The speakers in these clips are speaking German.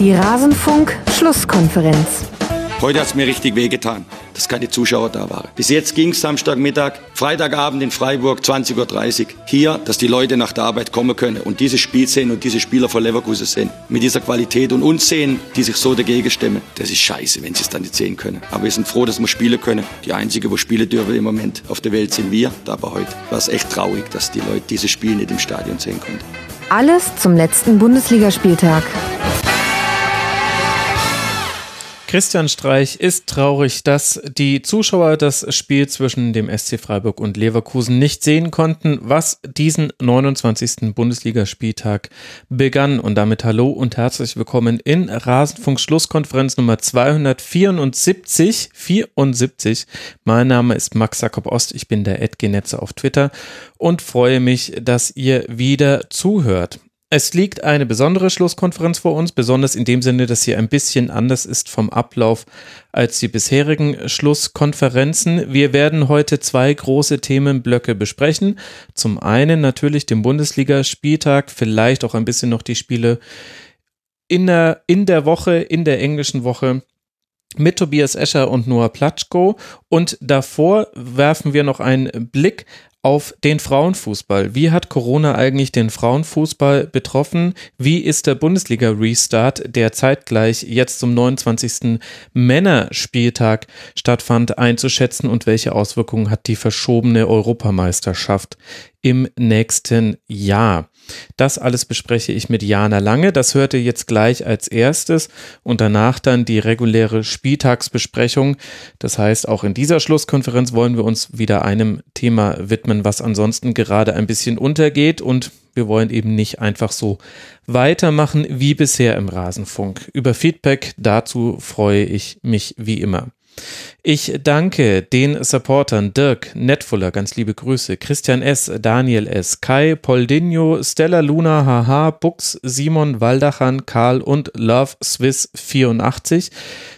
Die Rasenfunk-Schlusskonferenz. Heute hat es mir richtig wehgetan, dass keine Zuschauer da waren. Bis jetzt ging es Samstagmittag, Freitagabend in Freiburg, 20.30 Uhr. Hier, dass die Leute nach der Arbeit kommen können und dieses Spiel sehen und diese Spieler von Leverkusen sehen. Mit dieser Qualität und uns sehen, die sich so dagegen stemmen. Das ist scheiße, wenn sie es dann nicht sehen können. Aber wir sind froh, dass wir spielen können. Die Einzige, wo spielen dürfen im Moment auf der Welt, sind wir. Aber heute war es echt traurig, dass die Leute dieses Spiel nicht im Stadion sehen konnten. Alles zum letzten Bundesligaspieltag. Christian Streich ist traurig, dass die Zuschauer das Spiel zwischen dem SC Freiburg und Leverkusen nicht sehen konnten, was diesen 29. Bundesligaspieltag begann. Und damit hallo und herzlich willkommen in Rasenfunk Schlusskonferenz Nummer 274. 74. Mein Name ist Max Jakob Ost, ich bin der Edgenetzer auf Twitter und freue mich, dass ihr wieder zuhört. Es liegt eine besondere Schlusskonferenz vor uns, besonders in dem Sinne, dass sie ein bisschen anders ist vom Ablauf als die bisherigen Schlusskonferenzen. Wir werden heute zwei große Themenblöcke besprechen. Zum einen natürlich den Bundesligaspieltag, vielleicht auch ein bisschen noch die Spiele in der, in der Woche, in der englischen Woche mit Tobias Escher und Noah Platschko. Und davor werfen wir noch einen Blick auf den Frauenfußball. Wie hat Corona eigentlich den Frauenfußball betroffen? Wie ist der Bundesliga-Restart, der zeitgleich jetzt zum 29. Männerspieltag stattfand, einzuschätzen und welche Auswirkungen hat die verschobene Europameisterschaft im nächsten Jahr? Das alles bespreche ich mit Jana Lange. Das hört ihr jetzt gleich als erstes und danach dann die reguläre Spieltagsbesprechung. Das heißt, auch in dieser Schlusskonferenz wollen wir uns wieder einem Thema widmen, was ansonsten gerade ein bisschen untergeht und wir wollen eben nicht einfach so weitermachen wie bisher im Rasenfunk. Über Feedback dazu freue ich mich wie immer. Ich danke den Supportern Dirk, Netfuller, ganz liebe Grüße, Christian S., Daniel S., Kai, Poldinho, Stella Luna, Haha, Bux, Simon, Waldachan, Karl und Love Swiss 84.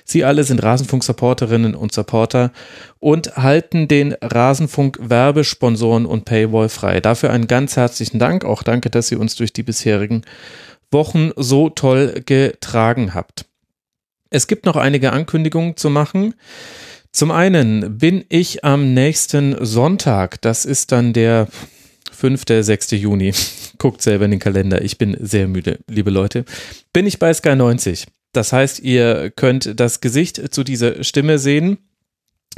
Sie alle sind Rasenfunk-Supporterinnen und Supporter und halten den Rasenfunk Werbesponsoren und Paywall frei. Dafür einen ganz herzlichen Dank. Auch danke, dass Sie uns durch die bisherigen Wochen so toll getragen habt. Es gibt noch einige Ankündigungen zu machen. Zum einen bin ich am nächsten Sonntag, das ist dann der 5., 6. Juni. Guckt selber in den Kalender. Ich bin sehr müde, liebe Leute. Bin ich bei Sky 90. Das heißt, ihr könnt das Gesicht zu dieser Stimme sehen.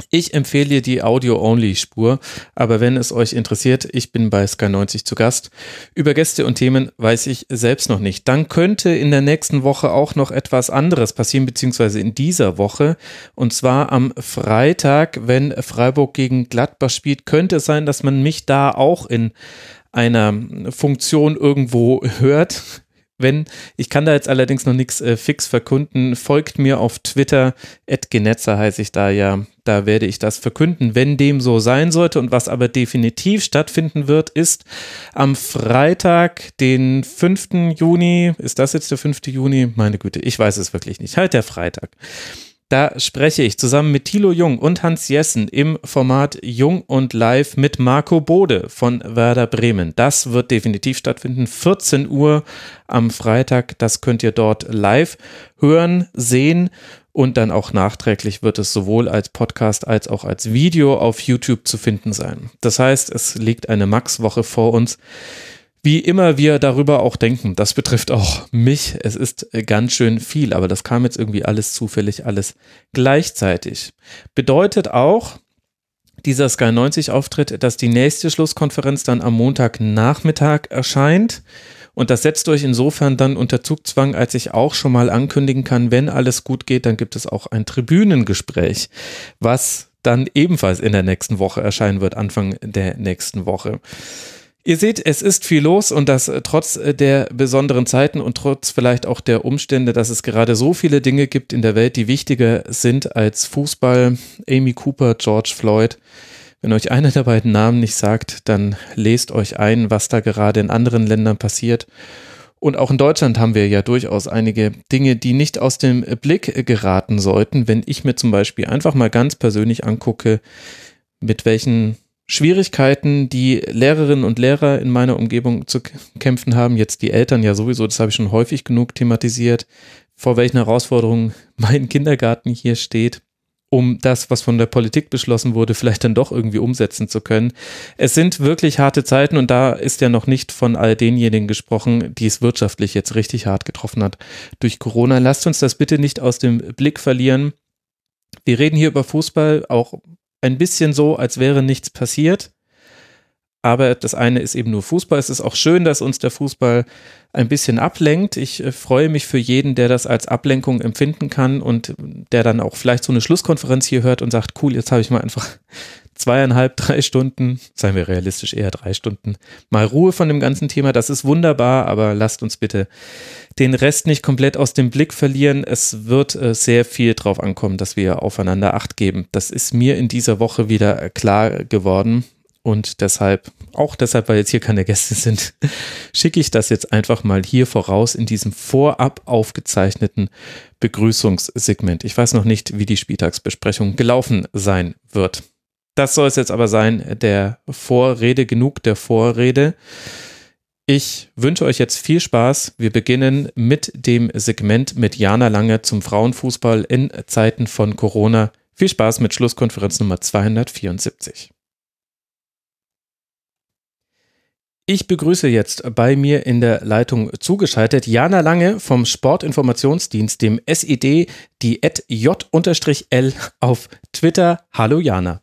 Ich empfehle die Audio-Only-Spur, aber wenn es euch interessiert, ich bin bei Sky90 zu Gast. Über Gäste und Themen weiß ich selbst noch nicht. Dann könnte in der nächsten Woche auch noch etwas anderes passieren, beziehungsweise in dieser Woche. Und zwar am Freitag, wenn Freiburg gegen Gladbach spielt, könnte es sein, dass man mich da auch in einer Funktion irgendwo hört. Wenn, ich kann da jetzt allerdings noch nichts äh, fix verkünden, folgt mir auf Twitter, Genetzer heiße ich da ja, da werde ich das verkünden, wenn dem so sein sollte. Und was aber definitiv stattfinden wird, ist am Freitag, den 5. Juni, ist das jetzt der 5. Juni? Meine Güte, ich weiß es wirklich nicht, halt der Freitag. Da spreche ich zusammen mit Thilo Jung und Hans Jessen im Format Jung und Live mit Marco Bode von Werder Bremen. Das wird definitiv stattfinden. 14 Uhr am Freitag. Das könnt ihr dort live hören, sehen und dann auch nachträglich wird es sowohl als Podcast als auch als Video auf YouTube zu finden sein. Das heißt, es liegt eine Max-Woche vor uns wie immer wir darüber auch denken. Das betrifft auch mich. Es ist ganz schön viel, aber das kam jetzt irgendwie alles zufällig, alles gleichzeitig. Bedeutet auch, dieser Sky 90 Auftritt, dass die nächste Schlusskonferenz dann am Montagnachmittag erscheint. Und das setzt euch insofern dann unter Zugzwang, als ich auch schon mal ankündigen kann, wenn alles gut geht, dann gibt es auch ein Tribünengespräch, was dann ebenfalls in der nächsten Woche erscheinen wird, Anfang der nächsten Woche. Ihr seht, es ist viel los und das äh, trotz äh, der besonderen Zeiten und trotz vielleicht auch der Umstände, dass es gerade so viele Dinge gibt in der Welt, die wichtiger sind als Fußball, Amy Cooper, George Floyd. Wenn euch einer der beiden Namen nicht sagt, dann lest euch ein, was da gerade in anderen Ländern passiert. Und auch in Deutschland haben wir ja durchaus einige Dinge, die nicht aus dem Blick geraten sollten. Wenn ich mir zum Beispiel einfach mal ganz persönlich angucke, mit welchen Schwierigkeiten, die Lehrerinnen und Lehrer in meiner Umgebung zu kämpfen haben, jetzt die Eltern ja sowieso, das habe ich schon häufig genug thematisiert, vor welchen Herausforderungen mein Kindergarten hier steht um das, was von der Politik beschlossen wurde, vielleicht dann doch irgendwie umsetzen zu können. Es sind wirklich harte Zeiten und da ist ja noch nicht von all denjenigen gesprochen, die es wirtschaftlich jetzt richtig hart getroffen hat durch Corona. Lasst uns das bitte nicht aus dem Blick verlieren. Wir reden hier über Fußball auch ein bisschen so, als wäre nichts passiert. Aber das eine ist eben nur Fußball. Es ist auch schön, dass uns der Fußball ein bisschen ablenkt. Ich äh, freue mich für jeden, der das als Ablenkung empfinden kann und der dann auch vielleicht so eine Schlusskonferenz hier hört und sagt, cool, jetzt habe ich mal einfach zweieinhalb, drei Stunden, seien wir realistisch eher drei Stunden, mal Ruhe von dem ganzen Thema. Das ist wunderbar, aber lasst uns bitte den Rest nicht komplett aus dem Blick verlieren. Es wird äh, sehr viel drauf ankommen, dass wir aufeinander Acht geben. Das ist mir in dieser Woche wieder äh, klar geworden. Und deshalb, auch deshalb, weil jetzt hier keine Gäste sind, schicke ich das jetzt einfach mal hier voraus in diesem vorab aufgezeichneten Begrüßungssegment. Ich weiß noch nicht, wie die Spieltagsbesprechung gelaufen sein wird. Das soll es jetzt aber sein, der Vorrede, genug der Vorrede. Ich wünsche euch jetzt viel Spaß. Wir beginnen mit dem Segment mit Jana Lange zum Frauenfußball in Zeiten von Corona. Viel Spaß mit Schlusskonferenz Nummer 274. Ich begrüße jetzt bei mir in der Leitung zugeschaltet Jana Lange vom Sportinformationsdienst, dem SID, die J-L auf Twitter. Hallo Jana.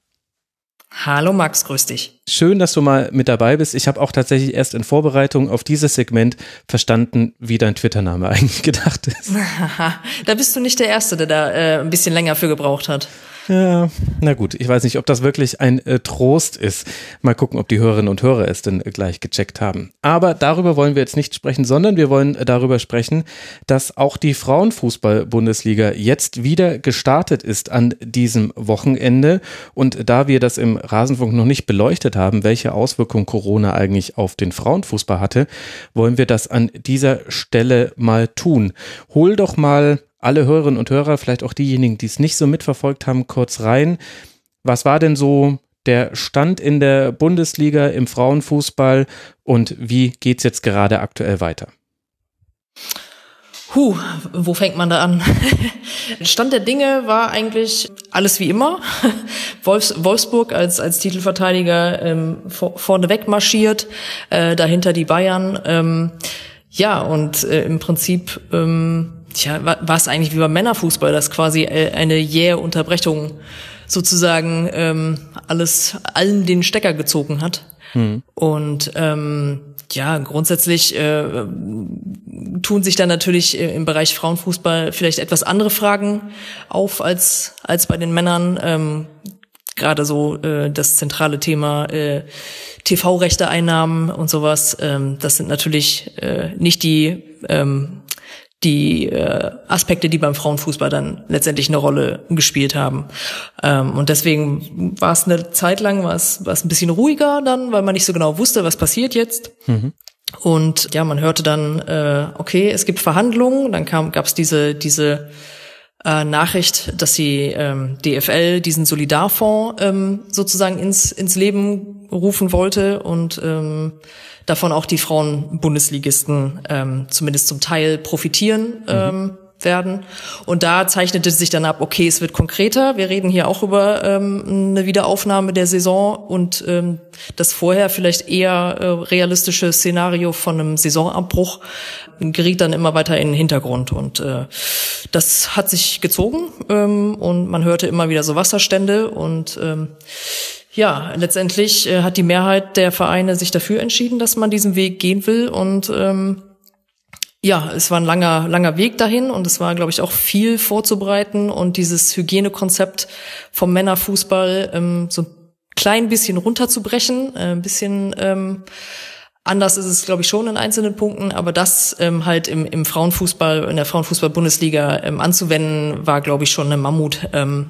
Hallo Max, grüß dich. Schön, dass du mal mit dabei bist. Ich habe auch tatsächlich erst in Vorbereitung auf dieses Segment verstanden, wie dein Twitter-Name eigentlich gedacht ist. da bist du nicht der Erste, der da äh, ein bisschen länger für gebraucht hat. Ja, na gut, ich weiß nicht, ob das wirklich ein äh, Trost ist. Mal gucken, ob die Hörerinnen und Hörer es denn gleich gecheckt haben. Aber darüber wollen wir jetzt nicht sprechen, sondern wir wollen darüber sprechen, dass auch die Frauenfußball-Bundesliga jetzt wieder gestartet ist an diesem Wochenende. Und da wir das im Rasenfunk noch nicht beleuchtet haben, welche Auswirkungen Corona eigentlich auf den Frauenfußball hatte, wollen wir das an dieser Stelle mal tun. Hol doch mal alle Hörerinnen und Hörer, vielleicht auch diejenigen, die es nicht so mitverfolgt haben, kurz rein. Was war denn so der Stand in der Bundesliga im Frauenfußball und wie geht es jetzt gerade aktuell weiter? Huh, wo fängt man da an? Stand der Dinge war eigentlich alles wie immer. Wolfs, Wolfsburg als, als Titelverteidiger ähm, vor, vorneweg marschiert, äh, dahinter die Bayern. Ähm, ja, und äh, im Prinzip ähm, tja, war es eigentlich wie beim Männerfußball, dass quasi äh, eine jähe Unterbrechung sozusagen ähm, alles allen den Stecker gezogen hat. Hm. Und ähm, ja, grundsätzlich äh, tun sich dann natürlich im Bereich Frauenfußball vielleicht etwas andere Fragen auf als als bei den Männern. Ähm, Gerade so äh, das zentrale Thema äh, TV-Rechte-Einnahmen und sowas. Ähm, das sind natürlich äh, nicht die ähm, die äh, Aspekte, die beim Frauenfußball dann letztendlich eine Rolle gespielt haben. Ähm, und deswegen war es eine Zeit lang war es, war es ein bisschen ruhiger dann, weil man nicht so genau wusste, was passiert jetzt. Mhm. Und ja, man hörte dann, äh, okay, es gibt Verhandlungen. Dann kam, gab es diese diese äh, Nachricht, dass die ähm, DFL diesen Solidarfonds ähm, sozusagen ins ins Leben rufen wollte und ähm, davon auch die Frauen-Bundesligisten ähm, zumindest zum Teil profitieren ähm, mhm. werden. Und da zeichnete sich dann ab, okay, es wird konkreter. Wir reden hier auch über ähm, eine Wiederaufnahme der Saison und ähm, das vorher vielleicht eher äh, realistische Szenario von einem Saisonabbruch geriet dann immer weiter in den Hintergrund. Und äh, das hat sich gezogen ähm, und man hörte immer wieder so Wasserstände und ähm, ja, letztendlich äh, hat die Mehrheit der Vereine sich dafür entschieden, dass man diesen Weg gehen will. Und ähm, ja, es war ein langer, langer Weg dahin. Und es war, glaube ich, auch viel vorzubereiten. Und dieses Hygienekonzept vom Männerfußball ähm, so ein klein bisschen runterzubrechen, äh, ein bisschen ähm, Anders ist es, glaube ich, schon in einzelnen Punkten, aber das ähm, halt im, im Frauenfußball, in der Frauenfußball-Bundesliga ähm, anzuwenden, war, glaube ich, schon eine Mammut. Ähm,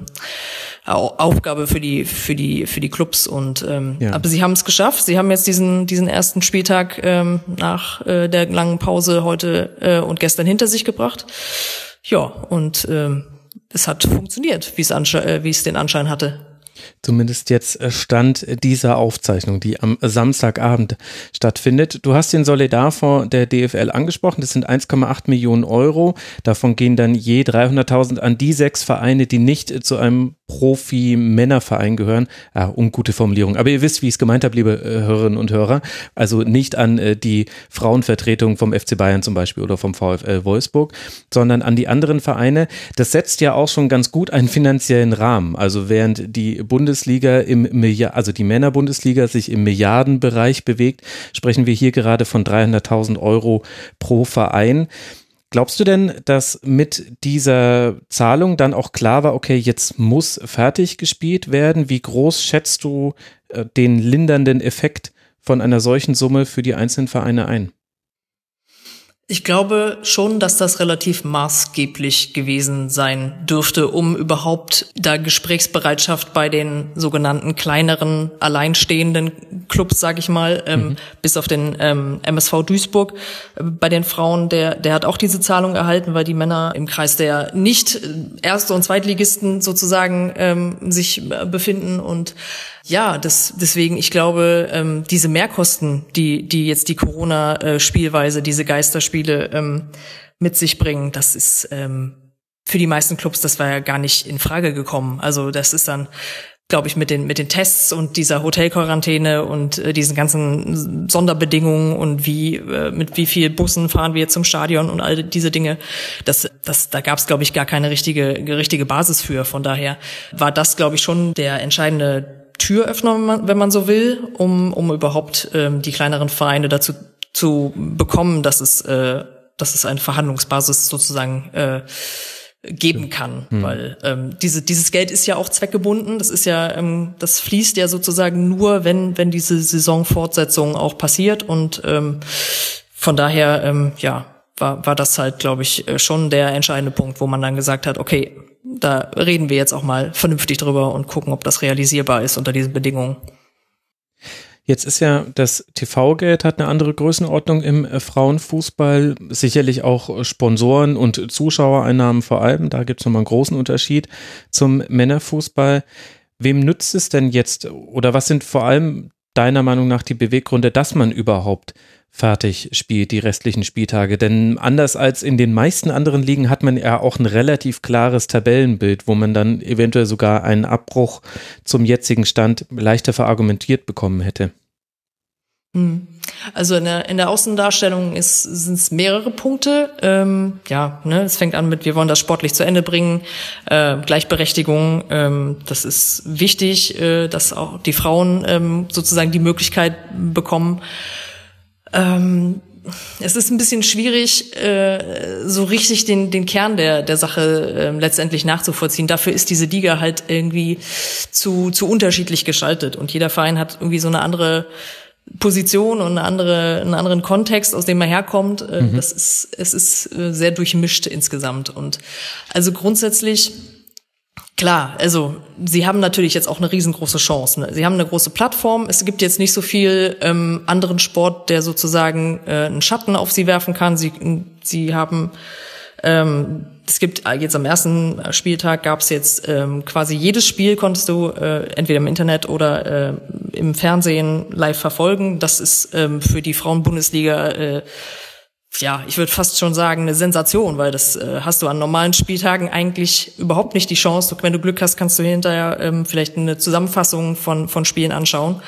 Aufgabe für die für die für die Clubs und ähm, ja. aber sie haben es geschafft. Sie haben jetzt diesen diesen ersten Spieltag ähm, nach äh, der langen Pause heute äh, und gestern hinter sich gebracht. Ja und ähm, es hat funktioniert, wie es äh, wie es den Anschein hatte. Zumindest jetzt äh, Stand dieser Aufzeichnung, die am Samstagabend stattfindet. Du hast den Solidarfonds der DFL angesprochen. Das sind 1,8 Millionen Euro. Davon gehen dann je 300.000 an die sechs Vereine, die nicht zu einem Profi-Männerverein gehören. Ah, ungute Formulierung. Aber ihr wisst, wie ich es gemeint habe, liebe äh, Hörerinnen und Hörer. Also nicht an äh, die Frauenvertretung vom FC Bayern zum Beispiel oder vom VfL Wolfsburg, sondern an die anderen Vereine. Das setzt ja auch schon ganz gut einen finanziellen Rahmen. Also während die Bundesliga im Milliard, also die Männerbundesliga sich im Milliardenbereich bewegt, sprechen wir hier gerade von 300.000 Euro pro Verein. Glaubst du denn, dass mit dieser Zahlung dann auch klar war, okay, jetzt muss fertig gespielt werden? Wie groß schätzt du äh, den lindernden Effekt von einer solchen Summe für die einzelnen Vereine ein? Ich glaube schon, dass das relativ maßgeblich gewesen sein dürfte, um überhaupt da Gesprächsbereitschaft bei den sogenannten kleineren, alleinstehenden Clubs, sag ich mal, ähm, mhm. bis auf den ähm, MSV Duisburg. Äh, bei den Frauen, der, der hat auch diese Zahlung erhalten, weil die Männer im Kreis der nicht Erste- und Zweitligisten sozusagen ähm, sich äh, befinden und ja, das, deswegen, ich glaube, ähm, diese Mehrkosten, die, die jetzt die Corona-Spielweise, diese Geisterspiele ähm, mit sich bringen, das ist ähm, für die meisten Clubs, das war ja gar nicht in Frage gekommen. Also das ist dann, glaube ich, mit den, mit den Tests und dieser Hotelquarantäne und äh, diesen ganzen Sonderbedingungen und wie, äh, mit wie viel Bussen fahren wir zum Stadion und all diese Dinge, das, das, da gab es, glaube ich, gar keine richtige, richtige Basis für. Von daher war das, glaube ich, schon der entscheidende Türöffner, wenn man, wenn man so will, um, um überhaupt ähm, die kleineren Vereine dazu zu bekommen, dass es, äh, dass es eine Verhandlungsbasis sozusagen äh, geben kann, hm. weil ähm, diese, dieses Geld ist ja auch zweckgebunden. Das ist ja, ähm, das fließt ja sozusagen nur, wenn wenn diese Saisonfortsetzung auch passiert und ähm, von daher ähm, ja war war das halt, glaube ich, äh, schon der entscheidende Punkt, wo man dann gesagt hat, okay, da reden wir jetzt auch mal vernünftig drüber und gucken, ob das realisierbar ist unter diesen Bedingungen. Jetzt ist ja das TV-Geld hat eine andere Größenordnung im äh, Frauenfußball, sicherlich auch Sponsoren und Zuschauereinnahmen vor allem. Da gibt es nochmal einen großen Unterschied zum Männerfußball. Wem nützt es denn jetzt oder was sind vor allem deiner Meinung nach die Beweggründe, dass man überhaupt fertig spielt, die restlichen Spieltage. Denn anders als in den meisten anderen Ligen hat man ja auch ein relativ klares Tabellenbild, wo man dann eventuell sogar einen Abbruch zum jetzigen Stand leichter verargumentiert bekommen hätte. Hm. Also in der, in der Außendarstellung sind es mehrere Punkte. Ähm, ja, ne, es fängt an mit, wir wollen das sportlich zu Ende bringen, äh, Gleichberechtigung. Ähm, das ist wichtig, äh, dass auch die Frauen ähm, sozusagen die Möglichkeit bekommen, ähm, es ist ein bisschen schwierig, äh, so richtig den, den Kern der, der Sache äh, letztendlich nachzuvollziehen. Dafür ist diese Liga halt irgendwie zu, zu unterschiedlich gestaltet. Und jeder Verein hat irgendwie so eine andere Position und eine andere, einen anderen Kontext, aus dem er herkommt. Äh, mhm. Das ist, es ist äh, sehr durchmischt insgesamt. Und also grundsätzlich Klar, also sie haben natürlich jetzt auch eine riesengroße Chance. Ne? Sie haben eine große Plattform. Es gibt jetzt nicht so viel ähm, anderen Sport, der sozusagen äh, einen Schatten auf sie werfen kann. Sie, sie haben ähm, es gibt äh, jetzt am ersten Spieltag gab es jetzt ähm, quasi jedes Spiel konntest du äh, entweder im Internet oder äh, im Fernsehen live verfolgen. Das ist ähm, für die Frauenbundesliga äh, ja, ich würde fast schon sagen, eine Sensation, weil das äh, hast du an normalen Spieltagen eigentlich überhaupt nicht die Chance. Wenn du Glück hast, kannst du hinterher ähm, vielleicht eine Zusammenfassung von, von Spielen anschauen.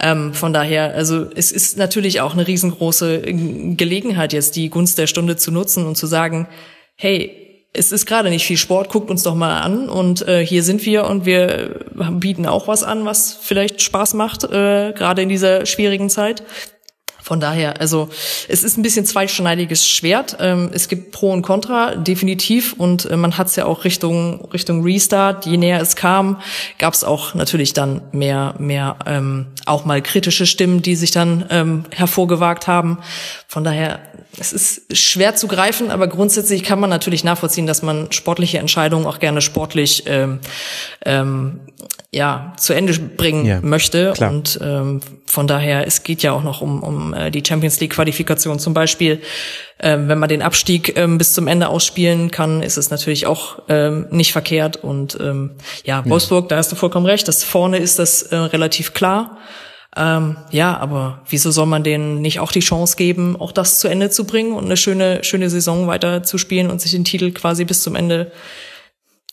Ähm, von daher, also es ist natürlich auch eine riesengroße äh, Gelegenheit jetzt, die Gunst der Stunde zu nutzen und zu sagen, hey, es ist gerade nicht viel Sport, guckt uns doch mal an und äh, hier sind wir und wir bieten auch was an, was vielleicht Spaß macht, äh, gerade in dieser schwierigen Zeit. Von daher, also es ist ein bisschen zweischneidiges Schwert. Ähm, es gibt Pro und Contra, definitiv. Und äh, man hat es ja auch Richtung Richtung Restart. Je näher es kam, gab es auch natürlich dann mehr mehr ähm, auch mal kritische Stimmen, die sich dann ähm, hervorgewagt haben. Von daher, es ist schwer zu greifen, aber grundsätzlich kann man natürlich nachvollziehen, dass man sportliche Entscheidungen auch gerne sportlich ähm, ähm, ja zu Ende bringen Ja, möchte klar. und ähm, von daher es geht ja auch noch um, um äh, die Champions League Qualifikation zum Beispiel ähm, wenn man den Abstieg ähm, bis zum Ende ausspielen kann ist es natürlich auch ähm, nicht verkehrt und ähm, ja Wolfsburg da hast du vollkommen recht das vorne ist das äh, relativ klar ähm, ja, aber wieso soll man denen nicht auch die Chance geben, auch das zu Ende zu bringen und eine schöne, schöne Saison weiter zu spielen und sich den Titel quasi bis zum Ende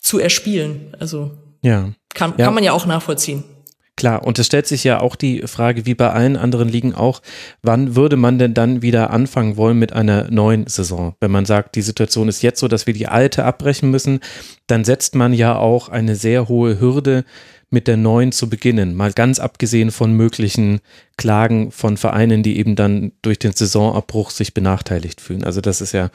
zu erspielen? Also Ja. Kann, Ja. kann man ja auch nachvollziehen. Klar, und es stellt sich ja auch die Frage, wie bei allen anderen Ligen auch, wann würde man denn dann wieder anfangen wollen mit einer neuen Saison? Wenn man sagt, die Situation ist jetzt so, dass wir die alte abbrechen müssen, dann setzt man ja auch eine sehr hohe Hürde, mit der neuen zu beginnen. Mal ganz abgesehen von möglichen Klagen von Vereinen, die eben dann durch den Saisonabbruch sich benachteiligt fühlen. Also das ist ja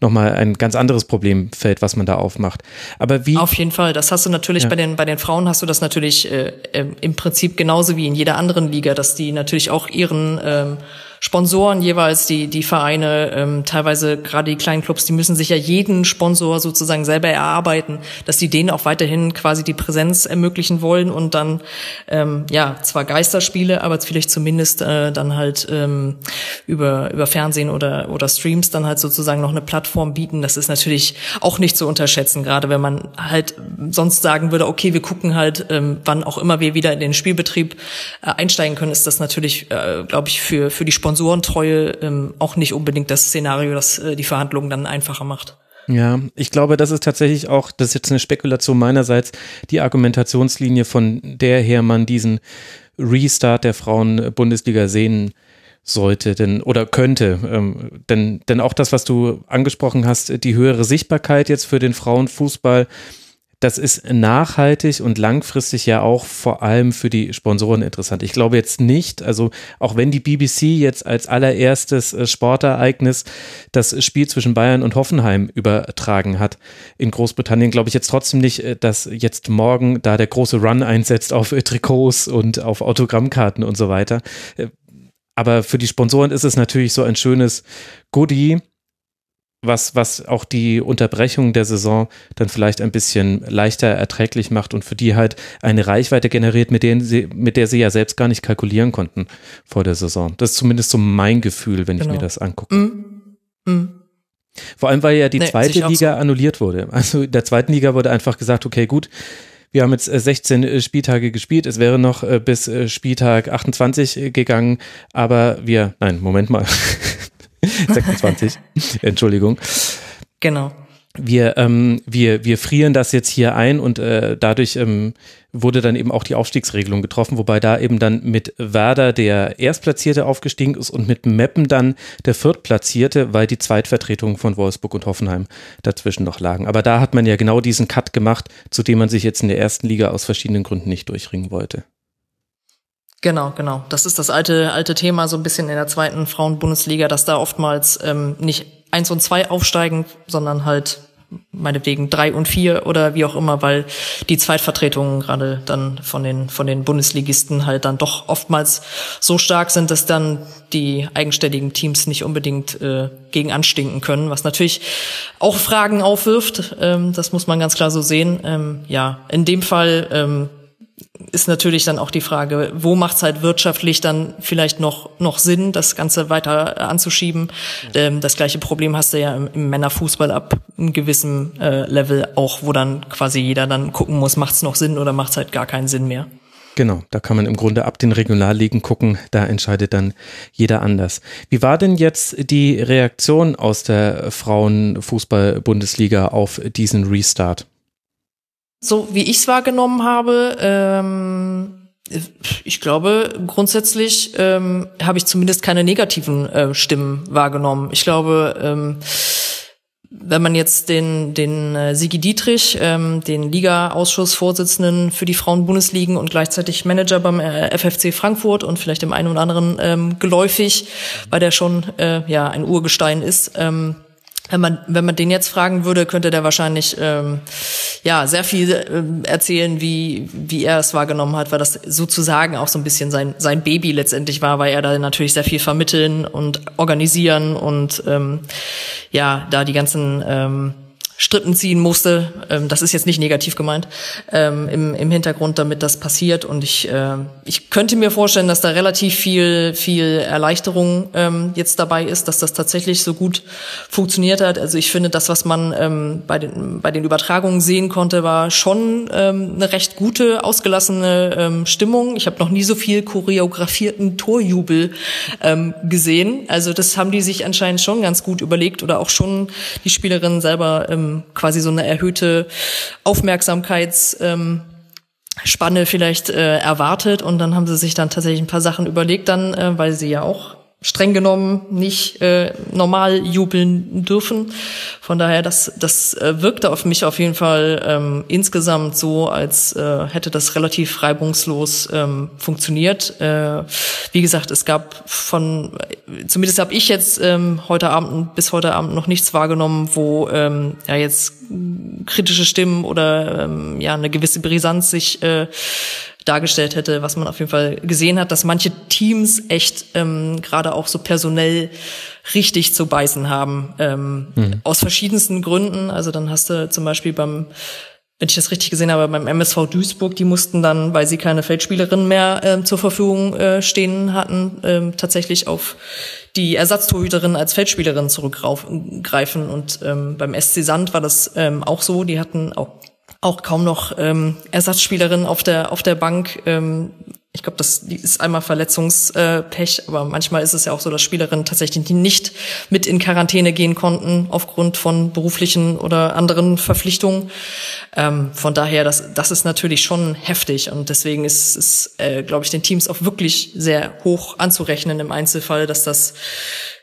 nochmal ein ganz anderes Problemfeld, was man da aufmacht. Aber wie, Auf jeden Fall. Das hast du natürlich Ja. bei den bei den Frauen hast du das natürlich äh, im Prinzip genauso wie in jeder anderen Liga, dass die natürlich auch ihren ähm, Sponsoren jeweils, die die Vereine, ähm, teilweise gerade die kleinen Clubs, die müssen sich ja jeden Sponsor sozusagen selber erarbeiten, dass die denen auch weiterhin quasi die Präsenz ermöglichen wollen und dann ähm, ja zwar Geisterspiele, aber vielleicht zumindest äh, dann halt ähm, über über Fernsehen oder oder Streams dann halt sozusagen noch eine Plattform bieten. Das ist natürlich auch nicht zu unterschätzen, gerade wenn man halt sonst sagen würde, okay, wir gucken halt, ähm, wann auch immer wir wieder in den Spielbetrieb äh, einsteigen können, ist das natürlich, äh, glaube ich, für für die Sponsorentreue ähm, auch nicht unbedingt das Szenario, das äh, die Verhandlungen dann einfacher macht. Ja, ich glaube, das ist tatsächlich auch, das ist jetzt eine Spekulation meinerseits, die Argumentationslinie, von der her man diesen Restart der Frauen-Bundesliga sehen sollte, denn oder könnte, ähm, denn denn auch das, was du angesprochen hast, die höhere Sichtbarkeit jetzt für den Frauenfußball, das ist nachhaltig und langfristig ja auch vor allem für die Sponsoren interessant. Ich glaube jetzt nicht, also auch wenn die BBC jetzt als allererstes äh, Sportereignis das Spiel zwischen Bayern und Hoffenheim übertragen hat in Großbritannien, glaube ich jetzt trotzdem nicht, äh, dass jetzt morgen da der große Run einsetzt auf äh, Trikots und auf Autogrammkarten und so weiter. Aber für die Sponsoren ist es natürlich so ein schönes Goodie, was, was auch die Unterbrechung der Saison dann vielleicht ein bisschen leichter erträglich macht und für die halt eine Reichweite generiert, mit, denen sie, mit der sie ja selbst gar nicht kalkulieren konnten vor der Saison. Das ist zumindest so mein Gefühl, wenn ich Genau. mir das angucke. Mhm. Mhm. Vor allem, weil ja die Nee, zweite ich Liga annulliert wurde. Also in der zweiten Liga wurde einfach gesagt, okay, gut, wir haben jetzt äh, 16 äh, Spieltage gespielt, es wäre noch äh, bis äh, Spieltag 28 äh, gegangen, aber wir, nein, Moment mal, 26, Entschuldigung. Genau. wir, ähm, wir, wir frieren das jetzt hier ein und äh, dadurch ähm, wurde dann eben auch die Aufstiegsregelung getroffen, wobei da eben dann mit Werder der Erstplatzierte aufgestiegen ist und mit Meppen dann der Viertplatzierte, weil die Zweitvertretungen von Wolfsburg und Hoffenheim dazwischen noch lagen. Aber da hat man ja genau diesen Cut gemacht, zu dem man sich jetzt in der ersten Liga aus verschiedenen Gründen nicht durchringen wollte. Genau, genau. Das ist das alte, alte Thema so ein bisschen in der zweiten Frauenbundesliga, dass da oftmals ähm, nicht eins und zwei aufsteigen, sondern halt meinetwegen drei und vier oder wie auch immer, weil die Zweitvertretungen gerade dann von den von den Bundesligisten halt dann doch oftmals so stark sind, dass dann die eigenständigen Teams nicht unbedingt äh, gegen anstinken können, was natürlich auch Fragen aufwirft. Ähm, das muss man ganz klar so sehen. Ähm, ja, in dem Fall ähm, ist natürlich dann auch die Frage, wo macht es halt wirtschaftlich dann vielleicht noch, noch Sinn, das Ganze weiter anzuschieben. Ähm, das gleiche Problem hast du ja im, im Männerfußball ab einem gewissen äh, Level auch, wo dann quasi jeder dann gucken muss, macht es noch Sinn oder macht es halt gar keinen Sinn mehr. Genau, da kann man im Grunde ab den Regionalligen gucken, da entscheidet dann jeder anders. Wie war denn jetzt die Reaktion aus der Frauenfußball-Bundesliga auf diesen Restart? So wie ich es wahrgenommen habe, ähm, ich glaube, grundsätzlich ähm, habe ich zumindest keine negativen äh, Stimmen wahrgenommen. Ich glaube, ähm, wenn man jetzt den, den äh, Sigi Dietrich, ähm, den Liga-Ausschussvorsitzenden für die Frauen-Bundesligen und gleichzeitig Manager beim äh, FFC Frankfurt und vielleicht dem einen oder anderen ähm, geläufig, weil der schon äh, ja ein Urgestein ist, ähm, wenn man, wenn man den jetzt fragen würde, könnte der wahrscheinlich ähm, ja sehr viel ähm, erzählen, wie, wie er es wahrgenommen hat, weil das sozusagen auch so ein bisschen sein, sein Baby letztendlich war, weil er da natürlich sehr viel vermitteln und organisieren und ähm, ja, da die ganzen ähm, Strippen ziehen musste. Ähm, das ist jetzt nicht negativ gemeint ähm, im, im Hintergrund, damit das passiert. Und ich, äh, ich könnte mir vorstellen, dass da relativ viel, viel Erleichterung ähm, jetzt dabei ist, dass das tatsächlich so gut funktioniert hat. Also ich finde, das, was man ähm, bei, den, bei den Übertragungen sehen konnte, war schon ähm, eine recht gute, ausgelassene ähm, Stimmung. Ich habe noch nie so viel choreografierten Torjubel ähm, gesehen. Also das haben die sich anscheinend schon ganz gut überlegt oder auch schon die Spielerinnen selber ähm, ähm, quasi so eine erhöhte Aufmerksamkeits ähm, vielleicht äh, erwartet. Und dann haben sie sich dann tatsächlich ein paar Sachen überlegt dann, äh, weil sie ja auch streng genommen nicht äh, normal jubeln dürfen. Von daher, das, das äh, wirkte auf mich auf jeden Fall ähm, insgesamt so, als äh, hätte das relativ reibungslos ähm, funktioniert. Äh, wie gesagt, es gab von, zumindest habe ich jetzt ähm, heute Abend bis heute Abend noch nichts wahrgenommen, wo ähm, ja jetzt kritische Stimmen oder ähm, ja eine gewisse Brisanz sich äh, dargestellt hätte, was man auf jeden Fall gesehen hat, dass manche Teams echt ähm, gerade auch so personell richtig zu beißen haben. Ähm, mhm. Aus verschiedensten Gründen. Also dann hast du zum Beispiel beim wenn ich das richtig gesehen habe, beim MSV Duisburg, die mussten dann, weil sie keine Feldspielerin mehr ähm, zur Verfügung äh, stehen hatten, ähm, tatsächlich auf die Ersatztorhüterin als Feldspielerin zurückgreifen. Und ähm, beim SC Sand war das ähm, auch so. Die hatten auch auch kaum noch ähm, Ersatzspielerin auf der auf der Bank. Ähm, ich glaube, das ist einmal Verletzungspech, äh, aber manchmal ist es ja auch so, dass Spielerinnen tatsächlich nicht mit in Quarantäne gehen konnten aufgrund von beruflichen oder anderen Verpflichtungen. Ähm, von daher, das, das ist natürlich schon heftig und deswegen ist es, äh, glaube ich, den Teams auch wirklich sehr hoch anzurechnen im Einzelfall, dass das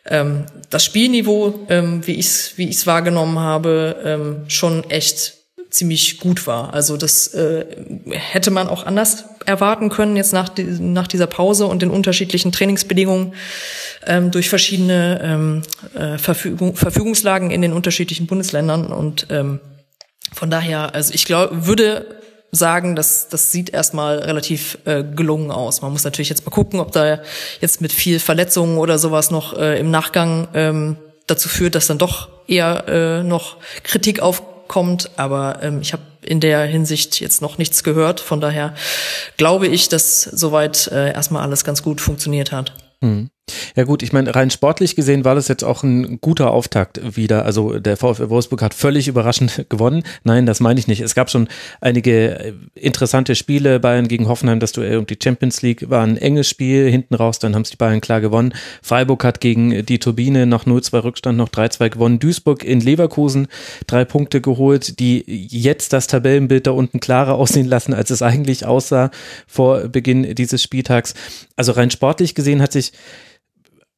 ähm, das Spielniveau, ähm, wie ich es wie ich's wahrgenommen habe, ähm, schon echt ziemlich gut war. Also das äh, hätte man auch anders erwarten können jetzt nach, die, nach dieser Pause und den unterschiedlichen Trainingsbedingungen ähm, durch verschiedene ähm, äh, Verfügung, Verfügungslagen in den unterschiedlichen Bundesländern und ähm, von daher, also ich glaube, würde sagen, dass das sieht erstmal relativ äh, gelungen aus. Man muss natürlich jetzt mal gucken, ob da jetzt mit viel Verletzungen oder sowas noch äh, im Nachgang ähm, dazu führt, dass dann doch eher äh, noch Kritik auf kommt, aber ähm, ich habe in der Hinsicht jetzt noch nichts gehört. Von daher glaube ich, dass soweit äh, erstmal alles ganz gut funktioniert hat. Mhm. Ja gut, ich meine, rein sportlich gesehen war das jetzt auch ein guter Auftakt wieder. Also der VfL Wolfsburg hat völlig überraschend gewonnen. Nein, das meine ich nicht. Es gab schon einige interessante Spiele. Bayern gegen Hoffenheim, das Duell um die Champions League war ein enges Spiel. Hinten raus, dann haben es die Bayern klar gewonnen. Freiburg hat gegen die Turbine nach 0-2 Rückstand noch 3-2 gewonnen. Duisburg in Leverkusen drei Punkte geholt, die jetzt das Tabellenbild da unten klarer aussehen lassen, als es eigentlich aussah vor Beginn dieses Spieltags. Also rein sportlich gesehen hat sich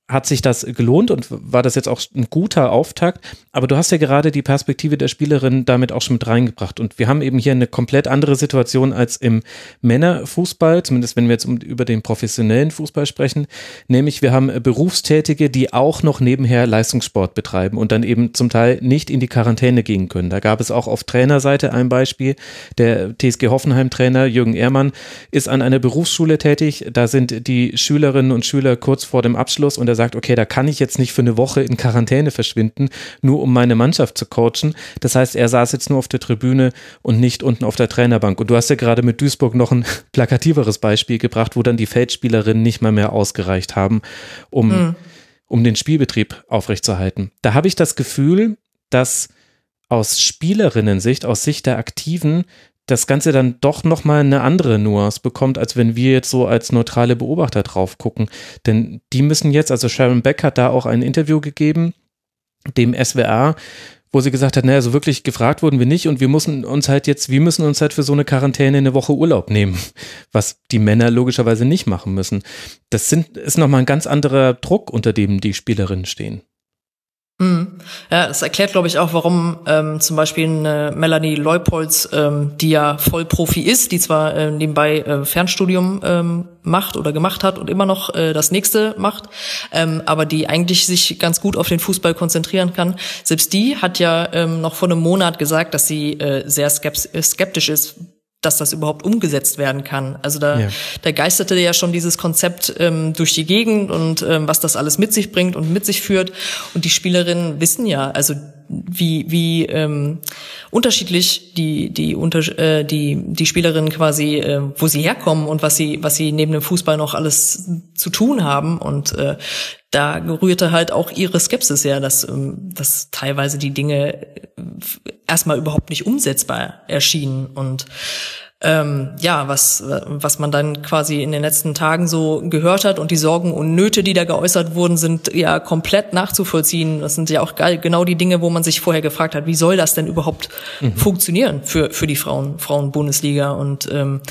hat sich das gelohnt und war das jetzt auch ein guter Auftakt. Aber du hast ja gerade die Perspektive der Spielerin damit auch schon mit reingebracht. Und wir haben eben hier eine komplett andere Situation als im Männerfußball, zumindest wenn wir jetzt über den professionellen Fußball sprechen. Nämlich wir haben Berufstätige, die auch noch nebenher Leistungssport betreiben und dann eben zum Teil nicht in die Quarantäne gehen können. Da gab es auch auf Trainerseite ein Beispiel. Der TSG Hoffenheim-Trainer Jürgen Ehrmann ist an einer Berufsschule tätig. Da sind die Schülerinnen und Schüler kurz vor dem Abschluss und er sagt, okay, da kann ich jetzt nicht für eine Woche in Quarantäne verschwinden, nur um meine Mannschaft zu coachen. Das heißt, er saß jetzt nur auf der Tribüne und nicht unten auf der Trainerbank. Und du hast ja gerade mit Duisburg noch ein plakativeres Beispiel gebracht, wo dann die Feldspielerinnen nicht mal mehr ausgereicht haben, um, mhm. um den Spielbetrieb aufrechtzuerhalten. Da habe ich das Gefühl, dass aus Spielerinnen-Sicht, aus Sicht der Aktiven, das Ganze dann doch nochmal eine andere Nuance bekommt, als wenn wir jetzt so als neutrale Beobachter drauf gucken. Denn die müssen jetzt, also Sharon Beck hat da auch ein Interview gegeben, dem SWR, wo sie gesagt hat, naja, so wirklich gefragt wurden wir nicht und wir müssen uns halt jetzt, wir müssen uns halt für so eine Quarantäne eine Woche Urlaub nehmen, was die Männer logischerweise nicht machen müssen. Das sind, ist nochmal ein ganz anderer Druck, unter dem die Spielerinnen stehen. Mhm. Ja, das erklärt, glaube ich, auch, warum ähm, zum Beispiel eine Melanie Leupolz, ähm, die ja Vollprofi ist, die zwar äh, nebenbei äh, Fernstudium ähm, macht oder gemacht hat und immer noch äh, das nächste macht, ähm, aber die eigentlich sich ganz gut auf den Fußball konzentrieren kann. Selbst die hat ja ähm, noch vor einem Monat gesagt, dass sie äh, sehr skeptisch ist dass das überhaupt umgesetzt werden kann. Also da, ja. da geisterte ja schon dieses Konzept ähm, durch die Gegend und ähm, was das alles mit sich bringt und mit sich führt. Und die Spielerinnen wissen ja, also wie wie ähm, unterschiedlich die die unter äh, die die Spielerinnen quasi äh, wo sie herkommen und was sie was sie neben dem Fußball noch alles zu tun haben. Und äh, da rührte halt auch ihre Skepsis her, dass ähm, dass teilweise die Dinge äh, erstmal überhaupt nicht umsetzbar erschienen. Und ähm, ja, was, was man dann quasi in den letzten Tagen so gehört hat und die Sorgen und Nöte, die da geäußert wurden, sind ja komplett nachzuvollziehen. Das sind ja auch genau die Dinge, wo man sich vorher gefragt hat, wie soll das denn überhaupt mhm. funktionieren für, für die Frauen, Frauen-Bundesliga und ähm,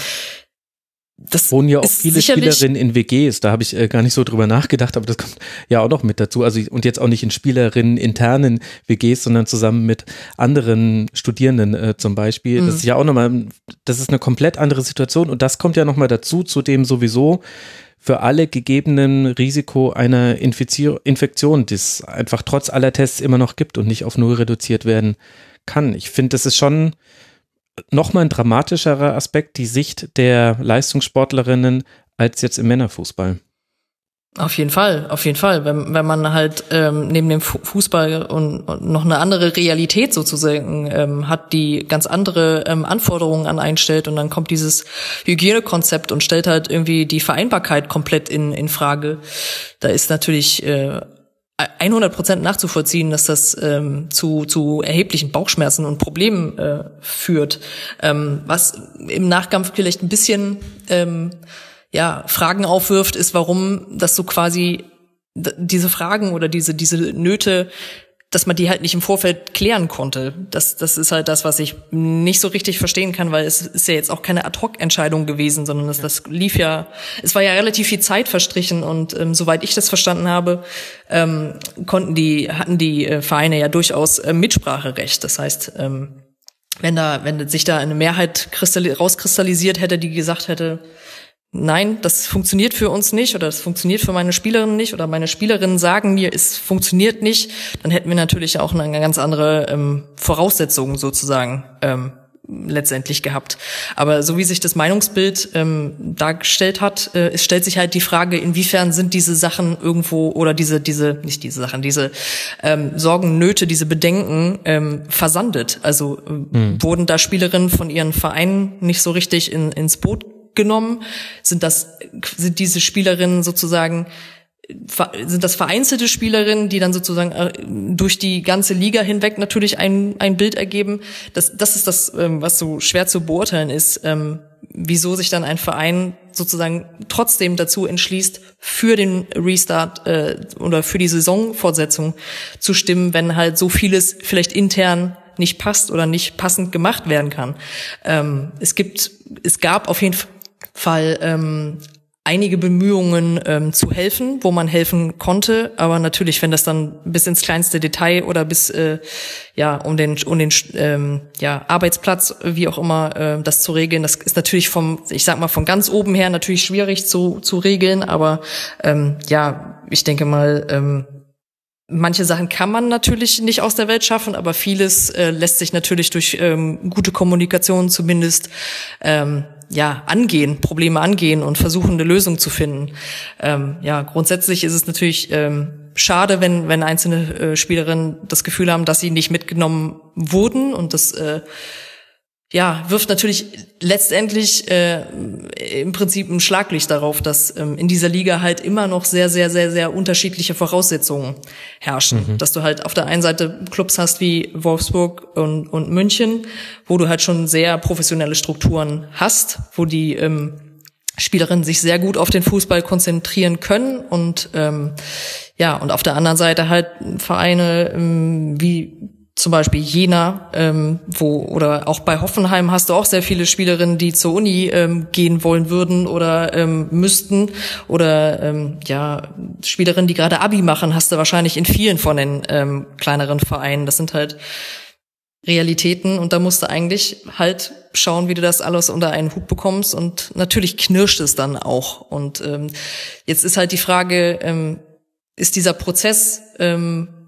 das wohnen ja auch viele Spielerinnen in WGs, da habe ich äh, gar nicht so drüber nachgedacht, aber das kommt ja auch noch mit dazu. Also und jetzt auch nicht in Spielerinnen internen WGs, sondern zusammen mit anderen Studierenden äh, zum Beispiel. Mhm. Das ist ja auch nochmal, das ist eine komplett andere Situation und das kommt ja nochmal dazu, zu dem sowieso für alle gegebenen Risiko einer Infizier Infektion, die es einfach trotz aller Tests immer noch gibt und nicht auf null reduziert werden kann. Ich finde, das ist schon nochmal ein dramatischerer Aspekt, die Sicht der Leistungssportlerinnen als jetzt im Männerfußball. Auf jeden Fall, auf jeden Fall. Wenn, wenn man halt ähm, neben dem Fußball und, und noch eine andere Realität sozusagen ähm, hat, die ganz andere ähm, Anforderungen an einstellt und dann kommt dieses Hygienekonzept und stellt halt irgendwie die Vereinbarkeit komplett in, in Frage. Da ist natürlich äh, 100 Prozent nachzuvollziehen, dass das ähm, zu, zu erheblichen Bauchschmerzen und Problemen äh, führt, ähm, was im Nachgang vielleicht ein bisschen ähm, ja Fragen aufwirft, ist, warum das so quasi diese Fragen oder diese diese Nöte dass man die halt nicht im Vorfeld klären konnte. Das, das ist halt das, was ich nicht so richtig verstehen kann, weil es ist ja jetzt auch keine Ad-Hoc-Entscheidung gewesen, sondern das, das lief ja, es war ja relativ viel Zeit verstrichen und ähm, soweit ich das verstanden habe, ähm, konnten die, hatten die äh, Vereine ja durchaus äh, Mitspracherecht. Das heißt, ähm, wenn da, wenn sich da eine Mehrheit rauskristallisiert hätte, die gesagt hätte, nein, das funktioniert für uns nicht oder das funktioniert für meine Spielerinnen nicht oder meine Spielerinnen sagen mir, es funktioniert nicht, dann hätten wir natürlich auch eine ganz andere ähm, Voraussetzung sozusagen ähm, letztendlich gehabt. Aber so wie sich das Meinungsbild ähm, dargestellt hat, äh, es stellt sich halt die Frage, inwiefern sind diese Sachen irgendwo oder diese, diese, nicht diese Sachen, diese ähm, Sorgen, Nöte, diese Bedenken ähm, versandet. Also äh, mhm. wurden da Spielerinnen von ihren Vereinen nicht so richtig in, ins Boot genommen? Sind das, sind diese Spielerinnen sozusagen, sind das vereinzelte Spielerinnen, die dann sozusagen äh, durch die ganze Liga hinweg natürlich ein, ein Bild ergeben? Das, das ist das, ähm, was so schwer zu beurteilen ist, ähm, wieso sich dann ein Verein sozusagen trotzdem dazu entschließt, für den Restart äh, oder für die Saisonfortsetzung zu stimmen, wenn halt so vieles vielleicht intern nicht passt oder nicht passend gemacht werden kann. Ähm, es gibt, es gab auf jeden Fall Fall ähm, einige Bemühungen ähm, zu helfen, wo man helfen konnte, aber natürlich, wenn das dann bis ins kleinste Detail oder bis äh, ja um den um den ähm, ja Arbeitsplatz wie auch immer äh, das zu regeln, das ist natürlich vom ich sag mal von ganz oben her natürlich schwierig zu zu regeln, aber ähm, ja ich denke mal ähm, Manche Sachen kann man natürlich nicht aus der Welt schaffen, aber vieles äh, lässt sich natürlich durch ähm, gute Kommunikation zumindest ähm, ja angehen, Probleme angehen und versuchen eine Lösung zu finden. Ähm, ja, grundsätzlich ist es natürlich ähm, schade, wenn wenn einzelne äh, Spielerinnen das Gefühl haben, dass sie nicht mitgenommen wurden und das äh, ja, wirft natürlich letztendlich äh, im Prinzip ein Schlaglicht darauf, dass ähm, in dieser Liga halt immer noch sehr, sehr, sehr, sehr unterschiedliche Voraussetzungen herrschen. Mhm. Dass du halt auf der einen Seite Clubs hast wie Wolfsburg und, und München, wo du halt schon sehr professionelle Strukturen hast, wo die ähm, Spielerinnen sich sehr gut auf den Fußball konzentrieren können und ähm, ja, und auf der anderen Seite halt Vereine ähm, wie zum Beispiel Jena, ähm, wo oder auch bei Hoffenheim hast du auch sehr viele Spielerinnen, die zur Uni ähm, gehen wollen würden oder ähm, müssten oder ähm, ja Spielerinnen, die gerade Abi machen, hast du wahrscheinlich in vielen von den ähm, kleineren Vereinen. Das sind halt Realitäten und da musst du eigentlich halt schauen, wie du das alles unter einen Hut bekommst und natürlich knirscht es dann auch und ähm, jetzt ist halt die Frage, ähm, ist dieser Prozess ähm,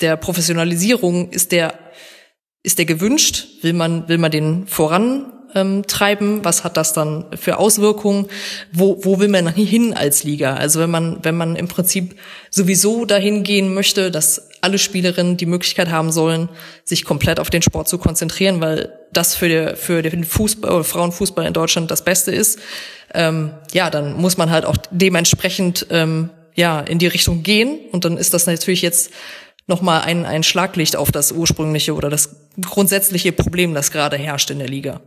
der Professionalisierung ist der ist der gewünscht? Will man will man den voran ähm? Was hat das dann für Auswirkungen? Wo, wo will man hin als Liga? Also wenn man, wenn man im Prinzip sowieso dahin gehen möchte, dass alle Spielerinnen die Möglichkeit haben sollen, sich komplett auf den Sport zu konzentrieren, weil das für, für den Fußball, Frauenfußball in Deutschland das Beste ist, ähm, ja, dann muss man halt auch dementsprechend ähm, ja in die Richtung gehen. Und dann ist das natürlich jetzt nochmal ein, ein Schlaglicht auf das ursprüngliche oder das grundsätzliche Problem, das gerade herrscht in der Liga.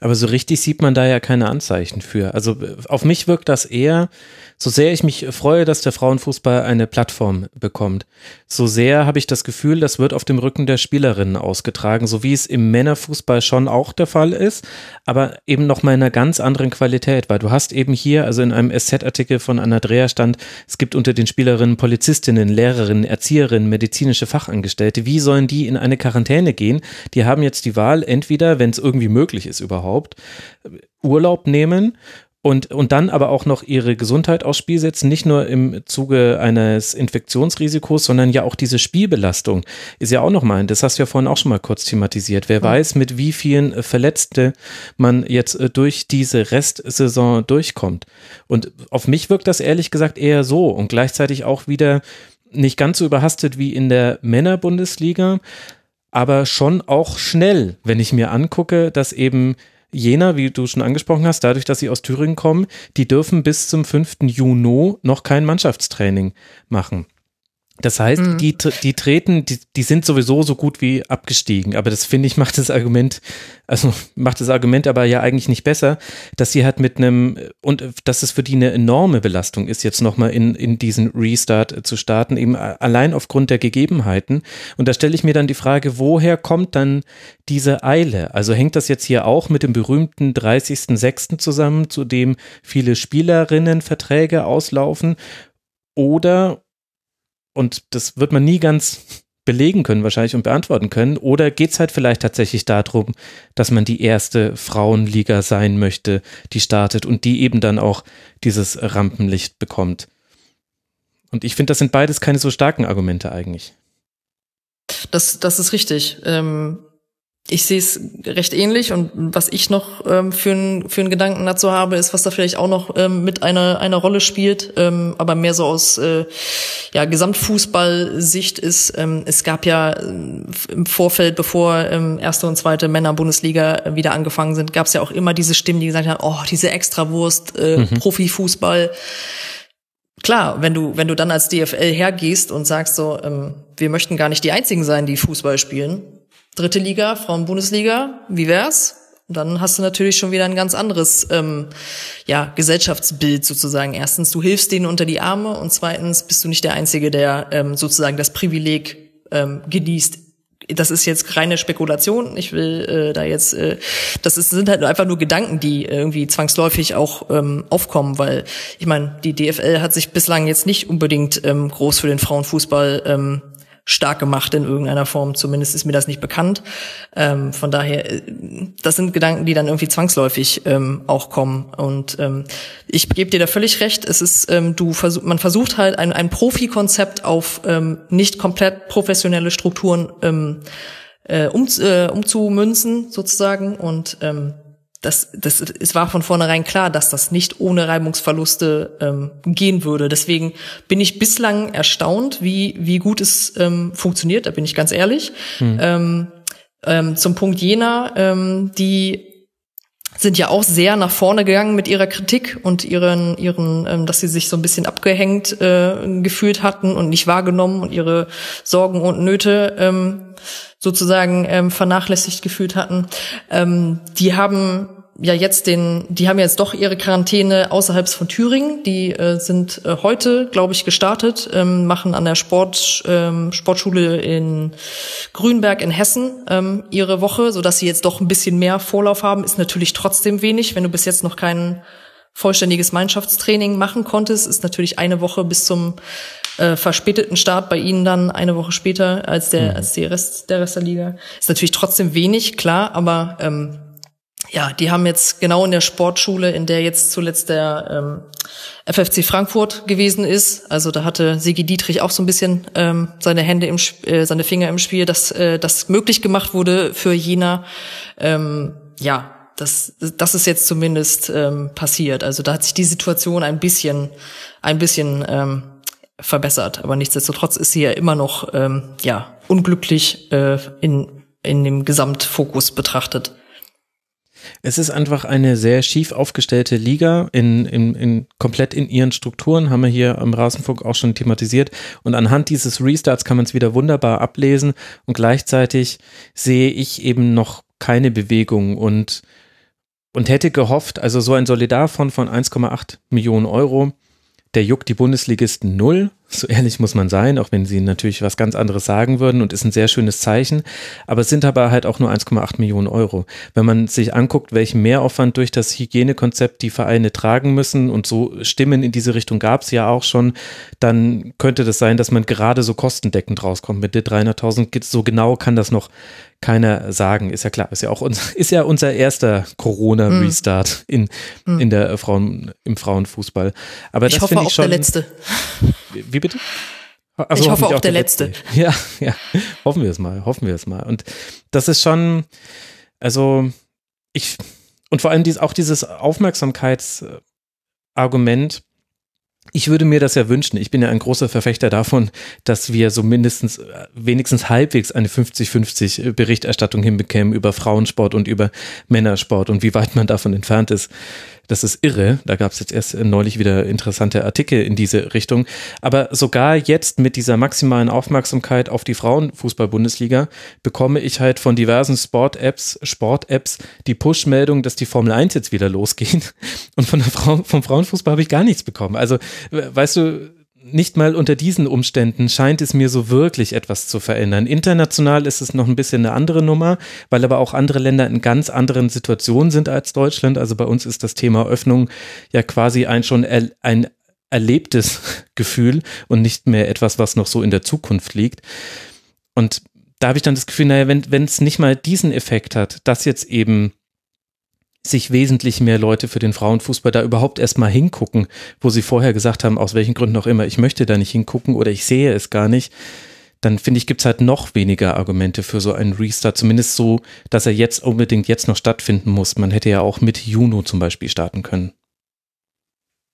Aber so richtig sieht man da ja keine Anzeichen für. Also auf mich wirkt das eher, so sehr ich mich freue, dass der Frauenfußball eine Plattform bekommt, so sehr habe ich das Gefühl, das wird auf dem Rücken der Spielerinnen ausgetragen, so wie es im Männerfußball schon auch der Fall ist, aber eben noch mal in einer ganz anderen Qualität, weil du hast eben hier, also in einem SZ-Artikel von Andrea stand, es gibt unter den Spielerinnen Polizistinnen, Lehrerinnen, Erzieherinnen, medizinische Fachangestellte. Wie sollen die in eine Quarantäne gehen? Die haben jetzt die Wahl, entweder, wenn es irgendwie möglich ist überhaupt, Urlaub nehmen und, und dann aber auch noch ihre Gesundheit aufs Spiel setzen, nicht nur im Zuge eines Infektionsrisikos, sondern ja auch diese Spielbelastung ist ja auch nochmal, das hast du ja vorhin auch schon mal kurz thematisiert. Wer weiß, mit wie vielen Verletzte man jetzt äh, durch diese Restsaison durchkommt. Und auf mich wirkt das ehrlich gesagt eher so und gleichzeitig auch wieder nicht ganz so überhastet wie in der Männerbundesliga, aber schon auch schnell, wenn ich mir angucke, dass eben Jena, wie du schon angesprochen hast, dadurch, dass sie aus Thüringen kommen, die dürfen bis zum 5. Juni noch kein Mannschaftstraining machen. Das heißt, mhm. die, die treten, die, die sind sowieso so gut wie abgestiegen. Aber das finde ich macht das Argument, also macht das Argument aber ja eigentlich nicht besser, dass sie halt mit einem, und dass es für die eine enorme Belastung ist, jetzt nochmal in, in diesen Restart zu starten, eben allein aufgrund der Gegebenheiten. Und da stelle ich mir dann die Frage, woher kommt dann diese Eile? Also hängt das jetzt hier auch mit dem berühmten 30.06. zusammen, zu dem viele Spielerinnenverträge auslaufen? Oder und das wird man nie ganz belegen können wahrscheinlich und beantworten können. Oder geht es halt vielleicht tatsächlich darum, dass man die erste Frauenliga sein möchte, die startet und die eben dann auch dieses Rampenlicht bekommt. Und ich finde, das sind beides keine so starken Argumente eigentlich. Das, das ist richtig. Ähm, ich sehe es recht ähnlich und was ich noch ähm, für, einen für einen Gedanken dazu habe, ist, was da vielleicht auch noch ähm, mit einer, einer Rolle spielt, ähm, aber mehr so aus äh, ja, Gesamtfußball-Sicht ist, ähm, es gab ja äh, im Vorfeld, bevor ähm, erste und zweite Männer-Bundesliga wieder angefangen sind, gab es ja auch immer diese Stimmen, die gesagt haben, oh, diese Extrawurst, äh, mhm. Profifußball. Klar, wenn du, wenn du dann als DFL hergehst und sagst so, ähm, wir möchten gar nicht die einzigen sein, die Fußball spielen, dritte Liga, Frauenbundesliga, wie wär's? Und dann hast du natürlich schon wieder ein ganz anderes ähm, ja, Gesellschaftsbild sozusagen. Erstens, du hilfst denen unter die Arme und zweitens bist du nicht der Einzige, der ähm, sozusagen das Privileg ähm, genießt. Das ist jetzt reine Spekulation. Ich will äh, da jetzt, äh, das ist, sind halt einfach nur Gedanken, die irgendwie zwangsläufig auch ähm, aufkommen, weil ich meine, die DFL hat sich bislang jetzt nicht unbedingt ähm, groß für den Frauenfußball ähm, stark gemacht in irgendeiner Form. Zumindest ist mir das nicht bekannt. Ähm, von daher, äh, das sind Gedanken, die dann irgendwie zwangsläufig ähm, auch kommen. Und ähm, ich gebe dir da völlig recht. Es ist, ähm, du versuch, man versucht halt ein, ein Profi-Konzept auf ähm, nicht komplett professionelle Strukturen ähm, äh, um, äh, umzumünzen sozusagen und ähm, das, das, es war von vornherein klar, dass das nicht ohne Reibungsverluste ähm, gehen würde. Deswegen bin ich bislang erstaunt, wie, wie gut es ähm, funktioniert, da bin ich ganz ehrlich. Hm. Ähm, ähm, zum Punkt Jena, ähm, die sind ja auch sehr nach vorne gegangen mit ihrer Kritik und ihren, ihren, ähm, dass sie sich so ein bisschen abgehängt äh, gefühlt hatten und nicht wahrgenommen und ihre Sorgen und Nöte ähm, sozusagen ähm, vernachlässigt gefühlt hatten. Ähm, die haben ja jetzt den, die haben jetzt doch ihre Quarantäne außerhalb von Thüringen. Die äh, sind äh, heute, glaube ich, gestartet, ähm, machen an der Sport, ähm, Sportschule in Grünberg in Hessen ähm, ihre Woche, so dass sie jetzt doch ein bisschen mehr Vorlauf haben. Ist natürlich trotzdem wenig, wenn du bis jetzt noch kein vollständiges Mannschaftstraining machen konntest, ist natürlich eine Woche bis zum äh, verspäteten Start bei ihnen dann eine Woche später als der mhm. als die Rest der Rest der Liga. Ist natürlich trotzdem wenig, klar, aber ähm, ja, die haben jetzt genau in der Sportschule, in der jetzt zuletzt der ähm, FFC Frankfurt gewesen ist. Also da hatte Sigi Dietrich auch so ein bisschen ähm, seine Hände im, äh, seine Finger im Spiel, dass äh, das möglich gemacht wurde für Jena. Ähm, ja, das, das ist jetzt zumindest ähm, passiert. Also da hat sich die Situation ein bisschen, ein bisschen ähm, verbessert. Aber nichtsdestotrotz ist sie ja immer noch ähm, ja unglücklich äh, in in dem Gesamtfokus betrachtet. Es ist einfach eine sehr schief aufgestellte Liga, in, in, in, komplett in ihren Strukturen, haben wir hier am Rasenfunk auch schon thematisiert. Und anhand dieses Restarts kann man es wieder wunderbar ablesen. Und gleichzeitig sehe ich eben noch keine Bewegung und, und hätte gehofft, also so ein Solidarfonds von 1,8 Millionen Euro, der juckt die Bundesligisten null. So ehrlich muss man sein, auch wenn sie natürlich was ganz anderes sagen würden und ist ein sehr schönes Zeichen. Aber es sind aber halt auch nur 1,8 Millionen Euro. Wenn man sich anguckt, welchen Mehraufwand durch das Hygienekonzept die Vereine tragen müssen und so Stimmen in diese Richtung gab es ja auch schon, dann könnte das sein, dass man gerade so kostendeckend rauskommt. Mit den 300.000 so genau kann das noch keiner sagen. Ist ja klar, ist ja auch unser, ist ja unser erster Corona-Restart mm. in, mm. in der Frauen, im Frauenfußball. Aber ich das hoffe auch ich schon, der letzte. Wie bitte? Also ich hoffe auch, auch der, der letzte. letzte. Ja, ja. Hoffen wir es mal, hoffen wir es mal. Und das ist schon, also ich, und vor allem dies, auch dieses Aufmerksamkeitsargument, ich würde mir das ja wünschen. Ich bin ja ein großer Verfechter davon, dass wir so mindestens, äh, wenigstens halbwegs eine 50-50 Berichterstattung hinbekämen über Frauensport und über Männersport und wie weit man davon entfernt ist. Das ist irre. Da gab es jetzt erst neulich wieder interessante Artikel in diese Richtung. Aber sogar jetzt mit dieser maximalen Aufmerksamkeit auf die Frauenfußball-Bundesliga bekomme ich halt von diversen Sport-Apps, Sport-Apps die Push-Meldung, dass die Formel 1 jetzt wieder losgeht. Und von der Frau, vom Frauenfußball habe ich gar nichts bekommen. Also, weißt du, nicht mal unter diesen Umständen scheint es mir so wirklich etwas zu verändern. International ist es noch ein bisschen eine andere Nummer, weil aber auch andere Länder in ganz anderen Situationen sind als Deutschland. Also bei uns ist das Thema Öffnung ja quasi ein schon er, ein erlebtes Gefühl und nicht mehr etwas, was noch so in der Zukunft liegt. Und da habe ich dann das Gefühl, naja, wenn es nicht mal diesen Effekt hat, dass jetzt eben sich wesentlich mehr Leute für den Frauenfußball da überhaupt erstmal hingucken, wo sie vorher gesagt haben, aus welchen Gründen auch immer, ich möchte da nicht hingucken oder ich sehe es gar nicht, dann finde ich, gibt es halt noch weniger Argumente für so einen Restart, zumindest so, dass er jetzt unbedingt jetzt noch stattfinden muss. Man hätte ja auch mit Juno zum Beispiel starten können.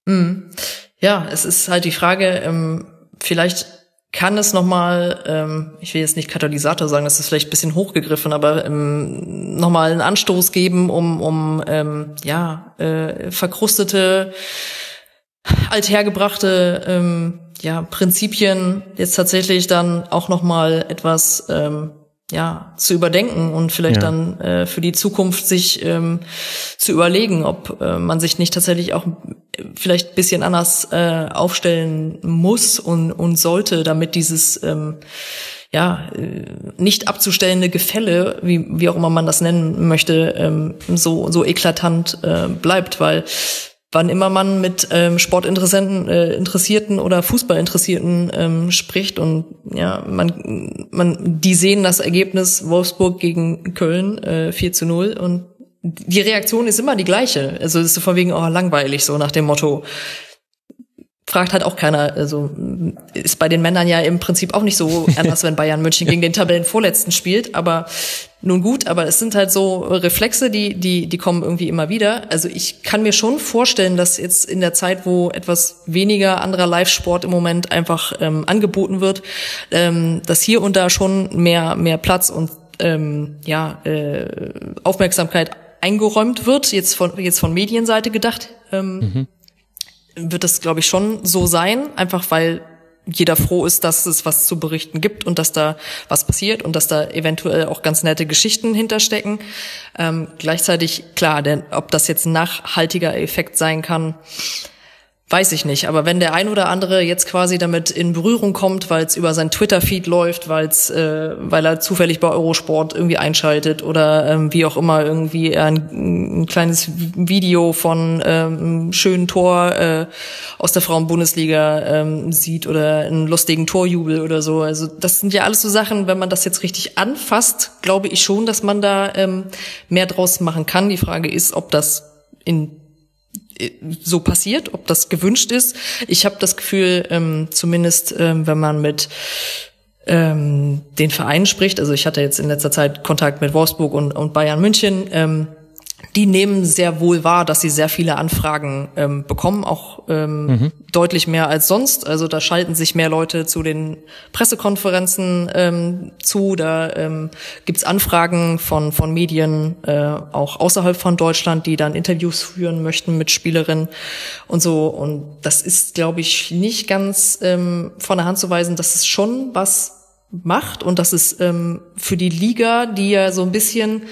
Mhm. Ja, es ist halt die Frage, ähm, vielleicht kann es nochmal, ähm, ich will jetzt nicht Katalysator sagen, das ist vielleicht ein bisschen hochgegriffen, aber ähm, nochmal einen Anstoß geben, um, um ähm, ja, äh, verkrustete, althergebrachte ähm, ja, Prinzipien jetzt tatsächlich dann auch nochmal etwas ähm, ja, zu überdenken und vielleicht ja. dann äh, für die Zukunft sich ähm, zu überlegen, ob äh, man sich nicht tatsächlich auch vielleicht ein bisschen anders äh, aufstellen muss und, und sollte, damit dieses ähm, ja, äh, nicht abzustellende Gefälle, wie, wie auch immer man das nennen möchte, ähm, so, so eklatant äh, bleibt, weil wann immer man mit ähm, Sportinteressenten, äh, Interessierten oder Fußballinteressierten ähm, spricht und ja, man, man, die sehen das Ergebnis Wolfsburg gegen Köln äh, 4 zu 0 und die Reaktion ist immer die gleiche. Also es ist so von wegen, oh, langweilig, so nach dem Motto, fragt halt auch keiner. Also ist bei den Männern ja im Prinzip auch nicht so anders, wenn Bayern München gegen den Tabellenvorletzten spielt. Aber nun gut, aber es sind halt so Reflexe, die, die, die kommen irgendwie immer wieder. Also ich kann mir schon vorstellen, dass jetzt in der Zeit, wo etwas weniger anderer Live-Sport im Moment einfach ähm, angeboten wird, ähm, dass hier und da schon mehr, mehr Platz und ähm, ja, äh, Aufmerksamkeit eingeräumt wird, jetzt von, jetzt von Medienseite gedacht. Ähm, mhm wird es, glaube ich, schon so sein, einfach weil jeder froh ist, dass es was zu berichten gibt und dass da was passiert und dass da eventuell auch ganz nette Geschichten hinterstecken. Ähm, gleichzeitig, klar, denn ob das jetzt ein nachhaltiger Effekt sein kann, Weiß ich nicht, aber wenn der ein oder andere jetzt quasi damit in Berührung kommt, weil es über sein Twitter-Feed läuft, weil's, äh, weil er zufällig bei Eurosport irgendwie einschaltet oder ähm, wie auch immer irgendwie ein, ein kleines Video von ähm, schönen Tor äh, aus der Frauen-Bundesliga ähm, sieht oder einen lustigen Torjubel oder so. Also das sind ja alles so Sachen, wenn man das jetzt richtig anfasst, glaube ich schon, dass man da ähm, mehr draus machen kann. Die Frage ist, ob das in so passiert, ob das gewünscht ist. Ich habe das Gefühl, ähm, zumindest ähm, wenn man mit ähm, den Vereinen spricht, also ich hatte jetzt in letzter Zeit Kontakt mit Wolfsburg und, und Bayern München, ähm, die nehmen sehr wohl wahr, dass sie sehr viele Anfragen ähm, bekommen, auch ähm, mhm. deutlich mehr als sonst. Also da schalten sich mehr Leute zu den Pressekonferenzen ähm, zu. Da ähm, gibt's Anfragen von, von Medien, äh, auch außerhalb von Deutschland, die dann Interviews führen möchten mit Spielerinnen und so. Und das ist, glaube ich, nicht ganz ähm, von der Hand zu weisen, dass es schon was macht und dass es ähm, für die Liga, die ja so ein bisschen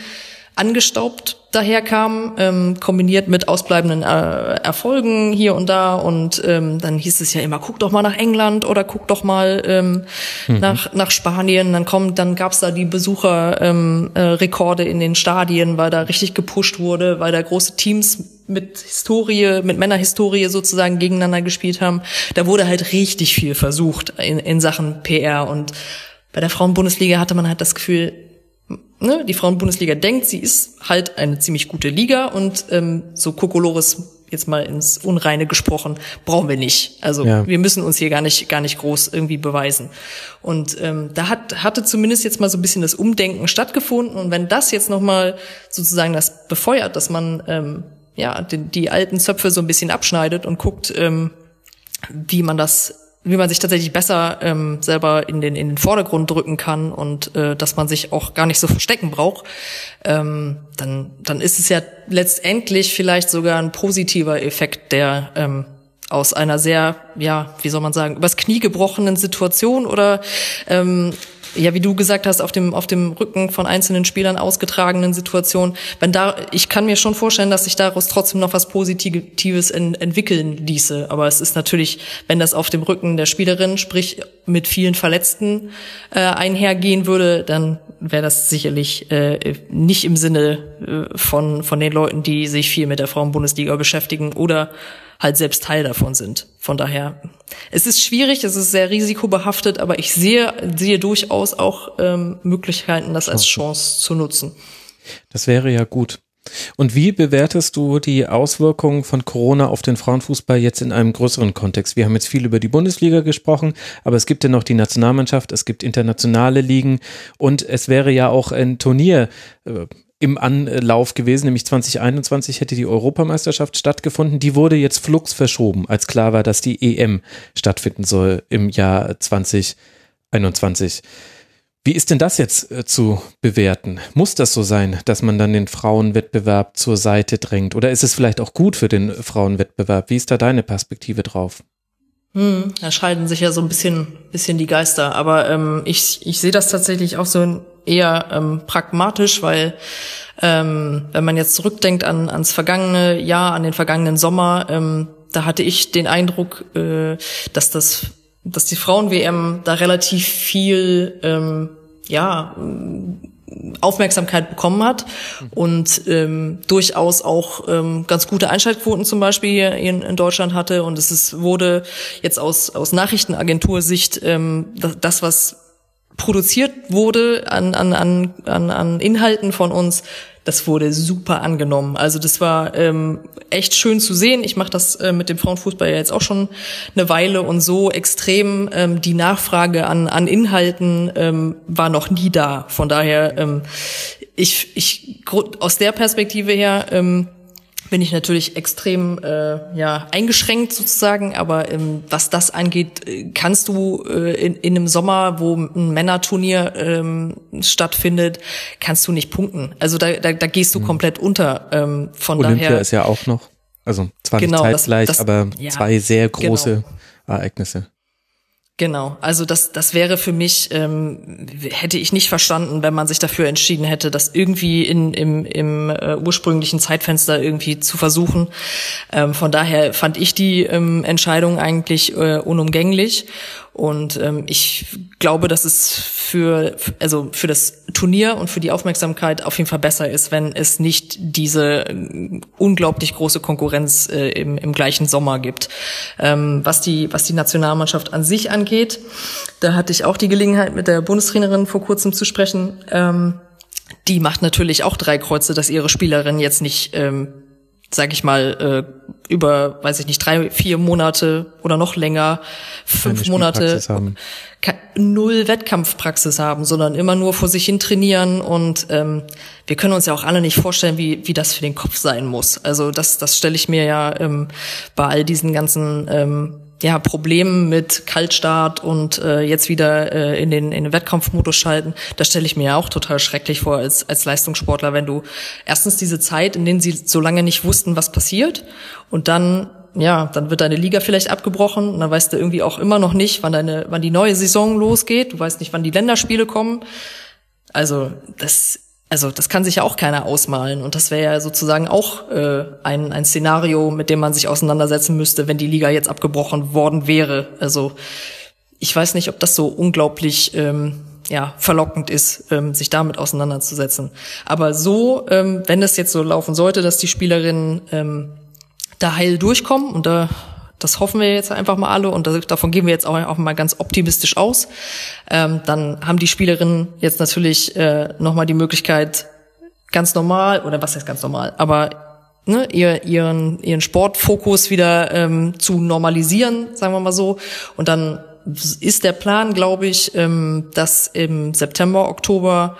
angestaubt daherkam, ähm, kombiniert mit ausbleibenden äh, Erfolgen hier und da. Und ähm, dann hieß es ja immer, guck doch mal nach England oder guck doch mal ähm, mhm. nach, nach Spanien. Dann kommt, dann gab's da die Besucherrekorde ähm, äh, in den Stadien, weil da richtig gepusht wurde, weil da große Teams mit Historie, mit Männerhistorie sozusagen gegeneinander gespielt haben. Da wurde halt richtig viel versucht in, in Sachen PR. Und bei der Frauenbundesliga hatte man halt das Gefühl, ne, die Frauenbundesliga denkt, sie ist halt eine ziemlich gute Liga und ähm, so Kokolores jetzt mal ins Unreine gesprochen, brauchen wir nicht. Also ja. wir müssen uns hier gar nicht, gar nicht groß irgendwie beweisen. Und ähm, da hat, hatte zumindest jetzt mal so ein bisschen das Umdenken stattgefunden. Und wenn das jetzt nochmal sozusagen das befeuert, dass man ähm, ja die, die alten Zöpfe so ein bisschen abschneidet und guckt, ähm, wie man das wie man sich tatsächlich besser ähm, selber in den in den Vordergrund drücken kann und äh, dass man sich auch gar nicht so verstecken braucht, ähm, dann dann ist es ja letztendlich vielleicht sogar ein positiver Effekt, der ähm, aus einer sehr, ja, wie soll man sagen, übers Knie gebrochenen Situation oder ähm, ja, wie du gesagt hast, auf dem, auf dem Rücken von einzelnen Spielern ausgetragenen Situationen, wenn da, ich kann mir schon vorstellen, dass sich daraus trotzdem noch was Positives en, entwickeln ließe. Aber es ist natürlich, wenn das auf dem Rücken der Spielerin, sprich mit vielen Verletzten äh, einhergehen würde, dann wäre das sicherlich äh, nicht im Sinne äh, von, von den Leuten, die sich viel mit der Frauenbundesliga beschäftigen oder halt selbst Teil davon sind. Von daher, es ist schwierig, es ist sehr risikobehaftet, aber ich sehe, sehe durchaus auch ähm, Möglichkeiten, das als Chance zu nutzen. Das wäre ja gut. Und wie bewertest du die Auswirkungen von Corona auf den Frauenfußball jetzt in einem größeren Kontext? Wir haben jetzt viel über die Bundesliga gesprochen, aber es gibt ja noch die Nationalmannschaft, es gibt internationale Ligen und es wäre ja auch ein Turnier äh, im Anlauf gewesen, nämlich 2021 hätte die Europameisterschaft stattgefunden. Die wurde jetzt flugs verschoben, als klar war, dass die EM stattfinden soll im Jahr 2021. Wie ist denn das jetzt äh, zu bewerten? Muss das so sein, dass man dann den Frauenwettbewerb zur Seite drängt? Oder ist es vielleicht auch gut für den Frauenwettbewerb? Wie ist da deine Perspektive drauf? Hm, da scheiden sich ja so ein bisschen, bisschen die Geister. Aber ähm, ich, ich sehe das tatsächlich auch so eher ähm, pragmatisch, weil ähm, wenn man jetzt zurückdenkt an, ans vergangene Jahr, an den vergangenen Sommer, ähm, da hatte ich den Eindruck, äh, dass das, dass die Frauen-WM da relativ viel, ähm, ja, Aufmerksamkeit bekommen hat und ähm, durchaus auch ähm, ganz gute Einschaltquoten zum Beispiel hier in, in Deutschland hatte. Und es ist, wurde jetzt aus, aus Nachrichtenagentursicht ähm, das, das, was produziert wurde an, an, an, an, an Inhalten von uns, das wurde super angenommen. Also das war ähm, echt schön zu sehen. Ich mache das äh, mit dem Frauenfußball ja jetzt auch schon eine Weile und so extrem ähm, die Nachfrage an, an Inhalten ähm, war noch nie da. Von daher, ähm, ich, ich aus der Perspektive her ähm, bin ich natürlich extrem äh, ja eingeschränkt sozusagen, aber ähm, was das angeht, äh, kannst du äh, in, in einem Sommer, wo ein Männerturnier ähm, stattfindet, kannst du nicht punkten. Also da, da, da gehst du mhm. komplett unter. Ähm, von Olympia daher ist ja auch noch, also zwar genau, nicht zeitgleich, das, das, aber ja, zwei sehr große genau. Ereignisse. Genau, also das, das wäre für mich, ähm, hätte ich nicht verstanden, wenn man sich dafür entschieden hätte, das irgendwie in, im, im äh, ursprünglichen Zeitfenster irgendwie zu versuchen. Ähm, von daher fand ich die ähm, Entscheidung eigentlich äh, unumgänglich. Und ähm, ich glaube, dass es für, also für das Turnier und für die Aufmerksamkeit auf jeden Fall besser ist, wenn es nicht diese äh, unglaublich große Konkurrenz äh, im, im gleichen Sommer gibt. Ähm, was die, was die Nationalmannschaft an sich angeht, da hatte ich auch die Gelegenheit, mit der Bundestrainerin vor kurzem zu sprechen. Ähm, die macht natürlich auch drei Kreuze, dass ihre Spielerinnen jetzt nicht ähm, sag ich mal, äh, über, weiß ich nicht, drei, vier Monate oder noch länger, fünf Monate null Wettkampfpraxis haben, sondern immer nur vor sich hin trainieren und ähm, wir können uns ja auch alle nicht vorstellen, wie, wie das für den Kopf sein muss. Also das, das stelle ich mir ja ähm, bei all diesen ganzen ähm, ja, Problemen mit Kaltstart und äh, jetzt wieder äh, in, den, in den Wettkampfmodus schalten, das stelle ich mir ja auch total schrecklich vor als, als Leistungssportler, wenn du erstens diese Zeit, in denen sie so lange nicht wussten, was passiert und dann ja, dann wird deine Liga vielleicht abgebrochen und dann weißt du irgendwie auch immer noch nicht, wann deine, wann die neue Saison losgeht. Du weißt nicht, wann die Länderspiele kommen. Also das also das kann sich ja auch keiner ausmalen. Und das wäre ja sozusagen auch äh, ein, ein Szenario, mit dem man sich auseinandersetzen müsste, wenn die Liga jetzt abgebrochen worden wäre. Also ich weiß nicht, ob das so unglaublich ähm, ja, verlockend ist, ähm, sich damit auseinanderzusetzen. Aber so, ähm, wenn es jetzt so laufen sollte, dass die Spielerinnen ähm, da heil durchkommen, und da das hoffen wir jetzt einfach mal alle und davon gehen wir jetzt auch, mal ganz optimistisch aus. Ähm, dann haben die Spielerinnen jetzt natürlich äh, nochmal die Möglichkeit, ganz normal, oder was heißt ganz normal, aber ne, ihr, ihren, ihren Sportfokus wieder ähm, zu normalisieren, sagen wir mal so. Und dann ist der Plan, glaube ich, ähm, dass im September, Oktober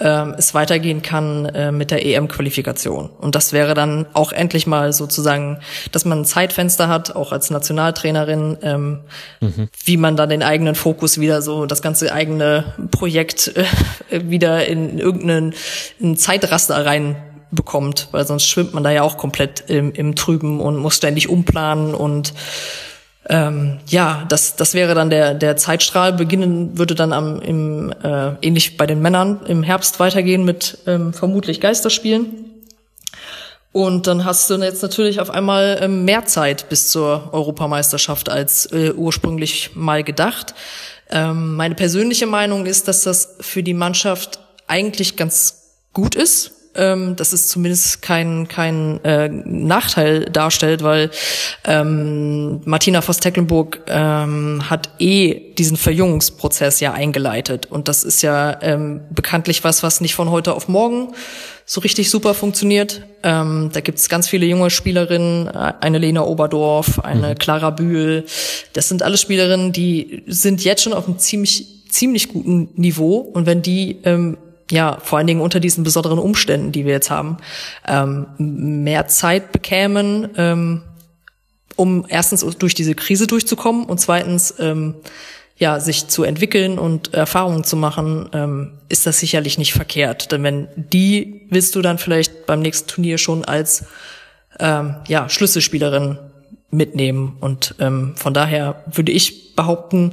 ähm, es weitergehen kann äh, mit der EM-Qualifikation. Und das wäre dann auch endlich mal sozusagen, dass man ein Zeitfenster hat, auch als Nationaltrainerin, ähm, mhm. wie man dann den eigenen Fokus wieder so, das ganze eigene Projekt äh, wieder in irgendeinen in Zeitraster rein bekommt, weil sonst schwimmt man da ja auch komplett im, im Trüben und muss ständig umplanen und ähm, ja, das, das wäre dann der, der Zeitstrahl. Beginnen würde dann am, im, äh, ähnlich bei den Männern im Herbst weitergehen mit ähm, vermutlich Geisterspielen. Und dann hast du jetzt natürlich auf einmal ähm, mehr Zeit bis zur Europameisterschaft als äh, ursprünglich mal gedacht. Ähm, meine persönliche Meinung ist, dass das für die Mannschaft eigentlich ganz gut ist, ähm, dass es zumindest kein, kein äh, Nachteil darstellt, weil ähm, Martina Voss-Tecklenburg ähm, hat eh diesen Verjüngungsprozess ja eingeleitet. Und das ist ja ähm, bekanntlich was, was nicht von heute auf morgen so richtig super funktioniert. Ähm, da gibt's ganz viele junge Spielerinnen, eine Lena Oberdorf, eine mhm. Clara Bühl. Das sind alles Spielerinnen, die sind jetzt schon auf einem ziemlich, ziemlich guten Niveau. Und wenn die ähm, ja, vor allen Dingen unter diesen besonderen Umständen, die wir jetzt haben, ähm, mehr Zeit bekämen, ähm, um erstens durch diese Krise durchzukommen und zweitens ähm, ja sich zu entwickeln und Erfahrungen zu machen, ähm, ist das sicherlich nicht verkehrt. Denn wenn die willst du dann vielleicht beim nächsten Turnier schon als ähm, ja Schlüsselspielerin mitnehmen und ähm, von daher würde ich behaupten,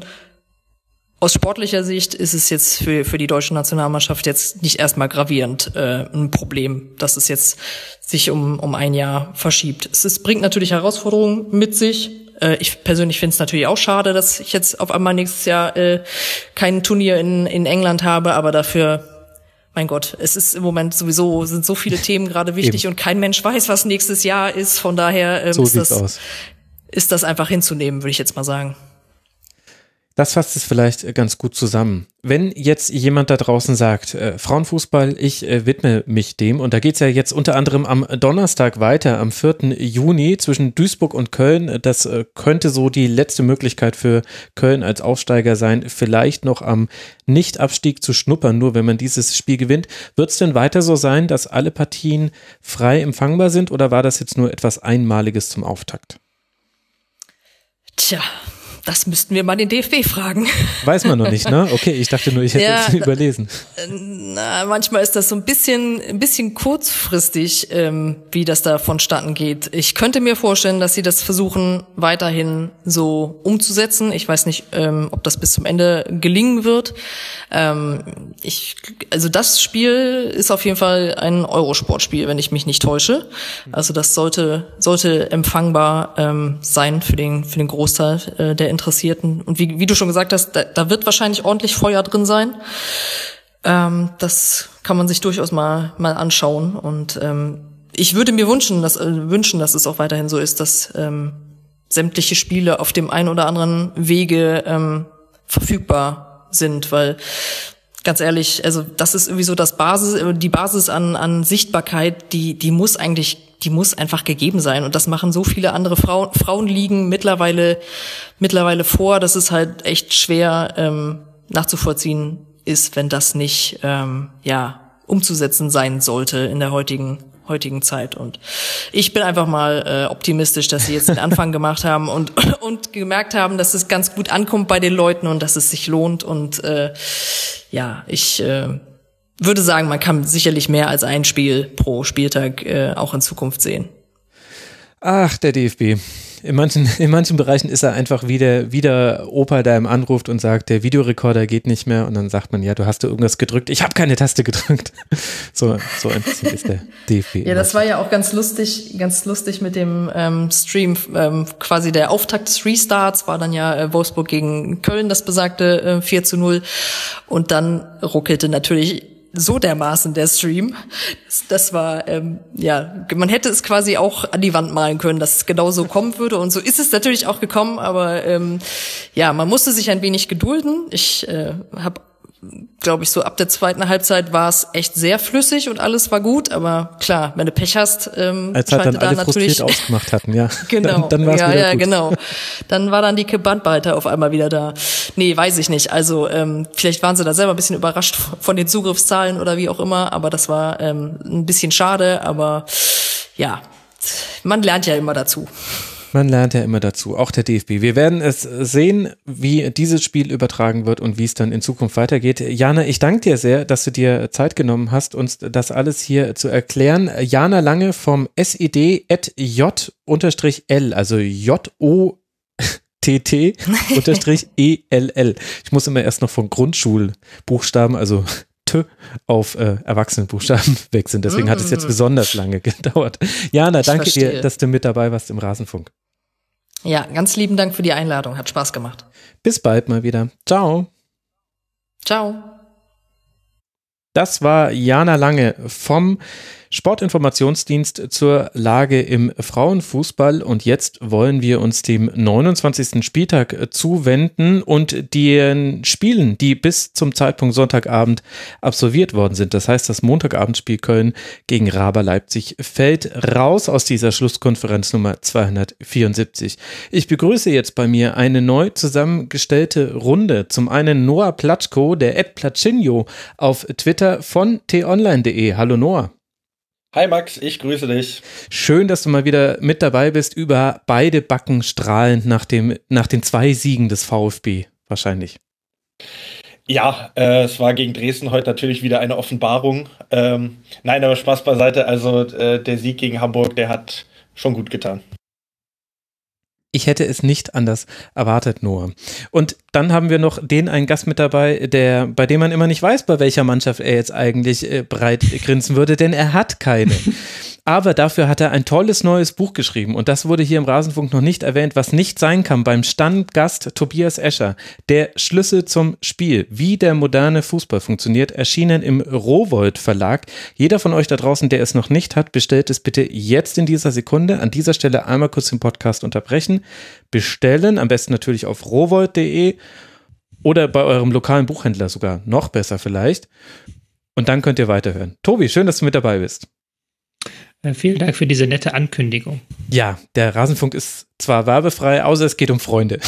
aus sportlicher Sicht ist es jetzt für, für die deutsche Nationalmannschaft jetzt nicht erstmal gravierend äh, ein Problem, dass es jetzt sich um, um ein Jahr verschiebt. Es ist, bringt natürlich Herausforderungen mit sich. Äh, ich persönlich finde es natürlich auch schade, dass ich jetzt auf einmal nächstes Jahr äh, kein Turnier in, in England habe, aber dafür mein Gott, es ist im Moment sowieso, sind so viele Themen gerade wichtig Eben. und kein Mensch weiß, was nächstes Jahr ist. Von daher ähm, so ist, das, ist das einfach hinzunehmen, würde ich jetzt mal sagen. Das fasst es vielleicht ganz gut zusammen. Wenn jetzt jemand da draußen sagt, äh, Frauenfußball, ich äh, widme mich dem, und da geht's ja jetzt unter anderem am Donnerstag weiter, am 4. Juni zwischen Duisburg und Köln. Das äh, könnte so die letzte Möglichkeit für Köln als Aufsteiger sein, vielleicht noch am Nichtabstieg zu schnuppern, nur wenn man dieses Spiel gewinnt. Wird es denn weiter so sein, dass alle Partien frei empfangbar sind, oder war das jetzt nur etwas Einmaliges zum Auftakt? Tja, das müssten wir mal den DFB fragen. Weiß man noch nicht, ne? Okay, ich dachte nur, ich hätte ja, es überlesen. Na, manchmal ist das so ein bisschen, ein bisschen kurzfristig, ähm, wie das da vonstatten geht. Ich könnte mir vorstellen, dass sie das versuchen, weiterhin so umzusetzen. Ich weiß nicht, ähm, ob das bis zum Ende gelingen wird. Ähm, ich, also das Spiel ist auf jeden Fall ein Eurosportspiel, wenn ich mich nicht täusche. Also das sollte, sollte empfangbar ähm, sein für den, für den Großteil äh, der Interessierten. Und wie, wie du schon gesagt hast, da, da wird wahrscheinlich ordentlich Feuer drin sein. Ähm, das kann man sich durchaus mal, mal anschauen. Und ähm, ich würde mir wünschen, dass, äh, wünschen, dass es auch weiterhin so ist, dass ähm, sämtliche Spiele auf dem einen oder anderen Wege ähm, verfügbar sind, weil ganz ehrlich, also das ist irgendwie so das Basis, die Basis an, an Sichtbarkeit, die, die muss eigentlich, die muss einfach gegeben sein. Und das machen so viele andere Frauen, Frauenligen mittlerweile, mittlerweile vor, dass es halt echt schwer ähm, nachzuvollziehen ist, wenn das nicht, ähm, ja, umzusetzen sein sollte in der heutigen heutigen Zeit. Und ich bin einfach mal äh, optimistisch, dass sie jetzt den Anfang gemacht haben und, und gemerkt haben, dass es ganz gut ankommt bei den Leuten und dass es sich lohnt. Und äh, ja, ich äh, würde sagen, man kann sicherlich mehr als ein Spiel pro Spieltag äh, auch in Zukunft sehen. Ach, der DFB. In manchen, in manchen Bereichen ist er einfach wie der, wie der Opa, der ihm anruft und sagt, der Videorekorder geht nicht mehr. Und dann sagt man, ja, du hast du irgendwas gedrückt. Ich habe keine Taste gedrückt. So, so ein bisschen ist der DFB. Ja, das war ja auch ganz lustig, ganz lustig mit dem ähm, Stream. Ähm, quasi der Auftakt des Restarts war dann ja äh, Wolfsburg gegen Köln, das besagte äh, 4 zu 0. Und dann ruckelte natürlich so dermaßen der Stream. Das, das war, ähm, ja, man hätte es quasi auch an die Wand malen können, dass es genau so kommen würde. Und so ist es natürlich auch gekommen, aber ähm, ja, man musste sich ein wenig gedulden. Ich äh, habe glaube ich, so ab der zweiten Halbzeit war es echt sehr flüssig und alles war gut, aber klar, wenn du Pech hast, ähm, Als halt dann da alle natürlich ausgemacht hatten, ja. genau. dann, dann ja, ja, gut. genau. Dann war dann die Bandbreite auf einmal wieder da. Nee, weiß ich nicht. Also ähm, vielleicht waren sie da selber ein bisschen überrascht von den Zugriffszahlen oder wie auch immer, aber das war ähm, ein bisschen schade, aber ja, man lernt ja immer dazu. Man lernt ja immer dazu, auch der DFB. Wir werden es sehen, wie dieses Spiel übertragen wird und wie es dann in Zukunft weitergeht. Jana, ich danke dir sehr, dass du dir Zeit genommen hast, uns das alles hier zu erklären. Jana Lange vom SED.J-L, also J-O T-T unterstrich E-L-L. Ich muss immer erst noch von Grundschulbuchstaben, also T auf äh, Erwachsenenbuchstaben wechseln. Deswegen mm. hat es jetzt mm. besonders lange gedauert. Jana, danke dir, dass du mit dabei warst im Rasenfunk. Ja, ganz lieben Dank für die Einladung. Hat Spaß gemacht. Bis bald mal wieder. Ciao. Ciao. Das war Jana Lange vom Sportinformationsdienst zur Lage im Frauenfußball und jetzt wollen wir uns dem 29. Spieltag zuwenden und den Spielen, die bis zum Zeitpunkt Sonntagabend absolviert worden sind. Das heißt, das Montagabendspiel Köln gegen Raber Leipzig fällt raus aus dieser Schlusskonferenz Nummer 274. Ich begrüße jetzt bei mir eine neu zusammengestellte Runde. Zum einen Noah Platschko, der Ed Platschinho auf Twitter von t-online.de. Hallo Noah. Hi Max, ich grüße dich. Schön, dass du mal wieder mit dabei bist, über beide Backen strahlend nach, dem, nach den zwei Siegen des VfB wahrscheinlich. Ja, äh, es war gegen Dresden heute natürlich wieder eine Offenbarung. Ähm, nein, aber Spaß beiseite. Also äh, der Sieg gegen Hamburg, der hat schon gut getan. Ich hätte es nicht anders erwartet, Noah. Und dann haben wir noch den einen Gast mit dabei, der, bei dem man immer nicht weiß, bei welcher Mannschaft er jetzt eigentlich äh, breit grinsen würde, denn er hat keine. Aber dafür hat er ein tolles neues Buch geschrieben und das wurde hier im Rasenfunk noch nicht erwähnt, was nicht sein kann beim Stammgast Tobias Escher. Der Schlüssel zum Spiel, wie der moderne Fußball funktioniert, erschienen im Rowold Verlag. Jeder von euch da draußen, der es noch nicht hat, bestellt es bitte jetzt in dieser Sekunde. An dieser Stelle einmal kurz den Podcast unterbrechen. Bestellen, am besten natürlich auf rowold.de oder bei eurem lokalen Buchhändler sogar. Noch besser vielleicht. Und dann könnt ihr weiterhören. Tobi, schön, dass du mit dabei bist. Äh, vielen Dank für diese nette Ankündigung. Ja, der Rasenfunk ist zwar werbefrei, außer es geht um Freunde.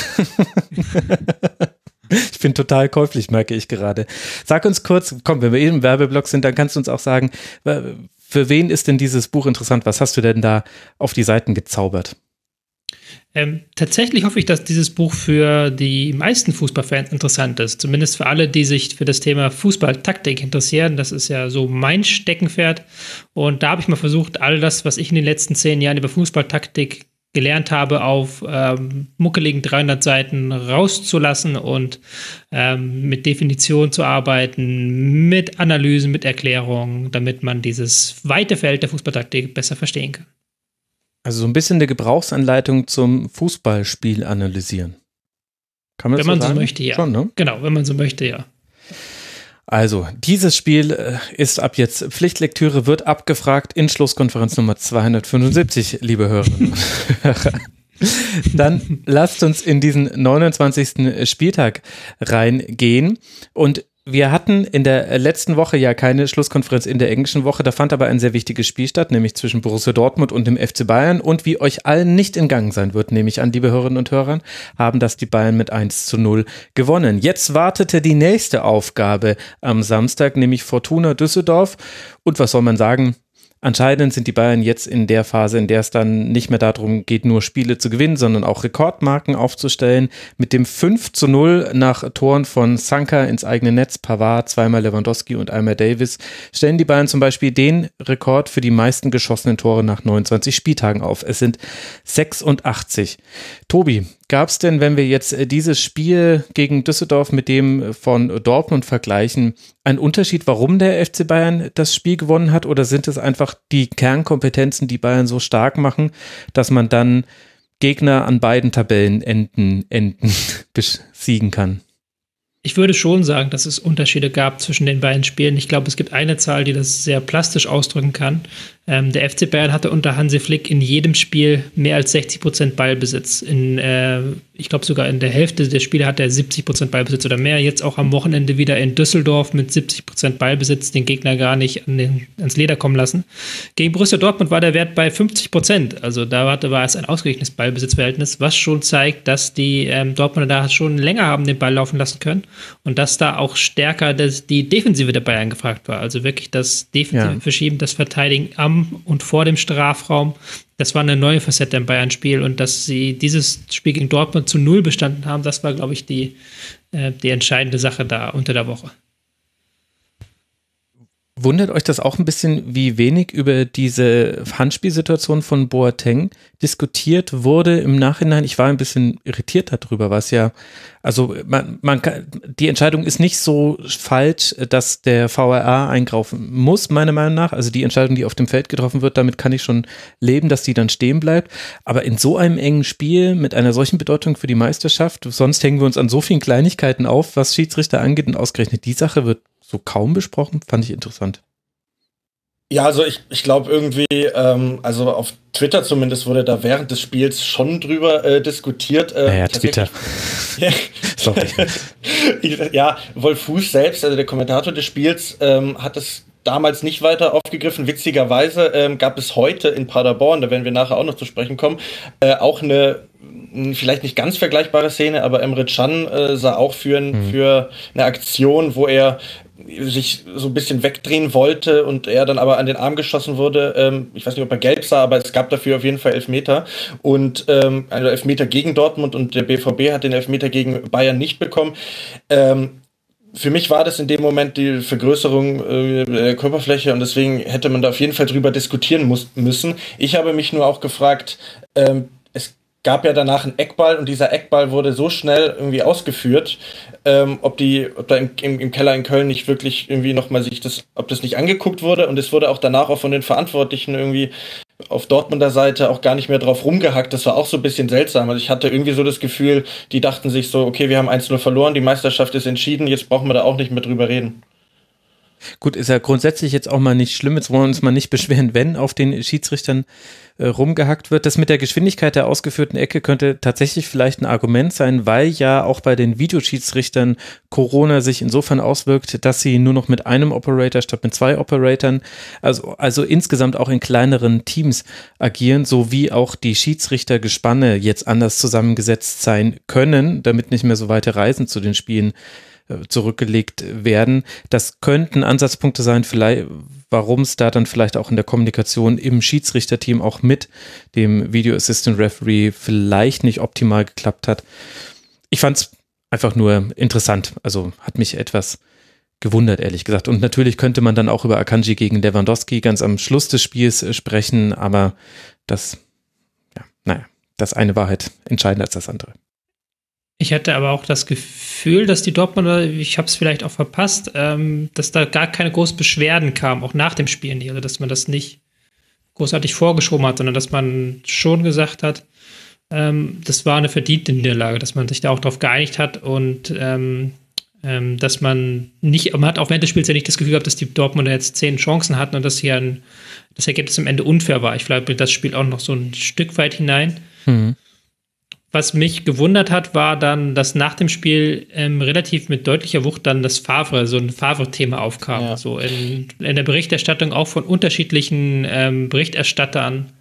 ich bin total käuflich, merke ich gerade. Sag uns kurz, komm, wenn wir eben im Werbeblock sind, dann kannst du uns auch sagen, für wen ist denn dieses Buch interessant? Was hast du denn da auf die Seiten gezaubert? Ähm, tatsächlich hoffe ich, dass dieses Buch für die meisten Fußballfans interessant ist. Zumindest für alle, die sich für das Thema Fußballtaktik interessieren. Das ist ja so mein Steckenpferd. Und da habe ich mal versucht, all das, was ich in den letzten zehn Jahren über Fußballtaktik gelernt habe, auf ähm, muckeligen 300 Seiten rauszulassen und ähm, mit Definition zu arbeiten, mit Analysen, mit Erklärungen, damit man dieses weite Feld der Fußballtaktik besser verstehen kann. Also so ein bisschen eine Gebrauchsanleitung zum Fußballspiel analysieren. Kann man wenn so man sagen? so möchte, ja. Schon, ne? Genau, wenn man so möchte, ja. Also, dieses Spiel äh, ist ab jetzt Pflichtlektüre, wird abgefragt in Schlusskonferenz Nummer 275, liebe Hörerinnen und Hörer. Dann lasst uns in diesen 29. Spieltag reingehen und wir hatten in der letzten Woche ja keine Schlusskonferenz in der englischen Woche. Da fand aber ein sehr wichtiges Spiel statt, nämlich zwischen Borussia Dortmund und dem FC Bayern. Und wie euch allen nicht entgangen sein wird, nehme ich an, liebe Hörerinnen und Hörer, haben das die Bayern mit 1 zu 0 gewonnen. Jetzt wartete die nächste Aufgabe am Samstag, nämlich Fortuna Düsseldorf. Und was soll man sagen? Anscheinend sind die Bayern jetzt in der Phase, in der es dann nicht mehr darum geht, nur Spiele zu gewinnen, sondern auch Rekordmarken aufzustellen. Mit dem 5 zu 0 nach Toren von Sanka ins eigene Netz, Pavard, zweimal Lewandowski und einmal Davis, stellen die Bayern zum Beispiel den Rekord für die meisten geschossenen Tore nach 29 Spieltagen auf. Es sind 86. Tobi, Gab es denn, wenn wir jetzt äh, dieses Spiel gegen Düsseldorf mit dem von Dortmund vergleichen, einen Unterschied, warum der FC Bayern das Spiel gewonnen hat? Oder sind es einfach die Kernkompetenzen, die Bayern so stark machen, dass man dann Gegner an beiden Tabellenenden Enden besiegen kann? Ich würde schon sagen, dass es Unterschiede gab zwischen den beiden Spielen. Ich glaube, es gibt eine Zahl, die das sehr plastisch ausdrücken kann. Ähm, der FC Bayern hatte unter Hansi Flick in jedem Spiel mehr als 60 Prozent Ballbesitz. In, äh, ich glaube sogar in der Hälfte der Spiele hat er 70 Prozent Ballbesitz oder mehr. Jetzt auch am Wochenende wieder in Düsseldorf mit 70 Prozent Ballbesitz, den Gegner gar nicht an den, ans Leder kommen lassen. Gegen Borussia Dortmund war der Wert bei 50 Prozent. Also da war es ein ausgeglichenes Ballbesitzverhältnis, was schon zeigt, dass die ähm, Dortmunder da schon länger haben den Ball laufen lassen können und dass da auch stärker das, die Defensive der Bayern gefragt war. Also wirklich das defensive ja. Verschieben, das Verteidigen am und vor dem Strafraum. Das war eine neue Facette im Bayern-Spiel und dass sie dieses Spiel gegen Dortmund zu null bestanden haben, das war, glaube ich, die, äh, die entscheidende Sache da unter der Woche. Wundert euch das auch ein bisschen, wie wenig über diese Handspielsituation von Boateng diskutiert wurde im Nachhinein? Ich war ein bisschen irritiert darüber, was ja, also man, man kann, die Entscheidung ist nicht so falsch, dass der VRA eingreifen muss, meiner Meinung nach. Also die Entscheidung, die auf dem Feld getroffen wird, damit kann ich schon leben, dass die dann stehen bleibt. Aber in so einem engen Spiel mit einer solchen Bedeutung für die Meisterschaft, sonst hängen wir uns an so vielen Kleinigkeiten auf, was Schiedsrichter angeht und ausgerechnet die Sache wird so kaum besprochen. Fand ich interessant. Ja, also ich, ich glaube irgendwie, ähm, also auf Twitter zumindest wurde da während des Spiels schon drüber äh, diskutiert. Äh, naja, Twitter. Sorry. ja, Wolf Fuß selbst, also der Kommentator des Spiels, ähm, hat es damals nicht weiter aufgegriffen. Witzigerweise ähm, gab es heute in Paderborn, da werden wir nachher auch noch zu sprechen kommen, äh, auch eine vielleicht nicht ganz vergleichbare Szene, aber Emre Can äh, sah auch für, ein, mhm. für eine Aktion, wo er sich so ein bisschen wegdrehen wollte und er dann aber an den Arm geschossen wurde. Ähm, ich weiß nicht, ob er gelb sah, aber es gab dafür auf jeden Fall Elfmeter. Und ähm, also Elfmeter gegen Dortmund und der BVB hat den Elfmeter gegen Bayern nicht bekommen. Ähm, für mich war das in dem Moment die Vergrößerung äh, der Körperfläche und deswegen hätte man da auf jeden Fall drüber diskutieren muss, müssen. Ich habe mich nur auch gefragt, ähm, gab ja danach einen Eckball und dieser Eckball wurde so schnell irgendwie ausgeführt, ähm, ob die, ob da im, im, im, Keller in Köln nicht wirklich irgendwie nochmal sich das, ob das nicht angeguckt wurde und es wurde auch danach auch von den Verantwortlichen irgendwie auf Dortmunder Seite auch gar nicht mehr drauf rumgehackt. Das war auch so ein bisschen seltsam. Also ich hatte irgendwie so das Gefühl, die dachten sich so, okay, wir haben 1-0 verloren, die Meisterschaft ist entschieden, jetzt brauchen wir da auch nicht mehr drüber reden. Gut, ist ja grundsätzlich jetzt auch mal nicht schlimm. Jetzt wollen wir uns mal nicht beschweren, wenn auf den Schiedsrichtern äh, rumgehackt wird. Das mit der Geschwindigkeit der ausgeführten Ecke könnte tatsächlich vielleicht ein Argument sein, weil ja auch bei den Videoschiedsrichtern Corona sich insofern auswirkt, dass sie nur noch mit einem Operator statt mit zwei Operatoren, also, also insgesamt auch in kleineren Teams agieren, sowie auch die Schiedsrichtergespanne jetzt anders zusammengesetzt sein können, damit nicht mehr so weite Reisen zu den Spielen äh, zurückgelegt werden. Das könnten Ansatzpunkte sein, vielleicht, warum es da dann vielleicht auch in der Kommunikation im Schiedsrichterteam auch mit dem Video Assistant Referee vielleicht nicht optimal geklappt hat. Ich fand es einfach nur interessant. Also hat mich etwas gewundert, ehrlich gesagt. Und natürlich könnte man dann auch über Akanji gegen Lewandowski ganz am Schluss des Spiels äh, sprechen, aber das, ja, naja, das eine war halt entscheidender als das andere. Ich hatte aber auch das Gefühl, dass die Dortmunder, ich habe es vielleicht auch verpasst, ähm, dass da gar keine großen Beschwerden kamen, auch nach dem Spiel nicht. Also, dass man das nicht großartig vorgeschoben hat, sondern dass man schon gesagt hat, ähm, das war eine verdiente Niederlage, dass man sich da auch darauf geeinigt hat und ähm, ähm, dass man nicht, man hat auch während des Spiels ja nicht das Gefühl gehabt, dass die Dortmunder jetzt zehn Chancen hatten und dass hier ein, das Ergebnis am Ende unfair war. Ich glaube, das spielt auch noch so ein Stück weit hinein. Mhm. Was mich gewundert hat, war dann, dass nach dem Spiel ähm, relativ mit deutlicher Wucht dann das Favre, so ein Favre-Thema aufkam. Ja. So in, in, der Berichterstattung auch von unterschiedlichen ähm, Berichterstattern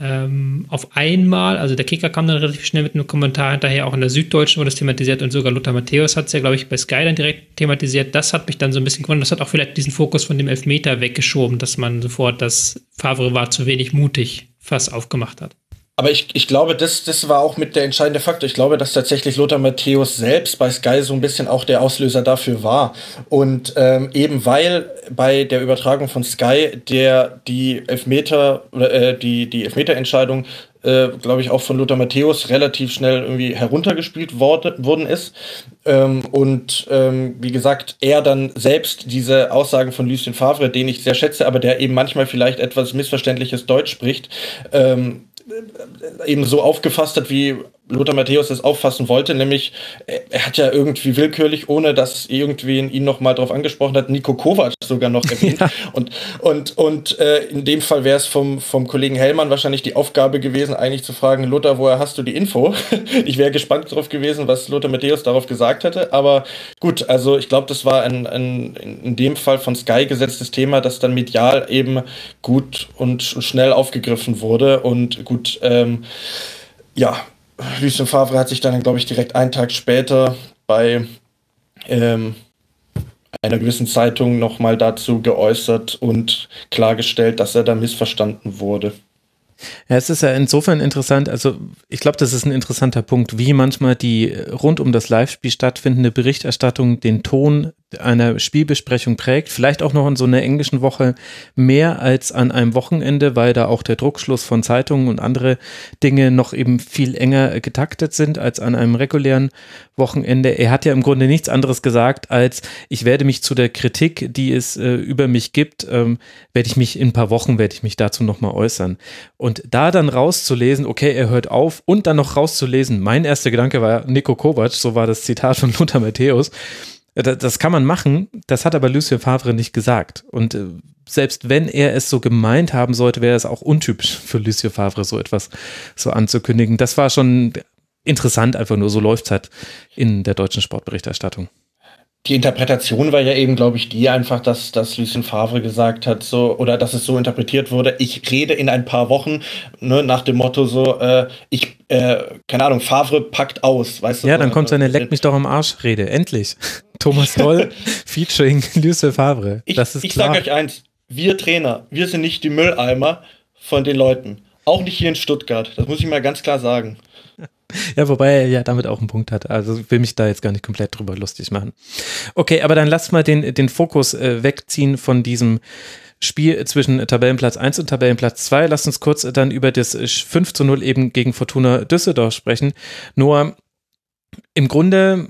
ähm, auf einmal. Also der Kicker kam dann relativ schnell mit einem Kommentar hinterher, auch in der Süddeutschen wurde das thematisiert und sogar Lothar Matthäus hat es ja, glaube ich, bei Sky dann direkt thematisiert. Das hat mich dann so ein bisschen gewundert. Das hat auch vielleicht diesen Fokus von dem Elfmeter weggeschoben, dass man sofort das Favre war zu wenig mutig fast aufgemacht hat. Aber ich, ich glaube, das, das war auch mit der entscheidende Faktor. Ich glaube, dass tatsächlich Lothar Matthäus selbst bei Sky so ein bisschen auch der Auslöser dafür war. Und ähm, eben weil bei der Übertragung von Sky der die Elfmeter äh, die, die Elfmeterentscheidung äh, glaube ich, auch von Lothar Matthäus relativ schnell irgendwie heruntergespielt worden, worden ist. Ähm, und ähm, wie gesagt, er dann selbst diese Aussagen von Lucien Favre, den ich sehr schätze, aber der eben manchmal vielleicht etwas missverständliches Deutsch spricht, ähm, eben so aufgefasst hat, wie Lothar Matthäus das auffassen wollte, nämlich er hat ja irgendwie willkürlich, ohne dass irgendwie ihn noch mal drauf angesprochen hat, Nico Kovac sogar noch erwähnt. Ja. Und, und, und äh, in dem Fall wäre es vom, vom Kollegen Hellmann wahrscheinlich die Aufgabe gewesen, eigentlich zu fragen, Lothar, woher hast du die Info? ich wäre gespannt drauf gewesen, was Lothar Matthäus darauf gesagt hätte. Aber gut, also ich glaube, das war ein, ein in dem Fall von Sky gesetztes Thema, das dann medial eben gut und schnell aufgegriffen wurde. Und gut, ähm, ja, Lucien Favre hat sich dann, glaube ich, direkt einen Tag später bei ähm, einer gewissen Zeitung nochmal dazu geäußert und klargestellt, dass er da missverstanden wurde. Ja, es ist ja insofern interessant, also ich glaube, das ist ein interessanter Punkt, wie manchmal die rund um das Live-Spiel stattfindende Berichterstattung den Ton einer Spielbesprechung prägt, vielleicht auch noch in so einer englischen Woche mehr als an einem Wochenende, weil da auch der Druckschluss von Zeitungen und andere Dinge noch eben viel enger getaktet sind als an einem regulären Wochenende. Er hat ja im Grunde nichts anderes gesagt, als ich werde mich zu der Kritik, die es äh, über mich gibt, ähm, werde ich mich in ein paar Wochen, werde ich mich dazu nochmal äußern. Und da dann rauszulesen, okay, er hört auf und dann noch rauszulesen, mein erster Gedanke war Nico Kovac, so war das Zitat von Lothar Matthäus, das kann man machen, das hat aber Lucien Favre nicht gesagt. Und äh, selbst wenn er es so gemeint haben sollte, wäre es auch untypisch für Lucien Favre, so etwas so anzukündigen. Das war schon interessant, einfach nur so läuft es halt in der deutschen Sportberichterstattung die Interpretation war ja eben, glaube ich, die einfach, dass, dass Lucien Favre gesagt hat, so, oder dass es so interpretiert wurde, ich rede in ein paar Wochen, ne, nach dem Motto so, äh, ich, äh, keine Ahnung, Favre packt aus, weißt du? Ja, dann kommt seine Leck mich doch am Arsch Rede, endlich. Thomas Doll featuring Lucien Favre. Das ich, ist ich sag euch eins, wir Trainer, wir sind nicht die Mülleimer von den Leuten. Auch nicht hier in Stuttgart, das muss ich mal ganz klar sagen. Ja, wobei er ja damit auch einen Punkt hat. Also will mich da jetzt gar nicht komplett drüber lustig machen. Okay, aber dann lass mal den, den Fokus äh, wegziehen von diesem Spiel zwischen Tabellenplatz 1 und Tabellenplatz 2. Lass uns kurz dann über das 5 zu 0 eben gegen Fortuna Düsseldorf sprechen. Nur im Grunde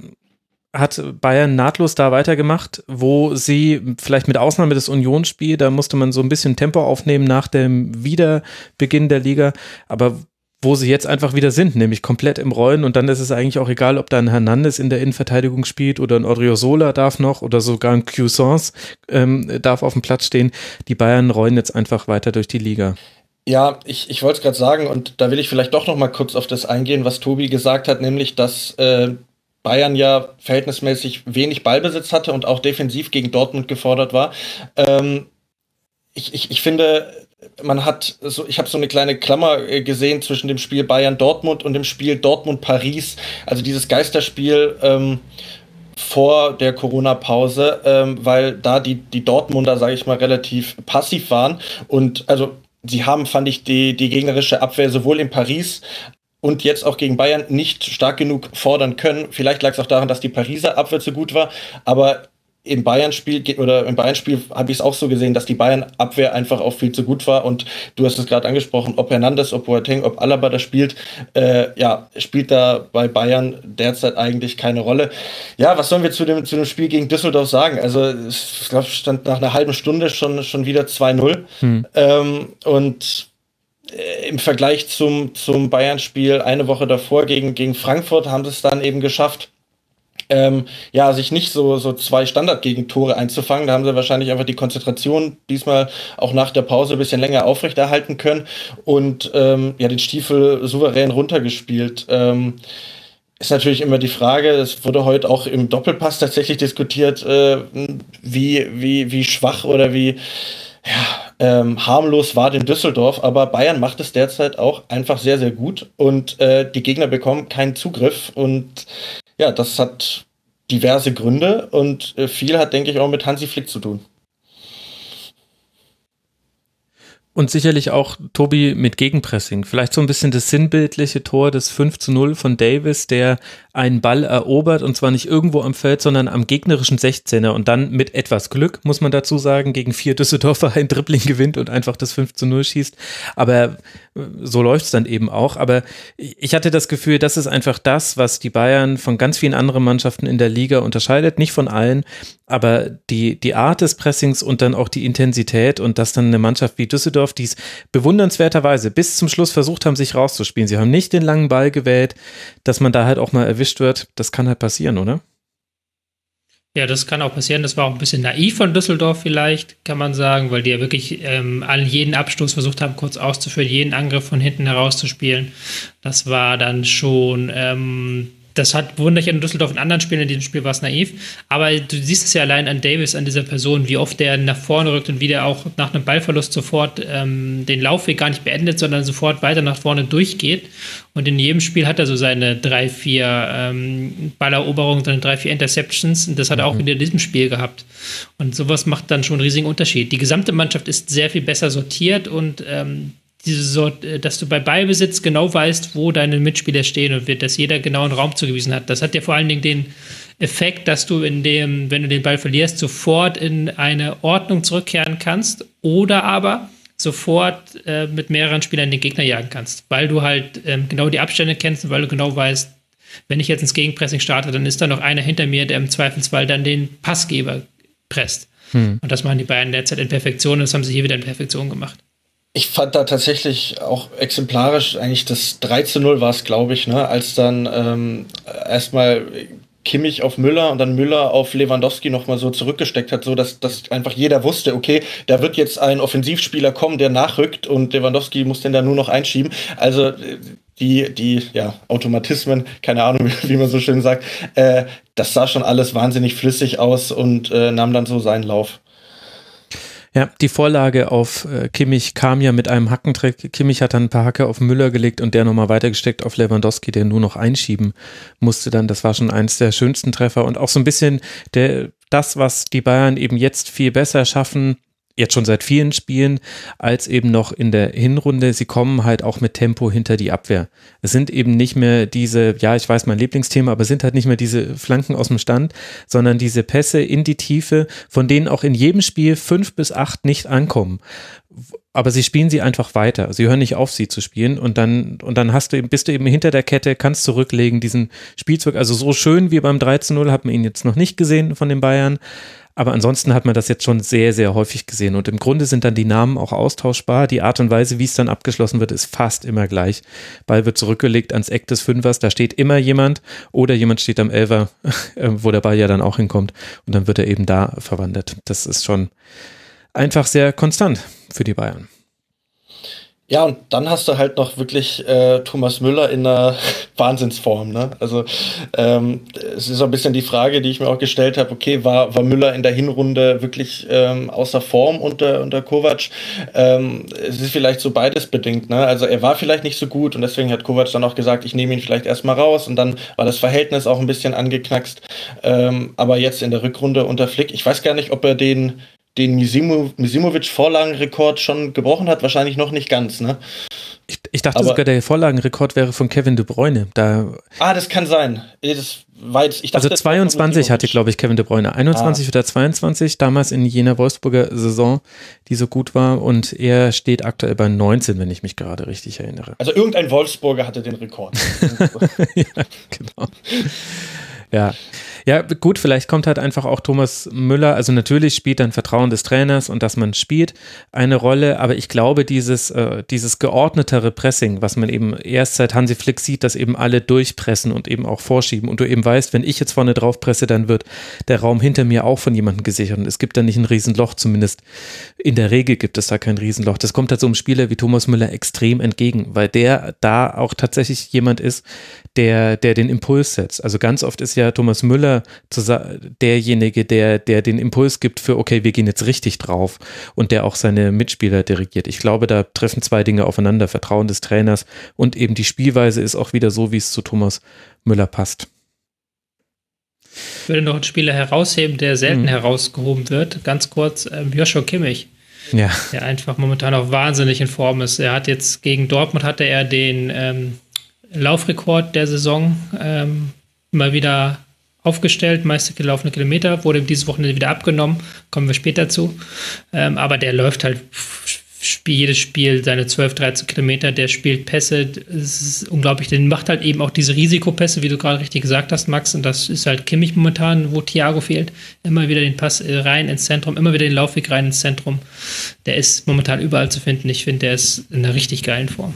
hat Bayern nahtlos da weitergemacht, wo sie vielleicht mit Ausnahme des Unionsspiels, da musste man so ein bisschen Tempo aufnehmen nach dem Wiederbeginn der Liga, aber wo sie jetzt einfach wieder sind, nämlich komplett im Rollen und dann ist es eigentlich auch egal, ob da ein Hernandez in der Innenverteidigung spielt oder ein Odriozola darf noch oder sogar ein Cuisance ähm, darf auf dem Platz stehen. Die Bayern rollen jetzt einfach weiter durch die Liga. Ja, ich, ich wollte es gerade sagen und da will ich vielleicht doch noch mal kurz auf das eingehen, was Tobi gesagt hat, nämlich dass äh, Bayern ja verhältnismäßig wenig Ballbesitz hatte und auch defensiv gegen Dortmund gefordert war. Ähm, ich, ich, ich finde, man hat so, ich habe so eine kleine Klammer äh, gesehen zwischen dem Spiel Bayern-Dortmund und dem Spiel Dortmund-Paris. Also dieses Geisterspiel ähm, vor der Corona-Pause, ähm, weil da die, die Dortmunder, sage ich mal, relativ passiv waren. Und also sie haben, fand ich, die, die gegnerische Abwehr sowohl in Paris und jetzt auch gegen Bayern nicht stark genug fordern können. Vielleicht lag es auch daran, dass die Pariser Abwehr zu gut war, aber im Bayern-Spiel oder im Bayern-Spiel habe ich es auch so gesehen, dass die Bayern-Abwehr einfach auch viel zu gut war. Und du hast es gerade angesprochen, ob Hernandez, ob Boateng, ob Alaba da spielt, äh, ja, spielt da bei Bayern derzeit eigentlich keine Rolle. Ja, was sollen wir zu dem, zu dem Spiel gegen Düsseldorf sagen? Also, ich glaube, stand nach einer halben Stunde schon, schon wieder 2-0. Hm. Ähm, und äh, im Vergleich zum, zum Bayern-Spiel eine Woche davor gegen, gegen Frankfurt haben sie es dann eben geschafft, ähm, ja, sich nicht so, so zwei Standardgegentore einzufangen. Da haben sie wahrscheinlich einfach die Konzentration diesmal auch nach der Pause ein bisschen länger aufrechterhalten können und ähm, ja, den Stiefel souverän runtergespielt. Ähm, ist natürlich immer die Frage, es wurde heute auch im Doppelpass tatsächlich diskutiert, äh, wie, wie, wie schwach oder wie ja, ähm, harmlos war in Düsseldorf, aber Bayern macht es derzeit auch einfach sehr, sehr gut und äh, die Gegner bekommen keinen Zugriff und ja, das hat diverse Gründe und äh, viel hat, denke ich, auch mit Hansi Flick zu tun. Und sicherlich auch Tobi mit Gegenpressing. Vielleicht so ein bisschen das sinnbildliche Tor des 5 zu 0 von Davis, der einen Ball erobert und zwar nicht irgendwo am Feld, sondern am gegnerischen 16er und dann mit etwas Glück, muss man dazu sagen, gegen vier Düsseldorfer ein Dribbling gewinnt und einfach das 5 zu 0 schießt. Aber so läuft es dann eben auch. Aber ich hatte das Gefühl, das ist einfach das, was die Bayern von ganz vielen anderen Mannschaften in der Liga unterscheidet. Nicht von allen, aber die, die Art des Pressings und dann auch die Intensität und dass dann eine Mannschaft wie Düsseldorf, die es bewundernswerterweise bis zum Schluss versucht haben, sich rauszuspielen. Sie haben nicht den langen Ball gewählt, dass man da halt auch mal erwischt wird, das kann halt passieren, oder? Ja, das kann auch passieren. Das war auch ein bisschen naiv von Düsseldorf vielleicht, kann man sagen, weil die ja wirklich ähm, allen jeden Abstoß versucht haben, kurz auszuführen, jeden Angriff von hinten herauszuspielen. Das war dann schon ähm, das hat wundere ich in Düsseldorf in anderen Spielen, in diesem Spiel war es naiv. Aber du siehst es ja allein an Davis, an dieser Person, wie oft der nach vorne rückt und wie der auch nach einem Ballverlust sofort ähm, den Laufweg gar nicht beendet, sondern sofort weiter nach vorne durchgeht. Und in jedem Spiel hat er so seine drei, vier ähm, Balleroberungen, seine drei, vier Interceptions. Und das hat er auch mhm. wieder in diesem Spiel gehabt. Und sowas macht dann schon einen riesigen Unterschied. Die gesamte Mannschaft ist sehr viel besser sortiert und ähm, diese Sort, äh, dass du bei Ballbesitz genau weißt, wo deine Mitspieler stehen und wird, dass jeder genau einen Raum zugewiesen hat. Das hat ja vor allen Dingen den Effekt, dass du in dem, wenn du den Ball verlierst, sofort in eine Ordnung zurückkehren kannst oder aber sofort äh, mit mehreren Spielern den Gegner jagen kannst, weil du halt ähm, genau die Abstände kennst und weil du genau weißt, wenn ich jetzt ins Gegenpressing starte, dann ist da noch einer hinter mir, der im Zweifelsfall dann den Passgeber presst. Hm. Und das machen die Bayern derzeit in Perfektion und das haben sie hier wieder in Perfektion gemacht ich fand da tatsächlich auch exemplarisch eigentlich das 3 zu 0 war es, glaube ich, ne, als dann ähm, erstmal Kimmich auf Müller und dann Müller auf Lewandowski nochmal so zurückgesteckt hat, so dass, einfach jeder wusste, okay, da wird jetzt ein Offensivspieler kommen, der nachrückt und Lewandowski muss den da nur noch einschieben. Also die, die, ja, Automatismen, keine Ahnung, wie man so schön sagt, äh, das sah schon alles wahnsinnig flüssig aus und äh, nahm dann so seinen Lauf. Ja, die Vorlage auf äh, Kimmich kam ja mit einem Hackentrick. Kimmich hat dann ein paar Hacke auf Müller gelegt und der nochmal weitergesteckt auf Lewandowski, der nur noch einschieben musste dann. Das war schon eins der schönsten Treffer und auch so ein bisschen der, das, was die Bayern eben jetzt viel besser schaffen, jetzt schon seit vielen Spielen, als eben noch in der Hinrunde. Sie kommen halt auch mit Tempo hinter die Abwehr. Es sind eben nicht mehr diese, ja, ich weiß mein Lieblingsthema, aber sind halt nicht mehr diese Flanken aus dem Stand, sondern diese Pässe in die Tiefe, von denen auch in jedem Spiel fünf bis acht nicht ankommen. Aber sie spielen sie einfach weiter. Sie hören nicht auf, sie zu spielen. Und dann, und dann hast du eben, bist du eben hinter der Kette, kannst zurücklegen, diesen Spielzug. Also so schön wie beim 13-0 hat man ihn jetzt noch nicht gesehen von den Bayern. Aber ansonsten hat man das jetzt schon sehr, sehr häufig gesehen. Und im Grunde sind dann die Namen auch austauschbar. Die Art und Weise, wie es dann abgeschlossen wird, ist fast immer gleich. Ball wird zurückgelegt ans Eck des Fünfers. Da steht immer jemand oder jemand steht am Elfer, äh, wo der Ball ja dann auch hinkommt. Und dann wird er eben da verwandelt. Das ist schon einfach sehr konstant für die Bayern. Ja, und dann hast du halt noch wirklich äh, Thomas Müller in einer Wahnsinnsform. Ne? Also ähm, es ist so ein bisschen die Frage, die ich mir auch gestellt habe, okay, war, war Müller in der Hinrunde wirklich ähm, außer Form unter, unter Kovac? Ähm, es ist vielleicht so beides bedingt. Ne? Also er war vielleicht nicht so gut und deswegen hat Kovac dann auch gesagt, ich nehme ihn vielleicht erstmal raus und dann war das Verhältnis auch ein bisschen angeknackst. Ähm, aber jetzt in der Rückrunde unter Flick, ich weiß gar nicht, ob er den den Misimovic-Vorlagenrekord schon gebrochen hat, wahrscheinlich noch nicht ganz, ne? Ich, ich dachte Aber, sogar, der Vorlagenrekord wäre von Kevin De Bruyne. Da ah, das kann sein. Das jetzt, ich dachte, also 22 hatte, glaube ich, Kevin De Bruyne. 21 ah. oder 22, damals in jener Wolfsburger Saison, die so gut war. Und er steht aktuell bei 19, wenn ich mich gerade richtig erinnere. Also irgendein Wolfsburger hatte den Rekord. ja, genau. Ja, Ja, gut, vielleicht kommt halt einfach auch Thomas Müller, also natürlich spielt dann Vertrauen des Trainers und dass man spielt eine Rolle, aber ich glaube, dieses, äh, dieses geordnetere Pressing, was man eben erst seit Hansi Flick sieht, dass eben alle durchpressen und eben auch vorschieben. Und du eben weißt, wenn ich jetzt vorne drauf presse, dann wird der Raum hinter mir auch von jemandem gesichert. Und es gibt da nicht ein Riesenloch, zumindest in der Regel gibt es da kein Riesenloch. Das kommt halt so einem Spieler wie Thomas Müller extrem entgegen, weil der da auch tatsächlich jemand ist, der, der den Impuls setzt. Also ganz oft ist ja Thomas Müller derjenige, der, der den Impuls gibt für, okay, wir gehen jetzt richtig drauf und der auch seine Mitspieler dirigiert. Ich glaube, da treffen zwei Dinge aufeinander. Vertrauen des Trainers und eben die Spielweise ist auch wieder so, wie es zu Thomas Müller passt. Ich würde noch einen Spieler herausheben, der selten mhm. herausgehoben wird. Ganz kurz, ähm, Joshua Kimmich. Ja. Der einfach momentan auch wahnsinnig in Form ist. Er hat jetzt gegen Dortmund hatte er den ähm, Laufrekord der Saison ähm, mal wieder aufgestellt, meiste gelaufene Kilometer, wurde dieses Wochenende wieder abgenommen, kommen wir später zu. Ähm, aber der läuft halt Spiel, jedes Spiel seine 12, 13 Kilometer, der spielt Pässe, das ist unglaublich, den macht halt eben auch diese Risikopässe, wie du gerade richtig gesagt hast, Max, und das ist halt Kimmich momentan, wo Thiago fehlt, immer wieder den Pass äh, rein ins Zentrum, immer wieder den Laufweg rein ins Zentrum. Der ist momentan überall zu finden, ich finde, der ist in einer richtig geilen Form.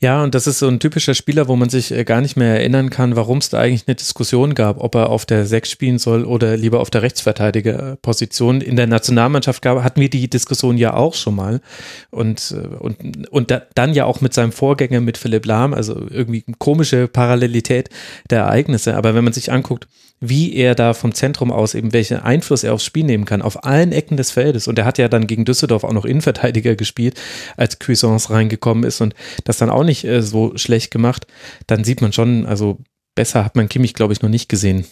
Ja, und das ist so ein typischer Spieler, wo man sich äh, gar nicht mehr erinnern kann, warum es da eigentlich eine Diskussion gab, ob er auf der Sechs spielen soll oder lieber auf der Rechtsverteidigerposition. In der Nationalmannschaft gab, hatten wir die Diskussion ja auch schon mal. Und, äh, und, und da, dann ja auch mit seinem Vorgänger, mit Philipp Lahm, also irgendwie komische Parallelität der Ereignisse. Aber wenn man sich anguckt, wie er da vom Zentrum aus eben welchen Einfluss er aufs Spiel nehmen kann, auf allen Ecken des Feldes. Und er hat ja dann gegen Düsseldorf auch noch Innenverteidiger gespielt, als Cuisance reingekommen ist und das dann auch nicht äh, so schlecht gemacht. Dann sieht man schon, also besser hat man Kimmich, glaube ich, noch nicht gesehen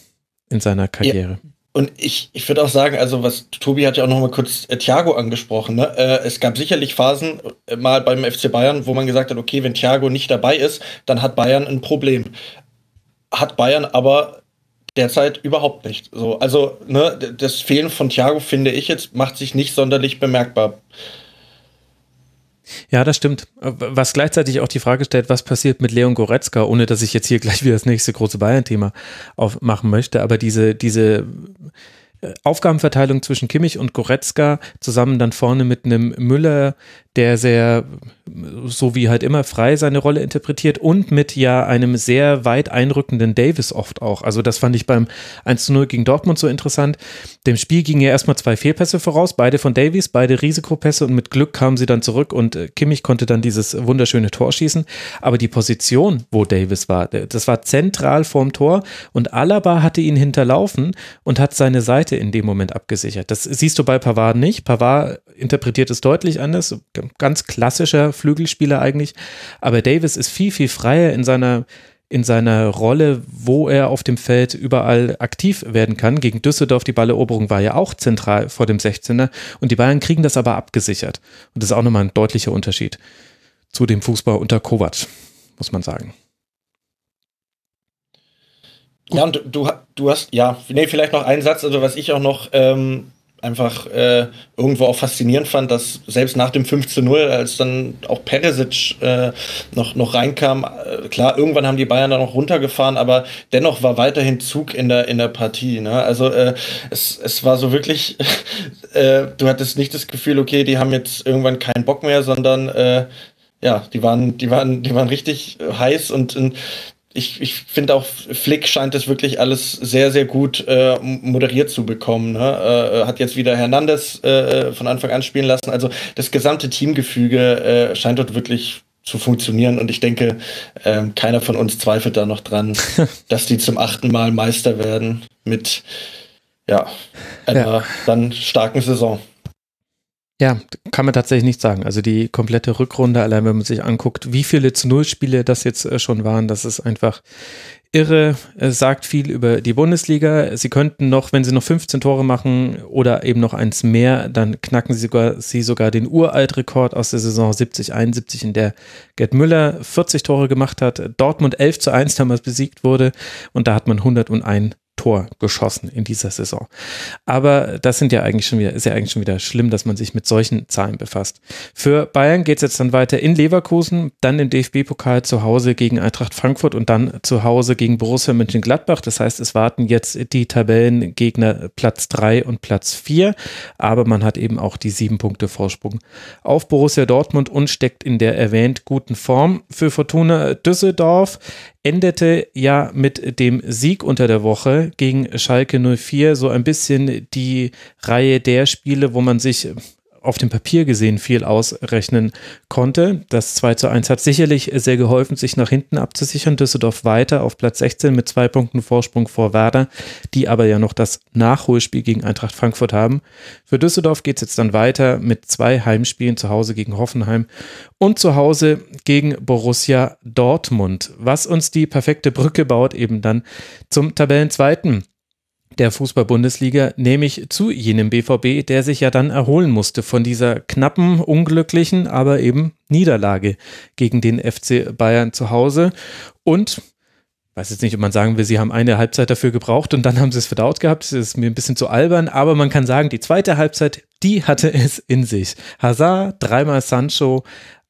in seiner Karriere. Ja. Und ich, ich würde auch sagen, also was Tobi hat ja auch noch mal kurz äh, Thiago angesprochen. Ne? Äh, es gab sicherlich Phasen äh, mal beim FC Bayern, wo man gesagt hat, okay, wenn Thiago nicht dabei ist, dann hat Bayern ein Problem. Hat Bayern aber derzeit überhaupt nicht. So, also ne, das Fehlen von Thiago finde ich jetzt macht sich nicht sonderlich bemerkbar. Ja, das stimmt. Was gleichzeitig auch die Frage stellt, was passiert mit Leon Goretzka, ohne dass ich jetzt hier gleich wieder das nächste große Bayern-Thema aufmachen möchte, aber diese, diese Aufgabenverteilung zwischen Kimmich und Goretzka zusammen dann vorne mit einem Müller, der sehr, so wie halt immer, frei seine Rolle interpretiert und mit ja einem sehr weit einrückenden Davis oft auch. Also das fand ich beim 1 zu 0 gegen Dortmund so interessant. Dem Spiel gingen ja erstmal zwei Fehlpässe voraus, beide von Davis, beide Risikopässe und mit Glück kamen sie dann zurück und äh, Kimmich konnte dann dieses wunderschöne Tor schießen. Aber die Position, wo Davis war, das war zentral vorm Tor und Alaba hatte ihn hinterlaufen und hat seine Seite in dem Moment abgesichert. Das siehst du bei Pavard nicht. Pavard interpretiert es deutlich anders ganz klassischer Flügelspieler eigentlich. Aber Davis ist viel, viel freier in seiner in seiner Rolle, wo er auf dem Feld überall aktiv werden kann. Gegen Düsseldorf, die Balleroberung war ja auch zentral vor dem 16er und die Bayern kriegen das aber abgesichert. Und das ist auch nochmal ein deutlicher Unterschied zu dem Fußball unter Kovac, muss man sagen. Ja, und du, du hast, ja, nee, vielleicht noch einen Satz, also was ich auch noch ähm, einfach äh, irgendwo auch faszinierend fand, dass selbst nach dem 5 zu 0, als dann auch Peresic äh, noch, noch reinkam, äh, klar, irgendwann haben die Bayern da noch runtergefahren, aber dennoch war weiterhin Zug in der, in der Partie. Ne? Also äh, es, es war so wirklich, äh, du hattest nicht das Gefühl, okay, die haben jetzt irgendwann keinen Bock mehr, sondern äh, ja, die waren, die waren, die waren richtig heiß und, und ich, ich finde auch, Flick scheint es wirklich alles sehr, sehr gut äh, moderiert zu bekommen. Ne? Äh, hat jetzt wieder Hernandez äh, von Anfang an spielen lassen. Also das gesamte Teamgefüge äh, scheint dort wirklich zu funktionieren. Und ich denke, äh, keiner von uns zweifelt da noch dran, dass die zum achten Mal Meister werden mit ja, einer ja. dann starken Saison. Ja, kann man tatsächlich nicht sagen. Also die komplette Rückrunde, allein wenn man sich anguckt, wie viele zu Null Spiele das jetzt äh, schon waren, das ist einfach irre. Es sagt viel über die Bundesliga. Sie könnten noch, wenn sie noch 15 Tore machen oder eben noch eins mehr, dann knacken sie sogar, sie sogar den Uraltrekord aus der Saison 70, 71, in der Gerd Müller 40 Tore gemacht hat, Dortmund 11 zu 1 damals besiegt wurde und da hat man 101 Tor geschossen in dieser Saison. Aber das sind ja eigentlich schon wieder, ist ja eigentlich schon wieder schlimm, dass man sich mit solchen Zahlen befasst. Für Bayern geht es jetzt dann weiter in Leverkusen, dann im DFB-Pokal zu Hause gegen Eintracht Frankfurt und dann zu Hause gegen Borussia Mönchengladbach. Das heißt, es warten jetzt die Tabellengegner Platz drei und Platz vier, aber man hat eben auch die sieben Punkte Vorsprung auf Borussia Dortmund und steckt in der erwähnt guten Form. Für Fortuna Düsseldorf endete ja mit dem Sieg unter der Woche gegen Schalke 04 so ein bisschen die Reihe der Spiele, wo man sich auf dem Papier gesehen viel ausrechnen konnte. Das 2 zu 1 hat sicherlich sehr geholfen, sich nach hinten abzusichern. Düsseldorf weiter auf Platz 16 mit zwei Punkten Vorsprung vor Werder, die aber ja noch das Nachholspiel gegen Eintracht Frankfurt haben. Für Düsseldorf geht es jetzt dann weiter mit zwei Heimspielen zu Hause gegen Hoffenheim und zu Hause gegen Borussia Dortmund, was uns die perfekte Brücke baut eben dann zum Tabellenzweiten der Fußball-Bundesliga, nämlich zu jenem BVB, der sich ja dann erholen musste von dieser knappen, unglücklichen, aber eben Niederlage gegen den FC Bayern zu Hause. Und weiß jetzt nicht, ob man sagen will, sie haben eine Halbzeit dafür gebraucht und dann haben sie es verdaut gehabt. Das ist mir ein bisschen zu albern, aber man kann sagen, die zweite Halbzeit, die hatte es in sich. Hazard, dreimal Sancho,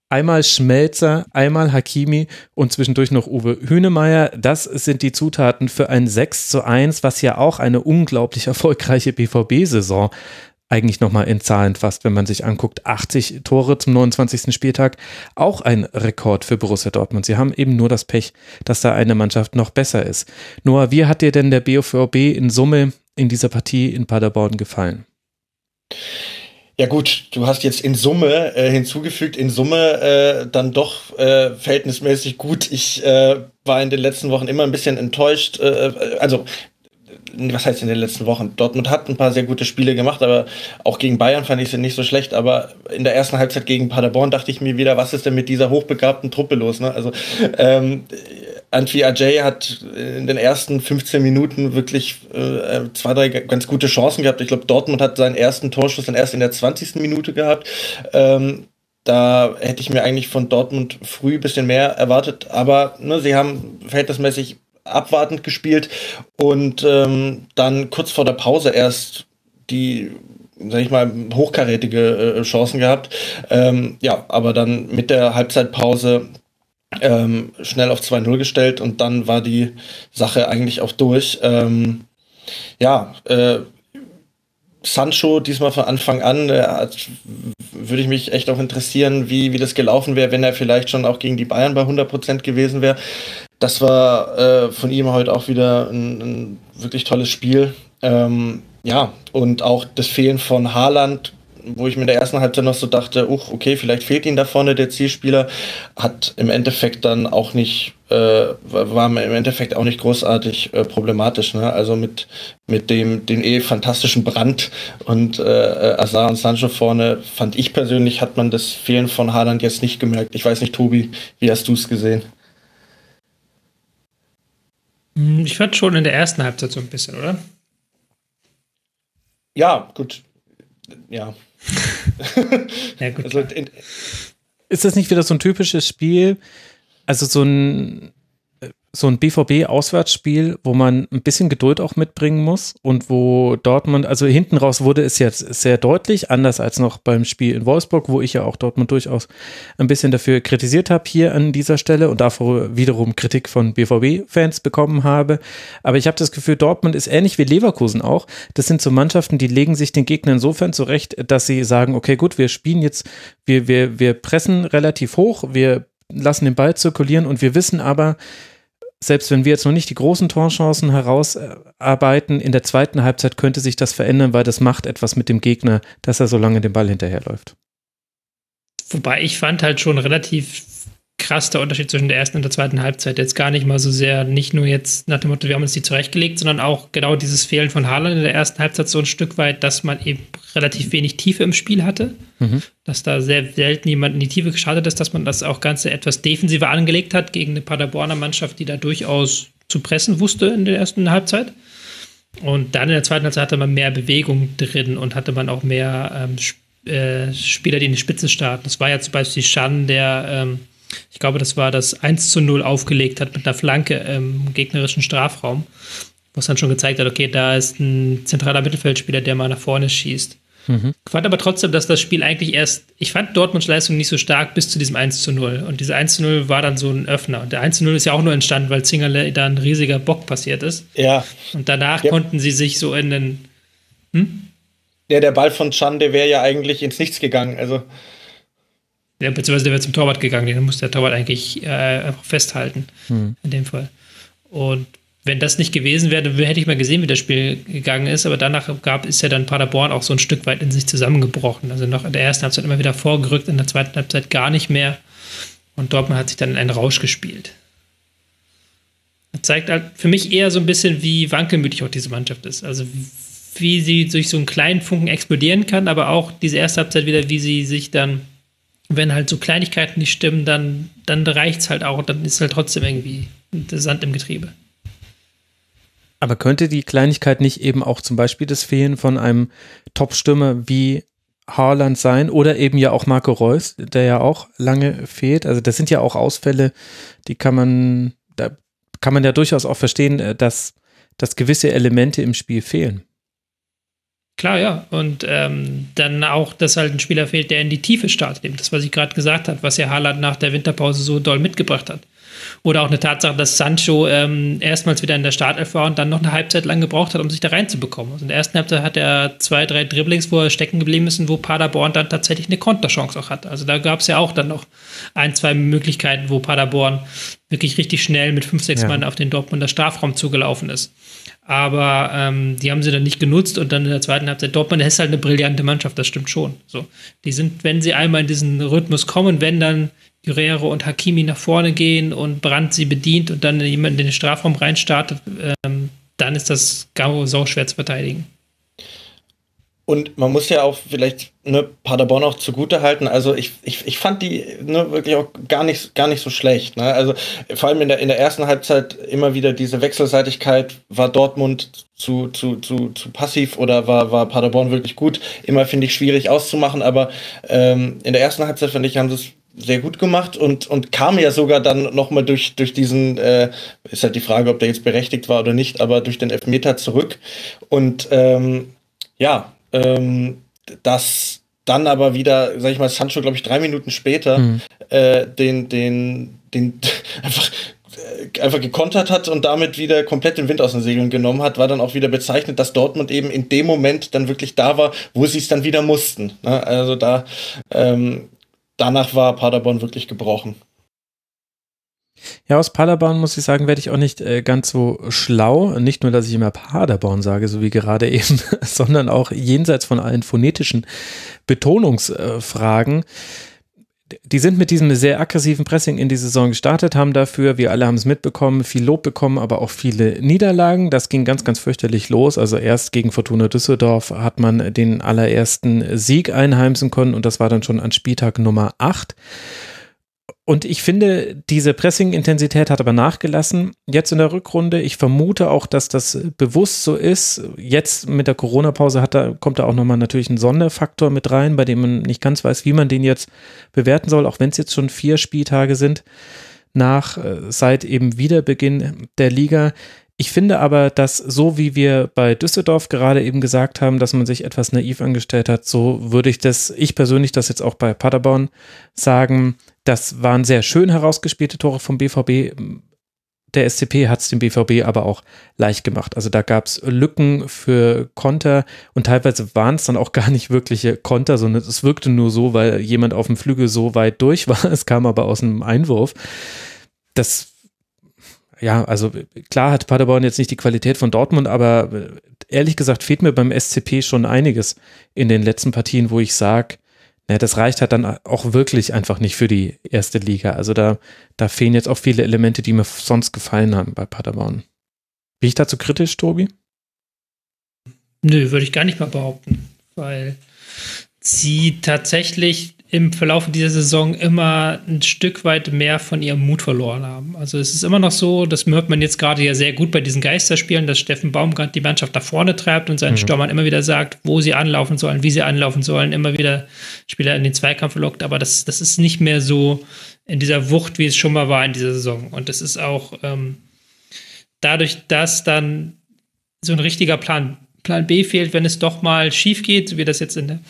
Einmal Schmelzer, einmal Hakimi und zwischendurch noch Uwe Hünemeyer. Das sind die Zutaten für ein 6 zu 1, was ja auch eine unglaublich erfolgreiche BVB-Saison eigentlich nochmal in Zahlen fasst, wenn man sich anguckt. 80 Tore zum 29. Spieltag, auch ein Rekord für Borussia Dortmund. Sie haben eben nur das Pech, dass da eine Mannschaft noch besser ist. Noah, wie hat dir denn der BVB in Summe in dieser Partie in Paderborn gefallen? Ja gut, du hast jetzt in Summe äh, hinzugefügt, in Summe äh, dann doch äh, verhältnismäßig gut. Ich äh, war in den letzten Wochen immer ein bisschen enttäuscht. Äh, also was heißt in den letzten Wochen? Dortmund hat ein paar sehr gute Spiele gemacht, aber auch gegen Bayern fand ich sie nicht so schlecht. Aber in der ersten Halbzeit gegen Paderborn dachte ich mir wieder, was ist denn mit dieser hochbegabten Truppe los? Ne? Also ähm, Antwi Ajay hat in den ersten 15 Minuten wirklich äh, zwei, drei ganz gute Chancen gehabt. Ich glaube, Dortmund hat seinen ersten Torschuss dann erst in der 20. Minute gehabt. Ähm, da hätte ich mir eigentlich von Dortmund früh ein bisschen mehr erwartet, aber ne, sie haben verhältnismäßig abwartend gespielt und ähm, dann kurz vor der Pause erst die sag ich mal, hochkarätige äh, Chancen gehabt. Ähm, ja, aber dann mit der Halbzeitpause ähm, schnell auf 2-0 gestellt und dann war die Sache eigentlich auch durch. Ähm, ja, äh, Sancho diesmal von Anfang an, äh, würde ich mich echt auch interessieren, wie, wie das gelaufen wäre, wenn er vielleicht schon auch gegen die Bayern bei 100% gewesen wäre. Das war äh, von ihm heute auch wieder ein, ein wirklich tolles Spiel. Ähm, ja, und auch das Fehlen von Haaland wo ich mir in der ersten Halbzeit noch so dachte, uch, okay, vielleicht fehlt ihm da vorne der Zielspieler, hat im Endeffekt dann auch nicht, äh, war im Endeffekt auch nicht großartig äh, problematisch. Ne? Also mit, mit dem, den eh fantastischen Brand und äh, Azar und Sancho vorne, fand ich persönlich, hat man das Fehlen von Haaland jetzt nicht gemerkt. Ich weiß nicht, Tobi, wie hast du es gesehen? Hm, ich fand schon in der ersten Halbzeit so ein bisschen, oder? Ja, gut. Ja, ja, gut. Also, ist das nicht wieder so ein typisches Spiel? Also so ein so ein BVB-Auswärtsspiel, wo man ein bisschen Geduld auch mitbringen muss und wo Dortmund, also hinten raus wurde es jetzt sehr deutlich, anders als noch beim Spiel in Wolfsburg, wo ich ja auch Dortmund durchaus ein bisschen dafür kritisiert habe hier an dieser Stelle und davor wiederum Kritik von BVB-Fans bekommen habe. Aber ich habe das Gefühl, Dortmund ist ähnlich wie Leverkusen auch. Das sind so Mannschaften, die legen sich den Gegner insofern zurecht, dass sie sagen, okay, gut, wir spielen jetzt, wir, wir, wir pressen relativ hoch, wir lassen den Ball zirkulieren und wir wissen aber, selbst wenn wir jetzt noch nicht die großen Torchancen herausarbeiten, in der zweiten Halbzeit könnte sich das verändern, weil das macht etwas mit dem Gegner, dass er so lange den Ball hinterherläuft. Wobei ich fand halt schon relativ krass der Unterschied zwischen der ersten und der zweiten Halbzeit. Jetzt gar nicht mal so sehr, nicht nur jetzt nach dem Motto, wir haben uns die zurechtgelegt, sondern auch genau dieses Fehlen von Haaland in der ersten Halbzeit so ein Stück weit, dass man eben relativ wenig Tiefe im Spiel hatte. Mhm. Dass da sehr selten jemand in die Tiefe geschadet ist, dass man das auch Ganze etwas defensiver angelegt hat gegen eine Paderborner Mannschaft, die da durchaus zu pressen wusste in der ersten Halbzeit. Und dann in der zweiten Halbzeit hatte man mehr Bewegung drin und hatte man auch mehr ähm, äh, Spieler, die in die Spitze starten. Das war ja zum Beispiel Schan, der ähm, ich glaube, das war das 1 zu 0 aufgelegt hat mit einer Flanke im gegnerischen Strafraum, wo es dann schon gezeigt hat, okay, da ist ein zentraler Mittelfeldspieler, der mal nach vorne schießt. Mhm. Ich fand aber trotzdem, dass das Spiel eigentlich erst, ich fand Dortmunds Leistung nicht so stark bis zu diesem 1 zu 0. Und diese 1 zu 0 war dann so ein Öffner. Und der 1 zu 0 ist ja auch nur entstanden, weil Zingerle da ein riesiger Bock passiert ist. Ja. Und danach ja. konnten sie sich so in den. Hm? Ja, der Ball von Chan, der wäre ja eigentlich ins Nichts gegangen. Also. Ja, beziehungsweise der wäre zum Torwart gegangen, den muss der Torwart eigentlich äh, einfach festhalten. Hm. In dem Fall. Und wenn das nicht gewesen wäre, hätte ich mal gesehen, wie das Spiel gegangen ist. Aber danach gab, ist ja dann Paderborn auch so ein Stück weit in sich zusammengebrochen. Also noch in der ersten Halbzeit immer wieder vorgerückt, in der zweiten Halbzeit gar nicht mehr. Und Dortmund hat sich dann in einen Rausch gespielt. Das zeigt halt für mich eher so ein bisschen, wie wankelmütig auch diese Mannschaft ist. Also wie sie durch so einen kleinen Funken explodieren kann, aber auch diese erste Halbzeit wieder, wie sie sich dann, wenn halt so Kleinigkeiten nicht stimmen, dann, dann reicht es halt auch. Dann ist halt trotzdem irgendwie Sand im Getriebe. Aber könnte die Kleinigkeit nicht eben auch zum Beispiel das Fehlen von einem Top-Stürmer wie Haaland sein oder eben ja auch Marco Reus, der ja auch lange fehlt. Also das sind ja auch Ausfälle, die kann man, da kann man ja durchaus auch verstehen, äh, dass, dass gewisse Elemente im Spiel fehlen. Klar, ja. Und ähm, dann auch, dass halt ein Spieler fehlt, der in die Tiefe startet. Eben das, was ich gerade gesagt habe, was ja Haaland nach der Winterpause so doll mitgebracht hat. Oder auch eine Tatsache, dass Sancho ähm, erstmals wieder in der Startelf war und dann noch eine Halbzeit lang gebraucht hat, um sich da reinzubekommen. Also in der ersten Halbzeit hat er zwei, drei Dribblings, wo er stecken geblieben ist und wo Paderborn dann tatsächlich eine Konterchance auch hat. Also da gab es ja auch dann noch ein, zwei Möglichkeiten, wo Paderborn wirklich richtig schnell mit fünf, sechs ja. Mann auf den Dortmunder Strafraum zugelaufen ist. Aber ähm, die haben sie dann nicht genutzt und dann in der zweiten Halbzeit Dortmund ist halt eine brillante Mannschaft, das stimmt schon. So, die sind, wenn sie einmal in diesen Rhythmus kommen, wenn dann Guerrero und Hakimi nach vorne gehen und Brandt sie bedient und dann jemand in den Strafraum reinstartet, ähm, dann ist das Gau sau schwer zu verteidigen. Und man muss ja auch vielleicht ne, Paderborn auch zugute halten. Also ich, ich, ich fand die ne, wirklich auch gar nicht, gar nicht so schlecht. Ne? Also vor allem in der, in der ersten Halbzeit immer wieder diese Wechselseitigkeit. War Dortmund zu, zu, zu, zu passiv oder war, war Paderborn wirklich gut? Immer finde ich schwierig auszumachen, aber ähm, in der ersten Halbzeit, finde ich, haben sie es sehr gut gemacht und, und kam ja sogar dann nochmal durch, durch diesen, äh, ist halt die Frage, ob der jetzt berechtigt war oder nicht, aber durch den Elfmeter zurück. Und ähm, ja, ähm, das dann aber wieder, sag ich mal, Sancho, glaube ich, drei Minuten später mhm. äh, den, den, den einfach äh, einfach gekontert hat und damit wieder komplett den Wind aus den Segeln genommen hat, war dann auch wieder bezeichnet, dass Dortmund eben in dem Moment dann wirklich da war, wo sie es dann wieder mussten. Ne? Also da ähm, danach war Paderborn wirklich gebrochen. Ja, aus Paderborn muss ich sagen, werde ich auch nicht äh, ganz so schlau. Nicht nur, dass ich immer Paderborn sage, so wie gerade eben, sondern auch jenseits von allen phonetischen Betonungsfragen. Äh, die sind mit diesem sehr aggressiven Pressing in die Saison gestartet, haben dafür, wir alle haben es mitbekommen, viel Lob bekommen, aber auch viele Niederlagen. Das ging ganz, ganz fürchterlich los. Also erst gegen Fortuna Düsseldorf hat man den allerersten Sieg einheimsen können und das war dann schon an Spieltag Nummer 8. Und ich finde, diese Pressing-Intensität hat aber nachgelassen. Jetzt in der Rückrunde, ich vermute auch, dass das bewusst so ist. Jetzt mit der Corona-Pause hat da, kommt da auch nochmal natürlich ein Sonderfaktor mit rein, bei dem man nicht ganz weiß, wie man den jetzt bewerten soll, auch wenn es jetzt schon vier Spieltage sind nach, äh, seit eben Wiederbeginn der Liga. Ich finde aber, dass so wie wir bei Düsseldorf gerade eben gesagt haben, dass man sich etwas naiv angestellt hat, so würde ich das, ich persönlich das jetzt auch bei Paderborn sagen. Das waren sehr schön herausgespielte Tore vom BVB. Der SCP hat es dem BVB aber auch leicht gemacht. Also da gab es Lücken für Konter und teilweise waren es dann auch gar nicht wirkliche Konter, sondern es wirkte nur so, weil jemand auf dem Flügel so weit durch war. Es kam aber aus einem Einwurf. Das ja, also klar hat Paderborn jetzt nicht die Qualität von Dortmund, aber äh, ehrlich gesagt fehlt mir beim SCP schon einiges in den letzten Partien, wo ich sage, ja, das reicht halt dann auch wirklich einfach nicht für die erste Liga. Also da, da fehlen jetzt auch viele Elemente, die mir sonst gefallen haben bei Paderborn. Bin ich dazu kritisch, Tobi? Nö, würde ich gar nicht mal behaupten, weil sie tatsächlich im Verlauf dieser Saison immer ein Stück weit mehr von ihrem Mut verloren haben. Also es ist immer noch so, das hört man jetzt gerade ja sehr gut bei diesen Geisterspielen, dass Steffen Baumgart die Mannschaft nach vorne treibt und seinen mhm. Stürmern immer wieder sagt, wo sie anlaufen sollen, wie sie anlaufen sollen, immer wieder Spieler in den Zweikampf lockt. Aber das, das ist nicht mehr so in dieser Wucht, wie es schon mal war in dieser Saison. Und das ist auch ähm, dadurch, dass dann so ein richtiger Plan, Plan B fehlt, wenn es doch mal schief geht, so wie das jetzt in der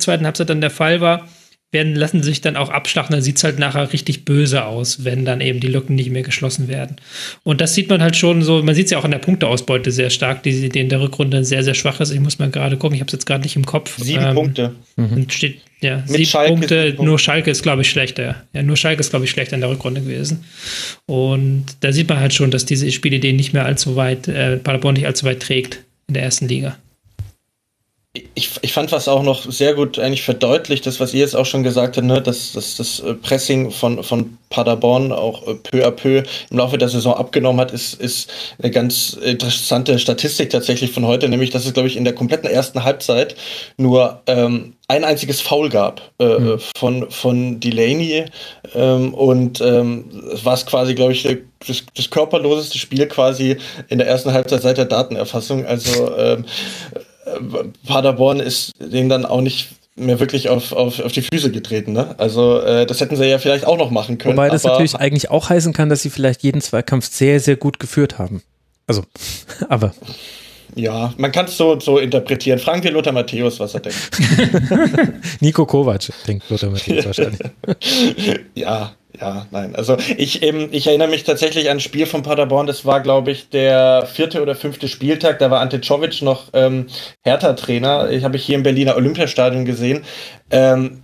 zweiten Halbzeit dann der Fall war werden, lassen sich dann auch abschlachten, dann sieht es halt nachher richtig böse aus, wenn dann eben die Lücken nicht mehr geschlossen werden. Und das sieht man halt schon so, man sieht es ja auch in der Punkteausbeute sehr stark, die, die in der Rückrunde sehr, sehr schwach ist. Ich muss mal gerade gucken, ich habe es jetzt gerade nicht im Kopf. Sieben ähm, Punkte. Und steht, ja, Mit sieben Schalke Punkte, nur Schalke ist, glaube ich, schlechter. Ja, nur Schalke ist, glaube ich, schlechter in der Rückrunde gewesen. Und da sieht man halt schon, dass diese Spielidee nicht mehr allzu weit, äh, Paderborn nicht allzu weit trägt in der ersten Liga ich, ich fand was auch noch sehr gut eigentlich verdeutlicht, das, was ihr jetzt auch schon gesagt habt, ne, dass, dass das äh, Pressing von, von Paderborn auch äh, peu à peu im Laufe der Saison abgenommen hat, ist, ist eine ganz interessante Statistik tatsächlich von heute, nämlich dass es, glaube ich, in der kompletten ersten Halbzeit nur ähm, ein einziges Foul gab äh, mhm. von, von Delaney ähm, und ähm, es war quasi, glaube ich, das, das körperloseste Spiel quasi in der ersten Halbzeit seit der Datenerfassung. Also ähm, Paderborn ist denen dann auch nicht mehr wirklich auf, auf, auf die Füße getreten. Ne? Also äh, das hätten sie ja vielleicht auch noch machen können. Wobei das natürlich eigentlich auch heißen kann, dass sie vielleicht jeden Zweikampf sehr, sehr gut geführt haben. Also, aber. Ja, man kann es so, so interpretieren. Fragen wir Lothar Matthäus, was er denkt. Nico Kovac denkt Lothar Matthäus wahrscheinlich. ja, ja, nein. Also ich, ähm, ich erinnere mich tatsächlich an ein Spiel von Paderborn, das war, glaube ich, der vierte oder fünfte Spieltag. Da war Ante Czovic noch ähm, Hertha-Trainer. Ich habe ich hier im Berliner Olympiastadion gesehen. Ähm,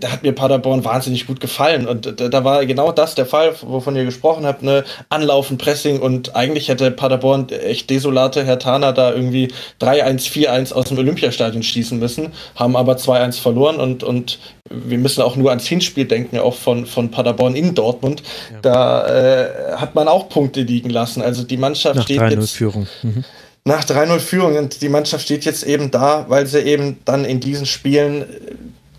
da hat mir Paderborn wahnsinnig gut gefallen. Und da, war genau das der Fall, wovon ihr gesprochen habt, ne? Anlaufen, Pressing und eigentlich hätte Paderborn echt desolate Herr Tana da irgendwie 3-1, 4-1 aus dem Olympiastadion schießen müssen, haben aber 2-1 verloren und, und wir müssen auch nur ans Hinspiel denken, auch von, von Paderborn in Dortmund. Ja. Da äh, hat man auch Punkte liegen lassen. Also die Mannschaft Nach steht jetzt. Führung. Mhm nach 3-0 Führung und die Mannschaft steht jetzt eben da, weil sie eben dann in diesen Spielen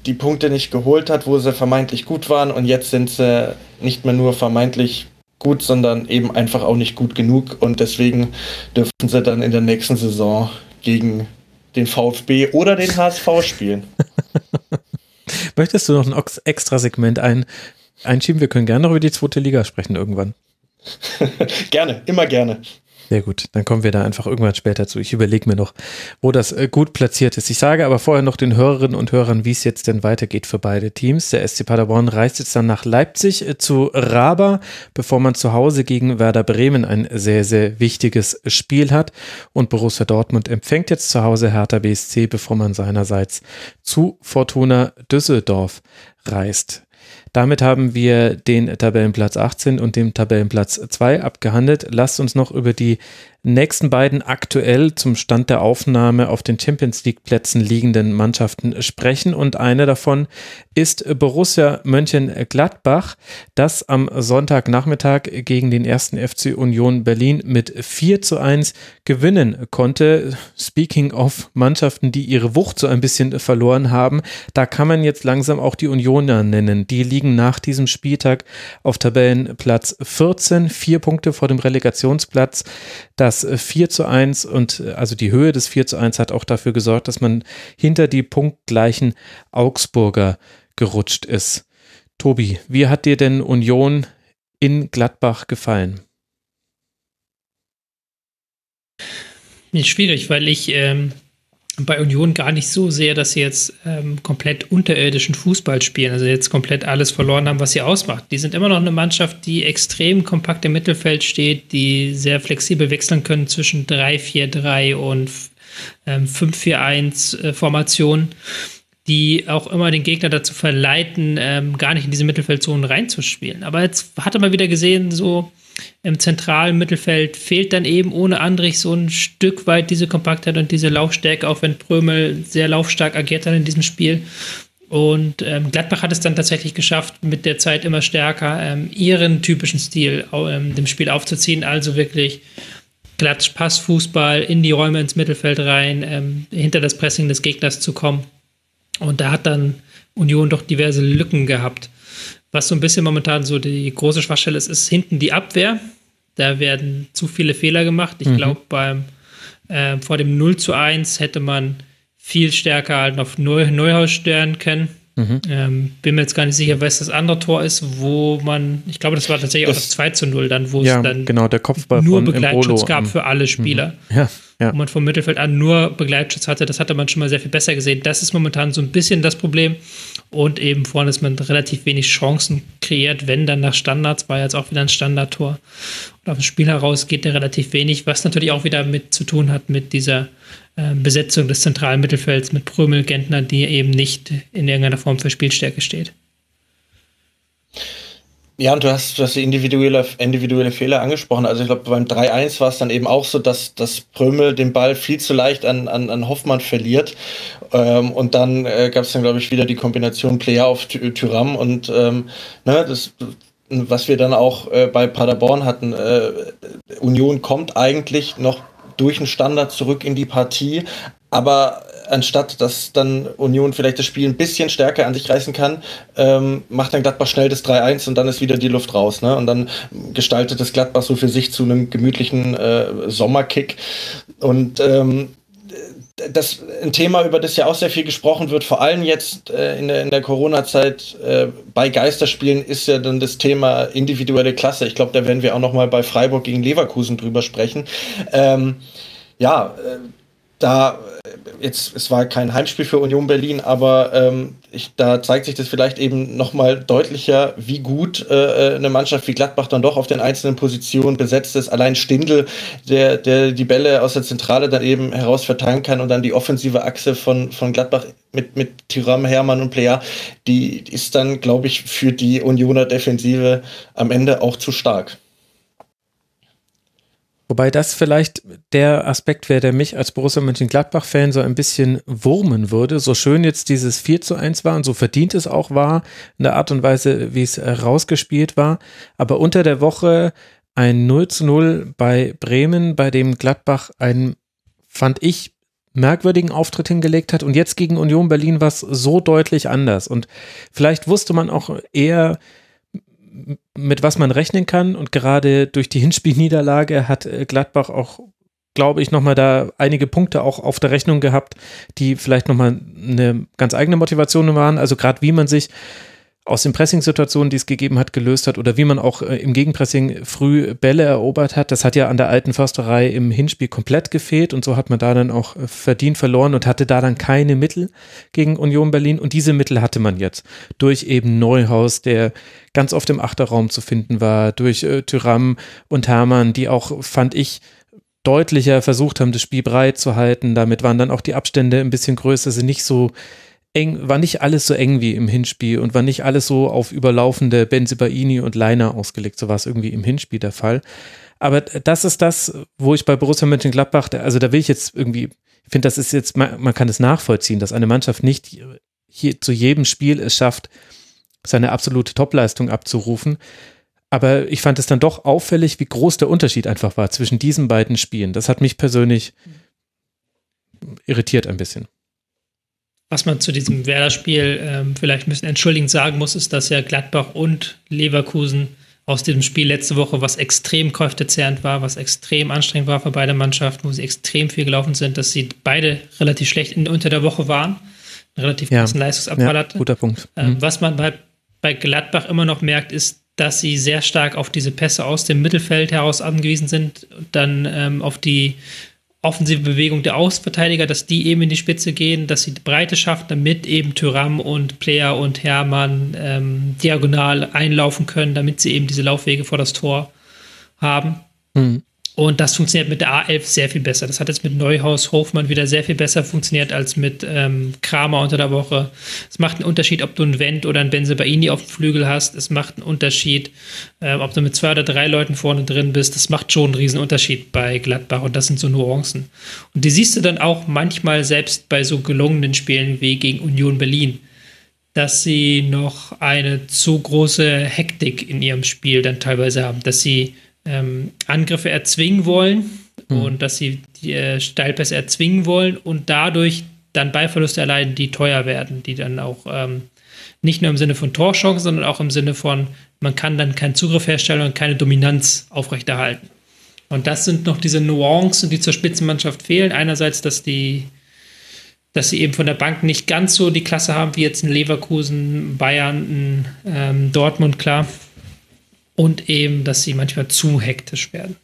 die Punkte nicht geholt hat, wo sie vermeintlich gut waren und jetzt sind sie nicht mehr nur vermeintlich gut, sondern eben einfach auch nicht gut genug und deswegen dürfen sie dann in der nächsten Saison gegen den VfB oder den HSV spielen. Möchtest du noch ein extra Segment ein, einschieben? Wir können gerne noch über die zweite Liga sprechen irgendwann. gerne, immer gerne. Sehr gut, dann kommen wir da einfach irgendwann später zu. Ich überlege mir noch, wo das äh, gut platziert ist. Ich sage aber vorher noch den Hörerinnen und Hörern, wie es jetzt denn weitergeht für beide Teams. Der SC Paderborn reist jetzt dann nach Leipzig äh, zu Raba, bevor man zu Hause gegen Werder Bremen ein sehr, sehr wichtiges Spiel hat. Und Borussia Dortmund empfängt jetzt zu Hause Hertha BSC, bevor man seinerseits zu Fortuna Düsseldorf reist. Damit haben wir den Tabellenplatz 18 und den Tabellenplatz 2 abgehandelt. Lasst uns noch über die nächsten beiden aktuell zum Stand der Aufnahme auf den Champions League Plätzen liegenden Mannschaften sprechen und eine davon ist Borussia Mönchengladbach, das am Sonntagnachmittag gegen den ersten FC Union Berlin mit 4 zu 1 gewinnen konnte. Speaking of Mannschaften, die ihre Wucht so ein bisschen verloren haben, da kann man jetzt langsam auch die Unioner nennen. Die liegen nach diesem Spieltag auf Tabellenplatz 14, vier Punkte vor dem Relegationsplatz. Das 4 zu 1 und also die Höhe des 4 zu 1 hat auch dafür gesorgt, dass man hinter die punktgleichen Augsburger gerutscht ist. Tobi, wie hat dir denn Union in Gladbach gefallen? Schwierig, weil ich ähm, bei Union gar nicht so sehr, dass sie jetzt ähm, komplett unterirdischen Fußball spielen, also jetzt komplett alles verloren haben, was sie ausmacht. Die sind immer noch eine Mannschaft, die extrem kompakt im Mittelfeld steht, die sehr flexibel wechseln können zwischen 3-4-3 und ähm, 5-4-1 äh, die auch immer den Gegner dazu verleiten, ähm, gar nicht in diese Mittelfeldzonen reinzuspielen. Aber jetzt hatte man wieder gesehen, so im zentralen Mittelfeld fehlt dann eben ohne Andrich so ein Stück weit diese Kompaktheit und diese Laufstärke, auch wenn Prömel sehr laufstark agiert hat in diesem Spiel. Und ähm, Gladbach hat es dann tatsächlich geschafft, mit der Zeit immer stärker ähm, ihren typischen Stil ähm, dem Spiel aufzuziehen, also wirklich Klatsch, Pass, Fußball in die Räume ins Mittelfeld rein, ähm, hinter das Pressing des Gegners zu kommen. Und da hat dann Union doch diverse Lücken gehabt. Was so ein bisschen momentan so die große Schwachstelle ist, ist hinten die Abwehr. Da werden zu viele Fehler gemacht. Ich mhm. glaube, beim äh, vor dem 0 zu 1 hätte man viel stärker halt auf Neu Neuhaus stören können. Mhm. Ähm, bin mir jetzt gar nicht sicher, was das andere Tor ist, wo man, ich glaube, das war tatsächlich das, auch das 2 zu 0 dann, wo ja, es dann genau, der Kopfball nur Begleitschutz Embolo. gab für alle Spieler. Mhm. Ja. ja. wo man vom Mittelfeld an nur Begleitschutz hatte. Das hatte man schon mal sehr viel besser gesehen. Das ist momentan so ein bisschen das Problem. Und eben vorne ist man relativ wenig Chancen kreiert, wenn dann nach Standards, war jetzt auch wieder ein Standardtor. Und auf dem Spiel heraus geht der relativ wenig, was natürlich auch wieder mit zu tun hat mit dieser äh, Besetzung des zentralen Mittelfelds mit Prömel, Gentner, die eben nicht in irgendeiner Form für Spielstärke steht. Ja, und du hast, du hast die individuelle, individuelle Fehler angesprochen. Also ich glaube, beim 3-1 war es dann eben auch so, dass, dass Prömel den Ball viel zu leicht an, an, an Hoffmann verliert. Ähm, und dann äh, gab es dann, glaube ich, wieder die Kombination Player auf Tyram und ähm, ne, das was wir dann auch äh, bei Paderborn hatten, äh, Union kommt eigentlich noch durch den Standard zurück in die Partie, aber anstatt dass dann Union vielleicht das Spiel ein bisschen stärker an sich reißen kann, ähm, macht dann Gladbach schnell das 3-1 und dann ist wieder die Luft raus. Ne? Und dann gestaltet das Gladbach so für sich zu einem gemütlichen äh, Sommerkick. Und ähm, das ein Thema, über das ja auch sehr viel gesprochen wird, vor allem jetzt äh, in der, in der Corona-Zeit äh, bei Geisterspielen, ist ja dann das Thema individuelle Klasse. Ich glaube, da werden wir auch noch mal bei Freiburg gegen Leverkusen drüber sprechen. Ähm, ja, äh, da jetzt, es war kein Heimspiel für Union Berlin, aber ähm, ich, da zeigt sich das vielleicht eben nochmal deutlicher, wie gut äh, eine Mannschaft wie Gladbach dann doch auf den einzelnen Positionen besetzt ist. Allein Stindl, der, der die Bälle aus der Zentrale dann eben heraus verteilen kann und dann die offensive Achse von, von Gladbach mit, mit Tyram, Hermann und Player, die ist dann, glaube ich, für die Unioner Defensive am Ende auch zu stark. Wobei das vielleicht der Aspekt wäre, der mich als Borussia Mönchengladbach-Fan so ein bisschen wurmen würde. So schön jetzt dieses 4 zu 1 war und so verdient es auch war, in der Art und Weise, wie es rausgespielt war. Aber unter der Woche ein 0 zu 0 bei Bremen, bei dem Gladbach einen, fand ich, merkwürdigen Auftritt hingelegt hat. Und jetzt gegen Union Berlin war es so deutlich anders. Und vielleicht wusste man auch eher, mit was man rechnen kann. Und gerade durch die Hinspielniederlage hat äh, Gladbach auch, glaube ich, nochmal da einige Punkte auch auf der Rechnung gehabt, die vielleicht nochmal eine ganz eigene Motivation waren. Also gerade wie man sich aus den Pressing-Situationen, die es gegeben hat, gelöst hat oder wie man auch äh, im Gegenpressing früh Bälle erobert hat. Das hat ja an der alten Försterei im Hinspiel komplett gefehlt und so hat man da dann auch äh, verdient verloren und hatte da dann keine Mittel gegen Union Berlin und diese Mittel hatte man jetzt durch eben Neuhaus, der ganz oft im Achterraum zu finden war, durch äh, Tyram und Hermann, die auch, fand ich, deutlicher versucht haben, das Spiel breit zu halten. Damit waren dann auch die Abstände ein bisschen größer, sind nicht so eng, war nicht alles so eng wie im Hinspiel und war nicht alles so auf überlaufende Benzibaini und Leiner ausgelegt. So war es irgendwie im Hinspiel der Fall. Aber das ist das, wo ich bei Borussia Mönchengladbach, also da will ich jetzt irgendwie, ich finde, das ist jetzt, man, man kann es nachvollziehen, dass eine Mannschaft nicht hier zu jedem Spiel es schafft, seine absolute Topleistung abzurufen. Aber ich fand es dann doch auffällig, wie groß der Unterschied einfach war zwischen diesen beiden Spielen. Das hat mich persönlich irritiert ein bisschen. Was man zu diesem Werder-Spiel ähm, vielleicht ein bisschen entschuldigend sagen muss, ist, dass ja Gladbach und Leverkusen aus diesem Spiel letzte Woche, was extrem kräftezehrend war, was extrem anstrengend war für beide Mannschaften, wo sie extrem viel gelaufen sind, dass sie beide relativ schlecht in, unter der Woche waren, einen relativ ja. großen Leistungsabfall ja, hatten. Guter Punkt. Ähm, mhm. was man bei, bei Gladbach immer noch merkt, ist, dass sie sehr stark auf diese Pässe aus dem Mittelfeld heraus angewiesen sind, dann ähm, auf die offensive Bewegung der Außenverteidiger, dass die eben in die Spitze gehen, dass sie die Breite schaffen, damit eben Tyram und Player und Hermann ähm, diagonal einlaufen können, damit sie eben diese Laufwege vor das Tor haben. Mhm. Und das funktioniert mit der A11 sehr viel besser. Das hat jetzt mit Neuhaus Hofmann wieder sehr viel besser funktioniert als mit ähm, Kramer unter der Woche. Es macht einen Unterschied, ob du einen Wendt oder einen Benzebaini auf dem Flügel hast. Es macht einen Unterschied, äh, ob du mit zwei oder drei Leuten vorne drin bist. Das macht schon einen riesen Unterschied bei Gladbach und das sind so Nuancen. Und die siehst du dann auch manchmal selbst bei so gelungenen Spielen wie gegen Union Berlin dass sie noch eine zu große Hektik in ihrem Spiel dann teilweise haben, dass sie ähm, Angriffe erzwingen wollen mhm. und dass sie die äh, Steilpässe erzwingen wollen und dadurch dann Ballverluste erleiden, die teuer werden, die dann auch ähm, nicht nur im Sinne von Torchancen, sondern auch im Sinne von, man kann dann keinen Zugriff herstellen und keine Dominanz aufrechterhalten. Und das sind noch diese Nuancen, die zur Spitzenmannschaft fehlen. Einerseits, dass die, dass sie eben von der Bank nicht ganz so die Klasse haben wie jetzt ein Leverkusen, Bayern, ein ähm, Dortmund, klar und eben, dass sie manchmal zu hektisch werden.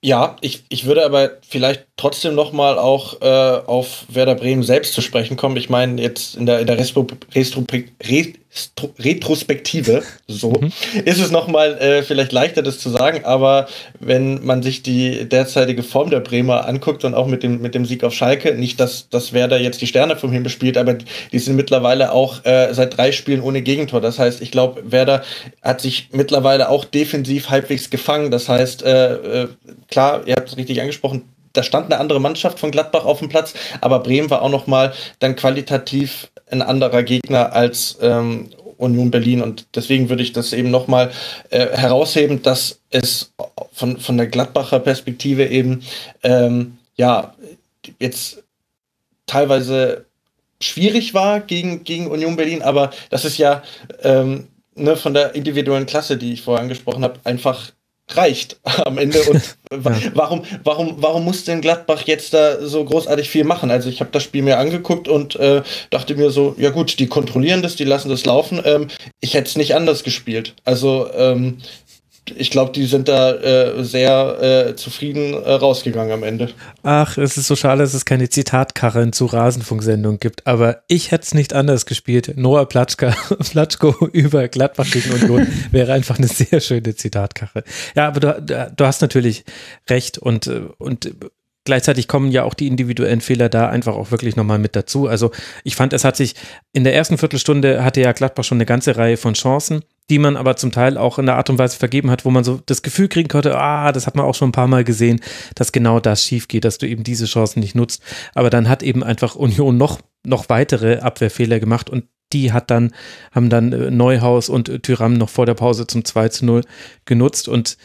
Ja, ich, ich würde aber vielleicht trotzdem noch mal auch äh, auf Werder Bremen selbst zu sprechen kommen. Ich meine, jetzt in der, in der Restru Restru Restru Retrospektive, so, mhm. ist es noch mal äh, vielleicht leichter, das zu sagen. Aber wenn man sich die derzeitige Form der Bremer anguckt und auch mit dem, mit dem Sieg auf Schalke, nicht, dass, dass Werder jetzt die Sterne vom Himmel spielt, aber die sind mittlerweile auch äh, seit drei Spielen ohne Gegentor. Das heißt, ich glaube, Werder hat sich mittlerweile auch defensiv halbwegs gefangen. Das heißt, äh, äh klar, ihr habt es richtig angesprochen, da stand eine andere Mannschaft von Gladbach auf dem Platz, aber Bremen war auch noch mal dann qualitativ ein anderer Gegner als ähm, Union Berlin. Und deswegen würde ich das eben noch mal äh, herausheben, dass es von, von der Gladbacher Perspektive eben ähm, ja jetzt teilweise schwierig war gegen, gegen Union Berlin, aber das ist ja ähm, ne, von der individuellen Klasse, die ich vorher angesprochen habe, einfach reicht am Ende. Und ja. warum, warum, warum muss denn Gladbach jetzt da so großartig viel machen? Also ich habe das Spiel mir angeguckt und äh, dachte mir so, ja gut, die kontrollieren das, die lassen das laufen. Ähm, ich hätte es nicht anders gespielt. Also ähm, ich glaube, die sind da äh, sehr äh, zufrieden äh, rausgegangen am Ende. Ach, es ist so schade, dass es keine Zitatkarren zu Rasenfunksendung gibt. Aber ich hätte es nicht anders gespielt. Noah Platschka, Platschko über Gladbach gegen Union wäre einfach eine sehr schöne Zitatkarre. Ja, aber du, du hast natürlich recht und, äh, und gleichzeitig kommen ja auch die individuellen Fehler da einfach auch wirklich nochmal mit dazu. Also ich fand, es hat sich in der ersten Viertelstunde hatte ja Gladbach schon eine ganze Reihe von Chancen die man aber zum Teil auch in der Art und Weise vergeben hat, wo man so das Gefühl kriegen konnte, ah, das hat man auch schon ein paar Mal gesehen, dass genau das schief geht, dass du eben diese Chancen nicht nutzt. Aber dann hat eben einfach Union noch, noch weitere Abwehrfehler gemacht und die hat dann, haben dann äh, Neuhaus und Tyram noch vor der Pause zum 2 zu 0 genutzt und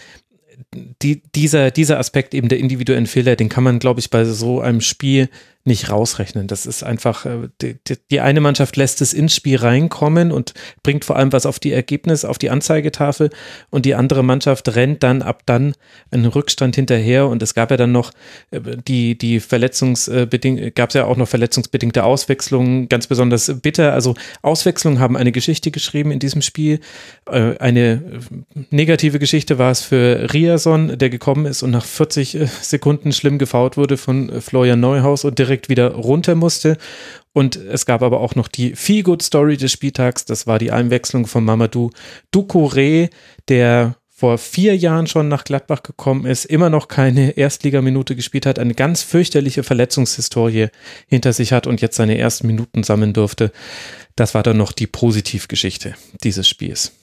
die, dieser, dieser Aspekt eben der individuellen Fehler, den kann man, glaube ich, bei so einem Spiel nicht rausrechnen. Das ist einfach, äh, die, die, eine Mannschaft lässt es ins Spiel reinkommen und bringt vor allem was auf die Ergebnis, auf die Anzeigetafel und die andere Mannschaft rennt dann ab dann einen Rückstand hinterher und es gab ja dann noch äh, die, die verletzungsbedingt, gab es ja auch noch verletzungsbedingte Auswechslungen, ganz besonders bitter. Also Auswechslungen haben eine Geschichte geschrieben in diesem Spiel. Äh, eine negative Geschichte war es für Riason, der gekommen ist und nach 40 Sekunden schlimm gefault wurde von Florian Neuhaus und direkt direkt wieder runter musste. Und es gab aber auch noch die Feel-Good-Story des Spieltags. Das war die Einwechslung von Mamadou Ducouré, der vor vier Jahren schon nach Gladbach gekommen ist, immer noch keine Erstligaminute gespielt hat, eine ganz fürchterliche Verletzungshistorie hinter sich hat und jetzt seine ersten Minuten sammeln durfte. Das war dann noch die Positivgeschichte dieses Spiels.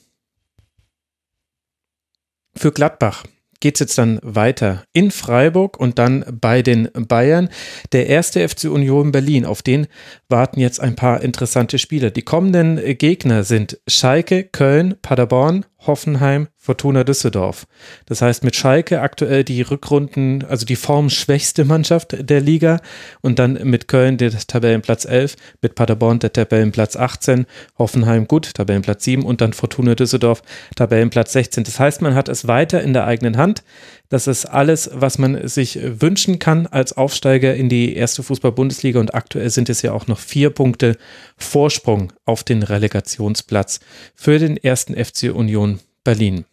Für Gladbach geht es jetzt dann weiter in Freiburg und dann bei den Bayern. Der erste FC Union Berlin, auf den warten jetzt ein paar interessante Spiele. Die kommenden Gegner sind Schalke, Köln, Paderborn, Hoffenheim, Fortuna Düsseldorf. Das heißt, mit Schalke aktuell die Rückrunden, also die formschwächste Mannschaft der Liga und dann mit Köln der Tabellenplatz 11, mit Paderborn der Tabellenplatz 18, Hoffenheim gut, Tabellenplatz 7 und dann Fortuna Düsseldorf Tabellenplatz 16. Das heißt, man hat es weiter in der eigenen Hand. Das ist alles, was man sich wünschen kann als Aufsteiger in die erste Fußball-Bundesliga und aktuell sind es ja auch noch vier Punkte Vorsprung auf den Relegationsplatz für den ersten FC Union Berlin.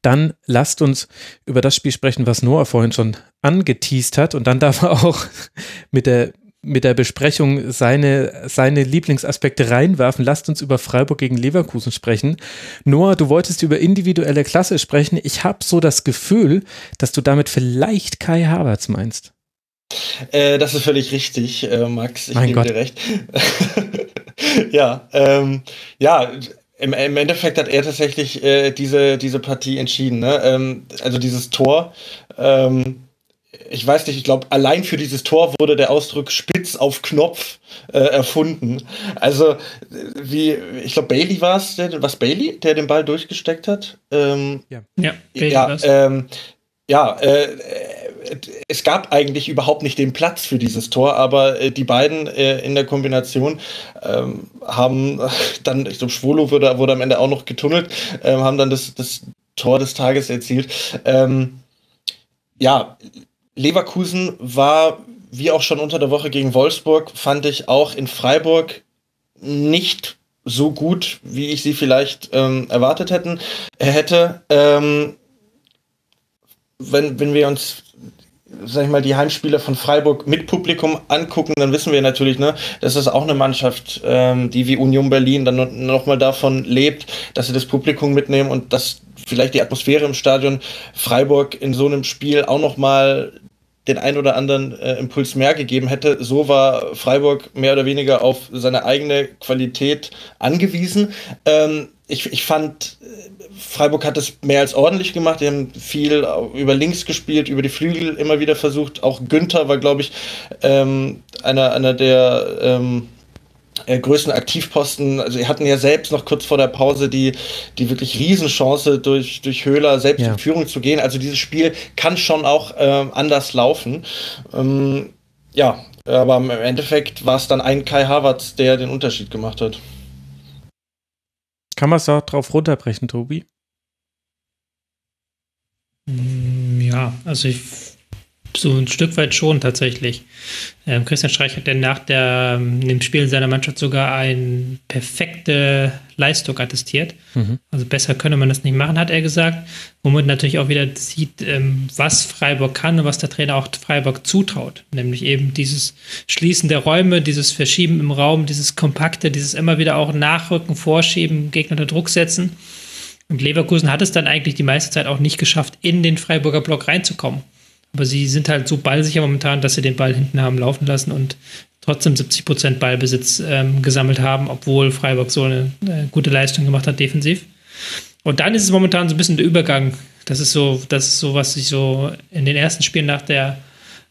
Dann lasst uns über das Spiel sprechen, was Noah vorhin schon angeteased hat. Und dann darf er auch mit der, mit der Besprechung seine, seine Lieblingsaspekte reinwerfen. Lasst uns über Freiburg gegen Leverkusen sprechen. Noah, du wolltest über individuelle Klasse sprechen. Ich habe so das Gefühl, dass du damit vielleicht Kai Havertz meinst. Äh, das ist völlig richtig, äh, Max. Ich mein gebe Gott. dir recht. ja, ähm, ja, im, im Endeffekt hat er tatsächlich äh, diese, diese Partie entschieden. Ne? Ähm, also dieses Tor. Ähm, ich weiß nicht, ich glaube, allein für dieses Tor wurde der Ausdruck spitz auf Knopf äh, erfunden. Also, wie, ich glaube, Bailey war es, was Bailey, der den Ball durchgesteckt hat. Ähm, ja, ja, Bailey ja, ähm, ja äh, es gab eigentlich überhaupt nicht den Platz für dieses Tor, aber äh, die beiden äh, in der Kombination ähm, haben dann, ich glaube, Schwolo wurde, wurde am Ende auch noch getunnelt, ähm, haben dann das, das Tor des Tages erzielt. Ähm, ja, Leverkusen war, wie auch schon unter der Woche gegen Wolfsburg, fand ich auch in Freiburg nicht so gut, wie ich sie vielleicht ähm, erwartet hätten, hätte. Ähm, wenn, wenn wir uns sag ich mal, die Heimspiele von Freiburg mit Publikum angucken, dann wissen wir natürlich, ne, das ist auch eine Mannschaft, ähm, die wie Union Berlin dann nochmal davon lebt, dass sie das Publikum mitnehmen und dass vielleicht die Atmosphäre im Stadion Freiburg in so einem Spiel auch nochmal den ein oder anderen äh, Impuls mehr gegeben hätte. So war Freiburg mehr oder weniger auf seine eigene Qualität angewiesen. Ähm, ich, ich fand, Freiburg hat es mehr als ordentlich gemacht. Die haben viel über links gespielt, über die Flügel immer wieder versucht. Auch Günther war, glaube ich, ähm, einer, einer der ähm, äh, größten Aktivposten. Also, sie hatten ja selbst noch kurz vor der Pause die, die wirklich Riesenchance, durch, durch Höhler selbst ja. in Führung zu gehen. Also, dieses Spiel kann schon auch ähm, anders laufen. Ähm, ja, aber im Endeffekt war es dann ein Kai Havertz, der den Unterschied gemacht hat. Kann man es auch drauf runterbrechen, Tobi? Mm, ja, also ich, so ein Stück weit schon tatsächlich. Ähm, Christian Streich hat ja nach der, ähm, dem Spiel seiner Mannschaft sogar eine perfekte Leistung attestiert. Mhm. Also besser könne man das nicht machen, hat er gesagt. Womit natürlich auch wieder sieht, ähm, was Freiburg kann und was der Trainer auch Freiburg zutraut. Nämlich eben dieses Schließen der Räume, dieses Verschieben im Raum, dieses Kompakte, dieses immer wieder auch Nachrücken, Vorschieben, Gegner unter Druck setzen. Und Leverkusen hat es dann eigentlich die meiste Zeit auch nicht geschafft, in den Freiburger Block reinzukommen. Aber sie sind halt so ballsicher momentan, dass sie den Ball hinten haben laufen lassen und trotzdem 70 Prozent Ballbesitz ähm, gesammelt haben, obwohl Freiburg so eine, eine, gute Leistung gemacht hat defensiv. Und dann ist es momentan so ein bisschen der Übergang. Das ist so, das ist so, was ich so in den ersten Spielen nach der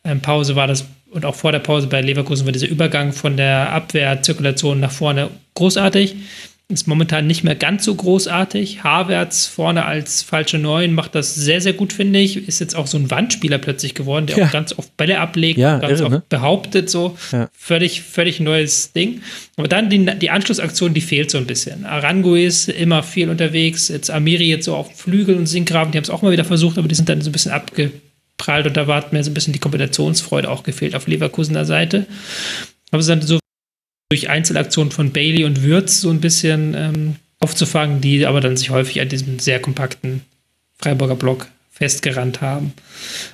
ähm, Pause war das und auch vor der Pause bei Leverkusen war dieser Übergang von der Abwehrzirkulation nach vorne großartig. Ist momentan nicht mehr ganz so großartig. Havertz vorne als falsche Neun macht das sehr, sehr gut, finde ich. Ist jetzt auch so ein Wandspieler plötzlich geworden, der ja. auch ganz oft Bälle ablegt, ja, ganz irre, oft ne? behauptet, so. Ja. Völlig, völlig neues Ding. Aber dann die, die Anschlussaktion, die fehlt so ein bisschen. Arango ist immer viel unterwegs. Jetzt Amiri jetzt so auf Flügel und Sinkgraben, die haben es auch mal wieder versucht, aber die sind dann so ein bisschen abgeprallt und da war mir so ein bisschen die Kombinationsfreude auch gefehlt auf Leverkusener Seite. Aber es ist dann so durch Einzelaktionen von Bailey und Würz so ein bisschen ähm, aufzufangen, die aber dann sich häufig an diesem sehr kompakten Freiburger Block festgerannt haben.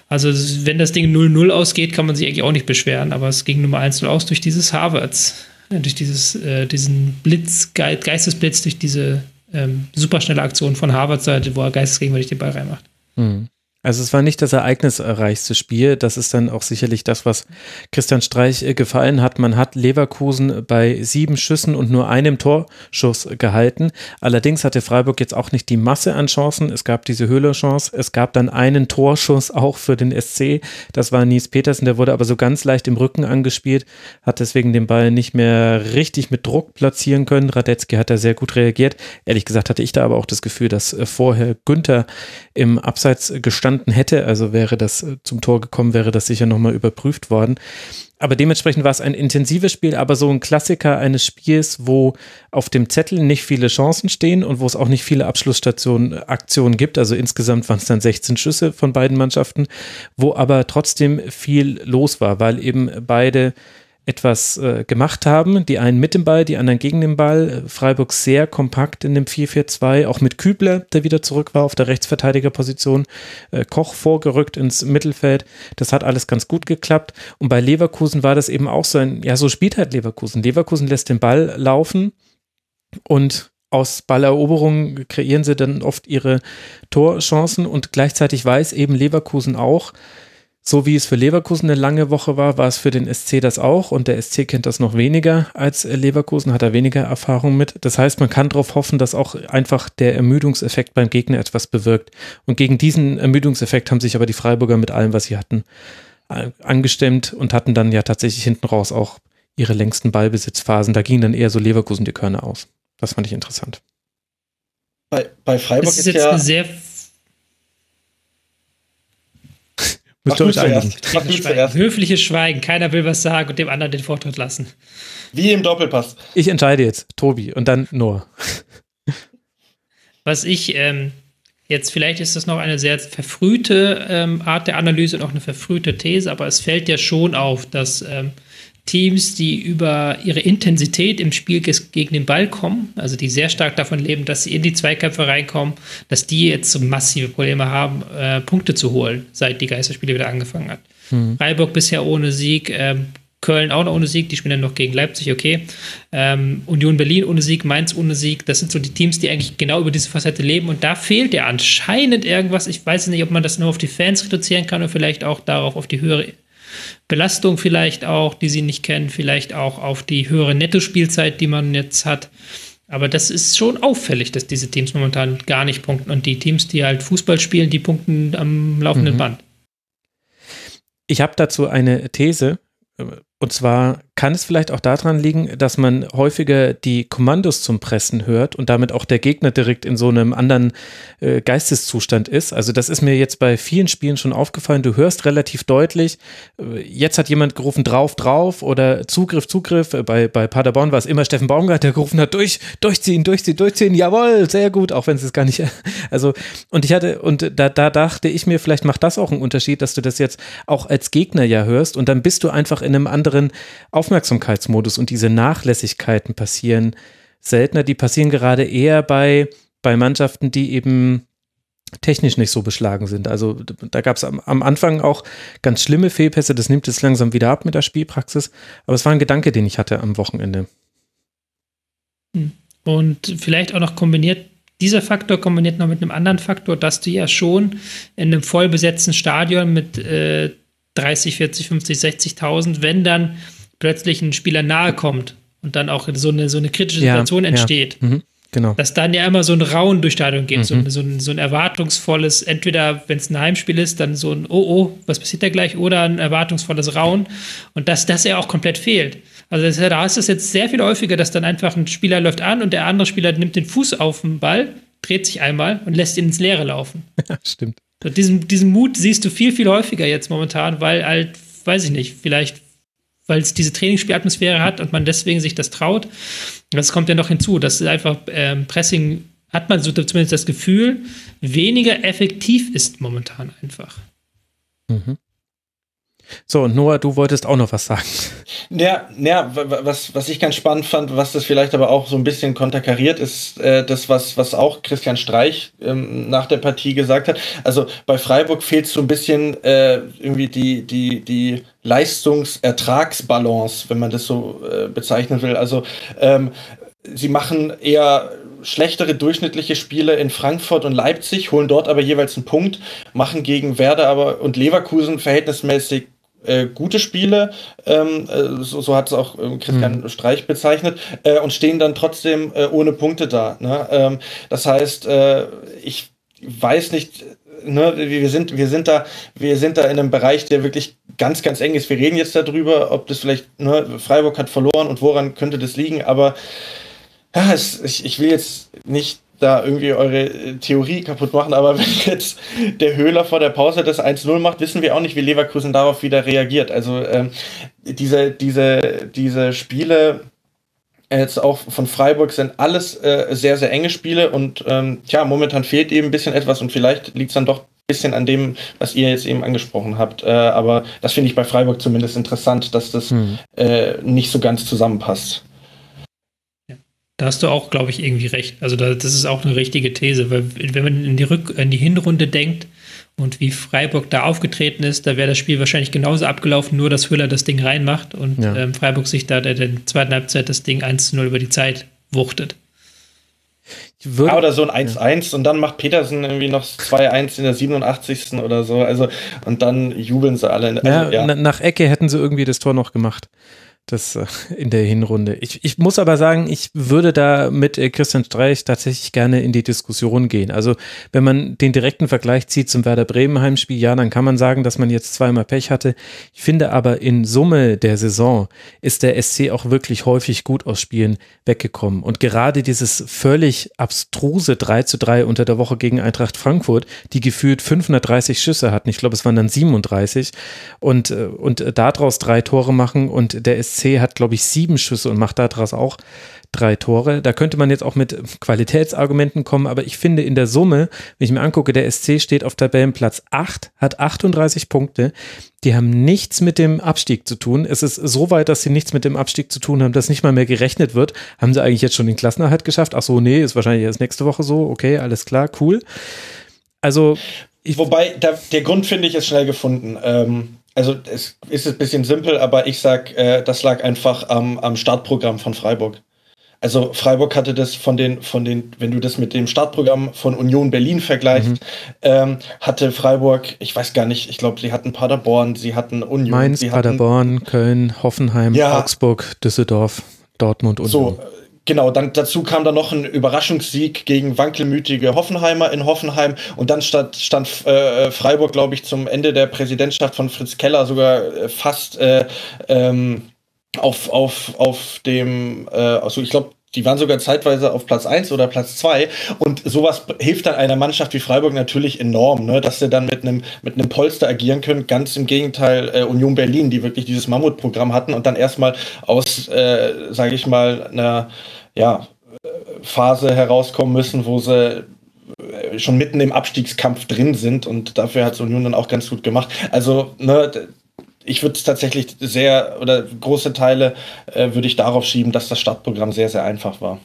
Also wenn das Ding 0-0 ausgeht, kann man sich eigentlich auch nicht beschweren, aber es ging Nummer 1-0 aus durch dieses Harvards, äh, durch dieses, äh, diesen Blitz, Ge Geistesblitz, durch diese ähm, superschnelle Aktion von Harvards Seite, wo er geistesgegenwärtig den Ball reinmacht. Mhm. Also es war nicht das ereignisreichste Spiel. Das ist dann auch sicherlich das, was Christian Streich äh, gefallen hat. Man hat Leverkusen bei sieben Schüssen und nur einem Torschuss gehalten. Allerdings hatte Freiburg jetzt auch nicht die Masse an Chancen. Es gab diese Höhlerchance. Es gab dann einen Torschuss auch für den SC. Das war Nies Petersen. Der wurde aber so ganz leicht im Rücken angespielt, hat deswegen den Ball nicht mehr richtig mit Druck platzieren können. Radetzky hat da sehr gut reagiert. Ehrlich gesagt hatte ich da aber auch das Gefühl, dass äh, vorher Günther im Abseits gestanden gestanden hätte, also wäre das äh, zum Tor gekommen, wäre das sicher nochmal überprüft worden. Aber dementsprechend war es ein intensives Spiel, aber so ein Klassiker eines Spiels, wo auf dem Zettel nicht viele Chancen stehen und wo es auch nicht viele Abschlussstationen, Aktionen gibt. Also insgesamt waren es dann 16 Schüsse von beiden Mannschaften, wo aber trotzdem viel los war, weil eben beide etwas äh, gemacht haben. Die einen mit dem Ball, die anderen gegen den Ball. Freiburg sehr kompakt in dem 4-4-2, auch mit Kübler, der wieder zurück war auf der Rechtsverteidigerposition. Äh, Koch vorgerückt ins Mittelfeld. Das hat alles ganz gut geklappt. Und bei Leverkusen war das eben auch so ein, ja, so spielt halt Leverkusen. Leverkusen lässt den Ball laufen und aus Balleroberungen kreieren sie dann oft ihre Torchancen und gleichzeitig weiß eben Leverkusen auch, so wie es für Leverkusen eine lange Woche war, war es für den SC das auch und der SC kennt das noch weniger als Leverkusen, hat da weniger Erfahrung mit. Das heißt, man kann darauf hoffen, dass auch einfach der Ermüdungseffekt beim Gegner etwas bewirkt. Und gegen diesen Ermüdungseffekt haben sich aber die Freiburger mit allem, was sie hatten, äh, angestemmt und hatten dann ja tatsächlich hinten raus auch ihre längsten Ballbesitzphasen. Da gingen dann eher so Leverkusen die Körner aus. Das fand ich interessant. Bei, bei Freiburg ist, ist jetzt ja eine sehr Müsst ihr euch einigen. Schweigen. Höfliches Schweigen. Keiner will was sagen und dem anderen den Vortritt lassen. Wie im Doppelpass. Ich entscheide jetzt. Tobi und dann Noah. Was ich ähm, jetzt, vielleicht ist das noch eine sehr verfrühte ähm, Art der Analyse und auch eine verfrühte These, aber es fällt ja schon auf, dass ähm, Teams, die über ihre Intensität im Spiel gegen den Ball kommen, also die sehr stark davon leben, dass sie in die Zweikämpfe reinkommen, dass die jetzt so massive Probleme haben, äh, Punkte zu holen, seit die Geisterspiele wieder angefangen hat. Mhm. Freiburg bisher ohne Sieg, ähm, Köln auch noch ohne Sieg, die spielen dann noch gegen Leipzig, okay. Ähm, Union Berlin ohne Sieg, Mainz ohne Sieg, das sind so die Teams, die eigentlich genau über diese Facette leben und da fehlt ja anscheinend irgendwas. Ich weiß nicht, ob man das nur auf die Fans reduzieren kann oder vielleicht auch darauf auf die höhere Belastung vielleicht auch, die sie nicht kennen, vielleicht auch auf die höhere Nettospielzeit, die man jetzt hat. Aber das ist schon auffällig, dass diese Teams momentan gar nicht punkten und die Teams, die halt Fußball spielen, die punkten am laufenden mhm. Band. Ich habe dazu eine These, und zwar kann es vielleicht auch daran liegen, dass man häufiger die Kommandos zum Pressen hört und damit auch der Gegner direkt in so einem anderen äh, Geisteszustand ist. Also das ist mir jetzt bei vielen Spielen schon aufgefallen. Du hörst relativ deutlich, äh, jetzt hat jemand gerufen drauf, drauf oder Zugriff, Zugriff. Äh, bei, bei Paderborn war es immer Steffen Baumgart, der gerufen hat, durch, durchziehen, durchziehen, durchziehen. Jawohl, sehr gut, auch wenn es gar nicht. Also und ich hatte und da, da dachte ich mir, vielleicht macht das auch einen Unterschied, dass du das jetzt auch als Gegner ja hörst und dann bist du einfach in einem anderen Auf Aufmerksamkeitsmodus und diese Nachlässigkeiten passieren seltener. Die passieren gerade eher bei, bei Mannschaften, die eben technisch nicht so beschlagen sind. Also da gab es am, am, Anfang auch ganz schlimme Fehlpässe, das nimmt jetzt langsam wieder ab mit der Spielpraxis, aber es war ein Gedanke, den ich hatte am Wochenende. Hm. Und vielleicht auch noch kombiniert, dieser Faktor kombiniert noch mit einem anderen Faktor, dass du ja schon in einem vollbesetzten Stadion mit äh, 30, 40, 50, 60.000, wenn dann plötzlich ein Spieler nahe kommt und dann auch so eine, so eine kritische Situation ja, entsteht. Ja. Mhm, genau. Dass dann ja immer so ein Rauen durch Stadion geht, mhm. so, so, ein, so ein erwartungsvolles, entweder wenn es ein Heimspiel ist, dann so ein Oh, oh, was passiert da gleich, oder ein erwartungsvolles Rauen und dass das ja auch komplett fehlt. Also das, da ist es jetzt sehr viel häufiger, dass dann einfach ein Spieler läuft an und der andere Spieler nimmt den Fuß auf den Ball, dreht sich einmal und lässt ihn ins Leere laufen. Ja, stimmt. Und diesen, diesen Mut siehst du viel, viel häufiger jetzt momentan, weil halt, weiß ich nicht, vielleicht weil es diese Trainingsspielatmosphäre hat und man deswegen sich das traut. Das kommt ja noch hinzu, dass einfach ähm, Pressing, hat man so zumindest das Gefühl, weniger effektiv ist momentan einfach. Mhm. So, und Noah, du wolltest auch noch was sagen. Ja, ja was, was ich ganz spannend fand, was das vielleicht aber auch so ein bisschen konterkariert, ist äh, das, was, was auch Christian Streich ähm, nach der Partie gesagt hat. Also bei Freiburg fehlt so ein bisschen äh, irgendwie die, die, die Leistungsertragsbalance, wenn man das so äh, bezeichnen will. Also ähm, sie machen eher schlechtere durchschnittliche Spiele in Frankfurt und Leipzig, holen dort aber jeweils einen Punkt, machen gegen Werder aber und Leverkusen verhältnismäßig äh, gute Spiele, ähm, äh, so, so hat es auch ähm, Christian mhm. Streich bezeichnet, äh, und stehen dann trotzdem äh, ohne Punkte da. Ne? Ähm, das heißt, ich weiß nicht, ne, wir sind, wir sind da, wir sind da in einem Bereich, der wirklich ganz, ganz eng ist. Wir reden jetzt darüber, ob das vielleicht, ne, Freiburg hat verloren und woran könnte das liegen, aber ja, es, ich, ich will jetzt nicht da irgendwie eure äh, Theorie kaputt machen, aber wenn jetzt der Höhler vor der Pause das 1-0 macht, wissen wir auch nicht, wie Leverkusen darauf wieder reagiert. Also ähm, diese, diese, diese Spiele jetzt auch von Freiburg sind alles äh, sehr, sehr enge Spiele und ähm, tja, momentan fehlt eben ein bisschen etwas und vielleicht liegt es dann doch ein bisschen an dem, was ihr jetzt eben angesprochen habt. Äh, aber das finde ich bei Freiburg zumindest interessant, dass das hm. äh, nicht so ganz zusammenpasst. Da hast du auch, glaube ich, irgendwie recht. Also da, das ist auch eine richtige These, weil wenn man in die, Rück in die Hinrunde denkt und wie Freiburg da aufgetreten ist, da wäre das Spiel wahrscheinlich genauso abgelaufen, nur dass Höhler das Ding reinmacht und ja. ähm, Freiburg sich da der, der zweiten Halbzeit das Ding 1 zu 0 über die Zeit wuchtet. Würde, ja, oder so ein 1-1 ja. und dann macht Petersen irgendwie noch 2-1 in der 87. oder so. Also, und dann jubeln sie alle. Also, ja, ja. Nach Ecke hätten sie irgendwie das Tor noch gemacht das äh, in der Hinrunde. Ich, ich muss aber sagen, ich würde da mit äh, Christian Streich tatsächlich gerne in die Diskussion gehen. Also wenn man den direkten Vergleich zieht zum Werder Bremen Heimspiel, ja, dann kann man sagen, dass man jetzt zweimal Pech hatte. Ich finde aber in Summe der Saison ist der SC auch wirklich häufig gut aus Spielen weggekommen. Und gerade dieses völlig abstruse 3 zu 3 unter der Woche gegen Eintracht Frankfurt, die gefühlt 530 Schüsse hatten, ich glaube, es waren dann 37 und, äh, und daraus drei Tore machen und der SC Hat, glaube ich, sieben Schüsse und macht daraus auch drei Tore. Da könnte man jetzt auch mit Qualitätsargumenten kommen, aber ich finde in der Summe, wenn ich mir angucke, der SC steht auf Tabellenplatz 8, hat 38 Punkte. Die haben nichts mit dem Abstieg zu tun. Es ist so weit, dass sie nichts mit dem Abstieg zu tun haben, dass nicht mal mehr gerechnet wird. Haben sie eigentlich jetzt schon den Klassenerhalt geschafft? Ach so, nee, ist wahrscheinlich erst nächste Woche so. Okay, alles klar, cool. Also. Ich Wobei, da, der Grund finde ich ist schnell gefunden. Ähm, also es ist ein bisschen simpel, aber ich sag, äh, das lag einfach am, am Startprogramm von Freiburg. Also Freiburg hatte das von den, von den, wenn du das mit dem Startprogramm von Union Berlin vergleichst, mhm. ähm, hatte Freiburg, ich weiß gar nicht, ich glaube, sie hatten Paderborn, sie hatten Union. Mainz, sie Paderborn, hatten, Köln, Hoffenheim, ja, Augsburg, Düsseldorf, Dortmund und so. Genau, dann dazu kam dann noch ein Überraschungssieg gegen wankelmütige Hoffenheimer in Hoffenheim. Und dann stand, stand äh, Freiburg, glaube ich, zum Ende der Präsidentschaft von Fritz Keller sogar äh, fast äh, ähm, auf, auf, auf dem, äh, also ich glaube, die waren sogar zeitweise auf Platz 1 oder Platz 2 und sowas hilft dann einer Mannschaft wie Freiburg natürlich enorm, ne? dass sie dann mit einem mit einem Polster agieren können. Ganz im Gegenteil äh, Union Berlin, die wirklich dieses Mammutprogramm hatten und dann erstmal aus, äh, sage ich mal, einer ja, Phase herauskommen müssen, wo sie äh, schon mitten im Abstiegskampf drin sind und dafür hat Union dann auch ganz gut gemacht. Also ne, ich würde es tatsächlich sehr oder große Teile äh, würde ich darauf schieben, dass das Startprogramm sehr, sehr einfach war.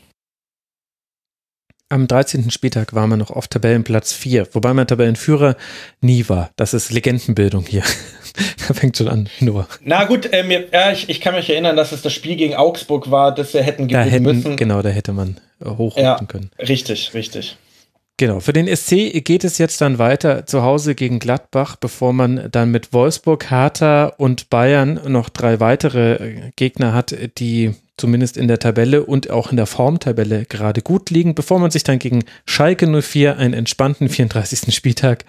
Am 13. Spieltag war man noch auf Tabellenplatz 4, wobei man Tabellenführer nie war. Das ist Legendenbildung hier. da fängt schon an, nur. Na gut, äh, mir, ja, ich, ich, kann mich erinnern, dass es das Spiel gegen Augsburg war, das wir hätten gewinnen hätten, müssen. Genau, da hätte man hochrufen ja, können. Richtig, richtig. Genau, für den SC geht es jetzt dann weiter zu Hause gegen Gladbach, bevor man dann mit Wolfsburg, Hertha und Bayern noch drei weitere Gegner hat, die zumindest in der Tabelle und auch in der Formtabelle gerade gut liegen, bevor man sich dann gegen Schalke 04 einen entspannten 34. Spieltag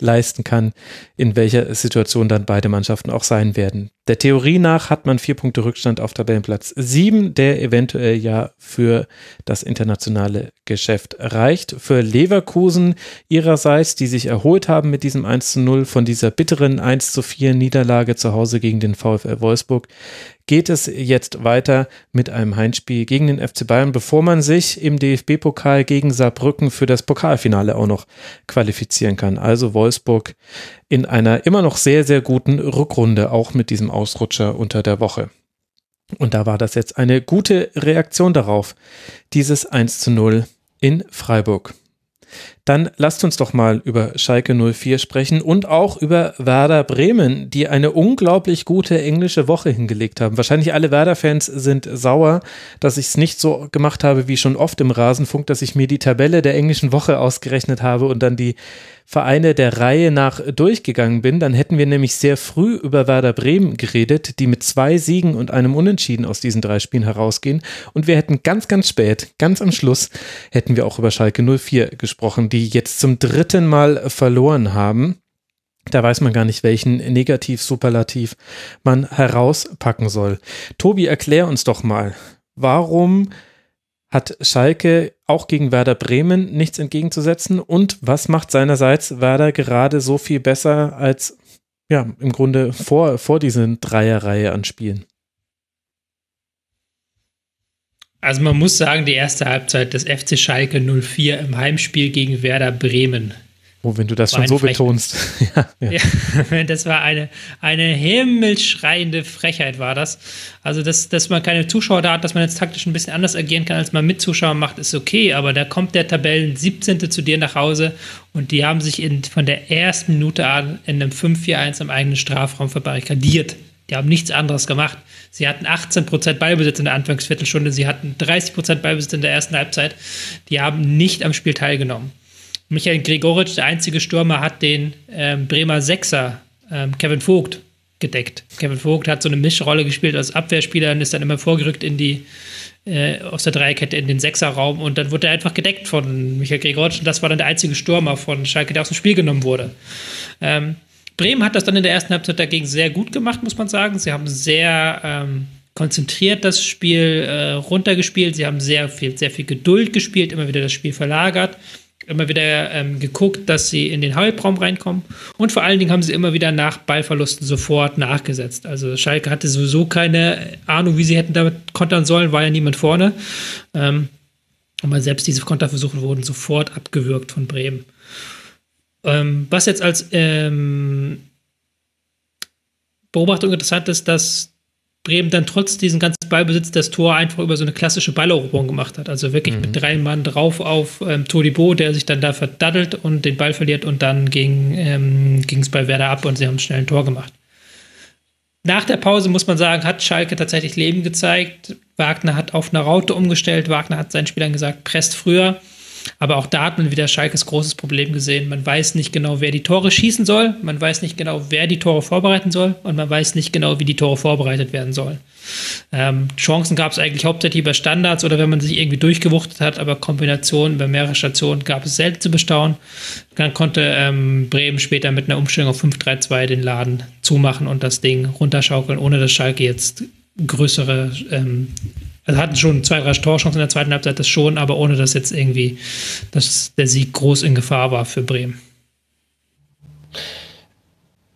leisten kann, in welcher Situation dann beide Mannschaften auch sein werden. Der Theorie nach hat man vier Punkte Rückstand auf Tabellenplatz 7, der eventuell ja für das internationale Geschäft reicht. Für Leverkusen ihrerseits, die sich erholt haben mit diesem 1 zu 0 von dieser bitteren 1 zu 4 Niederlage zu Hause gegen den VfL Wolfsburg, geht es jetzt weiter mit einem Heimspiel gegen den FC Bayern, bevor man sich im DFB-Pokal gegen Saarbrücken für das Pokalfinale auch noch qualifizieren kann. Also Wolfsburg in einer immer noch sehr, sehr guten Rückrunde, auch mit diesem Ausrutscher unter der Woche. Und da war das jetzt eine gute Reaktion darauf, dieses 1 zu 0 in Freiburg. Dann lasst uns doch mal über Schalke 04 sprechen und auch über Werder Bremen, die eine unglaublich gute englische Woche hingelegt haben. Wahrscheinlich alle Werder-Fans sind sauer, dass ich es nicht so gemacht habe wie schon oft im Rasenfunk, dass ich mir die Tabelle der englischen Woche ausgerechnet habe und dann die Vereine der Reihe nach durchgegangen bin, dann hätten wir nämlich sehr früh über Werder Bremen geredet, die mit zwei Siegen und einem Unentschieden aus diesen drei Spielen herausgehen. Und wir hätten ganz, ganz spät, ganz am Schluss, hätten wir auch über Schalke 04 gesprochen, die jetzt zum dritten Mal verloren haben. Da weiß man gar nicht, welchen Negativ-Superlativ man herauspacken soll. Tobi, erklär uns doch mal, warum hat Schalke auch gegen Werder Bremen nichts entgegenzusetzen? Und was macht seinerseits Werder gerade so viel besser als ja, im Grunde vor, vor diesen Dreierreihe an Spielen? Also man muss sagen, die erste Halbzeit des FC Schalke 04 im Heimspiel gegen Werder Bremen Oh, wenn du das schon so Frechheit. betonst. ja, ja. ja, das war eine, eine himmelschreiende Frechheit, war das. Also, dass, dass man keine Zuschauer da hat, dass man jetzt taktisch ein bisschen anders agieren kann, als man mit Zuschauern macht, ist okay. Aber da kommt der Tabellen 17. zu dir nach Hause und die haben sich in, von der ersten Minute an in einem 5-4-1 im eigenen Strafraum verbarrikadiert. Die haben nichts anderes gemacht. Sie hatten 18% Ballbesitz in der Anfangsviertelstunde, sie hatten 30% Ballbesitz in der ersten Halbzeit. Die haben nicht am Spiel teilgenommen. Michael Gregoritsch, der einzige Stürmer, hat den ähm, Bremer Sechser ähm, Kevin Vogt gedeckt. Kevin Vogt hat so eine Mischrolle gespielt als Abwehrspieler und ist dann immer vorgerückt in die äh, aus der Dreierkette in den Sechserraum und dann wurde er einfach gedeckt von Michael Gregoritsch und das war dann der einzige Stürmer von Schalke, der aus dem Spiel genommen wurde. Ähm, Bremen hat das dann in der ersten Halbzeit dagegen sehr gut gemacht, muss man sagen. Sie haben sehr ähm, konzentriert das Spiel äh, runtergespielt. Sie haben sehr viel, sehr viel Geduld gespielt, immer wieder das Spiel verlagert immer wieder ähm, geguckt, dass sie in den Halbraum reinkommen. Und vor allen Dingen haben sie immer wieder nach Ballverlusten sofort nachgesetzt. Also Schalke hatte sowieso keine Ahnung, wie sie hätten damit kontern sollen, war ja niemand vorne. Ähm, aber selbst diese Konterversuche wurden sofort abgewürgt von Bremen. Ähm, was jetzt als ähm, Beobachtung interessant ist, dass Bremen dann trotz diesem ganzen Ballbesitz das Tor einfach über so eine klassische Balleroberung gemacht hat. Also wirklich mhm. mit drei Mann drauf auf ähm, Todibo, der sich dann da verdaddelt und den Ball verliert und dann ging ähm, es bei Werder ab und sie haben schnell ein Tor gemacht. Nach der Pause muss man sagen, hat Schalke tatsächlich Leben gezeigt. Wagner hat auf eine Raute umgestellt. Wagner hat seinen Spielern gesagt, presst früher. Aber auch da hat man wieder Schalkes großes Problem gesehen. Man weiß nicht genau, wer die Tore schießen soll. Man weiß nicht genau, wer die Tore vorbereiten soll. Und man weiß nicht genau, wie die Tore vorbereitet werden sollen. Ähm, Chancen gab es eigentlich hauptsächlich bei Standards oder wenn man sich irgendwie durchgewuchtet hat, aber Kombinationen bei mehreren Stationen gab es selten zu bestaunen. Dann konnte ähm, Bremen später mit einer Umstellung auf 5-3-2 den Laden zumachen und das Ding runterschaukeln, ohne dass Schalke jetzt größere ähm, also hatten schon zwei, drei Torchancen in der zweiten Halbzeit, das schon, aber ohne dass jetzt irgendwie dass der Sieg groß in Gefahr war für Bremen.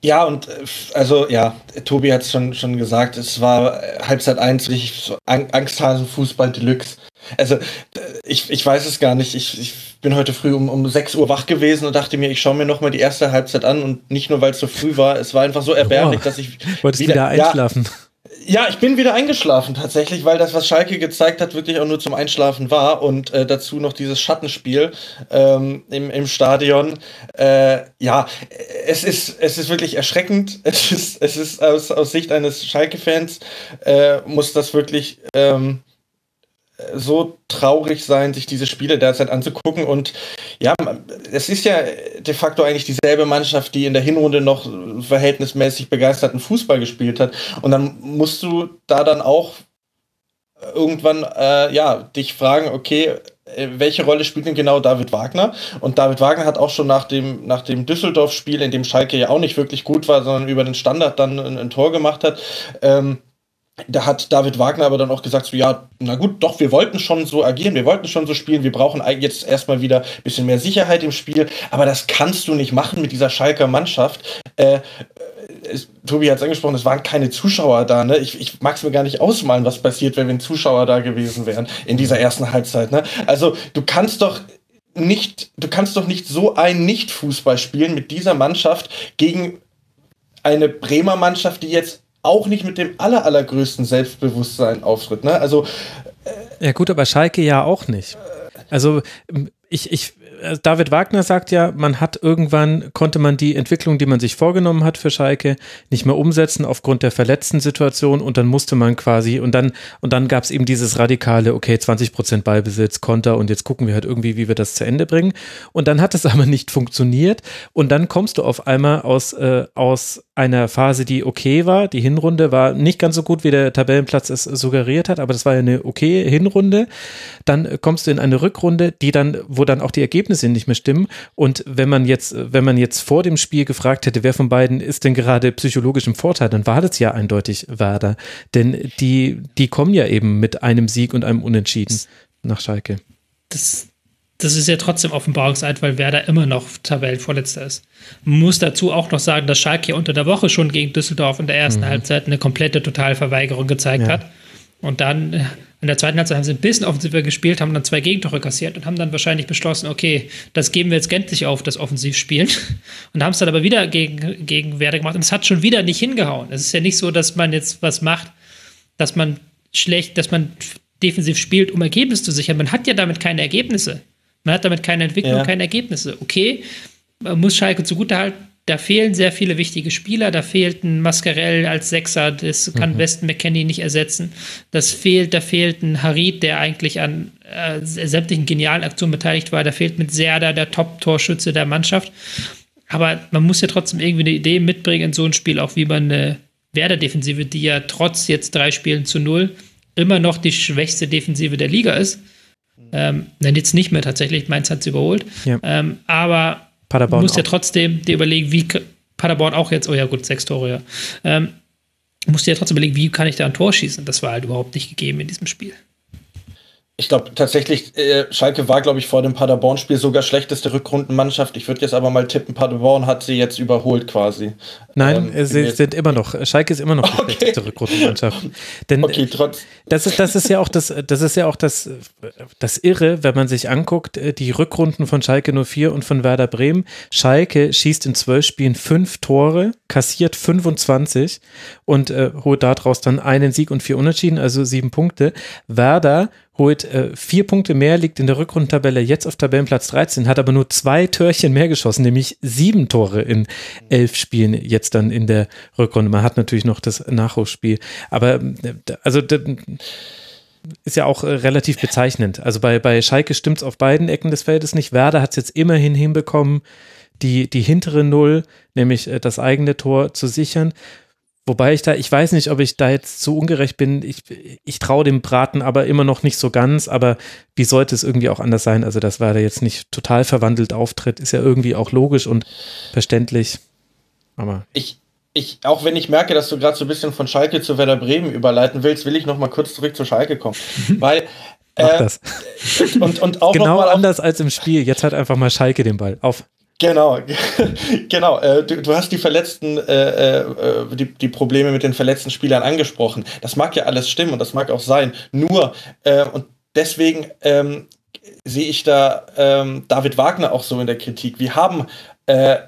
Ja, und äh, also ja, Tobi hat es schon, schon gesagt, es war Halbzeit 1 richtig so Angsthasen Fußball Deluxe. Also ich, ich weiß es gar nicht. Ich, ich bin heute früh um, um 6 Uhr wach gewesen und dachte mir, ich schaue mir nochmal die erste Halbzeit an und nicht nur, weil es so früh war, es war einfach so erbärmlich, oh, dass ich wolltest wieder, wieder einschlafen. Ja, ja, ich bin wieder eingeschlafen tatsächlich, weil das, was Schalke gezeigt hat, wirklich auch nur zum Einschlafen war und äh, dazu noch dieses Schattenspiel ähm, im, im Stadion. Äh, ja, es ist, es ist wirklich erschreckend. Es ist, es ist aus, aus Sicht eines Schalke-Fans äh, muss das wirklich ähm, so traurig sein, sich diese Spiele derzeit anzugucken. Und ja, es ist ja de facto eigentlich dieselbe Mannschaft, die in der Hinrunde noch verhältnismäßig begeisterten Fußball gespielt hat. Und dann musst du da dann auch irgendwann äh, ja dich fragen, okay, welche Rolle spielt denn genau David Wagner? Und David Wagner hat auch schon nach dem, nach dem Düsseldorf-Spiel, in dem Schalke ja auch nicht wirklich gut war, sondern über den Standard dann ein, ein Tor gemacht hat, ähm, da hat David Wagner aber dann auch gesagt, so ja, na gut, doch, wir wollten schon so agieren, wir wollten schon so spielen, wir brauchen jetzt erstmal wieder ein bisschen mehr Sicherheit im Spiel, aber das kannst du nicht machen mit dieser Schalker Mannschaft. Äh, es, Tobi hat es angesprochen, es waren keine Zuschauer da. Ne? Ich, ich mag es mir gar nicht ausmalen, was passiert, wenn, wenn Zuschauer da gewesen wären in dieser ersten Halbzeit. Ne? Also du kannst doch nicht, du kannst doch nicht so ein Nicht-Fußball spielen mit dieser Mannschaft gegen eine Bremer Mannschaft, die jetzt auch nicht mit dem aller, allergrößten Selbstbewusstsein auftritt. Ne? Also, äh, ja gut, aber Schalke ja auch nicht. Also ich, ich äh, David Wagner sagt ja, man hat irgendwann, konnte man die Entwicklung, die man sich vorgenommen hat für Schalke, nicht mehr umsetzen aufgrund der verletzten Situation und dann musste man quasi, und dann, und dann gab es eben dieses radikale, okay, 20 Prozent Ballbesitz, Konter und jetzt gucken wir halt irgendwie, wie wir das zu Ende bringen. Und dann hat es aber nicht funktioniert und dann kommst du auf einmal aus, äh, aus einer Phase, die okay war. Die Hinrunde war nicht ganz so gut, wie der Tabellenplatz es suggeriert hat, aber das war ja eine okay Hinrunde. Dann kommst du in eine Rückrunde, die dann, wo dann auch die Ergebnisse nicht mehr stimmen. Und wenn man jetzt, wenn man jetzt vor dem Spiel gefragt hätte, wer von beiden ist denn gerade psychologisch im Vorteil, dann war das ja eindeutig Werder. Denn die, die kommen ja eben mit einem Sieg und einem Unentschieden nach Schalke. Das, das ist ja trotzdem Offenbarungseid, weil Werder immer noch Tabellenvorletzter ist. Man muss dazu auch noch sagen, dass Schalke unter der Woche schon gegen Düsseldorf in der ersten mhm. Halbzeit eine komplette Totalverweigerung gezeigt ja. hat. Und dann in der zweiten Halbzeit haben sie ein bisschen offensiver gespielt, haben dann zwei Gegentore kassiert und haben dann wahrscheinlich beschlossen, okay, das geben wir jetzt gänzlich auf, das Offensivspielen. Und haben es dann aber wieder gegen, gegen Werder gemacht. Und es hat schon wieder nicht hingehauen. Es ist ja nicht so, dass man jetzt was macht, dass man schlecht, dass man defensiv spielt, um Ergebnisse zu sichern. Man hat ja damit keine Ergebnisse. Man hat damit keine Entwicklung, ja. keine Ergebnisse. Okay, man muss Schalke zugutehalten, da fehlen sehr viele wichtige Spieler. Da fehlt ein Mascarell als Sechser, das kann mhm. Weston McKenney nicht ersetzen. Das fehlt, da fehlt ein Harid, der eigentlich an äh, sämtlichen genialen Aktionen beteiligt war. Da fehlt mit Serda der Top-Torschütze der Mannschaft. Aber man muss ja trotzdem irgendwie eine Idee mitbringen in so ein Spiel, auch wie man eine Werder-Defensive, die ja trotz jetzt drei Spielen zu null immer noch die schwächste Defensive der Liga ist. Ähm, nein, jetzt nicht mehr tatsächlich. Mainz hat es überholt. Ja. Ähm, aber Paderborn du musst ja trotzdem dir überlegen, wie Paderborn auch jetzt, oh ja gut, sechs Tore, ja. Ähm, musst dir ja trotzdem überlegen, wie kann ich da ein Tor schießen? Das war halt überhaupt nicht gegeben in diesem Spiel. Ich glaube tatsächlich, äh, Schalke war, glaube ich, vor dem Paderborn-Spiel sogar schlechteste Rückrundenmannschaft. Ich würde jetzt aber mal tippen, Paderborn hat sie jetzt überholt quasi. Nein, ähm, sie sind immer noch, Schalke ist immer noch die okay. schlechteste Rückrundenmannschaft. Denn okay, trotz. Das ist, das ist ja auch das, das ist ja auch das, das Irre, wenn man sich anguckt, äh, die Rückrunden von Schalke 04 und von Werder Bremen. Schalke schießt in zwölf Spielen fünf Tore, kassiert 25 und äh, holt daraus dann einen Sieg und vier Unentschieden, also sieben Punkte. Werder holt äh, vier Punkte mehr, liegt in der Rückrundentabelle jetzt auf Tabellenplatz 13, hat aber nur zwei Törchen mehr geschossen, nämlich sieben Tore in elf Spielen jetzt dann in der Rückrunde. Man hat natürlich noch das Nachholspiel, aber äh, also ist ja auch äh, relativ bezeichnend. Also bei, bei Schalke stimmt es auf beiden Ecken des Feldes nicht. Werder hat es jetzt immerhin hinbekommen, die, die hintere Null, nämlich äh, das eigene Tor zu sichern. Wobei ich da, ich weiß nicht, ob ich da jetzt zu ungerecht bin. Ich, ich traue dem Braten aber immer noch nicht so ganz. Aber wie sollte es irgendwie auch anders sein? Also, das war da jetzt nicht total verwandelt auftritt, ist ja irgendwie auch logisch und verständlich. Aber. Ich, ich, auch wenn ich merke, dass du gerade so ein bisschen von Schalke zu Werder Bremen überleiten willst, will ich noch mal kurz zurück zu Schalke kommen. Weil. Mach äh, das. Und, und auch genau anders als im Spiel. Jetzt hat einfach mal Schalke den Ball. Auf. Genau, genau. Äh, du, du, hast die verletzten, äh, äh, die, die Probleme mit den verletzten Spielern angesprochen. Das mag ja alles stimmen und das mag auch sein. Nur äh, und deswegen ähm, sehe ich da ähm, David Wagner auch so in der Kritik. Wir haben äh,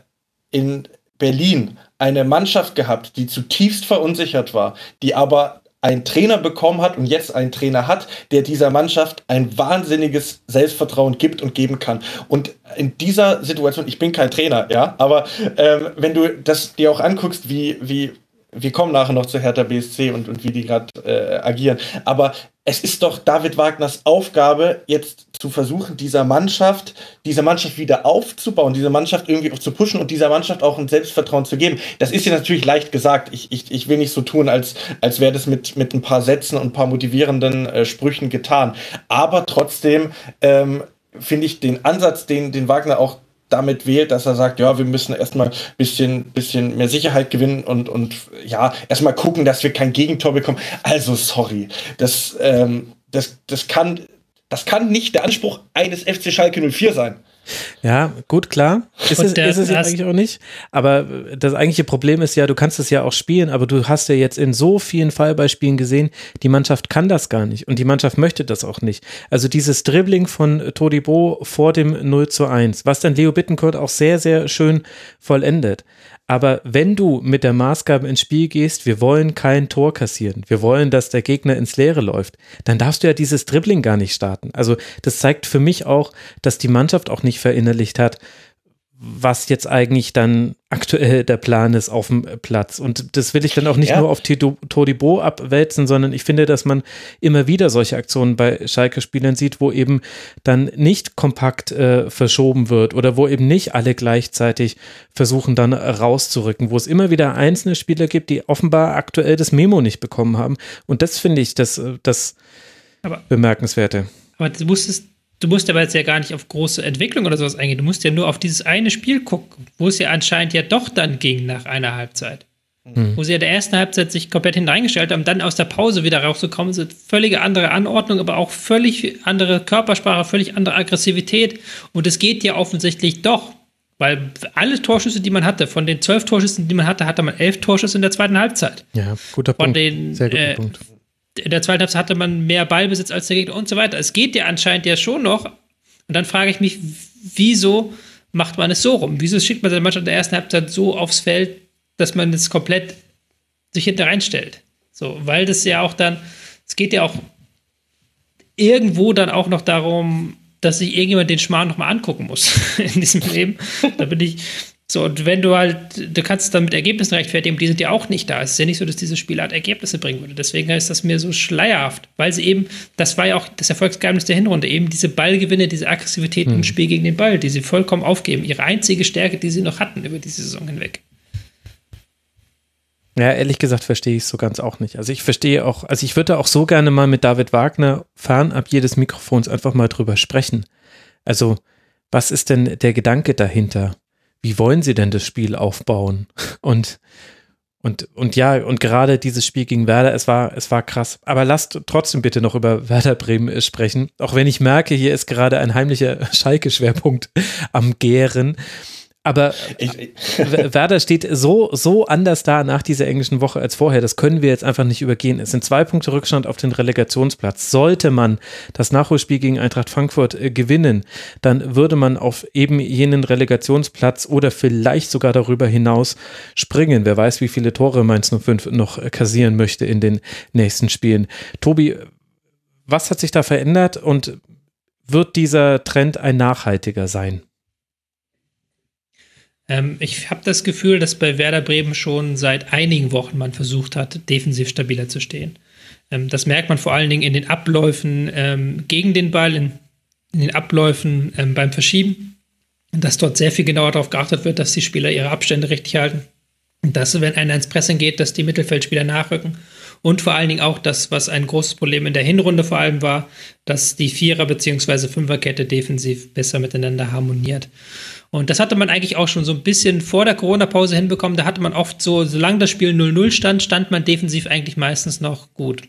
in Berlin eine Mannschaft gehabt, die zutiefst verunsichert war, die aber einen Trainer bekommen hat und jetzt einen Trainer hat, der dieser Mannschaft ein wahnsinniges Selbstvertrauen gibt und geben kann. Und in dieser Situation, ich bin kein Trainer, ja, aber ähm, wenn du das dir auch anguckst, wie, wie wir kommen nachher noch zu Hertha BSC und, und wie die gerade äh, agieren. Aber es ist doch David Wagners Aufgabe, jetzt zu versuchen, dieser Mannschaft, diese Mannschaft wieder aufzubauen, diese Mannschaft irgendwie auch zu pushen und dieser Mannschaft auch ein Selbstvertrauen zu geben. Das ist ja natürlich leicht gesagt. Ich, ich, ich will nicht so tun, als, als wäre das mit, mit ein paar Sätzen und ein paar motivierenden äh, Sprüchen getan. Aber trotzdem ähm, finde ich den Ansatz, den, den Wagner auch damit wählt, dass er sagt, ja, wir müssen erstmal bisschen, bisschen mehr Sicherheit gewinnen und, und ja, erstmal gucken, dass wir kein Gegentor bekommen. Also, sorry. Das, ähm, das, das kann, das kann nicht der Anspruch eines FC Schalke 04 sein. Ja, gut, klar. Ist es, ist es ja eigentlich auch nicht. Aber das eigentliche Problem ist ja, du kannst es ja auch spielen, aber du hast ja jetzt in so vielen Fallbeispielen gesehen, die Mannschaft kann das gar nicht und die Mannschaft möchte das auch nicht. Also dieses Dribbling von Todibo vor dem 0 zu 1, was dann Leo Bittencourt auch sehr, sehr schön vollendet. Aber wenn du mit der Maßgabe ins Spiel gehst, wir wollen kein Tor kassieren, wir wollen, dass der Gegner ins Leere läuft, dann darfst du ja dieses Dribbling gar nicht starten. Also das zeigt für mich auch, dass die Mannschaft auch nicht verinnerlicht hat, was jetzt eigentlich dann aktuell der Plan ist auf dem Platz. Und das will ich dann auch nicht ja. nur auf Todibo abwälzen, sondern ich finde, dass man immer wieder solche Aktionen bei Schalke-Spielern sieht, wo eben dann nicht kompakt äh, verschoben wird oder wo eben nicht alle gleichzeitig versuchen dann rauszurücken, wo es immer wieder einzelne Spieler gibt, die offenbar aktuell das Memo nicht bekommen haben. Und das finde ich das, äh, das aber, Bemerkenswerte. Aber du musstest Du musst aber jetzt ja gar nicht auf große Entwicklung oder sowas eingehen. Du musst ja nur auf dieses eine Spiel gucken, wo es ja anscheinend ja doch dann ging nach einer Halbzeit. Mhm. Wo sie ja der ersten Halbzeit sich komplett hineingestellt haben, dann aus der Pause wieder rauszukommen, sind völlige andere Anordnung, aber auch völlig andere Körpersprache, völlig andere Aggressivität. Und es geht ja offensichtlich doch. Weil alle Torschüsse, die man hatte, von den zwölf Torschüssen, die man hatte, hatte man elf Torschüsse in der zweiten Halbzeit. Ja, guter von Punkt. Den, Sehr guter äh, Punkt in der zweiten Halbzeit hatte man mehr Ballbesitz als der Gegner und so weiter. Es geht ja anscheinend ja schon noch. Und dann frage ich mich, wieso macht man es so rum? Wieso schickt man seine Mannschaft in der ersten Halbzeit so aufs Feld, dass man das komplett sich hinter reinstellt? So, weil das ja auch dann, es geht ja auch irgendwo dann auch noch darum, dass sich irgendjemand den Schmarrn nochmal angucken muss in diesem Leben. Da bin ich, so, und wenn du halt, du kannst es dann mit Ergebnissen rechtfertigen, die sind ja auch nicht da. Es ist ja nicht so, dass diese Spielart Ergebnisse bringen würde. Deswegen ist das mir so schleierhaft, weil sie eben, das war ja auch das Erfolgsgeheimnis der Hinrunde, eben diese Ballgewinne, diese Aggressivität hm. im Spiel gegen den Ball, die sie vollkommen aufgeben. Ihre einzige Stärke, die sie noch hatten über die Saison hinweg. Ja, ehrlich gesagt verstehe ich es so ganz auch nicht. Also ich verstehe auch, also ich würde auch so gerne mal mit David Wagner fernab jedes Mikrofons einfach mal drüber sprechen. Also, was ist denn der Gedanke dahinter? Wie wollen sie denn das Spiel aufbauen? Und, Und, und ja, und gerade dieses Spiel gegen Werder, es war, es war krass. Aber lasst trotzdem bitte noch über Werder Bremen äh, sprechen. Auch wenn ich merke, hier ist gerade ein heimlicher Schalke-Schwerpunkt am Gären. Aber Werder steht so, so anders da nach dieser englischen Woche als vorher. Das können wir jetzt einfach nicht übergehen. Es sind zwei Punkte Rückstand auf den Relegationsplatz. Sollte man das Nachholspiel gegen Eintracht Frankfurt äh, gewinnen, dann würde man auf eben jenen Relegationsplatz oder vielleicht sogar darüber hinaus springen. Wer weiß, wie viele Tore Mainz 05 noch äh, kassieren möchte in den nächsten Spielen. Tobi, was hat sich da verändert und wird dieser Trend ein nachhaltiger sein? Ähm, ich habe das Gefühl, dass bei Werder Bremen schon seit einigen Wochen man versucht hat, defensiv stabiler zu stehen. Ähm, das merkt man vor allen Dingen in den Abläufen ähm, gegen den Ball, in, in den Abläufen ähm, beim Verschieben. Dass dort sehr viel genauer darauf geachtet wird, dass die Spieler ihre Abstände richtig halten. Dass, wenn einer ins Pressing geht, dass die Mittelfeldspieler nachrücken. Und vor allen Dingen auch das, was ein großes Problem in der Hinrunde vor allem war, dass die Vierer- bzw. Fünferkette defensiv besser miteinander harmoniert. Und das hatte man eigentlich auch schon so ein bisschen vor der Corona-Pause hinbekommen. Da hatte man oft so, solange das Spiel 0-0 stand, stand man defensiv eigentlich meistens noch gut.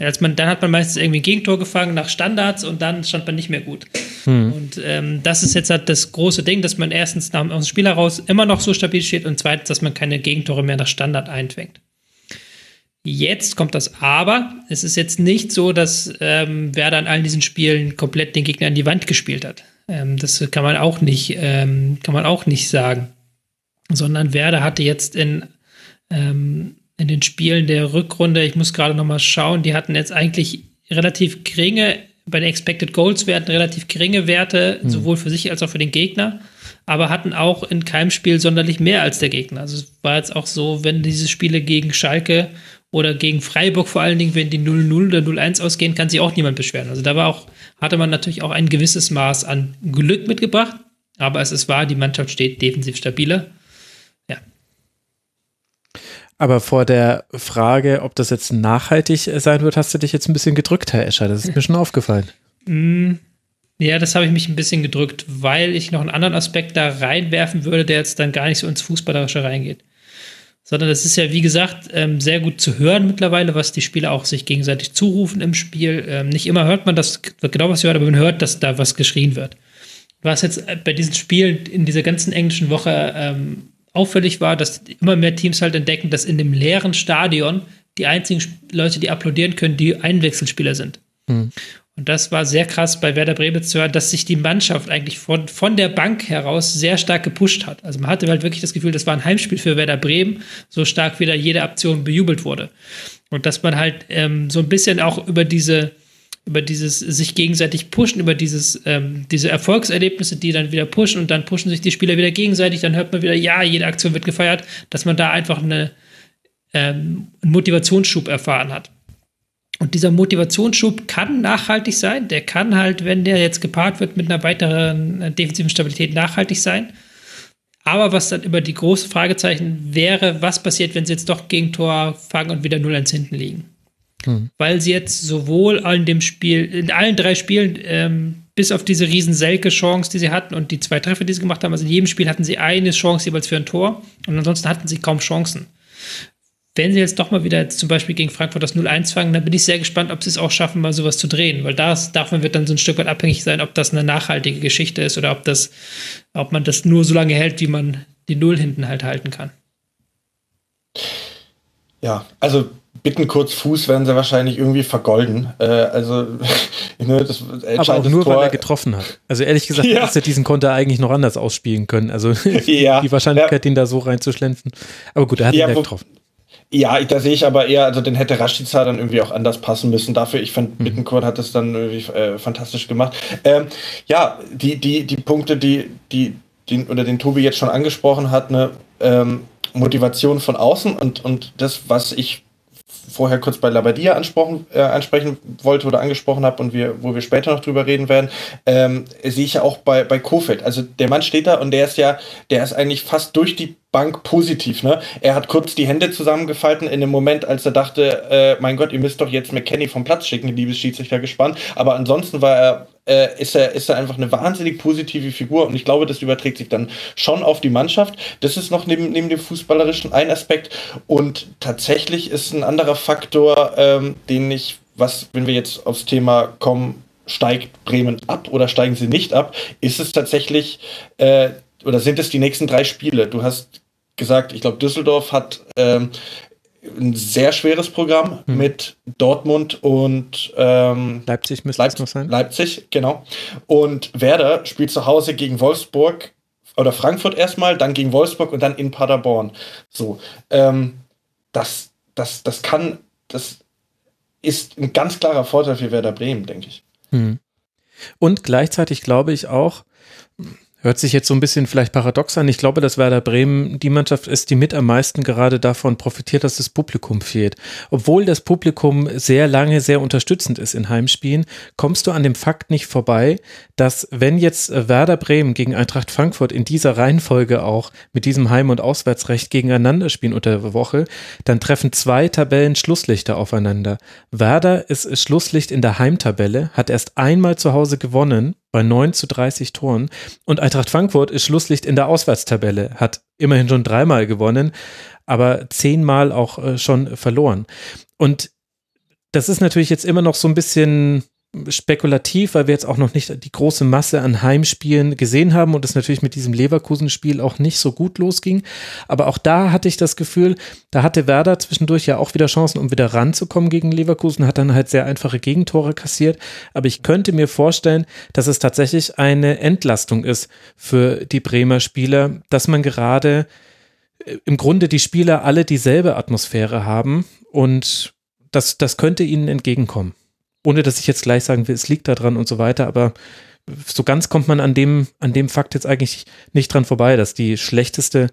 Als man, dann hat man meistens irgendwie ein Gegentor gefangen nach Standards und dann stand man nicht mehr gut. Hm. Und ähm, das ist jetzt halt das große Ding, dass man erstens nach, aus dem Spiel heraus immer noch so stabil steht und zweitens, dass man keine Gegentore mehr nach Standard einfängt. Jetzt kommt das Aber. Es ist jetzt nicht so, dass ähm, Werder in all diesen Spielen komplett den Gegner an die Wand gespielt hat. Ähm, das kann man auch nicht, ähm, kann man auch nicht sagen. Sondern Werder hatte jetzt in, ähm, in den Spielen der Rückrunde, ich muss gerade noch mal schauen, die hatten jetzt eigentlich relativ geringe, bei den Expected Goals Werten relativ geringe Werte, mhm. sowohl für sich als auch für den Gegner, aber hatten auch in keinem Spiel sonderlich mehr als der Gegner. Also es war jetzt auch so, wenn diese Spiele gegen Schalke oder gegen Freiburg vor allen Dingen, wenn die 0-0 oder 0-1 ausgehen, kann sich auch niemand beschweren. Also da war auch, hatte man natürlich auch ein gewisses Maß an Glück mitgebracht, aber es ist wahr, die Mannschaft steht defensiv stabiler. Ja. Aber vor der Frage, ob das jetzt nachhaltig sein wird, hast du dich jetzt ein bisschen gedrückt, Herr Escher. Das ist mir schon aufgefallen. Mm, ja, das habe ich mich ein bisschen gedrückt, weil ich noch einen anderen Aspekt da reinwerfen würde, der jetzt dann gar nicht so ins Fußballerische reingeht sondern es ist ja, wie gesagt, ähm, sehr gut zu hören mittlerweile, was die Spieler auch sich gegenseitig zurufen im Spiel. Ähm, nicht immer hört man das genau, was sie hört, aber man hört, dass da was geschrien wird. Was jetzt bei diesen Spielen in dieser ganzen englischen Woche ähm, auffällig war, dass immer mehr Teams halt entdecken, dass in dem leeren Stadion die einzigen Leute, die applaudieren können, die Einwechselspieler sind. Mhm. Und das war sehr krass bei Werder Bremen zu hören, dass sich die Mannschaft eigentlich von, von der Bank heraus sehr stark gepusht hat. Also man hatte halt wirklich das Gefühl, das war ein Heimspiel für Werder Bremen, so stark wie da jede Aktion bejubelt wurde. Und dass man halt ähm, so ein bisschen auch über diese, über dieses sich gegenseitig pushen, über dieses, ähm, diese Erfolgserlebnisse, die dann wieder pushen und dann pushen sich die Spieler wieder gegenseitig, dann hört man wieder, ja, jede Aktion wird gefeiert, dass man da einfach eine, ähm, einen Motivationsschub erfahren hat. Und dieser Motivationsschub kann nachhaltig sein. Der kann halt, wenn der jetzt gepaart wird mit einer weiteren äh, defensiven Stabilität, nachhaltig sein. Aber was dann über die große Fragezeichen wäre, was passiert, wenn sie jetzt doch Gegentor fangen und wieder 0-1 hinten liegen? Hm. Weil sie jetzt sowohl in dem Spiel, in allen drei Spielen, ähm, bis auf diese riesen Selke-Chance, die sie hatten und die zwei Treffer, die sie gemacht haben, also in jedem Spiel hatten sie eine Chance jeweils für ein Tor und ansonsten hatten sie kaum Chancen wenn sie jetzt doch mal wieder jetzt zum Beispiel gegen Frankfurt das 0-1 fangen, dann bin ich sehr gespannt, ob sie es auch schaffen, mal sowas zu drehen, weil das, davon wird dann so ein Stück weit abhängig sein, ob das eine nachhaltige Geschichte ist oder ob das, ob man das nur so lange hält, wie man die Null hinten halt halten kann. Ja, also bitten kurz Fuß werden sie wahrscheinlich irgendwie vergolden. Äh, also ne, das Aber auch nur, Tor. weil er getroffen hat. Also ehrlich gesagt, ja. hättest du diesen Konter eigentlich noch anders ausspielen können. Also ja. die Wahrscheinlichkeit, ja. den da so reinzuschlänzen. Aber gut, er hat ihn ja getroffen. Ja, da sehe ich aber eher, also den hätte Rashica dann irgendwie auch anders passen müssen. Dafür, ich fand, mhm. Bittencourt hat das dann irgendwie äh, fantastisch gemacht. Ähm, ja, die, die, die Punkte, die, die, den, oder den Tobi jetzt schon angesprochen hat, ne, ähm, Motivation von außen und, und das, was ich vorher kurz bei Labadia ansprechen, äh, ansprechen wollte oder angesprochen habe und wir, wo wir später noch drüber reden werden, ähm, sehe ich ja auch bei, bei Kofeld. Also der Mann steht da und der ist ja, der ist eigentlich fast durch die Bank positiv. Ne? Er hat kurz die Hände zusammengefalten in dem Moment, als er dachte, äh, mein Gott, ihr müsst doch jetzt McKenny vom Platz schicken, liebes Schiedsrichter gespannt. Aber ansonsten war er, äh, ist er, ist er einfach eine wahnsinnig positive Figur und ich glaube, das überträgt sich dann schon auf die Mannschaft. Das ist noch neben, neben dem Fußballerischen ein Aspekt und tatsächlich ist ein anderer Faktor, ähm, den ich, was, wenn wir jetzt aufs Thema kommen, steigt Bremen ab oder steigen sie nicht ab, ist es tatsächlich äh, oder sind es die nächsten drei Spiele? Du hast gesagt, ich glaube, Düsseldorf hat ähm, ein sehr schweres Programm hm. mit Dortmund und ähm, Leipzig müsste Leip es noch sein. Leipzig, genau. Und Werder spielt zu Hause gegen Wolfsburg oder Frankfurt erstmal, dann gegen Wolfsburg und dann in Paderborn. So, ähm, das, das, das kann, das ist ein ganz klarer Vorteil für Werder Bremen, denke ich. Hm. Und gleichzeitig glaube ich auch, Hört sich jetzt so ein bisschen vielleicht paradox an. Ich glaube, dass Werder Bremen die Mannschaft ist, die mit am meisten gerade davon profitiert, dass das Publikum fehlt. Obwohl das Publikum sehr lange sehr unterstützend ist in Heimspielen, kommst du an dem Fakt nicht vorbei, dass wenn jetzt Werder Bremen gegen Eintracht Frankfurt in dieser Reihenfolge auch mit diesem Heim- und Auswärtsrecht gegeneinander spielen unter der Woche, dann treffen zwei Tabellen Schlusslichter aufeinander. Werder ist Schlusslicht in der Heimtabelle, hat erst einmal zu Hause gewonnen bei 9 zu 30 Toren. Und Eintracht Frankfurt ist Schlusslicht in der Auswärtstabelle, hat immerhin schon dreimal gewonnen, aber zehnmal auch äh, schon verloren. Und das ist natürlich jetzt immer noch so ein bisschen spekulativ, weil wir jetzt auch noch nicht die große Masse an Heimspielen gesehen haben und es natürlich mit diesem Leverkusen-Spiel auch nicht so gut losging. Aber auch da hatte ich das Gefühl, da hatte Werder zwischendurch ja auch wieder Chancen, um wieder ranzukommen gegen Leverkusen, hat dann halt sehr einfache Gegentore kassiert. Aber ich könnte mir vorstellen, dass es tatsächlich eine Entlastung ist für die Bremer Spieler, dass man gerade äh, im Grunde die Spieler alle dieselbe Atmosphäre haben und das, das könnte ihnen entgegenkommen ohne dass ich jetzt gleich sagen will, es liegt da dran und so weiter, aber so ganz kommt man an dem, an dem Fakt jetzt eigentlich nicht dran vorbei, dass die schlechteste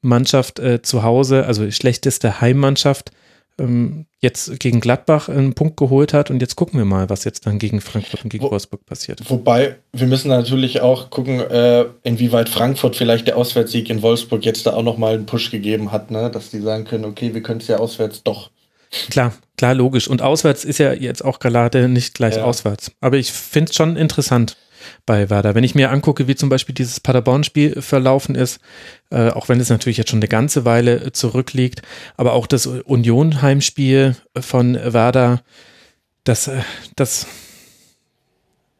Mannschaft äh, zu Hause, also die schlechteste Heimmannschaft, ähm, jetzt gegen Gladbach einen Punkt geholt hat und jetzt gucken wir mal, was jetzt dann gegen Frankfurt und gegen Wo, Wolfsburg passiert. Wobei, wir müssen natürlich auch gucken, äh, inwieweit Frankfurt vielleicht der Auswärtssieg in Wolfsburg jetzt da auch nochmal einen Push gegeben hat, ne? dass die sagen können, okay, wir können es ja auswärts doch Klar, klar, logisch. Und auswärts ist ja jetzt auch gerade nicht gleich ja. auswärts. Aber ich finde es schon interessant bei Werder. Wenn ich mir angucke, wie zum Beispiel dieses Paderborn-Spiel verlaufen ist, äh, auch wenn es natürlich jetzt schon eine ganze Weile zurückliegt, aber auch das Union-Heimspiel von Werder, das, äh, das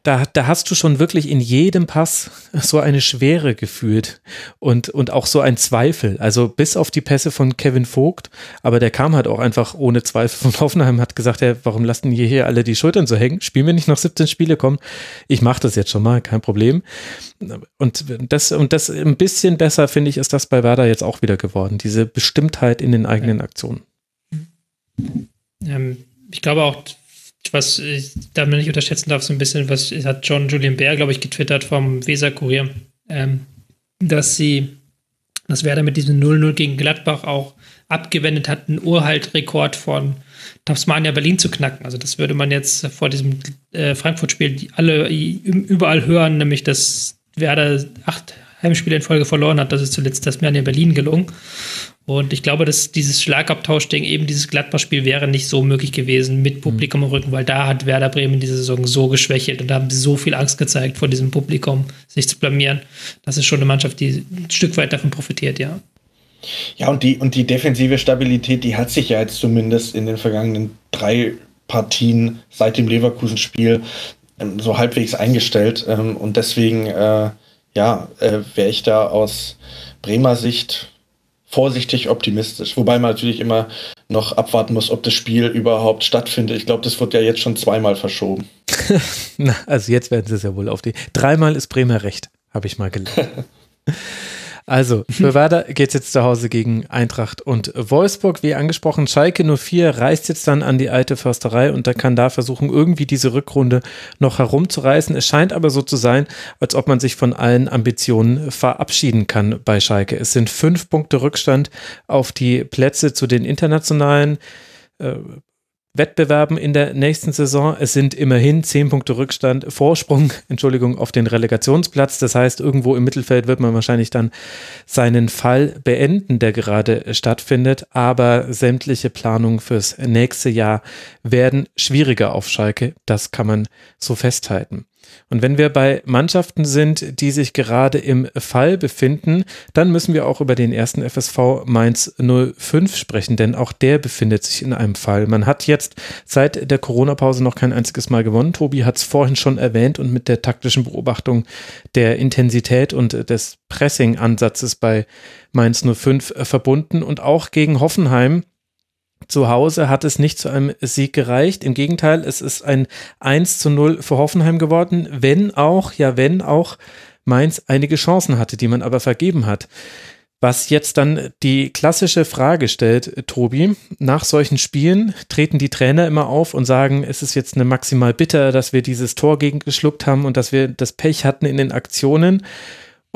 da, da hast du schon wirklich in jedem Pass so eine Schwere gefühlt und, und auch so ein Zweifel. Also bis auf die Pässe von Kevin Vogt, aber der kam halt auch einfach ohne Zweifel von Hoffenheim, hat gesagt, ja, warum lassen die hier alle die Schultern so hängen? Spielen wir nicht noch 17 Spiele? Komm, ich mache das jetzt schon mal, kein Problem. Und das, und das ein bisschen besser, finde ich, ist das bei Werder jetzt auch wieder geworden. Diese Bestimmtheit in den eigenen Aktionen. Ähm, ich glaube auch, was ich damit nicht unterschätzen darf, so ein bisschen, was hat John Julian Bär, glaube ich, getwittert vom Weser-Kurier, ähm, dass sie, dass Werder mit diesem 0-0 gegen Gladbach auch abgewendet hat, einen Urhaltrekord von Tasmania Berlin zu knacken. Also das würde man jetzt vor diesem äh, Frankfurt-Spiel alle überall hören, nämlich dass Werder acht Heimspiele in Folge verloren hat. Das ist zuletzt Tasmania Berlin gelungen. Und ich glaube, dass dieses Schlagabtauschding, eben dieses Gladbach-Spiel wäre nicht so möglich gewesen mit Publikum im Rücken, weil da hat Werder Bremen diese Saison so geschwächelt und da haben sie so viel Angst gezeigt, vor diesem Publikum sich zu blamieren. Das ist schon eine Mannschaft, die ein Stück weit davon profitiert, ja. Ja, und die, und die defensive Stabilität, die hat sich ja jetzt zumindest in den vergangenen drei Partien seit dem Leverkusen-Spiel ähm, so halbwegs eingestellt. Ähm, und deswegen, äh, ja, äh, wäre ich da aus Bremer Sicht vorsichtig optimistisch. Wobei man natürlich immer noch abwarten muss, ob das Spiel überhaupt stattfindet. Ich glaube, das wird ja jetzt schon zweimal verschoben. Na, also jetzt werden sie es ja wohl auf die. Dreimal ist Bremer recht, habe ich mal gelernt. Also, für Werder geht es jetzt zu Hause gegen Eintracht und Wolfsburg. Wie angesprochen, Schalke 04 reist jetzt dann an die alte Försterei und da kann da versuchen, irgendwie diese Rückrunde noch herumzureißen. Es scheint aber so zu sein, als ob man sich von allen Ambitionen verabschieden kann bei Schalke. Es sind fünf Punkte Rückstand auf die Plätze zu den internationalen äh, Wettbewerben in der nächsten Saison. Es sind immerhin zehn Punkte Rückstand, Vorsprung, Entschuldigung, auf den Relegationsplatz. Das heißt, irgendwo im Mittelfeld wird man wahrscheinlich dann seinen Fall beenden, der gerade stattfindet. Aber sämtliche Planungen fürs nächste Jahr werden schwieriger auf Schalke. Das kann man so festhalten. Und wenn wir bei Mannschaften sind, die sich gerade im Fall befinden, dann müssen wir auch über den ersten FSV Mainz 05 sprechen, denn auch der befindet sich in einem Fall. Man hat jetzt seit der Corona-Pause noch kein einziges Mal gewonnen. Tobi hat es vorhin schon erwähnt und mit der taktischen Beobachtung der Intensität und des Pressing-Ansatzes bei Mainz 05 verbunden und auch gegen Hoffenheim zu Hause hat es nicht zu einem Sieg gereicht. Im Gegenteil, es ist ein 1 zu 0 für Hoffenheim geworden, wenn auch, ja, wenn auch Mainz einige Chancen hatte, die man aber vergeben hat. Was jetzt dann die klassische Frage stellt, Tobi, nach solchen Spielen treten die Trainer immer auf und sagen, es ist jetzt eine maximal bitter, dass wir dieses Tor gegengeschluckt haben und dass wir das Pech hatten in den Aktionen.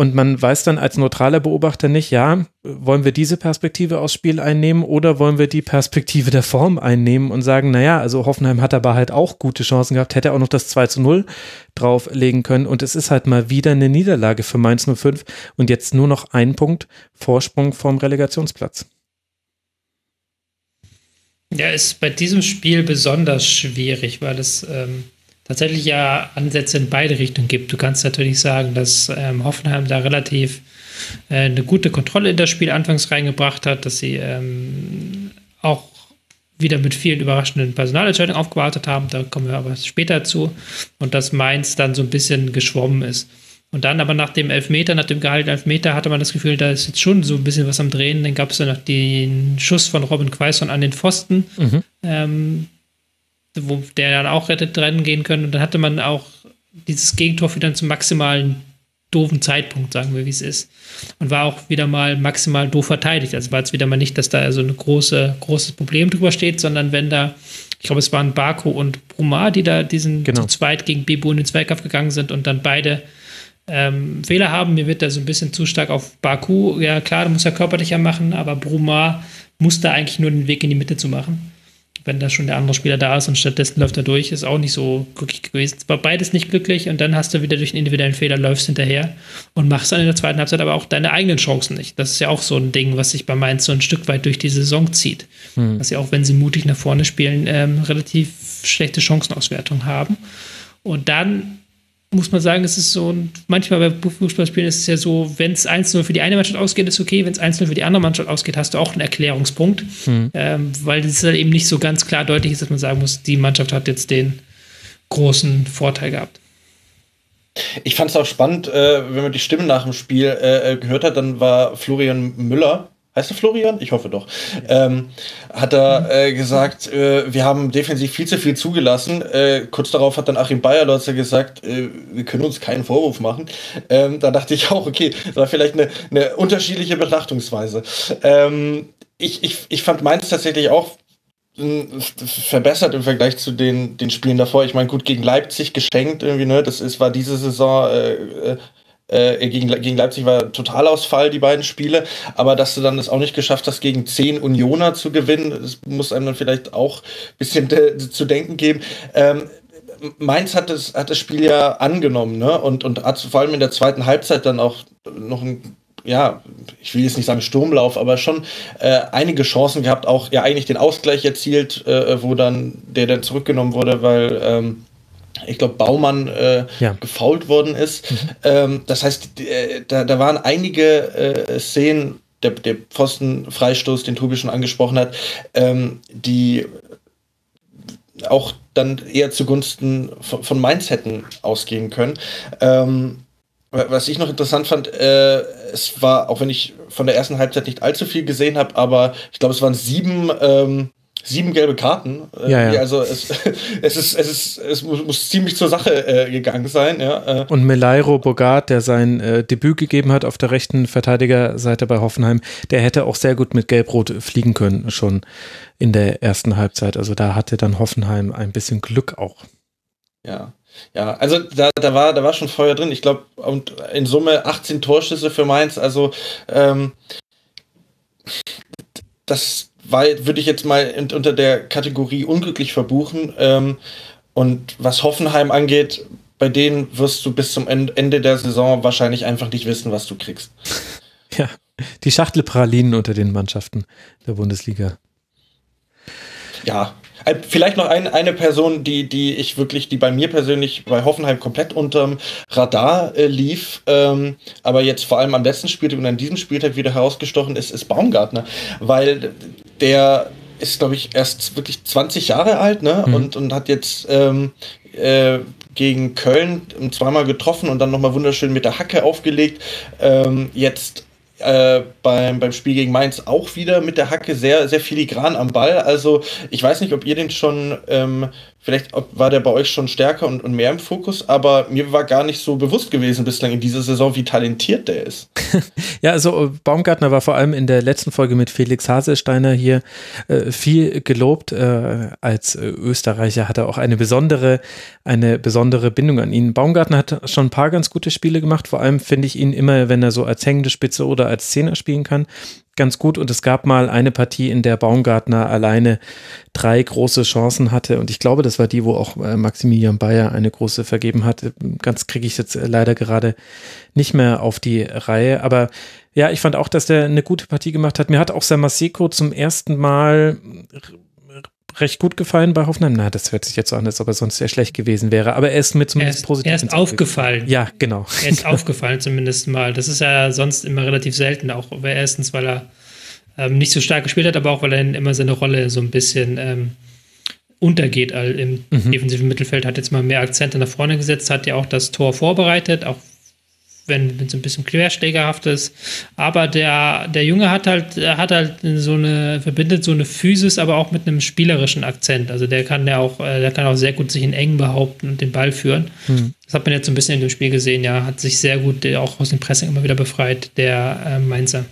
Und man weiß dann als neutraler Beobachter nicht, ja, wollen wir diese Perspektive aus Spiel einnehmen oder wollen wir die Perspektive der Form einnehmen und sagen, naja, also Hoffenheim hat aber halt auch gute Chancen gehabt, hätte auch noch das 2 zu 0 drauflegen können und es ist halt mal wieder eine Niederlage für Mainz 05 und jetzt nur noch ein Punkt Vorsprung vom Relegationsplatz. Ja, ist bei diesem Spiel besonders schwierig, weil es ähm tatsächlich ja Ansätze in beide Richtungen gibt. Du kannst natürlich sagen, dass ähm, Hoffenheim da relativ äh, eine gute Kontrolle in das Spiel anfangs reingebracht hat, dass sie ähm, auch wieder mit vielen überraschenden Personalentscheidungen aufgewartet haben. Da kommen wir aber später zu. Und dass Mainz dann so ein bisschen geschwommen ist. Und dann aber nach dem Elfmeter, nach dem gehaltenen Elfmeter, hatte man das Gefühl, da ist jetzt schon so ein bisschen was am Drehen. Dann gab es ja noch den Schuss von Robin Quaison an den Pfosten. Mhm. Ähm, wo der dann auch rettet rennen gehen können. Und dann hatte man auch dieses Gegentor wieder zum maximalen doofen Zeitpunkt, sagen wir, wie es ist. Und war auch wieder mal maximal doof verteidigt. Also war jetzt wieder mal nicht, dass da so ein große, großes Problem drüber steht, sondern wenn da, ich glaube, es waren Baku und Brumar, die da diesen genau. zu zweit gegen Bibu in den Zweikampf gegangen sind und dann beide ähm, Fehler haben. Mir wird da so ein bisschen zu stark auf Baku. Ja, klar, da muss er körperlicher machen, aber Brumar muss da eigentlich nur den Weg in die Mitte zu machen wenn da schon der andere Spieler da ist und stattdessen läuft er durch, ist auch nicht so glücklich gewesen. Es war beides nicht glücklich und dann hast du wieder durch einen individuellen Fehler läufst hinterher und machst dann in der zweiten Halbzeit aber auch deine eigenen Chancen nicht. Das ist ja auch so ein Ding, was sich bei Mainz so ein Stück weit durch die Saison zieht. Hm. Dass sie auch, wenn sie mutig nach vorne spielen, ähm, relativ schlechte Chancenauswertung haben. Und dann muss man sagen, es ist so, manchmal bei Fußballspielen ist es ja so, wenn es 1-0 für die eine Mannschaft ausgeht, ist okay, wenn es 1-0 für die andere Mannschaft ausgeht, hast du auch einen Erklärungspunkt, mhm. ähm, weil es dann eben nicht so ganz klar deutlich ist, dass man sagen muss, die Mannschaft hat jetzt den großen Vorteil gehabt. Ich fand es auch spannend, äh, wenn man die Stimmen nach dem Spiel äh, gehört hat, dann war Florian Müller heißt er Florian? Ich hoffe doch, ähm, hat er äh, gesagt, äh, wir haben defensiv viel zu viel zugelassen. Äh, kurz darauf hat dann Achim Bayerlotzer gesagt, äh, wir können uns keinen Vorwurf machen. Ähm, da dachte ich auch, okay, das war vielleicht eine, eine unterschiedliche Betrachtungsweise. Ähm, ich, ich, ich fand meins tatsächlich auch verbessert im Vergleich zu den, den Spielen davor. Ich meine, gut, gegen Leipzig geschenkt irgendwie, ne? Das ist, war diese Saison äh, gegen, gegen Leipzig war Totalausfall, die beiden Spiele. Aber dass du dann es auch nicht geschafft hast, gegen zehn Unioner zu gewinnen, das muss einem dann vielleicht auch ein bisschen de zu denken geben. Ähm, Mainz hat das, hat das Spiel ja angenommen, ne? Und, und hat vor allem in der zweiten Halbzeit dann auch noch ein ja, ich will jetzt nicht sagen Sturmlauf, aber schon äh, einige Chancen gehabt, auch ja eigentlich den Ausgleich erzielt, äh, wo dann der dann zurückgenommen wurde, weil ähm, ich glaube, Baumann äh, ja. gefault worden ist. Mhm. Ähm, das heißt, äh, da, da waren einige äh, Szenen, der, der Pfostenfreistoß, den Tobi schon angesprochen hat, ähm, die auch dann eher zugunsten von, von Mainz hätten ausgehen können. Ähm, was ich noch interessant fand, äh, es war, auch wenn ich von der ersten Halbzeit nicht allzu viel gesehen habe, aber ich glaube, es waren sieben ähm, sieben gelbe Karten. Äh, ja, ja. Also es, es ist, es ist, es muss, muss ziemlich zur Sache äh, gegangen sein. Ja. Äh. Und Melairo Bogart, der sein äh, Debüt gegeben hat auf der rechten Verteidigerseite bei Hoffenheim, der hätte auch sehr gut mit Gelbrot fliegen können schon in der ersten Halbzeit. Also da hatte dann Hoffenheim ein bisschen Glück auch. Ja. Ja, also da, da war da war schon Feuer drin. Ich glaube, und in Summe 18 Torschüsse für Mainz. Also ähm, das weil würde ich jetzt mal unter der Kategorie unglücklich verbuchen. Ähm, und was Hoffenheim angeht, bei denen wirst du bis zum Ende der Saison wahrscheinlich einfach nicht wissen, was du kriegst. Ja, die Schachtelpralinen unter den Mannschaften der Bundesliga. Ja, vielleicht noch ein, eine Person, die, die ich wirklich, die bei mir persönlich bei Hoffenheim komplett unterm Radar äh, lief, ähm, aber jetzt vor allem am letzten Spieltag und an diesem Spieltag wieder herausgestochen ist, ist Baumgartner, weil der ist, glaube ich, erst wirklich 20 Jahre alt ne? Mhm. und, und hat jetzt ähm, äh, gegen Köln zweimal getroffen und dann nochmal wunderschön mit der Hacke aufgelegt. Ähm, jetzt äh, beim, beim Spiel gegen Mainz auch wieder mit der Hacke sehr, sehr filigran am Ball. Also ich weiß nicht, ob ihr den schon ähm, Vielleicht war der bei euch schon stärker und, und, mehr im Fokus, aber mir war gar nicht so bewusst gewesen bislang in dieser Saison, wie talentiert der ist. ja, also äh, Baumgartner war vor allem in der letzten Folge mit Felix Haselsteiner hier äh, viel gelobt. Äh, als Österreicher hat er auch eine besondere, eine besondere Bindung an ihn. Baumgartner hat schon ein paar ganz gute Spiele gemacht. Vor allem finde ich ihn immer, wenn er so als hängende Spitze oder als Zehner spielen kann, ganz gut und es gab mal eine Partie, in der Baumgartner alleine drei große Chancen hatte und ich glaube, das war die, wo auch äh, Maximilian Bayer eine große vergeben hat. Ganz kriege ich jetzt leider gerade nicht mehr auf die Reihe, aber ja, ich fand auch, dass der eine gute Partie gemacht hat. Mir hat auch Samaseko zum ersten Mal recht gut gefallen bei Hoffenheim. Na, das hört sich jetzt so an, als ob er sonst sehr schlecht gewesen wäre. Aber er ist mir zumindest positiv. Er ist aufgefallen. Ja, genau. Er ist aufgefallen zumindest mal. Das ist ja sonst immer relativ selten. Auch erstens, weil er ähm, nicht so stark gespielt hat, aber auch weil er immer seine Rolle so ein bisschen ähm, untergeht im mhm. defensiven Mittelfeld. Hat jetzt mal mehr Akzente nach vorne gesetzt, hat ja auch das Tor vorbereitet, auch wenn es ein bisschen querschlägerhaft ist. Aber der, der Junge hat halt, hat halt so eine, verbindet so eine Physis, aber auch mit einem spielerischen Akzent. Also der kann ja auch, äh, der kann auch sehr gut sich in eng behaupten und den Ball führen. Hm. Das hat man jetzt so ein bisschen in dem Spiel gesehen, ja, hat sich sehr gut auch aus dem Pressing immer wieder befreit, der äh, Mainzer.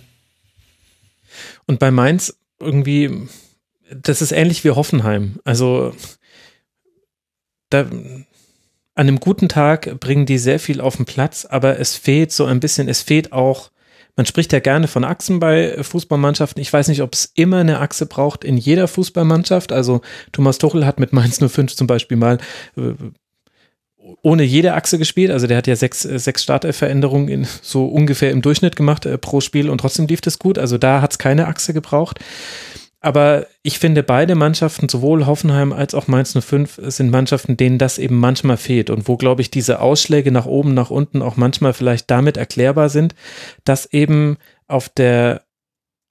Und bei Mainz irgendwie, das ist ähnlich wie Hoffenheim. Also da, an einem guten Tag bringen die sehr viel auf den Platz, aber es fehlt so ein bisschen, es fehlt auch, man spricht ja gerne von Achsen bei Fußballmannschaften. Ich weiß nicht, ob es immer eine Achse braucht in jeder Fußballmannschaft. Also Thomas Tuchel hat mit Mainz 05 zum Beispiel mal äh, ohne jede Achse gespielt. Also der hat ja sechs, äh, sechs Startelveränderungen so ungefähr im Durchschnitt gemacht äh, pro Spiel und trotzdem lief das gut. Also da hat es keine Achse gebraucht. Aber ich finde, beide Mannschaften, sowohl Hoffenheim als auch Mainz 05, sind Mannschaften, denen das eben manchmal fehlt und wo, glaube ich, diese Ausschläge nach oben, nach unten auch manchmal vielleicht damit erklärbar sind, dass eben auf der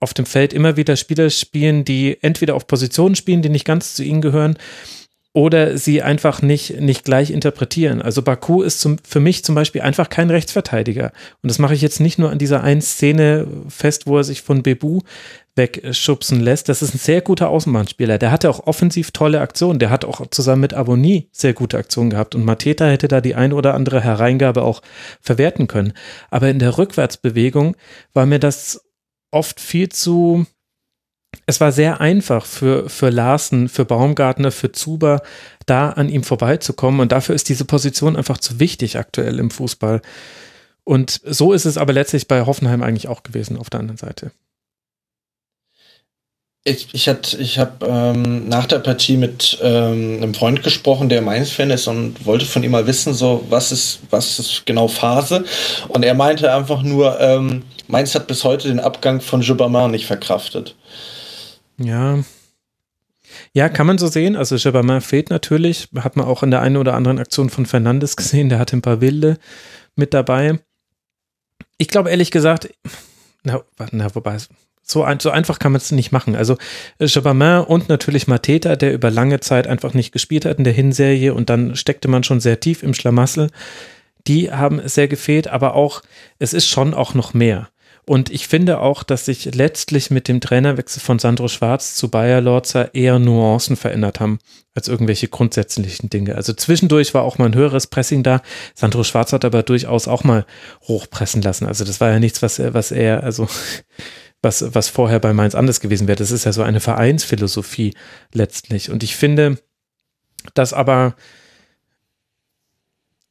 auf dem Feld immer wieder Spieler spielen, die entweder auf Positionen spielen, die nicht ganz zu ihnen gehören, oder sie einfach nicht, nicht gleich interpretieren. Also Baku ist zum, für mich zum Beispiel einfach kein Rechtsverteidiger. Und das mache ich jetzt nicht nur an dieser einen Szene fest, wo er sich von Bebu wegschubsen lässt. Das ist ein sehr guter Außenbahnspieler. Der hatte auch offensiv tolle Aktionen. Der hat auch zusammen mit Abonni sehr gute Aktionen gehabt. Und Mateta hätte da die ein oder andere Hereingabe auch verwerten können. Aber in der Rückwärtsbewegung war mir das oft viel zu, es war sehr einfach für, für Larsen, für Baumgartner, für Zuber, da an ihm vorbeizukommen. Und dafür ist diese Position einfach zu wichtig aktuell im Fußball. Und so ist es aber letztlich bei Hoffenheim eigentlich auch gewesen auf der anderen Seite. Ich, ich, ich habe ähm, nach der Partie mit ähm, einem Freund gesprochen, der Mainz-Fan ist und wollte von ihm mal wissen, so was ist, was ist genau Phase. Und er meinte einfach nur, ähm, Mainz hat bis heute den Abgang von Gibbermann nicht verkraftet. Ja. Ja, kann man so sehen. Also Jabamin fehlt natürlich. Hat man auch in der einen oder anderen Aktion von Fernandes gesehen. Der hat ein paar Wilde mit dabei. Ich glaube ehrlich gesagt, na, na wobei, so, ein, so einfach kann man es nicht machen. Also Jabamin und natürlich Mateta, der über lange Zeit einfach nicht gespielt hat in der Hinserie und dann steckte man schon sehr tief im Schlamassel. Die haben sehr gefehlt, aber auch, es ist schon auch noch mehr. Und ich finde auch, dass sich letztlich mit dem Trainerwechsel von Sandro Schwarz zu Bayer Lorzer eher Nuancen verändert haben als irgendwelche grundsätzlichen Dinge. Also zwischendurch war auch mal ein höheres Pressing da. Sandro Schwarz hat aber durchaus auch mal hochpressen lassen. Also das war ja nichts, was er, was er, also was, was vorher bei Mainz anders gewesen wäre. Das ist ja so eine Vereinsphilosophie letztlich. Und ich finde, dass aber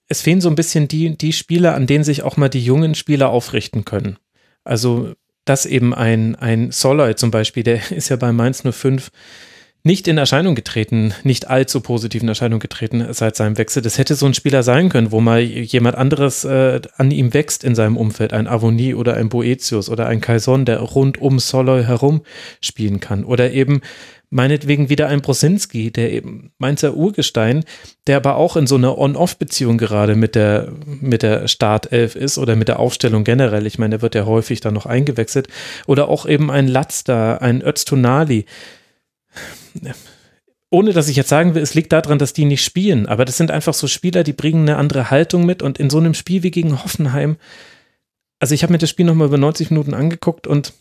es fehlen so ein bisschen die, die Spieler, an denen sich auch mal die jungen Spieler aufrichten können. Also dass eben ein, ein Soloy zum Beispiel, der ist ja bei Mainz 05 nicht in Erscheinung getreten, nicht allzu positiv in Erscheinung getreten seit seinem Wechsel. Das hätte so ein Spieler sein können, wo mal jemand anderes äh, an ihm wächst in seinem Umfeld, ein Avonie oder ein Boetius oder ein Kaison, der rund um Soloy herum spielen kann. Oder eben meinetwegen wieder ein Brosinski, der eben Mainzer Urgestein, der aber auch in so einer On-Off-Beziehung gerade mit der, mit der Startelf ist oder mit der Aufstellung generell. Ich meine, der wird ja häufig dann noch eingewechselt. Oder auch eben ein Latz da, ein Öztunali. Ohne dass ich jetzt sagen will, es liegt daran, dass die nicht spielen, aber das sind einfach so Spieler, die bringen eine andere Haltung mit und in so einem Spiel wie gegen Hoffenheim, also ich habe mir das Spiel nochmal über 90 Minuten angeguckt und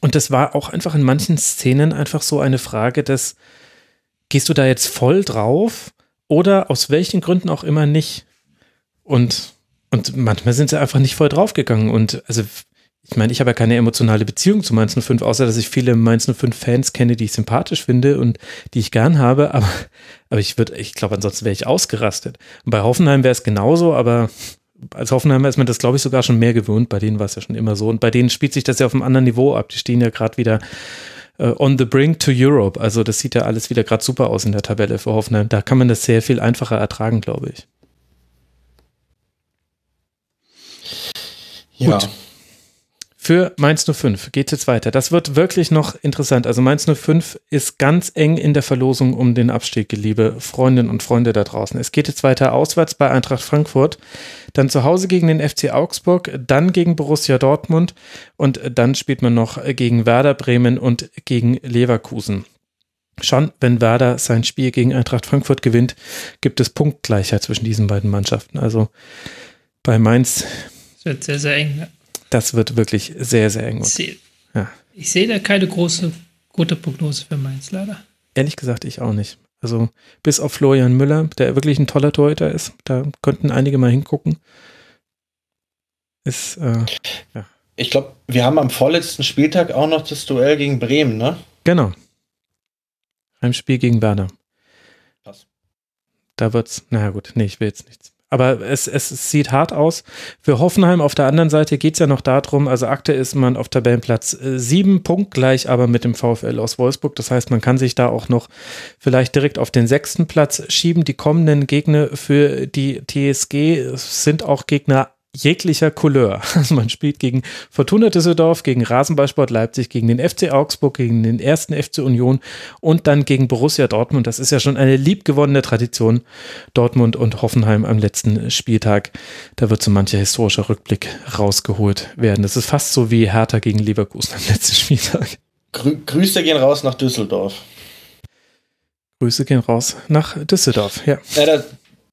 und das war auch einfach in manchen Szenen einfach so eine Frage des, gehst du da jetzt voll drauf oder aus welchen Gründen auch immer nicht? Und, und manchmal sind sie einfach nicht voll draufgegangen. Und also, ich meine, ich habe ja keine emotionale Beziehung zu Mainz 05, außer dass ich viele Mainz 05 Fans kenne, die ich sympathisch finde und die ich gern habe. Aber, aber ich würde, ich glaube, ansonsten wäre ich ausgerastet. Und bei Hoffenheim wäre es genauso, aber als Hoffenheimer ist man das, glaube ich, sogar schon mehr gewöhnt. Bei denen war es ja schon immer so. Und bei denen spielt sich das ja auf einem anderen Niveau ab. Die stehen ja gerade wieder äh, on the brink to Europe. Also das sieht ja alles wieder gerade super aus in der Tabelle für Hoffenheim. Da kann man das sehr viel einfacher ertragen, glaube ich. Ja. Gut. Für Mainz 05 geht es jetzt weiter. Das wird wirklich noch interessant. Also Mainz 05 ist ganz eng in der Verlosung um den Abstieg, liebe Freundinnen und Freunde da draußen. Es geht jetzt weiter auswärts bei Eintracht Frankfurt, dann zu Hause gegen den FC Augsburg, dann gegen Borussia Dortmund und dann spielt man noch gegen Werder Bremen und gegen Leverkusen. Schon wenn Werder sein Spiel gegen Eintracht Frankfurt gewinnt, gibt es Punktgleichheit zwischen diesen beiden Mannschaften. Also bei Mainz. Es wird sehr, sehr eng. Das wird wirklich sehr, sehr eng. Ich sehe ja. seh da keine große, gute Prognose für Mainz, leider. Ehrlich gesagt, ich auch nicht. Also bis auf Florian Müller, der wirklich ein toller Torhüter ist, da könnten einige mal hingucken. Ist, äh, ja. Ich glaube, wir haben am vorletzten Spieltag auch noch das Duell gegen Bremen, ne? Genau. Heimspiel gegen Werder. Pass. Da wird's, naja gut, nee, ich will jetzt nichts aber es, es sieht hart aus. Für Hoffenheim auf der anderen Seite geht es ja noch darum, also aktuell ist man auf Tabellenplatz äh, sieben, punktgleich aber mit dem VfL aus Wolfsburg. Das heißt, man kann sich da auch noch vielleicht direkt auf den sechsten Platz schieben. Die kommenden Gegner für die TSG sind auch Gegner jeglicher Couleur. Also man spielt gegen Fortuna Düsseldorf, gegen Rasenballsport Leipzig, gegen den FC Augsburg, gegen den ersten FC Union und dann gegen Borussia Dortmund. Das ist ja schon eine liebgewonnene Tradition. Dortmund und Hoffenheim am letzten Spieltag. Da wird so mancher historischer Rückblick rausgeholt werden. Das ist fast so wie Hertha gegen Leverkusen am letzten Spieltag. Grü Grüße gehen raus nach Düsseldorf. Grüße gehen raus nach Düsseldorf, ja. ja das,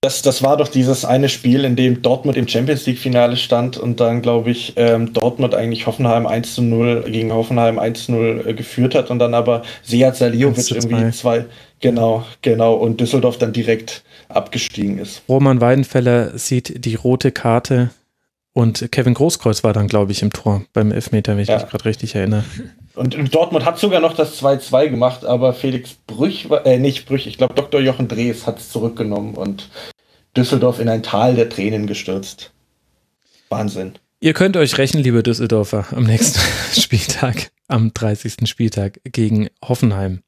das war doch dieses eine Spiel, in dem Dortmund im Champions League-Finale stand und dann, glaube ich, ähm, Dortmund eigentlich Hoffenheim 1 zu 0 gegen Hoffenheim 1 zu 0 äh, geführt hat und dann aber Seat Saliovic irgendwie zwei, genau, genau, und Düsseldorf dann direkt abgestiegen ist. Roman Weidenfeller sieht die rote Karte und Kevin Großkreuz war dann, glaube ich, im Tor beim Elfmeter, wenn ich ja. mich gerade richtig erinnere. Und Dortmund hat sogar noch das 2-2 gemacht, aber Felix Brüch, äh, nicht Brüch, ich glaube Dr. Jochen Drees hat es zurückgenommen und Düsseldorf in ein Tal der Tränen gestürzt. Wahnsinn. Ihr könnt euch rächen, liebe Düsseldorfer, am nächsten Spieltag, am 30. Spieltag gegen Hoffenheim.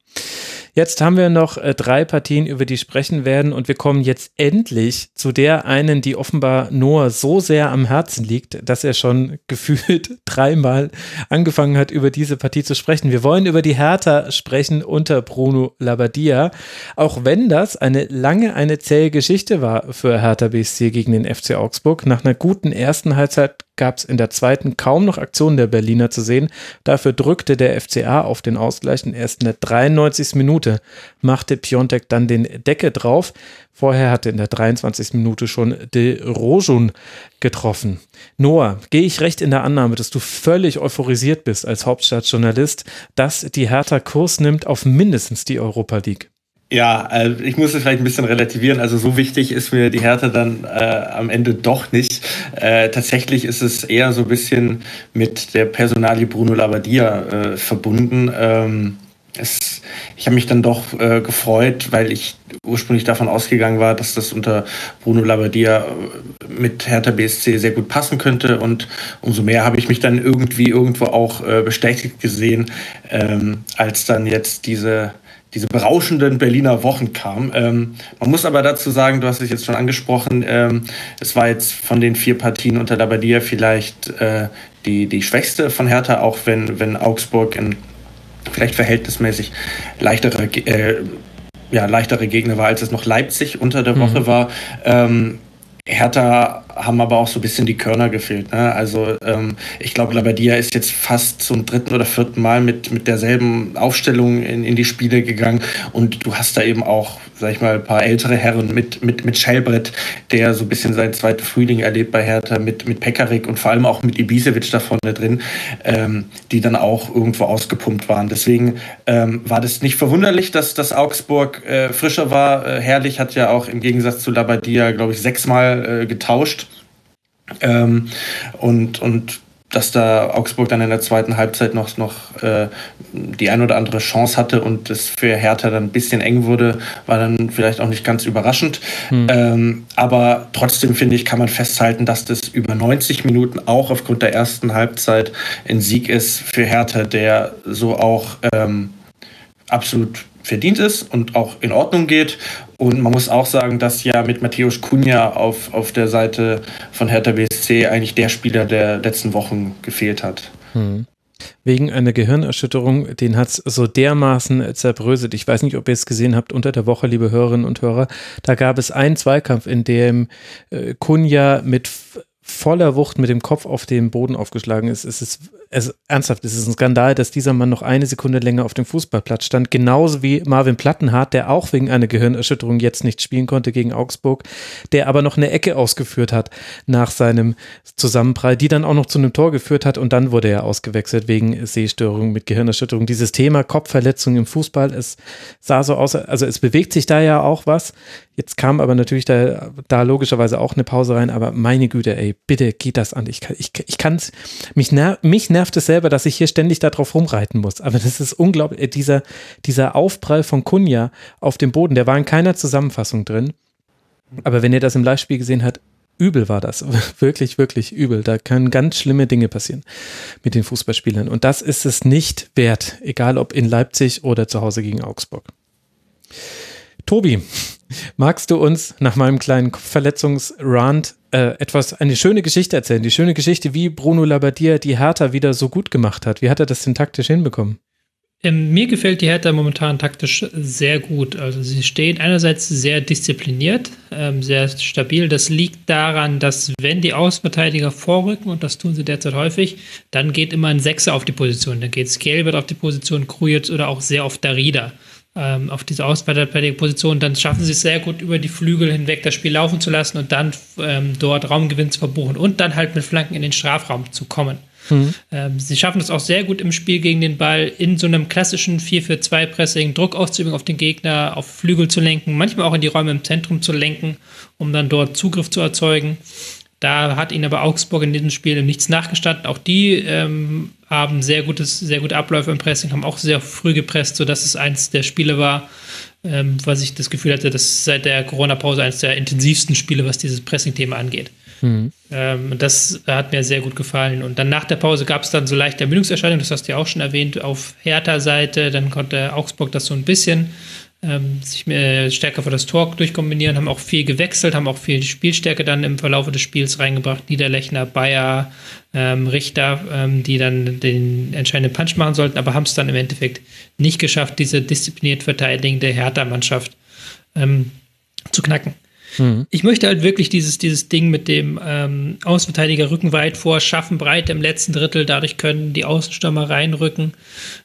Jetzt haben wir noch äh, drei Partien, über die sprechen werden und wir kommen jetzt endlich zu der einen, die offenbar Noah so sehr am Herzen liegt, dass er schon gefühlt dreimal angefangen hat, über diese Partie zu sprechen. Wir wollen über die Hertha sprechen unter Bruno Labbadia, auch wenn das eine lange, eine zähe Geschichte war für Hertha BSC gegen den FC Augsburg. Nach einer guten ersten Halbzeit gab es in der zweiten kaum noch Aktionen der Berliner zu sehen. Dafür drückte der FCA auf den Ausgleich und erst in der 93. Minute machte Piontek dann den Decke drauf. Vorher hatte in der 23. Minute schon De Rojun getroffen. Noah, gehe ich recht in der Annahme, dass du völlig euphorisiert bist als Hauptstadtjournalist, dass die Hertha Kurs nimmt auf mindestens die Europa League? Ja, äh, ich muss es vielleicht ein bisschen relativieren. Also so wichtig ist mir die Härte dann äh, am Ende doch nicht. Äh, tatsächlich ist es eher so ein bisschen mit der Personalie Bruno Labbadia äh, verbunden. Ähm, es, ich habe mich dann doch äh, gefreut, weil ich ursprünglich davon ausgegangen war, dass das unter Bruno Labbadia äh, mit Hertha BSC sehr gut passen könnte. Und umso mehr habe ich mich dann irgendwie irgendwo auch äh, bestätigt gesehen, ähm, als dann jetzt diese diese berauschenden Berliner Wochen kamen. Ähm, man muss aber dazu sagen, du hast es jetzt schon angesprochen, ähm, es war jetzt von den vier Partien unter Labadia vielleicht äh, die, die schwächste von Hertha, auch wenn, wenn Augsburg in vielleicht verhältnismäßig leichtere, äh, ja, leichtere Gegner war, als es noch Leipzig unter der Woche mhm. war. Ähm, Hertha haben aber auch so ein bisschen die Körner gefehlt. Ne? Also ähm, ich glaube, Labadia ist jetzt fast zum dritten oder vierten Mal mit, mit derselben Aufstellung in, in die Spiele gegangen und du hast da eben auch sag ich mal, ein paar ältere Herren mit, mit, mit Schellbrett, der so ein bisschen seinen zweiten Frühling erlebt bei Hertha, mit, mit Pekarik und vor allem auch mit Ibisevic da vorne drin, ähm, die dann auch irgendwo ausgepumpt waren. Deswegen ähm, war das nicht verwunderlich, dass, dass Augsburg äh, frischer war. Äh, Herrlich hat ja auch im Gegensatz zu Labadia, glaube ich, sechsmal äh, getauscht. Ähm, und, und dass da Augsburg dann in der zweiten Halbzeit noch, noch äh, die ein oder andere Chance hatte und es für Hertha dann ein bisschen eng wurde, war dann vielleicht auch nicht ganz überraschend. Hm. Ähm, aber trotzdem finde ich, kann man festhalten, dass das über 90 Minuten auch aufgrund der ersten Halbzeit ein Sieg ist für Hertha, der so auch ähm, absolut verdient ist und auch in Ordnung geht. Und man muss auch sagen, dass ja mit Matthäus Kunja auf, auf der Seite von Hertha BSC eigentlich der Spieler der letzten Wochen gefehlt hat. Hm. Wegen einer Gehirnerschütterung, den hat es so dermaßen zerbröselt. Ich weiß nicht, ob ihr es gesehen habt unter der Woche, liebe Hörerinnen und Hörer. Da gab es einen Zweikampf, in dem äh, Kunja mit voller Wucht mit dem Kopf auf den Boden aufgeschlagen ist. Es ist, es, ernsthaft, es ist ein Skandal, dass dieser Mann noch eine Sekunde länger auf dem Fußballplatz stand. Genauso wie Marvin Plattenhardt, der auch wegen einer Gehirnerschütterung jetzt nicht spielen konnte gegen Augsburg, der aber noch eine Ecke ausgeführt hat nach seinem Zusammenprall, die dann auch noch zu einem Tor geführt hat und dann wurde er ausgewechselt wegen Sehstörung mit Gehirnerschütterung. Dieses Thema Kopfverletzung im Fußball, es sah so aus, also es bewegt sich da ja auch was. Jetzt kam aber natürlich da, da logischerweise auch eine Pause rein, aber meine Güte, ey, bitte geht das an. Ich kann, ich, ich kann mich, mich nervt es selber, dass ich hier ständig darauf rumreiten muss. Aber das ist unglaublich, ey, dieser, dieser Aufprall von Kunja auf dem Boden, der war in keiner Zusammenfassung drin. Aber wenn ihr das im Live-Spiel gesehen habt, übel war das. Wirklich, wirklich übel. Da können ganz schlimme Dinge passieren mit den Fußballspielern. Und das ist es nicht wert, egal ob in Leipzig oder zu Hause gegen Augsburg. Tobi, magst du uns nach meinem kleinen Verletzungsrand äh, etwas, eine schöne Geschichte erzählen? Die schöne Geschichte, wie Bruno Labbadia die Hertha wieder so gut gemacht hat. Wie hat er das denn taktisch hinbekommen? Ähm, mir gefällt die Hertha momentan taktisch sehr gut. Also sie stehen einerseits sehr diszipliniert, ähm, sehr stabil. Das liegt daran, dass wenn die Außenverteidiger vorrücken, und das tun sie derzeit häufig, dann geht immer ein Sechser auf die Position. Dann geht Skelbert auf die Position, Krujic oder auch sehr oft Darida ähm, auf diese Ausweiterposition, dann schaffen sie es sehr gut über die Flügel hinweg das Spiel laufen zu lassen und dann ähm, dort Raumgewinn zu verbuchen und dann halt mit Flanken in den Strafraum zu kommen. Mhm. Ähm, sie schaffen es auch sehr gut im Spiel gegen den Ball in so einem klassischen 4-4-2-Pressing Druck auszuüben auf den Gegner, auf Flügel zu lenken, manchmal auch in die Räume im Zentrum zu lenken, um dann dort Zugriff zu erzeugen. Da hat ihnen aber Augsburg in diesem Spiel nichts nachgestanden. Auch die ähm, haben sehr gutes, sehr gute Abläufe im Pressing, haben auch sehr früh gepresst, sodass es eins der Spiele war, ähm, was ich das Gefühl hatte, dass seit der Corona-Pause eines der intensivsten Spiele, was dieses Pressing-Thema angeht. Mhm. Ähm, das hat mir sehr gut gefallen. Und dann nach der Pause gab es dann so leichte Ermüdungserscheinungen, das hast du ja auch schon erwähnt, auf Hertha-Seite. Dann konnte Augsburg das so ein bisschen ähm, sich mehr stärker vor das Tor durchkombinieren, haben auch viel gewechselt, haben auch viel Spielstärke dann im Verlauf des Spiels reingebracht. Niederlechner, Bayer, ähm, Richter, ähm, die dann den entscheidenden Punch machen sollten, aber haben es dann im Endeffekt nicht geschafft, diese diszipliniert verteidigende Hertha-Mannschaft ähm, zu knacken. Mhm. Ich möchte halt wirklich dieses, dieses Ding mit dem ähm, Außenverteidiger Rücken weit vor, schaffen Breite im letzten Drittel, dadurch können die Außenstürmer reinrücken,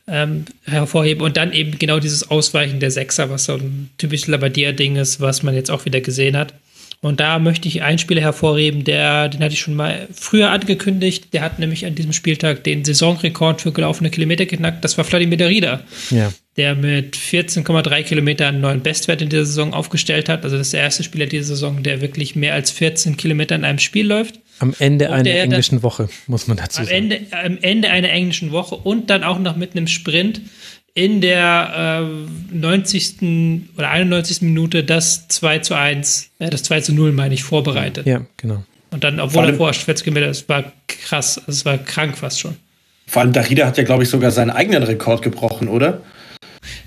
ähm, hervorheben und dann eben genau dieses Ausweichen der Sechser, was so ein typisches Labadia-Ding ist, was man jetzt auch wieder gesehen hat. Und da möchte ich einen Spieler hervorheben, der, den hatte ich schon mal früher angekündigt. Der hat nämlich an diesem Spieltag den Saisonrekord für gelaufene Kilometer geknackt. Das war Vladimir Derrida. Ja der mit 14,3 Kilometern einen neuen Bestwert in dieser Saison aufgestellt hat. Also das ist der erste Spieler dieser Saison, der wirklich mehr als 14 Kilometer in einem Spiel läuft. Am Ende einer englischen Woche, muss man dazu am sagen. Ende, am Ende einer englischen Woche und dann auch noch mit einem Sprint in der äh, 90. oder 91. Minute das 2 zu 1, äh, das 2 zu 0, meine ich, vorbereitet. Ja, genau. Und dann, obwohl er vorher Schwätz gemeldet das war krass, also es war krank fast schon. Vor allem Darida hat ja, glaube ich, sogar seinen eigenen Rekord gebrochen, oder?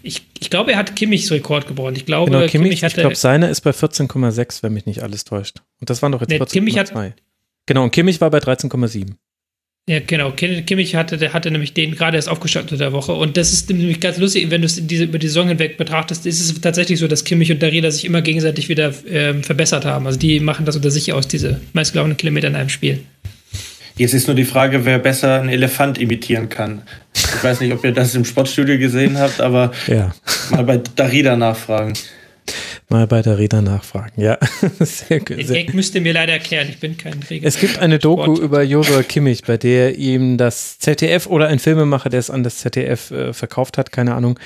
Ich, ich glaube, er hat Kimmichs Rekord gebrochen. Ich glaube, genau, Kimmich, Kimmich hatte, ich glaube, seiner ist bei 14,6, wenn mich nicht alles täuscht. Und das waren doch jetzt nee, 14,2. Genau, und Kimmich war bei 13,7. Ja, genau. Kimmich hatte, der hatte nämlich den gerade erst aufgestellt unter der Woche. Und das ist nämlich ganz lustig, wenn du es diese, über die Saison hinweg betrachtest, ist es tatsächlich so, dass Kimmich und Darida sich immer gegenseitig wieder ähm, verbessert haben. Also die machen das unter sich aus, diese meistgelaufenen Kilometer in einem Spiel. Jetzt ist nur die Frage, wer besser einen Elefant imitieren kann. Ich weiß nicht, ob ihr das im Sportstudio gesehen habt, aber ja. mal bei Darida nachfragen. Mal bei der Räder nachfragen, ja. sehr, Den sehr. Gag müsst ihr mir leider erklären, ich bin kein Regel. Es gibt eine Doku Sport. über Josua Kimmich, bei der ihm das ZDF oder ein Filmemacher, der es an das ZDF äh, verkauft hat, keine Ahnung,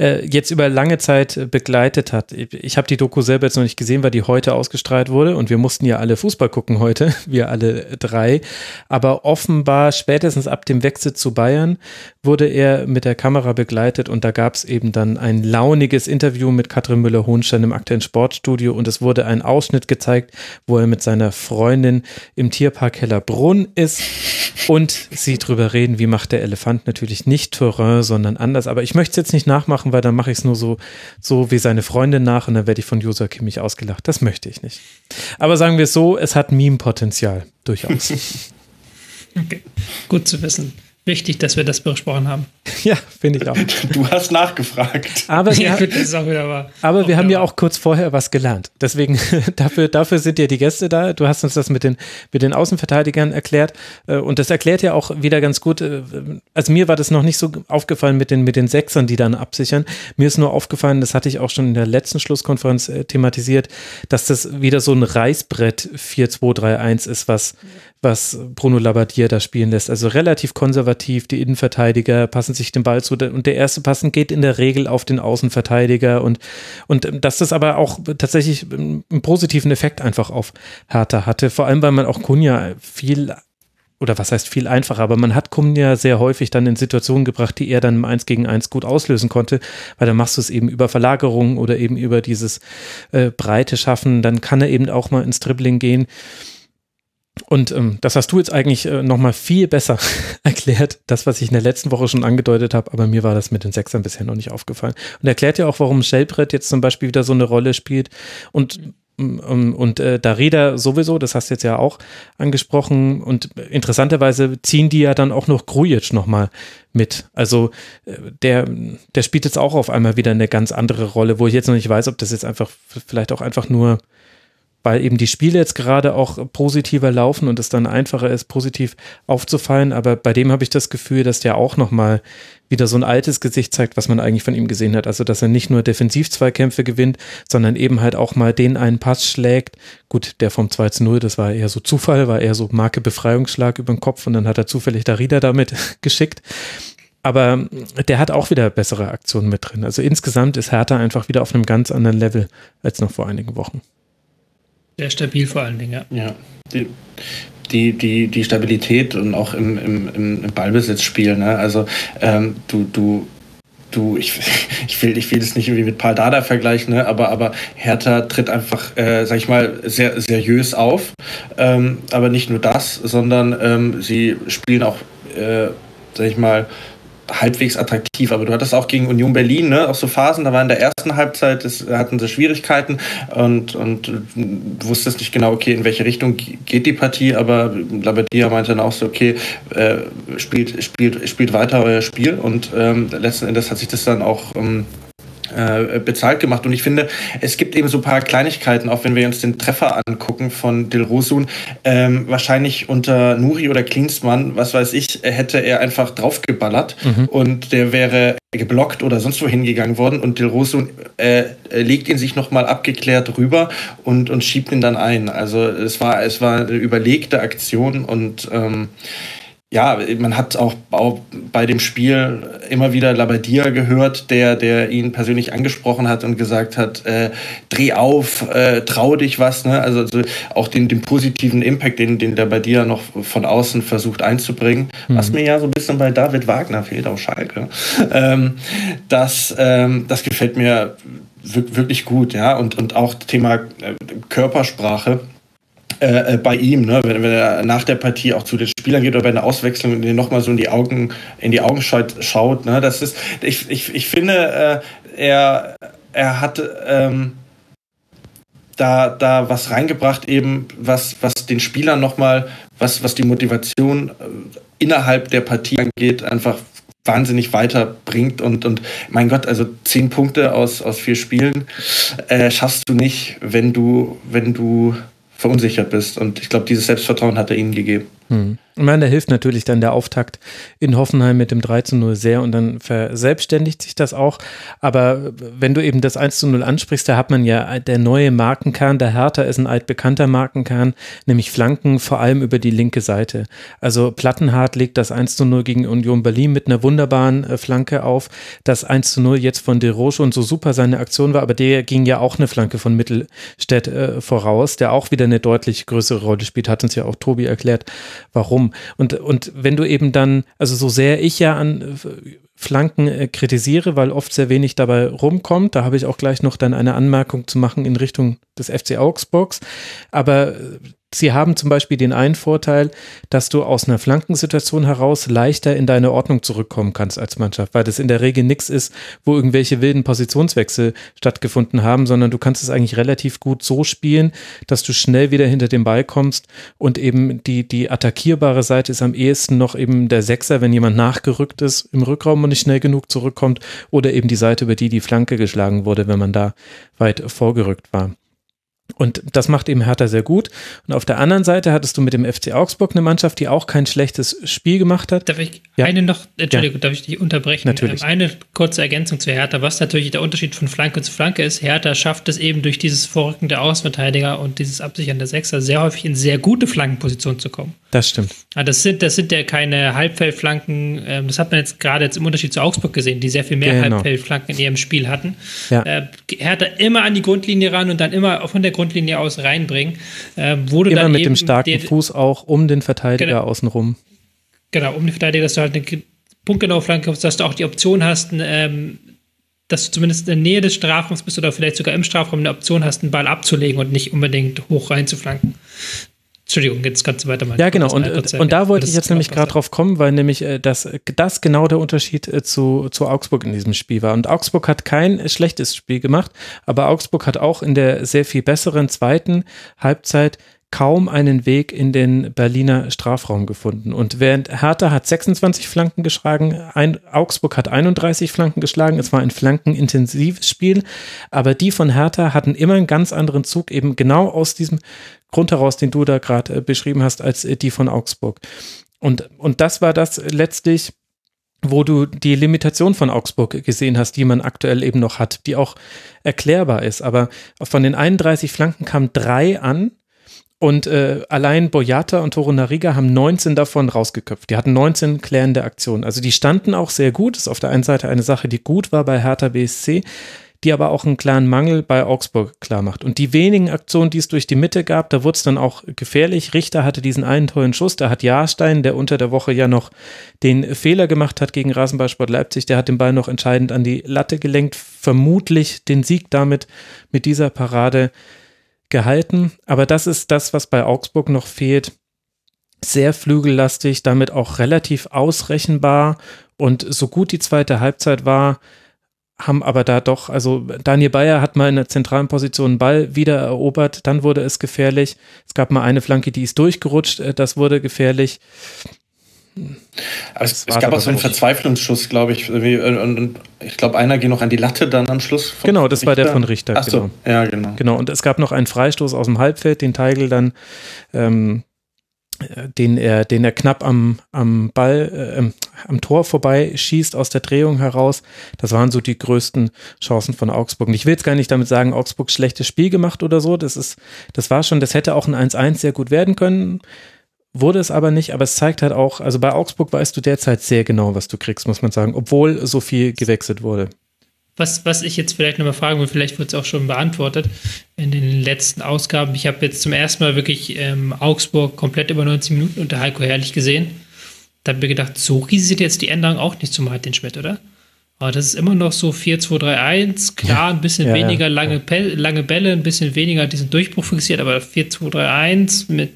äh, jetzt über lange Zeit begleitet hat. Ich, ich habe die Doku selber jetzt noch nicht gesehen, weil die heute ausgestrahlt wurde und wir mussten ja alle Fußball gucken heute, wir alle drei. Aber offenbar spätestens ab dem Wechsel zu Bayern wurde er mit der Kamera begleitet und da gab es eben dann ein launiges Interview mit Katrin Müller-Hohenstein im aktuellen Sportstudio und es wurde ein Ausschnitt gezeigt, wo er mit seiner Freundin im Tierpark Hellerbrunn ist und sie drüber reden, wie macht der Elefant natürlich nicht Terrain, sondern anders. Aber ich möchte es jetzt nicht nachmachen, weil dann mache ich es nur so, so wie seine Freundin nach und dann werde ich von Josa Kimmich ausgelacht. Das möchte ich nicht. Aber sagen wir es so, es hat Meme-Potenzial, durchaus. okay, gut zu wissen. Wichtig, dass wir das besprochen haben. Ja, finde ich auch. Du hast nachgefragt. Aber wir, ja, gut, das ist auch wieder wahr. aber wir haben ja auch kurz vorher was gelernt. Deswegen, dafür, dafür sind ja die Gäste da. Du hast uns das mit den, mit den Außenverteidigern erklärt. Äh, und das erklärt ja auch wieder ganz gut. äh, Also mir war das noch nicht so aufgefallen mit den, mit den Sechsern, die dann absichern. Mir ist nur aufgefallen, das hatte ich auch schon in der letzten Schlusskonferenz äh, thematisiert, dass das wieder so ein Reißbrett 4-2-3-1 ist, was, was Bruno Labbadia da spielen lässt. Also relativ konservativ, die Innenverteidiger passen sich den Ball zu und der erste Passen geht in der Regel auf den Außenverteidiger und, und dass das aber auch tatsächlich einen positiven Effekt einfach auf Hertha hatte, vor allem weil man auch Kunja viel oder was heißt viel einfacher, aber man hat Kunja sehr häufig dann in Situationen gebracht, die er dann im 1 gegen 1 gut auslösen konnte, weil dann machst du es eben über Verlagerung oder eben über dieses äh, Breite schaffen, dann kann er eben auch mal ins Dribbling gehen. Und ähm, das hast du jetzt eigentlich äh, nochmal viel besser erklärt, das, was ich in der letzten Woche schon angedeutet habe, aber mir war das mit den Sechsern bisher noch nicht aufgefallen. Und erklärt ja auch, warum Shellbrett jetzt zum Beispiel wieder so eine Rolle spielt und und, und äh, Darida sowieso, das hast du jetzt ja auch angesprochen. Und interessanterweise ziehen die ja dann auch noch Grujic nochmal mit. Also äh, der, der spielt jetzt auch auf einmal wieder eine ganz andere Rolle, wo ich jetzt noch nicht weiß, ob das jetzt einfach vielleicht auch einfach nur weil eben die Spiele jetzt gerade auch positiver laufen und es dann einfacher ist, positiv aufzufallen. Aber bei dem habe ich das Gefühl, dass der auch nochmal wieder so ein altes Gesicht zeigt, was man eigentlich von ihm gesehen hat. Also, dass er nicht nur Defensiv-Zweikämpfe gewinnt, sondern eben halt auch mal den einen Pass schlägt. Gut, der vom 2 zu 0, das war eher so Zufall, war eher so Marke Befreiungsschlag über den Kopf und dann hat er zufällig Darida damit geschickt. Aber der hat auch wieder bessere Aktionen mit drin. Also insgesamt ist Hertha einfach wieder auf einem ganz anderen Level als noch vor einigen Wochen. Sehr stabil vor allen Dingen, ja. Ja. Die, die, die, die Stabilität und auch im, im, im Ballbesitzspiel. Ne? Also ähm, du, du, du, ich, ich will, ich will das nicht irgendwie mit Paul Dada vergleichen, ne? aber, aber Hertha tritt einfach, äh, sag ich mal, sehr seriös auf. Ähm, aber nicht nur das, sondern ähm, sie spielen auch, äh, sag ich mal, halbwegs attraktiv. Aber du hattest auch gegen Union Berlin, ne, auch so Phasen, da war in der ersten Halbzeit, das hatten sie Schwierigkeiten und, und wusstest nicht genau, okay, in welche Richtung geht die Partie, aber Labadia meinte dann auch so, okay, äh, spielt, spielt, spielt weiter euer Spiel und ähm, letzten Endes hat sich das dann auch ähm, äh, bezahlt gemacht. Und ich finde, es gibt eben so ein paar Kleinigkeiten, auch wenn wir uns den Treffer angucken von Dilrosun. Ähm, wahrscheinlich unter Nuri oder Klinsmann, was weiß ich, hätte er einfach draufgeballert mhm. und der wäre geblockt oder sonst wo hingegangen worden und Dilrosun äh, legt ihn sich nochmal abgeklärt rüber und, und schiebt ihn dann ein. Also es war, es war eine überlegte Aktion und ähm, ja, man hat auch bei dem Spiel immer wieder Labadia gehört, der, der ihn persönlich angesprochen hat und gesagt hat, äh, dreh auf, äh, trau dich was. Ne? Also, also auch den, den positiven Impact, den, den Labadia noch von außen versucht einzubringen, mhm. was mir ja so ein bisschen bei David Wagner fehlt auf Schalke. Ähm, das, ähm, das gefällt mir wirklich gut, ja. Und, und auch Thema äh, Körpersprache äh, äh, bei ihm, ne? wenn, wenn, er nach der Partie auch zu den Spielern geht oder bei einer Auswechslung und nochmal so in die Augen, in die Augen schaut, schaut ne? das ist, ich, ich, ich finde, äh, er, er hat ähm, da, da was reingebracht, eben was, was den Spielern nochmal, was, was die Motivation äh, innerhalb der Partie angeht, einfach wahnsinnig weiterbringt und, und mein Gott, also zehn Punkte aus, aus vier Spielen äh, schaffst du nicht, wenn du, wenn du verunsichert bist. Und ich glaube, dieses Selbstvertrauen hat er ihnen gegeben. Hm. Ich meine, da hilft natürlich dann der Auftakt in Hoffenheim mit dem 3 zu 0 sehr und dann verselbstständigt sich das auch. Aber wenn du eben das 1 zu 0 ansprichst, da hat man ja der neue Markenkern, der Hertha ist ein altbekannter Markenkern, nämlich Flanken vor allem über die linke Seite. Also Plattenhardt legt das 1 zu 0 gegen Union Berlin mit einer wunderbaren äh, Flanke auf. Das 1 zu 0 jetzt von De Roche und so super seine Aktion war, aber der ging ja auch eine Flanke von Mittelstädt äh, voraus, der auch wieder eine deutlich größere Rolle spielt, hat uns ja auch Tobi erklärt, warum rum. Und, und wenn du eben dann, also so sehr ich ja an äh, Flanken äh, kritisiere, weil oft sehr wenig dabei rumkommt, da habe ich auch gleich noch dann eine Anmerkung zu machen in Richtung des FC Augsburgs. Aber äh, Sie haben zum Beispiel den einen Vorteil, dass du aus einer Flankensituation heraus leichter in deine Ordnung zurückkommen kannst als Mannschaft, weil das in der Regel nichts ist, wo irgendwelche wilden Positionswechsel stattgefunden haben, sondern du kannst es eigentlich relativ gut so spielen, dass du schnell wieder hinter den Ball kommst und eben die, die attackierbare Seite ist am ehesten noch eben der Sechser, wenn jemand nachgerückt ist im Rückraum und nicht schnell genug zurückkommt oder eben die Seite, über die die Flanke geschlagen wurde, wenn man da weit vorgerückt war. Und das macht eben Hertha sehr gut. Und auf der anderen Seite hattest du mit dem FC Augsburg eine Mannschaft, die auch kein schlechtes Spiel gemacht hat. Darf ich ja. eine noch, Entschuldigung, ja. darf ich dich unterbrechen? Natürlich. Ähm, eine kurze Ergänzung zu Hertha. Was natürlich der Unterschied von Flanke zu Flanke ist, Hertha schafft es eben durch dieses Vorrücken der Außenverteidiger und dieses Absichern der Sechser sehr häufig in sehr gute Flankenpositionen zu kommen. Das stimmt. Das sind, das sind ja keine Halbfeldflanken, ähm, das hat man jetzt gerade jetzt im Unterschied zu Augsburg gesehen, die sehr viel mehr genau. Halbfeldflanken in ihrem Spiel hatten. Ja. Äh, Hertha immer an die Grundlinie ran und dann immer von der Grundlinie aus reinbringen. Äh, wurde immer dann mit dem starken den, Fuß auch um den Verteidiger genau, außenrum. Genau, um den Verteidiger, dass du halt eine punktgenaue Flanke hast, dass du auch die Option hast, ähm, dass du zumindest in der Nähe des Strafraums bist oder vielleicht sogar im Strafraum eine Option hast, einen Ball abzulegen und nicht unbedingt hoch reinzuflanken. Entschuldigung, jetzt kannst du weitermachen. Ja, genau. Und, und da wollte ich jetzt nämlich gerade drauf kommen, weil nämlich äh, das, das genau der Unterschied äh, zu, zu Augsburg in diesem Spiel war. Und Augsburg hat kein schlechtes Spiel gemacht, aber Augsburg hat auch in der sehr viel besseren zweiten Halbzeit kaum einen Weg in den Berliner Strafraum gefunden. Und während Hertha hat 26 Flanken geschlagen, ein, Augsburg hat 31 Flanken geschlagen, es war ein flankenintensives Spiel, aber die von Hertha hatten immer einen ganz anderen Zug, eben genau aus diesem Grund heraus, den du da gerade äh, beschrieben hast, als äh, die von Augsburg. Und, und das war das letztlich, wo du die Limitation von Augsburg gesehen hast, die man aktuell eben noch hat, die auch erklärbar ist. Aber von den 31 Flanken kamen drei an und äh, allein Boyata und Toro Nariga haben 19 davon rausgeköpft. Die hatten 19 klärende Aktionen. Also die standen auch sehr gut. Das ist auf der einen Seite eine Sache, die gut war bei Hertha BSC, die aber auch einen klaren Mangel bei Augsburg klar macht. Und die wenigen Aktionen, die es durch die Mitte gab, da wurde es dann auch gefährlich. Richter hatte diesen einen tollen Schuss, da hat Jahrstein, der unter der Woche ja noch den Fehler gemacht hat gegen Rasenballsport Leipzig, der hat den Ball noch entscheidend an die Latte gelenkt, vermutlich den Sieg damit mit dieser Parade gehalten. Aber das ist das, was bei Augsburg noch fehlt. Sehr flügellastig, damit auch relativ ausrechenbar. Und so gut die zweite Halbzeit war, haben aber da doch, also Daniel Bayer hat mal in der zentralen Position einen Ball wieder erobert, dann wurde es gefährlich. Es gab mal eine Flanke, die ist durchgerutscht, äh, das wurde gefährlich. Es, es gab auch so einen Verzweiflungsschuss, glaube ich. Und, und ich glaube, einer ging noch an die Latte dann am Schluss. Genau, das Richter. war der von Richter. Ach so, genau. ja, genau. Genau, und es gab noch einen Freistoß aus dem Halbfeld, den Teigl dann, ähm, den, er, den er knapp am, am Ball, äh, am Tor vorbei schießt aus der Drehung heraus. Das waren so die größten Chancen von Augsburg. Und ich will jetzt gar nicht damit sagen, Augsburg schlechtes Spiel gemacht oder so. Das ist, das war schon, das hätte auch ein 1-1 sehr gut werden können wurde es aber nicht, aber es zeigt halt auch, also bei Augsburg weißt du derzeit sehr genau, was du kriegst, muss man sagen, obwohl so viel gewechselt wurde. Was, was ich jetzt vielleicht nochmal fragen will, vielleicht wird es auch schon beantwortet in den letzten Ausgaben. Ich habe jetzt zum ersten Mal wirklich ähm, Augsburg komplett über 90 Minuten unter Heiko Herrlich gesehen. Da habe ich mir gedacht, so riesig sind jetzt die Änderungen auch nicht zum Martin Schmidt, oder? Aber das ist immer noch so 4-2-3-1, klar, ein bisschen ja, weniger ja. Lange, lange Bälle, ein bisschen weniger diesen Durchbruch fixiert, aber 4-2-3-1 mit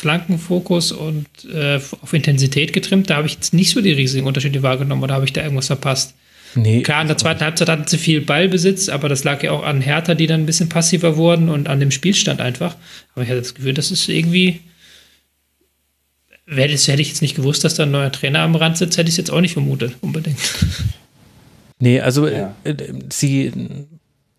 Flankenfokus und äh, auf Intensität getrimmt, da habe ich jetzt nicht so die riesigen Unterschiede wahrgenommen oder habe ich da irgendwas verpasst? Nee. Klar, in der zweiten Halbzeit hatten sie viel Ballbesitz, aber das lag ja auch an Hertha, die dann ein bisschen passiver wurden und an dem Spielstand einfach. Aber ich hatte das Gefühl, das ist irgendwie. Hätte ich jetzt nicht gewusst, dass da ein neuer Trainer am Rand sitzt, hätte ich es jetzt auch nicht vermutet, unbedingt. Nee, also ja. äh, sie,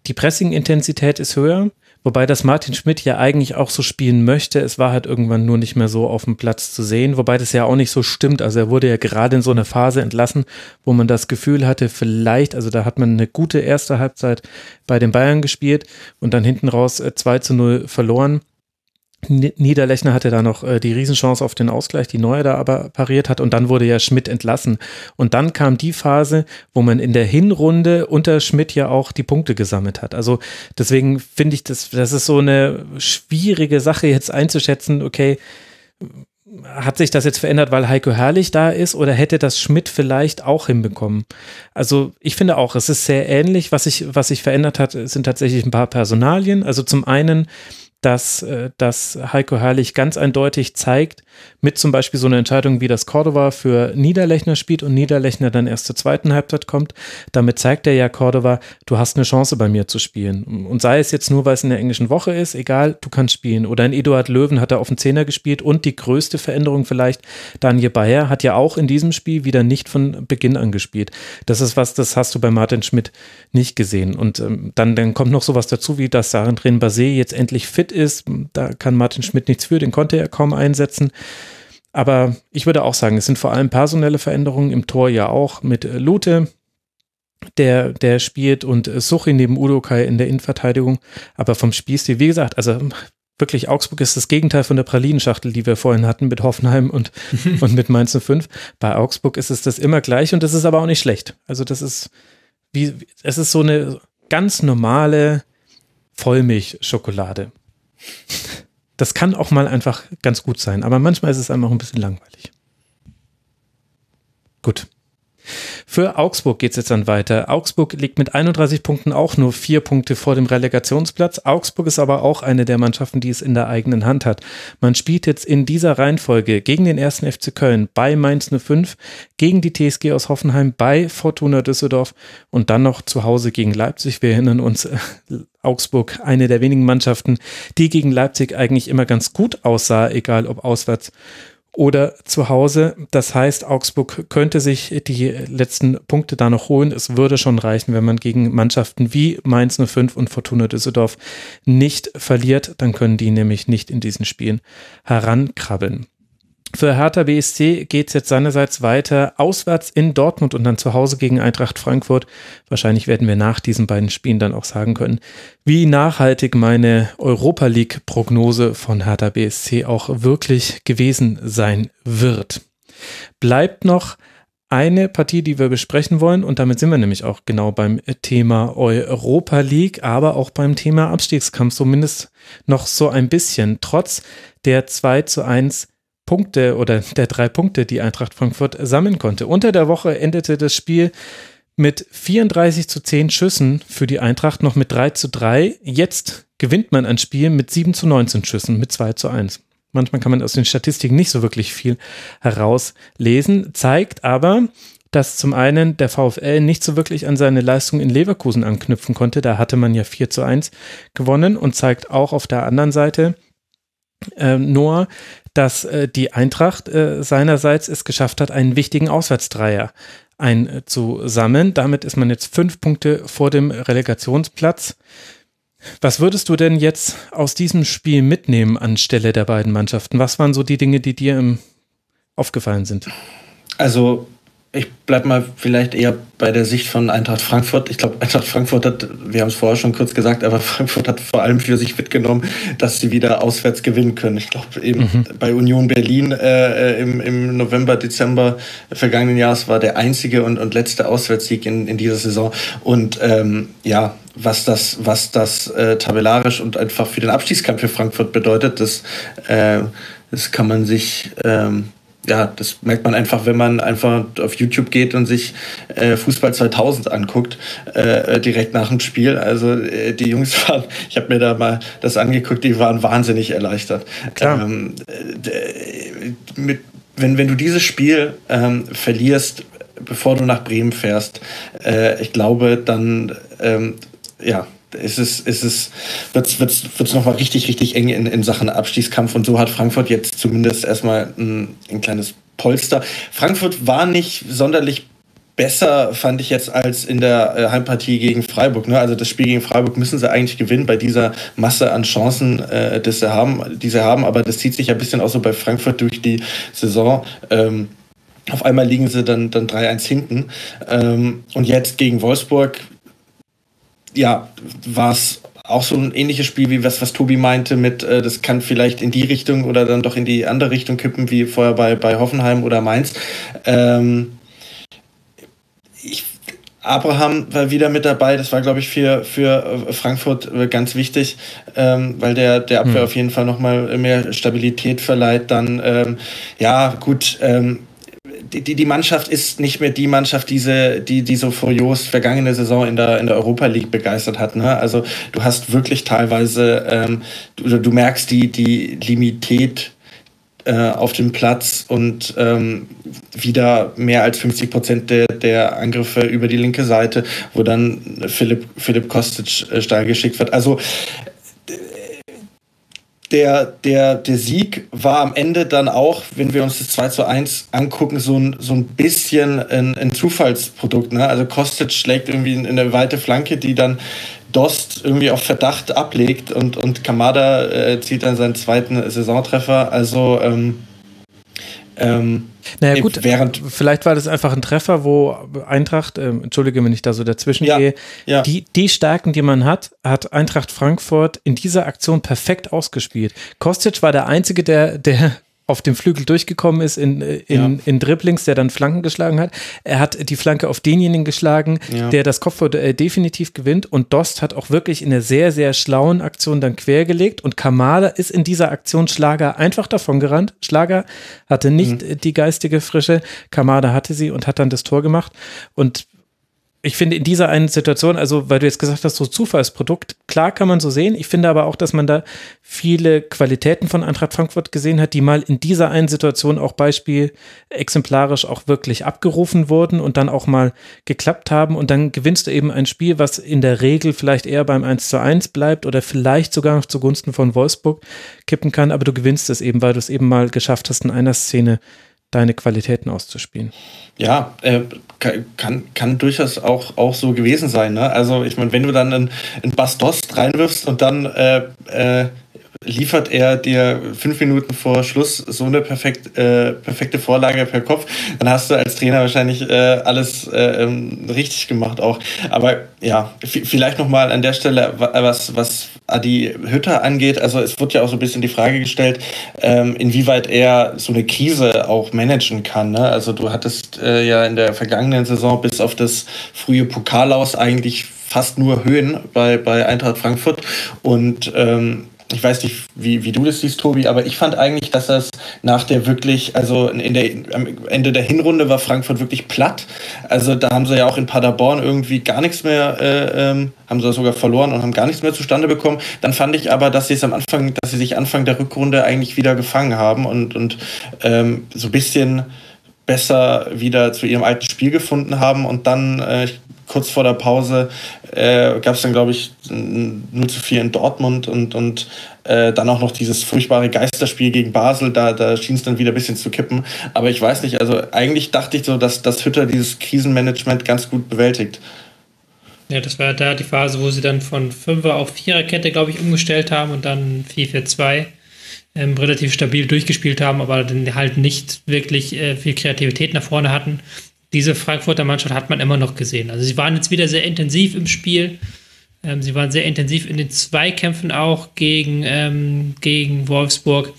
die Pressing-Intensität ist höher. Wobei das Martin Schmidt ja eigentlich auch so spielen möchte. Es war halt irgendwann nur nicht mehr so auf dem Platz zu sehen, wobei das ja auch nicht so stimmt. Also er wurde ja gerade in so eine Phase entlassen, wo man das Gefühl hatte, vielleicht, also da hat man eine gute erste Halbzeit bei den Bayern gespielt und dann hinten raus 2 äh, zu 0 verloren. Niederlechner hatte da noch äh, die Riesenchance auf den Ausgleich, die Neue da aber pariert hat und dann wurde ja Schmidt entlassen. Und dann kam die Phase, wo man in der Hinrunde unter Schmidt ja auch die Punkte gesammelt hat. Also deswegen finde ich, das, das ist so eine schwierige Sache jetzt einzuschätzen, okay, hat sich das jetzt verändert, weil Heiko Herrlich da ist oder hätte das Schmidt vielleicht auch hinbekommen? Also ich finde auch, es ist sehr ähnlich. Was sich was sich verändert hat, sind tatsächlich ein paar Personalien. Also zum einen dass, äh, dass Heiko Herrlich ganz eindeutig zeigt, mit zum Beispiel so einer Entscheidung wie das Cordova für Niederlechner spielt und Niederlechner dann erst zur zweiten Halbzeit kommt. Damit zeigt er ja Cordova, du hast eine Chance bei mir zu spielen. Und sei es jetzt nur, weil es in der englischen Woche ist, egal, du kannst spielen. Oder in Eduard Löwen hat er auf den Zehner gespielt und die größte Veränderung vielleicht, Daniel Bayer hat ja auch in diesem Spiel wieder nicht von Beginn an gespielt. Das ist was, das hast du bei Martin Schmidt nicht gesehen. Und ähm, dann, dann kommt noch sowas dazu, wie dass Sarandrin Basé jetzt endlich fit ist. Da kann Martin Schmidt nichts für, den konnte er kaum einsetzen. Aber ich würde auch sagen, es sind vor allem personelle Veränderungen im Tor ja auch mit äh, Lute, der, der spielt und äh, Suchi neben Udokai in der Innenverteidigung. Aber vom Spielstil, wie gesagt, also wirklich Augsburg ist das Gegenteil von der Pralinenschachtel, die wir vorhin hatten mit Hoffenheim und, und mit Mainz 05. Bei Augsburg ist es das immer gleich und das ist aber auch nicht schlecht. Also das ist wie, es ist so eine ganz normale Vollmilchschokolade. Das kann auch mal einfach ganz gut sein, aber manchmal ist es einfach ein bisschen langweilig. Gut. Für Augsburg geht es jetzt dann weiter. Augsburg liegt mit 31 Punkten auch nur vier Punkte vor dem Relegationsplatz. Augsburg ist aber auch eine der Mannschaften, die es in der eigenen Hand hat. Man spielt jetzt in dieser Reihenfolge gegen den ersten FC Köln bei Mainz 05, gegen die TSG aus Hoffenheim bei Fortuna Düsseldorf und dann noch zu Hause gegen Leipzig. Wir erinnern uns, äh, Augsburg, eine der wenigen Mannschaften, die gegen Leipzig eigentlich immer ganz gut aussah, egal ob auswärts oder zu Hause. Das heißt, Augsburg könnte sich die letzten Punkte da noch holen. Es würde schon reichen, wenn man gegen Mannschaften wie Mainz 05 und Fortuna Düsseldorf nicht verliert. Dann können die nämlich nicht in diesen Spielen herankrabbeln. Für Hertha BSC geht es jetzt seinerseits weiter auswärts in Dortmund und dann zu Hause gegen Eintracht Frankfurt. Wahrscheinlich werden wir nach diesen beiden Spielen dann auch sagen können, wie nachhaltig meine Europa League Prognose von Hertha BSC auch wirklich gewesen sein wird. Bleibt noch eine Partie, die wir besprechen wollen und damit sind wir nämlich auch genau beim Thema Europa League, aber auch beim Thema Abstiegskampf, zumindest noch so ein bisschen. Trotz der 2 zu 1 Punkte oder der drei Punkte, die Eintracht Frankfurt sammeln konnte. Unter der Woche endete das Spiel mit 34 zu 10 Schüssen für die Eintracht noch mit 3 zu 3. Jetzt gewinnt man ein Spiel mit 7 zu 19 Schüssen mit 2 zu 1. Manchmal kann man aus den Statistiken nicht so wirklich viel herauslesen, zeigt aber, dass zum einen der VfL nicht so wirklich an seine Leistung in Leverkusen anknüpfen konnte. Da hatte man ja 4 zu 1 gewonnen und zeigt auch auf der anderen Seite, äh, Noah, dass äh, die Eintracht äh, seinerseits es geschafft hat, einen wichtigen Auswärtsdreier einzusammeln. Damit ist man jetzt fünf Punkte vor dem Relegationsplatz. Was würdest du denn jetzt aus diesem Spiel mitnehmen anstelle der beiden Mannschaften? Was waren so die Dinge, die dir im aufgefallen sind? Also ich bleib mal vielleicht eher bei der Sicht von Eintracht Frankfurt. Ich glaube, Eintracht Frankfurt hat, wir haben es vorher schon kurz gesagt, aber Frankfurt hat vor allem für sich mitgenommen, dass sie wieder auswärts gewinnen können. Ich glaube, eben mhm. bei Union Berlin äh, im, im November, Dezember vergangenen Jahres war der einzige und, und letzte Auswärtssieg in, in dieser Saison. Und ähm, ja, was das, was das äh, tabellarisch und einfach für den Abstiegskampf für Frankfurt bedeutet, das, äh, das kann man sich ähm, ja, das merkt man einfach, wenn man einfach auf YouTube geht und sich äh, Fußball 2000 anguckt, äh, direkt nach dem Spiel. Also äh, die Jungs waren, ich habe mir da mal das angeguckt, die waren wahnsinnig erleichtert. Klar. Ähm, mit, wenn, wenn du dieses Spiel ähm, verlierst, bevor du nach Bremen fährst, äh, ich glaube, dann ähm, ja, ist es, ist es, wird's, wird's, nochmal richtig, richtig eng in, in Sachen Abstiegskampf. Und so hat Frankfurt jetzt zumindest erstmal ein, ein kleines Polster. Frankfurt war nicht sonderlich besser, fand ich jetzt, als in der äh, Heimpartie gegen Freiburg. Ne? Also das Spiel gegen Freiburg müssen sie eigentlich gewinnen bei dieser Masse an Chancen, äh, die, sie haben, die sie haben. Aber das zieht sich ein bisschen auch so bei Frankfurt durch die Saison. Ähm, auf einmal liegen sie dann, dann 3-1 hinten. Ähm, und jetzt gegen Wolfsburg ja, war es auch so ein ähnliches Spiel wie was, was Tobi meinte mit, äh, das kann vielleicht in die Richtung oder dann doch in die andere Richtung kippen, wie vorher bei, bei Hoffenheim oder Mainz. Ähm, ich, Abraham war wieder mit dabei, das war, glaube ich, für, für äh, Frankfurt äh, ganz wichtig, ähm, weil der, der Abwehr hm. auf jeden Fall nochmal mehr Stabilität verleiht. Dann, ähm, ja, gut, ähm, die, die Mannschaft ist nicht mehr die Mannschaft, diese, die, die so furios vergangene Saison in der, in der Europa League begeistert hat. Ne? Also du hast wirklich teilweise, ähm, du, du merkst die, die Limität äh, auf dem Platz und ähm, wieder mehr als 50 Prozent der, der Angriffe über die linke Seite, wo dann Philipp, Philipp Kostic äh, steil geschickt wird. Also der, der, der Sieg war am Ende dann auch, wenn wir uns das 2 zu 1 angucken, so ein, so ein bisschen ein, ein Zufallsprodukt. Ne? Also Kostic schlägt irgendwie in eine weite Flanke, die dann Dost irgendwie auf Verdacht ablegt und, und Kamada äh, zieht dann seinen zweiten Saisontreffer. Also ähm, ähm, naja gut, während vielleicht war das einfach ein Treffer, wo Eintracht, äh, entschuldige, wenn ich da so dazwischen ja, gehe, ja. Die, die Stärken, die man hat, hat Eintracht Frankfurt in dieser Aktion perfekt ausgespielt. Kostic war der Einzige, der, der auf dem Flügel durchgekommen ist in, in, ja. in Dribblings, der dann Flanken geschlagen hat. Er hat die Flanke auf denjenigen geschlagen, ja. der das Kopfballduell definitiv gewinnt. Und Dost hat auch wirklich in einer sehr, sehr schlauen Aktion dann quergelegt. Und Kamada ist in dieser Aktion Schlager einfach davon gerannt. Schlager hatte nicht mhm. die geistige Frische. Kamada hatte sie und hat dann das Tor gemacht. Und ich finde in dieser einen Situation, also weil du jetzt gesagt hast, so Zufallsprodukt, klar kann man so sehen. Ich finde aber auch, dass man da viele Qualitäten von Eintracht Frankfurt gesehen hat, die mal in dieser einen Situation auch Beispiel exemplarisch auch wirklich abgerufen wurden und dann auch mal geklappt haben. Und dann gewinnst du eben ein Spiel, was in der Regel vielleicht eher beim 1 zu 1 bleibt oder vielleicht sogar noch zugunsten von Wolfsburg kippen kann, aber du gewinnst es eben, weil du es eben mal geschafft hast, in einer Szene deine Qualitäten auszuspielen. Ja, äh, kann, kann durchaus auch, auch so gewesen sein. Ne? Also ich meine, wenn du dann einen, einen Bastost reinwirfst und dann äh, äh, liefert er dir fünf Minuten vor Schluss so eine perfekt, äh, perfekte Vorlage per Kopf, dann hast du als Trainer wahrscheinlich äh, alles äh, ähm, richtig gemacht auch. Aber ja, vielleicht nochmal an der Stelle, was, was Adi Hütter angeht, also es wird ja auch so ein bisschen die Frage gestellt, ähm, inwieweit er so eine Krise auch managen kann. Ne? Also du hattest äh, ja in der vergangenen Saison bis auf das frühe Pokalaus eigentlich fast nur Höhen bei, bei Eintracht Frankfurt und ähm, ich weiß nicht, wie, wie du das siehst, Tobi, aber ich fand eigentlich, dass das nach der wirklich, also in der, am Ende der Hinrunde war Frankfurt wirklich platt. Also da haben sie ja auch in Paderborn irgendwie gar nichts mehr, äh, ähm, haben sie sogar verloren und haben gar nichts mehr zustande bekommen. Dann fand ich aber, dass sie es am Anfang, dass sie sich Anfang der Rückrunde eigentlich wieder gefangen haben und, und ähm, so ein bisschen besser wieder zu ihrem alten Spiel gefunden haben und dann äh, kurz vor der Pause äh, gab es dann, glaube ich, 0 zu 4 in Dortmund und, und äh, dann auch noch dieses furchtbare Geisterspiel gegen Basel, da, da schien es dann wieder ein bisschen zu kippen. Aber ich weiß nicht, also eigentlich dachte ich so, dass, dass Hütter dieses Krisenmanagement ganz gut bewältigt. Ja, das war da die Phase, wo sie dann von 5er auf 4er Kette, glaube ich, umgestellt haben und dann 4-4-2 ähm, relativ stabil durchgespielt haben, aber dann halt nicht wirklich äh, viel Kreativität nach vorne hatten diese Frankfurter Mannschaft hat man immer noch gesehen. Also sie waren jetzt wieder sehr intensiv im Spiel. Ähm, sie waren sehr intensiv in den Zweikämpfen auch gegen, ähm, gegen Wolfsburg.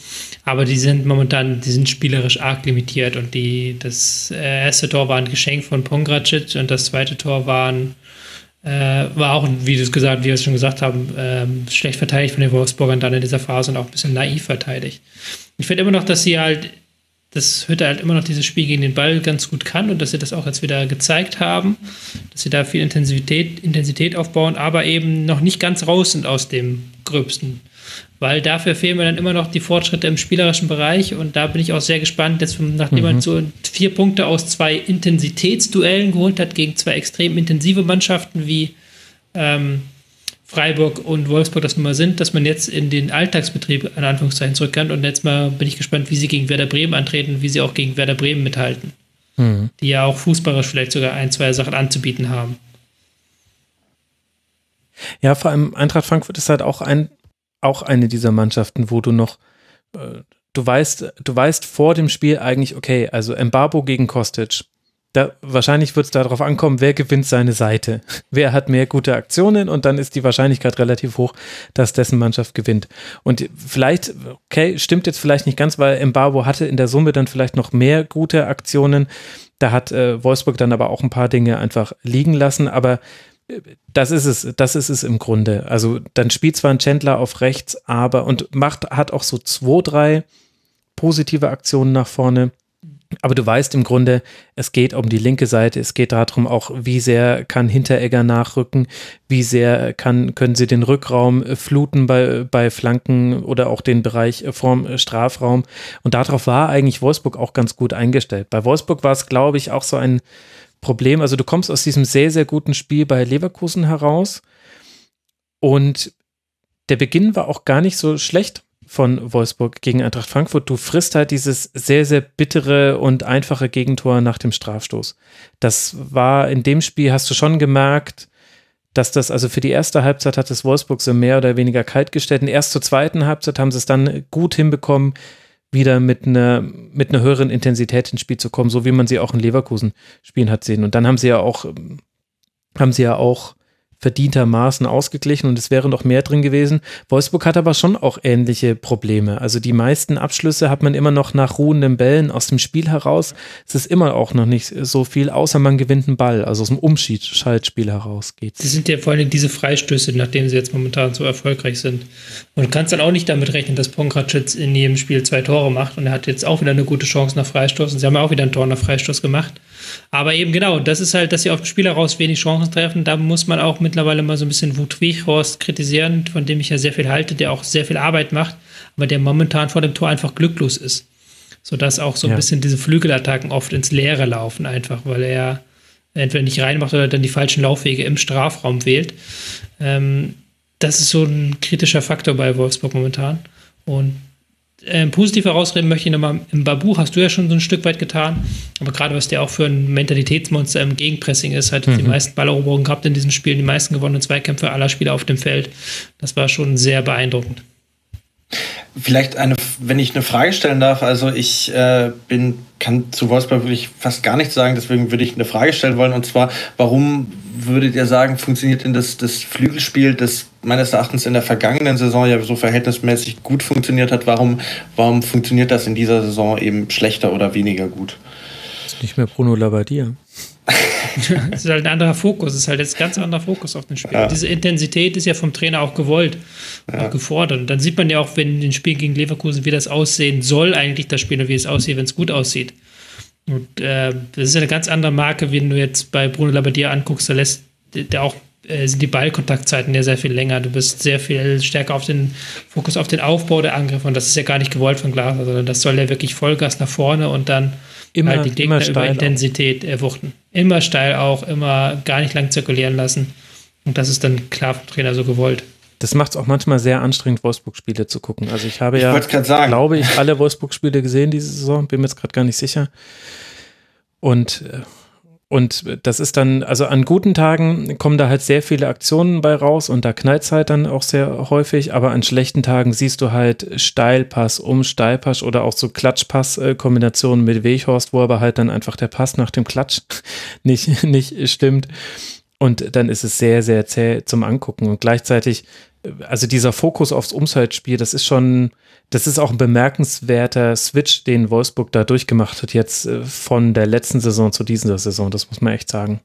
Aber die sind momentan, die sind spielerisch arg limitiert. Und die, das äh, erste Tor war ein Geschenk von Pongracic und das zweite Tor war, ein, äh, war auch, wie du es gesagt, wie wir es schon gesagt haben, äh, schlecht verteidigt von den Wolfsburgern dann in dieser Phase und auch ein bisschen naiv verteidigt. Ich finde immer noch, dass sie halt dass Hütte halt immer noch dieses Spiel gegen den Ball ganz gut kann und dass sie das auch jetzt wieder gezeigt haben, dass sie da viel Intensität, Intensität aufbauen, aber eben noch nicht ganz raus sind aus dem Gröbsten. Weil dafür fehlen mir dann immer noch die Fortschritte im spielerischen Bereich und da bin ich auch sehr gespannt, jetzt, nachdem mhm. man so vier Punkte aus zwei Intensitätsduellen geholt hat gegen zwei extrem intensive Mannschaften wie ähm, Freiburg und Wolfsburg das nun mal sind, dass man jetzt in den Alltagsbetrieb in Anführungszeichen zurückkannt. Und jetzt mal bin ich gespannt, wie sie gegen Werder Bremen antreten, wie sie auch gegen Werder Bremen mithalten. Mhm. Die ja auch fußballerisch vielleicht sogar ein, zwei Sachen anzubieten haben. Ja, vor allem Eintracht Frankfurt ist halt auch ein, auch eine dieser Mannschaften, wo du noch, äh, du weißt, du weißt vor dem Spiel eigentlich, okay, also Embarbo gegen Kostic, da, wahrscheinlich wird es darauf ankommen, wer gewinnt seine Seite. Wer hat mehr gute Aktionen und dann ist die Wahrscheinlichkeit relativ hoch, dass dessen Mannschaft gewinnt. Und vielleicht, okay, stimmt jetzt vielleicht nicht ganz, weil Embarbo hatte in der Summe dann vielleicht noch mehr gute Aktionen. Da hat äh, Wolfsburg dann aber auch ein paar Dinge einfach liegen lassen, aber äh, das ist es, das ist es im Grunde. Also dann spielt zwar ein Chandler auf rechts, aber und macht, hat auch so zwei, drei positive Aktionen nach vorne aber du weißt im Grunde, es geht um die linke Seite, es geht darum auch, wie sehr kann Hinteregger nachrücken, wie sehr kann, können sie den Rückraum fluten bei, bei Flanken oder auch den Bereich vorm Strafraum. Und darauf war eigentlich Wolfsburg auch ganz gut eingestellt. Bei Wolfsburg war es, glaube ich, auch so ein Problem. Also du kommst aus diesem sehr, sehr guten Spiel bei Leverkusen heraus und der Beginn war auch gar nicht so schlecht von Wolfsburg gegen Eintracht Frankfurt. Du frisst halt dieses sehr, sehr bittere und einfache Gegentor nach dem Strafstoß. Das war in dem Spiel, hast du schon gemerkt, dass das, also für die erste Halbzeit hat es Wolfsburg so mehr oder weniger kalt gestellt. Und erst zur zweiten Halbzeit haben sie es dann gut hinbekommen, wieder mit einer, mit einer höheren Intensität ins Spiel zu kommen, so wie man sie auch in Leverkusen spielen hat sehen. Und dann haben sie ja auch, haben sie ja auch verdientermaßen ausgeglichen und es wäre noch mehr drin gewesen. Wolfsburg hat aber schon auch ähnliche Probleme. Also die meisten Abschlüsse hat man immer noch nach ruhenden Bällen aus dem Spiel heraus. Es ist immer auch noch nicht so viel, außer man gewinnt einen Ball, also aus dem Umschaltspiel heraus geht. Sie sind ja vor allem diese Freistöße, nachdem sie jetzt momentan so erfolgreich sind. Und du kannst dann auch nicht damit rechnen, dass Pongracic in jedem Spiel zwei Tore macht und er hat jetzt auch wieder eine gute Chance nach Freistoß und sie haben ja auch wieder ein Tor nach Freistoß gemacht. Aber eben genau, das ist halt, dass sie auf dem Spiel heraus wenig Chancen treffen. Da muss man auch mittlerweile mal so ein bisschen Wut Weghorst kritisieren, von dem ich ja sehr viel halte, der auch sehr viel Arbeit macht, aber der momentan vor dem Tor einfach glücklos ist. Sodass auch so ein ja. bisschen diese Flügelattacken oft ins Leere laufen, einfach, weil er entweder nicht reinmacht oder dann die falschen Laufwege im Strafraum wählt. Ähm, das ist so ein kritischer Faktor bei Wolfsburg momentan. Und äh, positiv herausreden möchte ich nochmal, im Babu hast du ja schon so ein Stück weit getan, aber gerade was der auch für ein Mentalitätsmonster im Gegenpressing ist, hat mhm. die meisten Balleroberungen gehabt in diesem Spiel, die meisten gewonnenen Zweikämpfe aller Spieler auf dem Feld. Das war schon sehr beeindruckend. Vielleicht eine, wenn ich eine Frage stellen darf, also ich äh, bin, kann zu Wolfsburg wirklich fast gar nichts sagen, deswegen würde ich eine Frage stellen wollen und zwar, warum würdet ihr sagen, funktioniert denn das, das Flügelspiel, das meines Erachtens in der vergangenen Saison ja so verhältnismäßig gut funktioniert hat, warum, warum funktioniert das in dieser Saison eben schlechter oder weniger gut? Das ist nicht mehr Bruno Labbadia. es ist halt ein anderer Fokus, es ist halt jetzt ein ganz anderer Fokus auf dem Spiel. Ja. Diese Intensität ist ja vom Trainer auch gewollt, ja. auch gefordert. Und dann sieht man ja auch, wenn den Spiel gegen Leverkusen, wie das aussehen soll, eigentlich das Spiel und wie es aussieht, wenn es gut aussieht. Und äh, das ist eine ganz andere Marke, wenn du jetzt bei Bruno Labbadia anguckst, da lässt der auch sind die Ballkontaktzeiten ja sehr viel länger. Du bist sehr viel stärker auf den Fokus auf den Aufbau der Angriffe und das ist ja gar nicht gewollt von Glasner, sondern das soll ja wirklich Vollgas nach vorne und dann immer, halt die Gegner über Intensität erwuchten. Immer steil auch, immer gar nicht lang zirkulieren lassen. Und das ist dann klar vom Trainer so gewollt. Das macht es auch manchmal sehr anstrengend, Wolfsburg-Spiele zu gucken. Also ich habe ich ja, glaube ich, alle Wolfsburg-Spiele gesehen diese Saison, bin mir jetzt gerade gar nicht sicher. Und, äh, und das ist dann, also an guten Tagen kommen da halt sehr viele Aktionen bei raus und da knallt halt dann auch sehr häufig, aber an schlechten Tagen siehst du halt Steilpass um Steilpass oder auch so Klatschpass-Kombinationen mit Weghorst, wo aber halt dann einfach der Pass nach dem Klatsch nicht, nicht stimmt. Und dann ist es sehr, sehr zäh zum Angucken und gleichzeitig, also dieser Fokus aufs Umschaltspiel, das ist schon, das ist auch ein bemerkenswerter Switch, den Wolfsburg da durchgemacht hat, jetzt äh, von der letzten Saison zu dieser Saison. Das muss man echt sagen.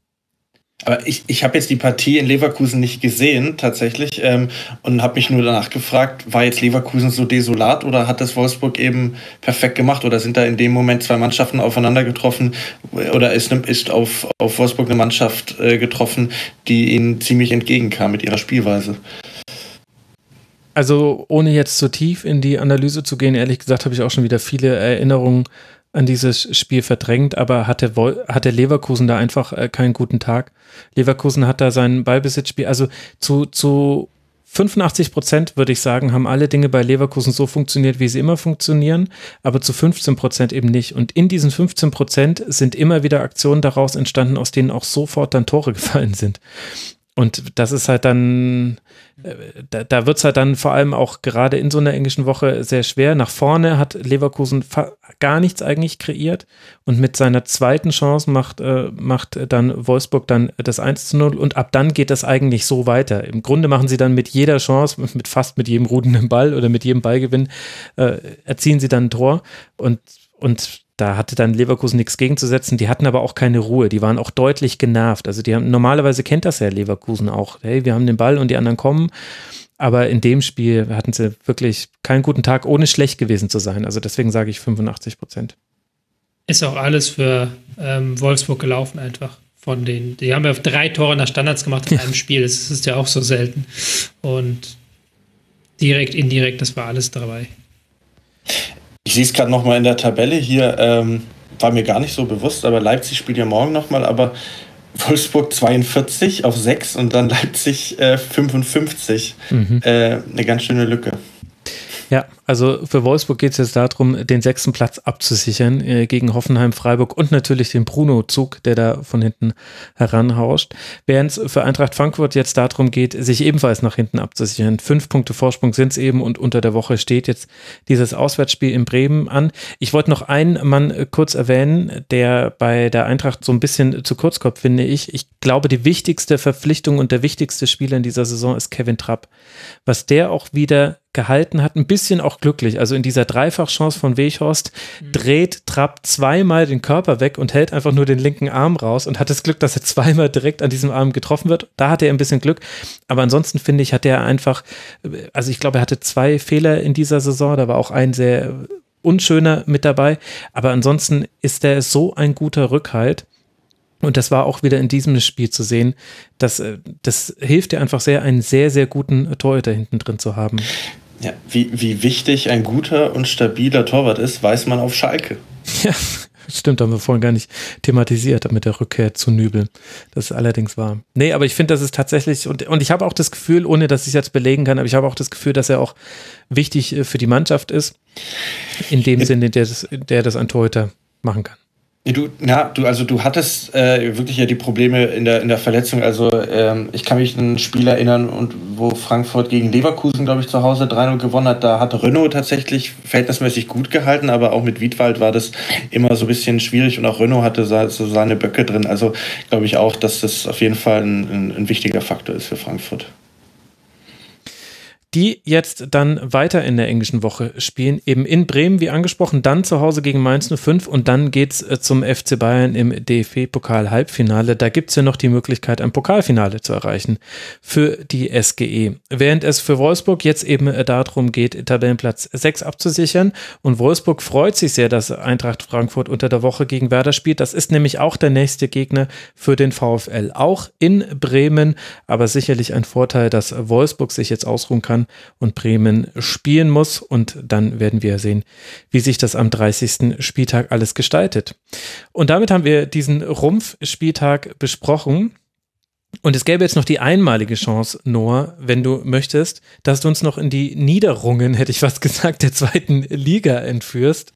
Aber ich, ich habe jetzt die Partie in Leverkusen nicht gesehen, tatsächlich, ähm, und habe mich nur danach gefragt, war jetzt Leverkusen so desolat oder hat das Wolfsburg eben perfekt gemacht? Oder sind da in dem Moment zwei Mannschaften aufeinander getroffen? Oder ist, ist auf, auf Wolfsburg eine Mannschaft äh, getroffen, die ihnen ziemlich entgegenkam mit ihrer Spielweise? Also ohne jetzt zu tief in die Analyse zu gehen, ehrlich gesagt habe ich auch schon wieder viele Erinnerungen an dieses Spiel verdrängt, aber hatte, hatte Leverkusen da einfach äh, keinen guten Tag. Leverkusen hat da sein Ballbesitzspiel, also zu, zu 85 Prozent würde ich sagen, haben alle Dinge bei Leverkusen so funktioniert, wie sie immer funktionieren, aber zu 15 Prozent eben nicht. Und in diesen 15 Prozent sind immer wieder Aktionen daraus entstanden, aus denen auch sofort dann Tore gefallen sind. Und das ist halt dann, äh, da, da wird es halt dann vor allem auch gerade in so einer englischen Woche sehr schwer. Nach vorne hat Leverkusen gar nichts eigentlich kreiert und mit seiner zweiten Chance macht, äh, macht dann Wolfsburg dann das 1 zu 0 und ab dann geht das eigentlich so weiter. Im Grunde machen sie dann mit jeder Chance, mit fast mit jedem rudenden Ball oder mit jedem Ballgewinn, äh, erzielen sie dann ein Tor und, und da hatte dann Leverkusen nichts gegenzusetzen. Die hatten aber auch keine Ruhe. Die waren auch deutlich genervt. Also die haben, normalerweise kennt das ja Leverkusen auch. Hey, wir haben den Ball und die anderen kommen. Aber in dem Spiel hatten sie wirklich keinen guten Tag, ohne schlecht gewesen zu sein. Also deswegen sage ich 85 Prozent. Ist auch alles für ähm, Wolfsburg gelaufen einfach. Von den, die haben ja drei Tore nach Standards gemacht in einem Spiel. Das ist ja auch so selten. Und direkt, indirekt, das war alles dabei. Ich sehe es gerade nochmal in der Tabelle hier, ähm, war mir gar nicht so bewusst, aber Leipzig spielt ja morgen nochmal, aber Wolfsburg 42 auf 6 und dann Leipzig äh, 55. Mhm. Äh, eine ganz schöne Lücke. Ja, also für Wolfsburg geht es jetzt darum, den sechsten Platz abzusichern äh, gegen Hoffenheim, Freiburg und natürlich den Bruno-Zug, der da von hinten heranhauscht. Während es für Eintracht Frankfurt jetzt darum geht, sich ebenfalls nach hinten abzusichern. Fünf Punkte Vorsprung sind es eben und unter der Woche steht jetzt dieses Auswärtsspiel in Bremen an. Ich wollte noch einen Mann äh, kurz erwähnen, der bei der Eintracht so ein bisschen zu kurz kommt, finde ich. Ich glaube, die wichtigste Verpflichtung und der wichtigste Spieler in dieser Saison ist Kevin Trapp. Was der auch wieder gehalten hat, ein bisschen auch glücklich. Also in dieser Dreifachchance von Weghorst mhm. dreht Trapp zweimal den Körper weg und hält einfach nur den linken Arm raus und hat das Glück, dass er zweimal direkt an diesem Arm getroffen wird. Da hat er ein bisschen Glück. Aber ansonsten finde ich, hat er einfach, also ich glaube, er hatte zwei Fehler in dieser Saison. Da war auch ein sehr unschöner mit dabei. Aber ansonsten ist er so ein guter Rückhalt. Und das war auch wieder in diesem Spiel zu sehen. Das, das hilft dir einfach sehr, einen sehr, sehr guten Torhüter hinten drin zu haben. Ja, wie, wie wichtig ein guter und stabiler Torwart ist, weiß man auf Schalke. Ja, stimmt, haben wir vorhin gar nicht thematisiert mit der Rückkehr zu Nübel. Das ist allerdings wahr. Nee, aber ich finde, das ist tatsächlich, und, und ich habe auch das Gefühl, ohne dass ich es jetzt belegen kann, aber ich habe auch das Gefühl, dass er auch wichtig äh, für die Mannschaft ist. In dem Sinne, der das, der das ein Torhüter machen kann. Du, ja, du, also du hattest äh, wirklich ja die Probleme in der, in der Verletzung. Also ähm, ich kann mich an ein Spiel erinnern, und wo Frankfurt gegen Leverkusen, glaube ich, zu Hause 3-0 gewonnen hat. Da hat Renault tatsächlich verhältnismäßig gut gehalten, aber auch mit Wiedwald war das immer so ein bisschen schwierig und auch Renault hatte so seine Böcke drin. Also glaube ich auch, dass das auf jeden Fall ein, ein, ein wichtiger Faktor ist für Frankfurt die jetzt dann weiter in der englischen Woche spielen, eben in Bremen, wie angesprochen, dann zu Hause gegen Mainz 05 und dann geht's äh, zum FC Bayern im DFB-Pokal-Halbfinale. Da gibt's ja noch die Möglichkeit, ein Pokalfinale zu erreichen für die SGE. Während es für Wolfsburg jetzt eben äh, darum geht, Tabellenplatz 6 abzusichern und Wolfsburg freut sich sehr, dass Eintracht Frankfurt unter der Woche gegen Werder spielt. Das ist nämlich auch der nächste Gegner für den VfL, auch in Bremen, aber sicherlich ein Vorteil, dass Wolfsburg sich jetzt ausruhen kann und Bremen spielen muss. Und dann werden wir sehen, wie sich das am 30. Spieltag alles gestaltet. Und damit haben wir diesen Rumpfspieltag besprochen. Und es gäbe jetzt noch die einmalige Chance, Noah, wenn du möchtest, dass du uns noch in die Niederungen, hätte ich fast gesagt, der zweiten Liga entführst,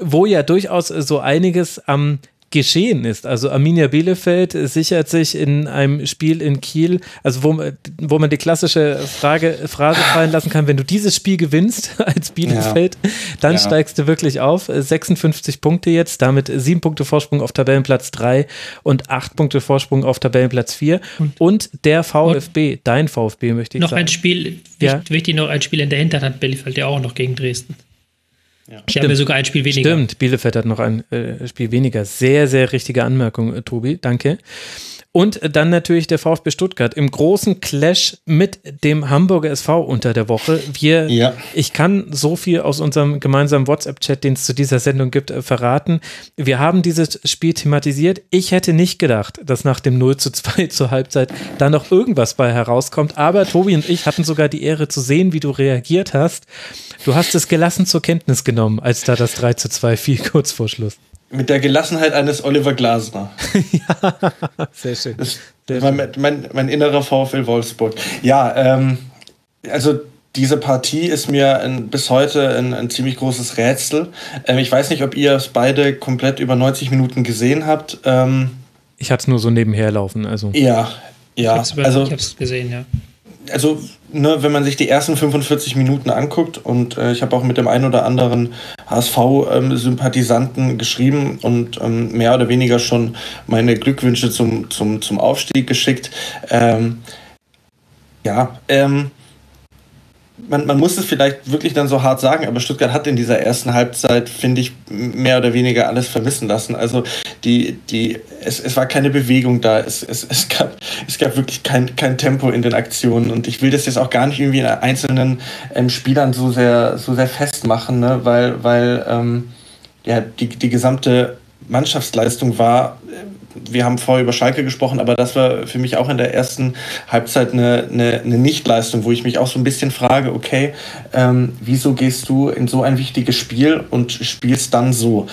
wo ja durchaus so einiges am geschehen ist. Also Arminia Bielefeld sichert sich in einem Spiel in Kiel, also wo, wo man die klassische Frage, Phrase fallen lassen kann, wenn du dieses Spiel gewinnst als Bielefeld, ja. dann ja. steigst du wirklich auf. 56 Punkte jetzt, damit sieben Punkte Vorsprung auf Tabellenplatz 3 und acht Punkte Vorsprung auf Tabellenplatz 4. Und, und der VfB, und dein VfB möchte ich noch sagen. Noch ein Spiel, ja. wichtig noch ein Spiel in der Hinterhand, Bielefeld ja auch noch gegen Dresden. Ja. Die haben ja sogar ein Spiel weniger. Stimmt, Bielefeld hat noch ein äh, Spiel weniger. Sehr, sehr richtige Anmerkung, äh, Tobi. Danke. Und dann natürlich der VfB Stuttgart im großen Clash mit dem Hamburger SV unter der Woche. Wir, ja. ich kann so viel aus unserem gemeinsamen WhatsApp-Chat, den es zu dieser Sendung gibt, äh, verraten. Wir haben dieses Spiel thematisiert. Ich hätte nicht gedacht, dass nach dem 0 zu 2 zur Halbzeit da noch irgendwas bei herauskommt. Aber Tobi und ich hatten sogar die Ehre zu sehen, wie du reagiert hast. Du hast es gelassen zur Kenntnis genommen, als da das 3 zu 2 fiel kurz vor Schluss. Mit der Gelassenheit eines Oliver Glasner. ja, sehr schön. Sehr mein, schön. Mein, mein, innerer VfL Wolfsburg. Ja, ähm, also diese Partie ist mir ein, bis heute ein, ein, ziemlich großes Rätsel. Ähm, ich weiß nicht, ob ihr es beide komplett über 90 Minuten gesehen habt. Ähm, ich hatte es nur so nebenher laufen. Also. Ja, ja. Ich habe es also, gesehen, ja also ne, wenn man sich die ersten 45 Minuten anguckt und äh, ich habe auch mit dem einen oder anderen HSV-Sympathisanten ähm, geschrieben und ähm, mehr oder weniger schon meine Glückwünsche zum, zum, zum Aufstieg geschickt. Ähm, ja, ähm, man, man muss es vielleicht wirklich dann so hart sagen, aber Stuttgart hat in dieser ersten Halbzeit, finde ich, mehr oder weniger alles vermissen lassen. Also die, die, es, es war keine Bewegung da, es, es, es, gab, es gab wirklich kein, kein Tempo in den Aktionen und ich will das jetzt auch gar nicht irgendwie in einzelnen ähm, Spielern so sehr, so sehr festmachen, ne? weil, weil ähm, ja, die, die gesamte Mannschaftsleistung war wir haben vorher über Schalke gesprochen, aber das war für mich auch in der ersten Halbzeit eine, eine, eine Nichtleistung, wo ich mich auch so ein bisschen frage, okay, ähm, wieso gehst du in so ein wichtiges Spiel und spielst dann so?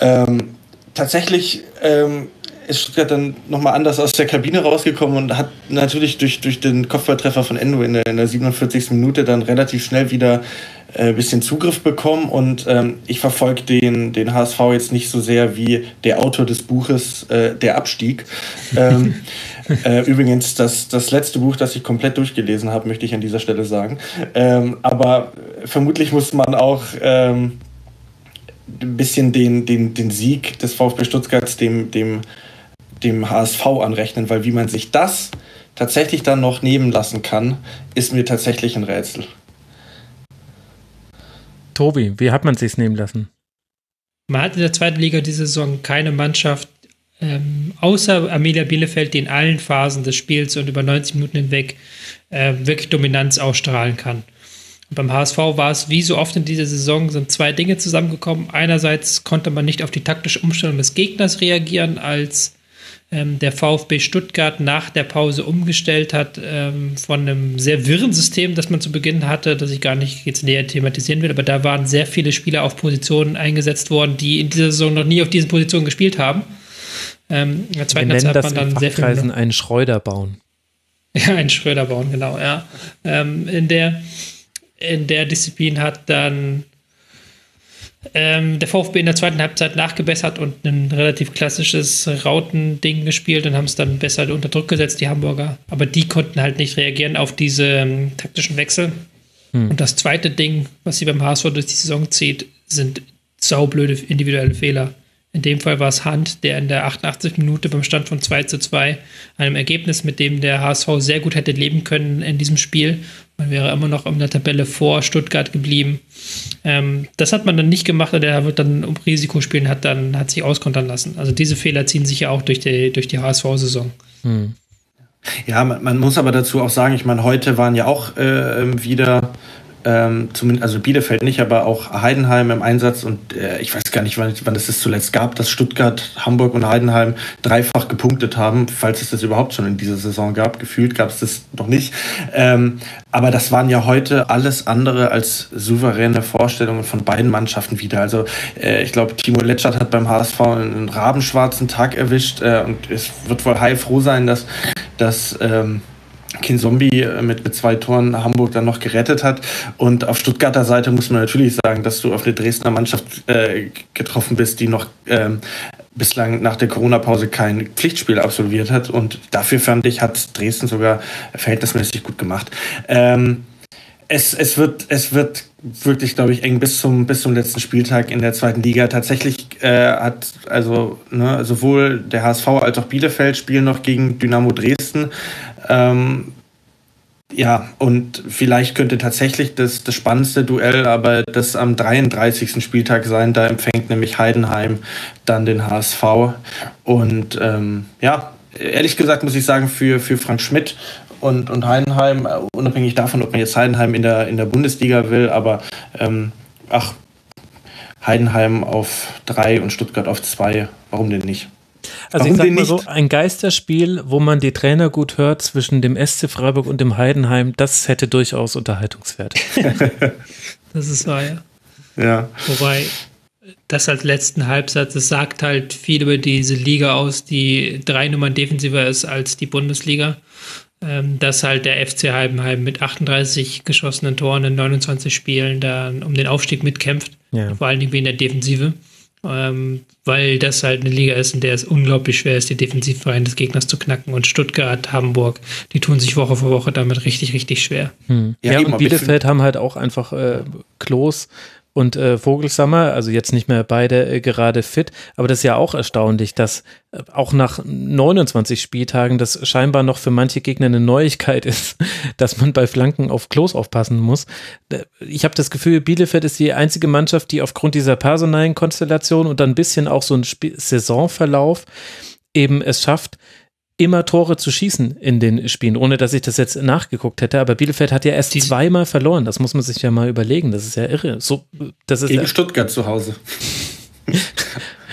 Ähm, tatsächlich ähm, ist Stuttgart dann nochmal anders aus der Kabine rausgekommen und hat natürlich durch, durch den Kopfballtreffer von Endo in der, in der 47. Minute dann relativ schnell wieder ein äh, bisschen Zugriff bekommen und ähm, ich verfolge den, den HSV jetzt nicht so sehr wie der Autor des Buches äh, Der Abstieg. Ähm, äh, übrigens, das, das letzte Buch, das ich komplett durchgelesen habe, möchte ich an dieser Stelle sagen. Ähm, aber vermutlich muss man auch ähm, ein bisschen den, den, den Sieg des VfB Stuttgarts dem, dem, dem HSV anrechnen, weil wie man sich das tatsächlich dann noch nehmen lassen kann, ist mir tatsächlich ein Rätsel. Tobi, wie hat man sich's nehmen lassen? Man hat in der zweiten Liga diese Saison keine Mannschaft ähm, außer Amelia Bielefeld, die in allen Phasen des Spiels und über 90 Minuten hinweg äh, wirklich Dominanz ausstrahlen kann. Und beim HSV war es wie so oft in dieser Saison sind zwei Dinge zusammengekommen. Einerseits konnte man nicht auf die taktische Umstellung des Gegners reagieren, als der VfB Stuttgart nach der Pause umgestellt hat ähm, von einem sehr wirren System, das man zu Beginn hatte, das ich gar nicht jetzt näher thematisieren will, aber da waren sehr viele Spieler auf Positionen eingesetzt worden, die in dieser Saison noch nie auf diesen Positionen gespielt haben. Ähm, in der zweiten nennen hat man dann sehr viel einen Schreuder bauen. Ja, einen Schröder bauen, genau, ja. Ähm, in, der, in der Disziplin hat dann ähm, der VfB in der zweiten Halbzeit nachgebessert und ein relativ klassisches Rautending gespielt und haben es dann besser unter Druck gesetzt, die Hamburger. Aber die konnten halt nicht reagieren auf diese ähm, taktischen Wechsel. Hm. Und das zweite Ding, was sie beim HSV durch die Saison zieht, sind saublöde individuelle Fehler. In dem Fall war es Hand, der in der 88 Minute beim Stand von 2 zu 2, einem Ergebnis, mit dem der HSV sehr gut hätte leben können in diesem Spiel. Man wäre immer noch in der Tabelle vor Stuttgart geblieben. Ähm, das hat man dann nicht gemacht und er wird dann um Risiko spielen, hat dann hat sich auskontern lassen. Also diese Fehler ziehen sich ja auch durch die, durch die HSV-Saison. Hm. Ja, man, man, muss aber dazu auch sagen, ich meine, heute waren ja auch äh, wieder ähm, zumindest, also Bielefeld nicht, aber auch Heidenheim im Einsatz und äh, ich weiß gar nicht, wann, wann es das zuletzt gab, dass Stuttgart, Hamburg und Heidenheim dreifach gepunktet haben, falls es das überhaupt schon in dieser Saison gab. Gefühlt gab es das noch nicht. Ähm, aber das waren ja heute alles andere als souveräne Vorstellungen von beiden Mannschaften wieder. Also äh, ich glaube, Timo Letschert hat beim HSV einen rabenschwarzen Tag erwischt äh, und es wird wohl heilfroh sein, dass, dass ähm, Kin Zombie äh, mit, mit zwei Toren Hamburg dann noch gerettet hat. Und auf Stuttgarter Seite muss man natürlich sagen, dass du auf eine Dresdner Mannschaft äh, getroffen bist, die noch ähm, bislang nach der Corona-Pause kein Pflichtspiel absolviert hat. Und dafür fand ich, hat Dresden sogar verhältnismäßig gut gemacht. Ähm, es, es, wird, es wird wirklich, glaube ich, eng bis zum, bis zum letzten Spieltag in der zweiten Liga. Tatsächlich äh, hat also ne, sowohl der HSV als auch Bielefeld spielen noch gegen Dynamo Dresden. Ähm, ja, und vielleicht könnte tatsächlich das, das spannendste Duell aber das am 33. Spieltag sein. Da empfängt nämlich Heidenheim dann den HSV. Und ähm, ja, ehrlich gesagt muss ich sagen, für, für Frank Schmidt und, und Heidenheim, äh, unabhängig davon, ob man jetzt Heidenheim in der, in der Bundesliga will, aber ähm, ach, Heidenheim auf drei und Stuttgart auf zwei, warum denn nicht? Also Warum ich sag mal so, ein Geisterspiel, wo man die Trainer gut hört zwischen dem SC Freiburg und dem Heidenheim, das hätte durchaus Unterhaltungswert. das ist wahr, ja. Ja. Wobei, das als letzten Halbsatz, das sagt halt viel über diese Liga aus, die drei Nummern defensiver ist als die Bundesliga. Ähm, dass halt der FC Heidenheim mit 38 geschossenen Toren in 29 Spielen dann um den Aufstieg mitkämpft. Ja. Vor allen Dingen wegen der Defensive ähm, weil das halt eine Liga ist, in der es unglaublich schwer ist, die Defensivreihen des Gegners zu knacken. Und Stuttgart, Hamburg, die tun sich Woche für Woche damit richtig, richtig schwer. Hm. Ja, ja und Bielefeld haben halt auch einfach äh, Klos und äh, Vogelsammer, also jetzt nicht mehr beide äh, gerade fit, aber das ist ja auch erstaunlich, dass äh, auch nach 29 Spieltagen das scheinbar noch für manche Gegner eine Neuigkeit ist, dass man bei Flanken auf Klos aufpassen muss. Äh, ich habe das Gefühl, Bielefeld ist die einzige Mannschaft, die aufgrund dieser personellen Konstellation und dann ein bisschen auch so ein Sp Saisonverlauf eben es schafft, immer Tore zu schießen in den Spielen, ohne dass ich das jetzt nachgeguckt hätte. Aber Bielefeld hat ja erst Die zweimal verloren. Das muss man sich ja mal überlegen. Das ist ja irre. So, das ist Gegen Stuttgart zu Hause.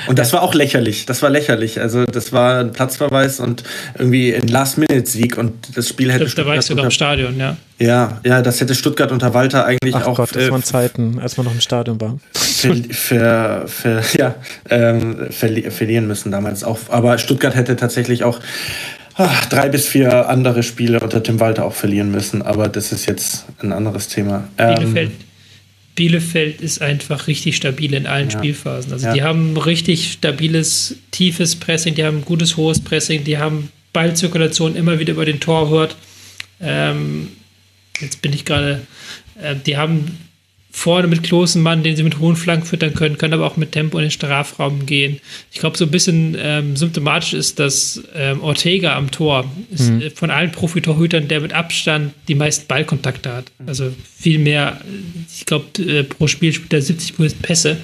Und das war auch lächerlich. Das war lächerlich. Also das war ein Platzverweis und irgendwie ein Last-Minute-Sieg und das Spiel hätte. Stimmt, da war ich sogar im Stadion, ja. Ja, ja, das hätte Stuttgart unter Walter eigentlich Ach auch. Gott, das äh, waren Zeiten, als man noch im Stadion war. Ver, ver, ver, ja, ähm, verli verlieren müssen damals auch. Aber Stuttgart hätte tatsächlich auch ach, drei bis vier andere Spiele unter Tim Walter auch verlieren müssen. Aber das ist jetzt ein anderes Thema. Ähm, Bielefeld ist einfach richtig stabil in allen ja. Spielphasen. Also ja. die haben richtig stabiles, tiefes Pressing, die haben gutes, hohes Pressing, die haben Ballzirkulation immer wieder über den Torwart. Ähm, jetzt bin ich gerade, äh, die haben vorne mit großen Mann, den sie mit hohen Flanken füttern können, können aber auch mit Tempo in den Strafraum gehen. Ich glaube, so ein bisschen ähm, symptomatisch ist, dass ähm, Ortega am Tor ist mhm. von allen Profitorhütern der mit Abstand die meisten Ballkontakte hat. Also viel mehr, ich glaube, äh, pro Spiel spielt er 70 Pässe.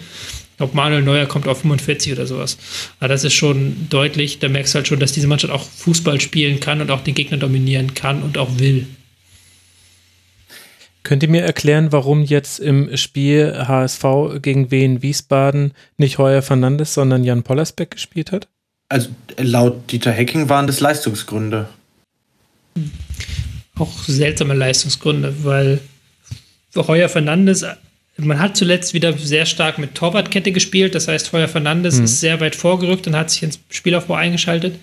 Ich glaube, Manuel Neuer kommt auf 45 oder sowas. Aber das ist schon deutlich. Da merkst du halt schon, dass diese Mannschaft auch Fußball spielen kann und auch den Gegner dominieren kann und auch will. Könnt ihr mir erklären, warum jetzt im Spiel HSV gegen Wien Wiesbaden nicht Heuer Fernandes, sondern Jan Pollersbeck gespielt hat? Also laut Dieter Hecking waren das Leistungsgründe. Auch seltsame Leistungsgründe, weil Heuer Fernandes, man hat zuletzt wieder sehr stark mit Torwartkette gespielt. Das heißt, Heuer Fernandes mhm. ist sehr weit vorgerückt und hat sich ins Spielaufbau eingeschaltet.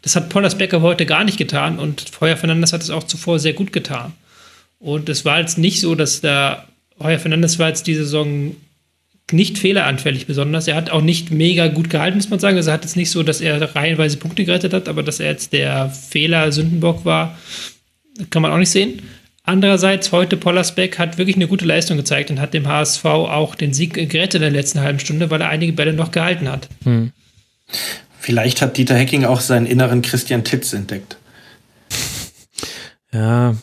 Das hat Pollersbeck aber heute gar nicht getan und Heuer Fernandes hat es auch zuvor sehr gut getan. Und es war jetzt nicht so, dass da Heuer Fernandes war jetzt diese Saison nicht fehleranfällig besonders. Er hat auch nicht mega gut gehalten, muss man sagen. Also er hat jetzt nicht so, dass er reihenweise Punkte gerettet hat, aber dass er jetzt der Fehler-Sündenbock war, kann man auch nicht sehen. Andererseits, heute Pollersbeck hat wirklich eine gute Leistung gezeigt und hat dem HSV auch den Sieg gerettet in der letzten halben Stunde, weil er einige Bälle noch gehalten hat. Hm. Vielleicht hat Dieter Hecking auch seinen inneren Christian Titz entdeckt. Ja,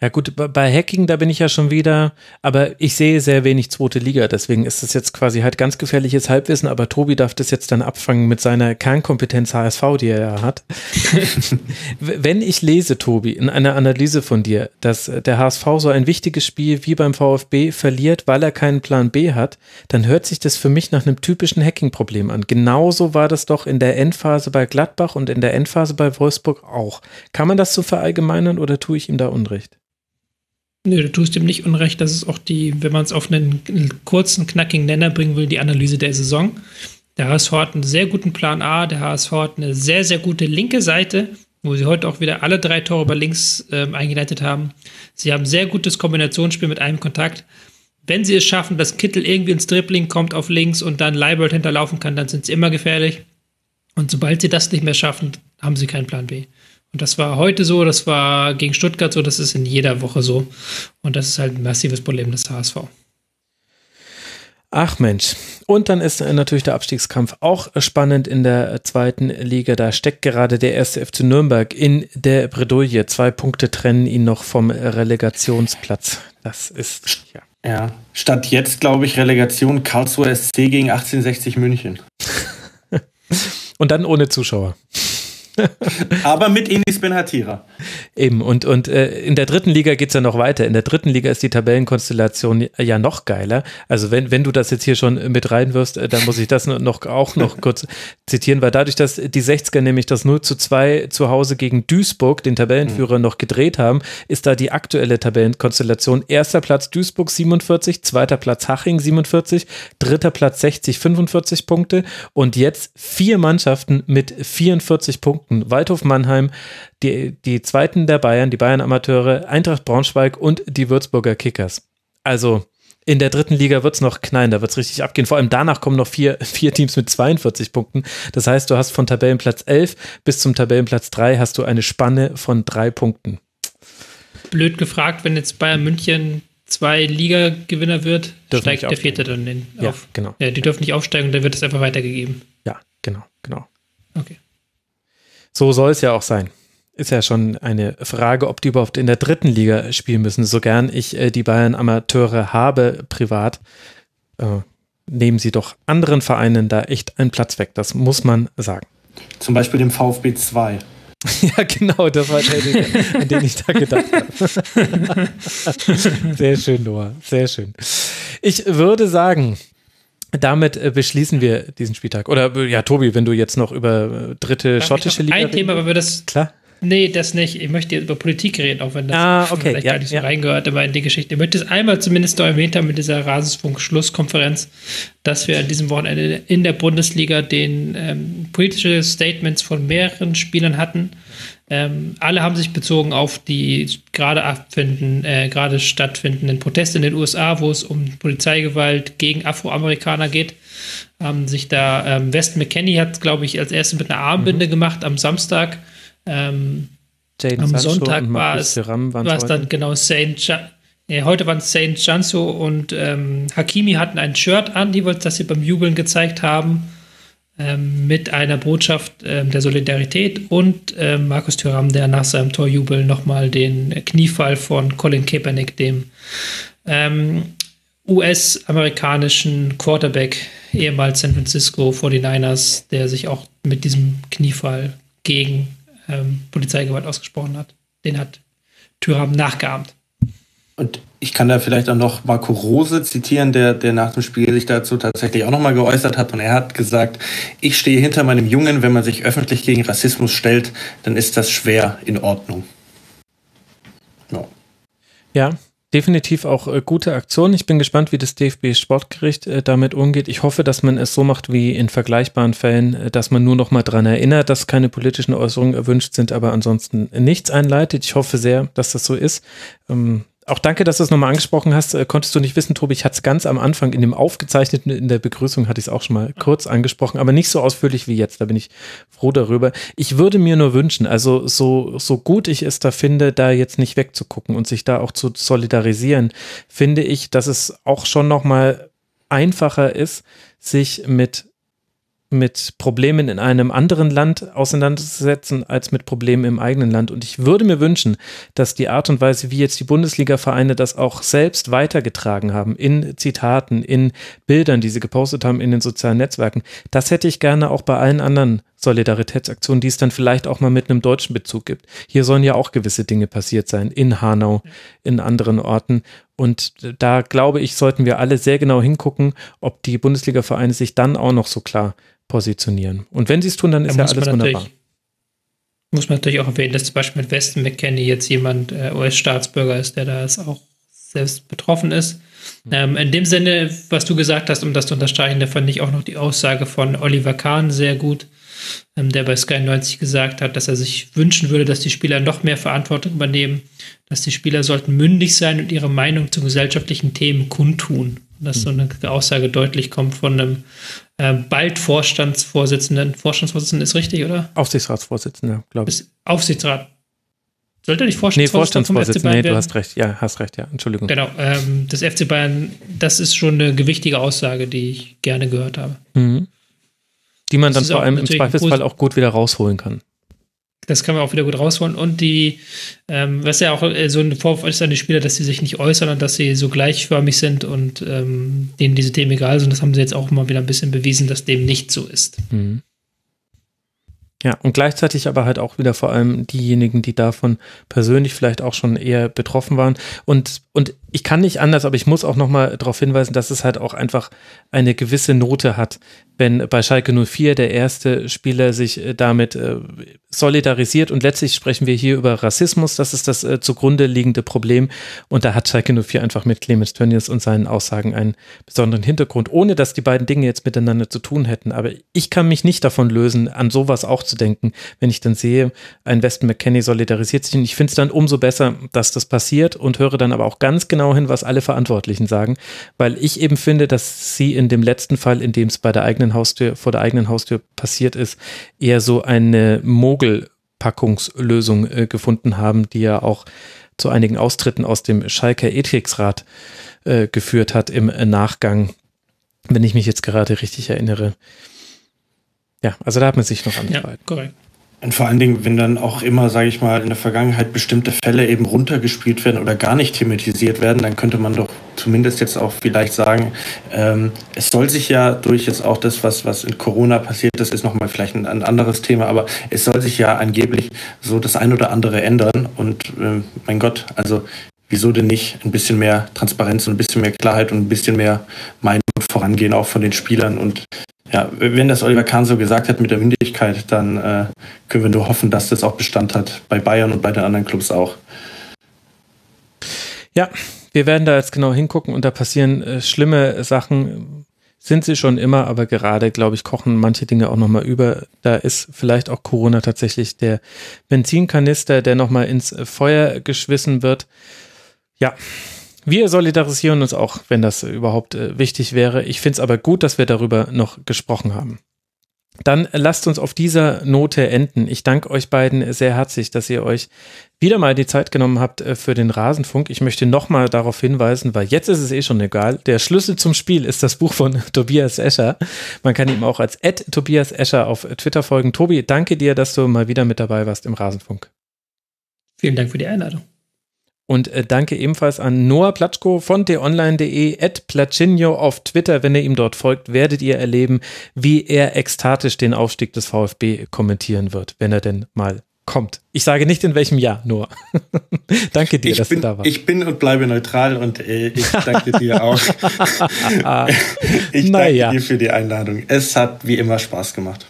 ja gut, bei Hacking, da bin ich ja schon wieder, aber ich sehe sehr wenig zweite Liga, deswegen ist das jetzt quasi halt ganz gefährliches Halbwissen, aber Tobi darf das jetzt dann abfangen mit seiner Kernkompetenz HSV, die er ja hat. Wenn ich lese, Tobi, in einer Analyse von dir, dass der HSV so ein wichtiges Spiel wie beim VfB verliert, weil er keinen Plan B hat, dann hört sich das für mich nach einem typischen Hacking-Problem an. Genauso war das doch in der Endphase bei Gladbach und in der Endphase bei Wolfsburg auch. Kann man das so verallgemeinern oder tue ich ihm da Unrecht? Nö, du tust ihm nicht unrecht. Das ist auch die, wenn man es auf einen, kurzen, knackigen Nenner bringen will, die Analyse der Saison. Der HSV hat einen sehr guten Plan A. Der HSV hat eine sehr, sehr gute linke Seite, wo sie heute auch wieder alle drei Tore über links ähm, eingeleitet haben. Sie haben sehr gutes Kombinationsspiel mit einem Kontakt. Wenn sie es schaffen, dass Kittel irgendwie ins Dribbling kommt auf links und dann Leibold hinterlaufen kann, dann sind sie immer gefährlich. Und sobald sie das nicht mehr schaffen, haben sie keinen Plan B. Und das war heute so, das war gegen Stuttgart so, das ist in jeder Woche so. Und das ist halt ein massives Problem des HSV. Ach Mensch. Und dann ist natürlich der Abstiegskampf auch spannend in der zweiten Liga. Da steckt gerade der erste FC Nürnberg in der Bredouille. Zwei Punkte trennen ihn noch vom Relegationsplatz. Das ist, ja. Ja, statt jetzt, glaube ich, Relegation Karlsruhe SC gegen 1860 München. Und dann ohne Zuschauer. Aber mit Enis Benhatira. Eben, und, und äh, in der dritten Liga geht es ja noch weiter. In der dritten Liga ist die Tabellenkonstellation ja noch geiler. Also wenn, wenn du das jetzt hier schon mit reinwirfst, äh, dann muss ich das noch auch noch kurz zitieren, weil dadurch, dass die 60er nämlich das 0 zu 2 zu Hause gegen Duisburg, den Tabellenführer, mhm. noch gedreht haben, ist da die aktuelle Tabellenkonstellation. Erster Platz Duisburg 47, zweiter Platz Haching 47, dritter Platz 60, 45 Punkte und jetzt vier Mannschaften mit 44 Punkten Punkten. Waldhof Mannheim, die, die zweiten der Bayern, die Bayern-Amateure, Eintracht Braunschweig und die Würzburger Kickers. Also in der dritten Liga wird es noch knallen, da wird es richtig abgehen. Vor allem danach kommen noch vier, vier Teams mit 42 Punkten. Das heißt, du hast von Tabellenplatz 11 bis zum Tabellenplatz 3 hast du eine Spanne von drei Punkten. Blöd gefragt, wenn jetzt Bayern München zwei Liga-Gewinner wird, dürfen steigt der vierte dann in, ja, auf. Genau. Ja, die dürfen nicht aufsteigen und dann wird es einfach weitergegeben. Ja, genau, genau. Okay. So soll es ja auch sein. Ist ja schon eine Frage, ob die überhaupt in der dritten Liga spielen müssen. So gern ich äh, die Bayern Amateure habe privat, äh, nehmen sie doch anderen Vereinen da echt einen Platz weg. Das muss man sagen. Zum Beispiel dem VfB 2. Ja, genau, das war der, an den ich da gedacht habe. Sehr schön, Noah, sehr schön. Ich würde sagen, damit äh, beschließen wir diesen Spieltag. Oder äh, ja, Tobi, wenn du jetzt noch über äh, dritte Darf schottische Liga. Ein Thema, aber wir das. Klar. Nee, das nicht. Ich möchte jetzt über Politik reden, auch wenn das ah, okay. vielleicht ja, gar nicht so ja. reingehört, aber in die Geschichte. Ich möchte es einmal zumindest noch erwähnt haben mit dieser Rasenfunk-Schlusskonferenz, dass wir an diesem Wochenende in der Bundesliga den ähm, politische Statements von mehreren Spielern hatten. Ähm, alle haben sich bezogen auf die gerade abfinden, äh, gerade stattfindenden Proteste in den USA, wo es um Polizeigewalt gegen Afroamerikaner geht. Ähm, sich da ähm, West McKenney hat, glaube ich, als erstes mit einer Armbinde mhm. gemacht am Samstag. Ähm, am Sancho Sonntag war es, war es dann genau Saint ja, heute waren Saint Janso und ähm, Hakimi hatten ein Shirt an, die das sie beim Jubeln gezeigt haben mit einer Botschaft ähm, der Solidarität und ähm, Markus Thüram, der nach seinem Torjubel nochmal den Kniefall von Colin Kaepernick, dem ähm, US-amerikanischen Quarterback, ehemals San Francisco 49ers, der sich auch mit diesem Kniefall gegen ähm, Polizeigewalt ausgesprochen hat. Den hat Thüram nachgeahmt. Und ich kann da vielleicht auch noch Marco Rose zitieren, der, der nach dem Spiel sich dazu tatsächlich auch nochmal geäußert hat. Und er hat gesagt, ich stehe hinter meinem Jungen, wenn man sich öffentlich gegen Rassismus stellt, dann ist das schwer in Ordnung. Ja. Ja, definitiv auch äh, gute Aktion. Ich bin gespannt, wie das DFB Sportgericht äh, damit umgeht. Ich hoffe, dass man es so macht wie in vergleichbaren Fällen, äh, dass man nur noch mal dran erinnert, dass keine politischen Äußerungen erwünscht sind, aber ansonsten nichts einleitet. Ich hoffe sehr, dass das so ist. Ähm, auch danke, dass du es nochmal angesprochen hast. Äh, konntest du nicht wissen, Tobi, ich hatte es ganz am Anfang in dem aufgezeichneten, in der Begrüßung hatte ich es auch schon mal kurz angesprochen, aber nicht so ausführlich wie jetzt. Da bin ich froh darüber. Ich würde mir nur wünschen, also so, so gut ich es da finde, da jetzt nicht wegzugucken und sich da auch zu solidarisieren, finde ich, dass es auch schon nochmal einfacher ist, sich mit mit Problemen in einem anderen Land auseinanderzusetzen als mit Problemen im eigenen Land. Und ich würde mir wünschen, dass die Art und Weise, wie jetzt die Bundesliga-Vereine das auch selbst weitergetragen haben, in Zitaten, in Bildern, die sie gepostet haben in den sozialen Netzwerken, das hätte ich gerne auch bei allen anderen Solidaritätsaktionen, die es dann vielleicht auch mal mit einem deutschen Bezug gibt. Hier sollen ja auch gewisse Dinge passiert sein, in Hanau, in anderen Orten. Und da glaube ich, sollten wir alle sehr genau hingucken, ob die Bundesliga-Vereine sich dann auch noch so klar positionieren. Und wenn sie es tun, dann ist da ja alles wunderbar. Muss man natürlich auch erwähnen, dass zum Beispiel mit Westen McKenney jetzt jemand äh, US-Staatsbürger ist, der da auch selbst betroffen ist. Mhm. Ähm, in dem Sinne, was du gesagt hast, um das zu unterstreichen, da fand ich auch noch die Aussage von Oliver Kahn sehr gut, der bei Sky 90 gesagt hat, dass er sich wünschen würde, dass die Spieler noch mehr Verantwortung übernehmen, dass die Spieler sollten mündig sein und ihre Meinung zu gesellschaftlichen Themen kundtun. Dass so eine Aussage deutlich kommt von einem äh, bald Vorstandsvorsitzenden. Vorstandsvorsitzenden ist richtig, oder? Aufsichtsratsvorsitzender, glaube ich. Aufsichtsrat. Sollte nicht Vorstandsvorsitzender nee, Vorstandsvorsitzender. Nee, du hast recht. Ja, hast recht, ja. Entschuldigung. Genau. Ähm, das FC Bayern, das ist schon eine gewichtige Aussage, die ich gerne gehört habe. Mhm. Die man dann vor allem im Zweifelsfall auch gut wieder rausholen kann. Das kann man auch wieder gut rausholen. Und die, ähm, was ja auch äh, so ein Vorwurf ist an die Spieler, dass sie sich nicht äußern und dass sie so gleichförmig sind und ähm, denen diese Themen egal sind. Das haben sie jetzt auch mal wieder ein bisschen bewiesen, dass dem nicht so ist. Mhm. Ja, und gleichzeitig aber halt auch wieder vor allem diejenigen, die davon persönlich vielleicht auch schon eher betroffen waren. Und, und ich kann nicht anders, aber ich muss auch nochmal darauf hinweisen, dass es halt auch einfach eine gewisse Note hat, wenn bei Schalke 04 der erste Spieler sich äh, damit äh, solidarisiert. Und letztlich sprechen wir hier über Rassismus, das ist das äh, zugrunde liegende Problem. Und da hat Schalke 04 einfach mit Clemens Tönnies und seinen Aussagen einen besonderen Hintergrund, ohne dass die beiden Dinge jetzt miteinander zu tun hätten, aber ich kann mich nicht davon lösen, an sowas auch zu denken, wenn ich dann sehe, ein Weston McKenney solidarisiert sich. Und ich finde es dann umso besser, dass das passiert und höre dann aber auch ganz genau hin, was alle Verantwortlichen sagen, weil ich eben finde, dass sie in dem letzten Fall, in dem es bei der eigenen Haustür, vor der eigenen Haustür passiert ist, eher so eine Mogelpackungslösung äh, gefunden haben, die ja auch zu einigen Austritten aus dem Schalker Ethiksrat äh, geführt hat im Nachgang, wenn ich mich jetzt gerade richtig erinnere. Ja, also da hat man sich noch angehalten. Ja, korrekt. Und vor allen Dingen, wenn dann auch immer, sage ich mal, in der Vergangenheit bestimmte Fälle eben runtergespielt werden oder gar nicht thematisiert werden, dann könnte man doch zumindest jetzt auch vielleicht sagen, ähm, es soll sich ja durch jetzt auch das, was, was in Corona passiert ist, ist nochmal vielleicht ein, ein, anderes Thema, aber es soll sich ja angeblich so das ein oder andere ändern. Und äh, mein Gott, also wieso denn nicht ein bisschen mehr Transparenz und ein bisschen mehr Klarheit und ein bisschen mehr Meinung vorangehen, auch von den Spielern und ja, wenn das Oliver Kahn so gesagt hat mit der Mündigkeit, dann äh, können wir nur hoffen, dass das auch Bestand hat bei Bayern und bei den anderen Clubs auch. Ja, wir werden da jetzt genau hingucken und da passieren äh, schlimme Sachen. Sind sie schon immer, aber gerade, glaube ich, kochen manche Dinge auch nochmal über. Da ist vielleicht auch Corona tatsächlich der Benzinkanister, der nochmal ins Feuer geschwissen wird. Ja, wir solidarisieren uns auch, wenn das überhaupt äh, wichtig wäre. Ich finde es aber gut, dass wir darüber noch gesprochen haben. Dann lasst uns auf dieser Note enden. Ich danke euch beiden sehr herzlich, dass ihr euch wieder mal die Zeit genommen habt äh, für den Rasenfunk. Ich möchte nochmal darauf hinweisen, weil jetzt ist es eh schon egal. Der Schlüssel zum Spiel ist das Buch von Tobias Escher. Man kann ihm auch als Ed Tobias Escher auf Twitter folgen. Tobi, danke dir, dass du mal wieder mit dabei warst im Rasenfunk. Vielen Dank für die Einladung. Und äh, danke ebenfalls an Noah Platschko von t-online.de at Plachinho auf Twitter. Wenn ihr ihm dort folgt, werdet ihr erleben, wie er ekstatisch den Aufstieg des VfB kommentieren wird, wenn er denn mal kommt. Ich sage nicht in welchem Jahr, nur. danke dir, ich dass bin, du da warst. Ich bin und bleibe neutral und äh, ich danke dir auch. ich danke naja. dir für die Einladung. Es hat wie immer Spaß gemacht.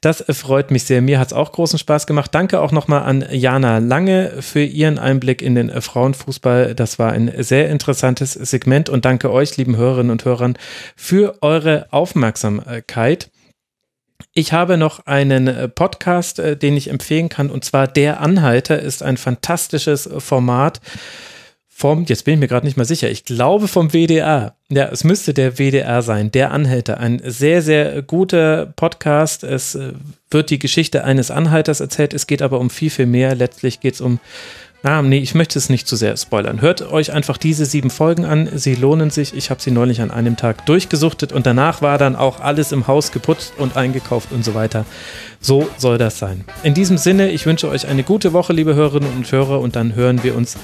Das freut mich sehr. Mir hat es auch großen Spaß gemacht. Danke auch nochmal an Jana Lange für ihren Einblick in den Frauenfußball. Das war ein sehr interessantes Segment und danke euch, lieben Hörerinnen und Hörern, für eure Aufmerksamkeit. Ich habe noch einen äh, Podcast, äh, den ich empfehlen kann, und zwar Der Anhalter ist ein fantastisches äh, Format vom, jetzt bin ich mir gerade nicht mal sicher, ich glaube vom WDR. Ja, es müsste der WDR sein, Der Anhalter. Ein sehr, sehr guter Podcast. Es wird die Geschichte eines Anhalters erzählt, es geht aber um viel, viel mehr. Letztlich geht es um Ah, nee, ich möchte es nicht zu sehr spoilern. Hört euch einfach diese sieben Folgen an. Sie lohnen sich. Ich habe sie neulich an einem Tag durchgesuchtet und danach war dann auch alles im Haus geputzt und eingekauft und so weiter. So soll das sein. In diesem Sinne, ich wünsche euch eine gute Woche, liebe Hörerinnen und Hörer, und dann hören wir uns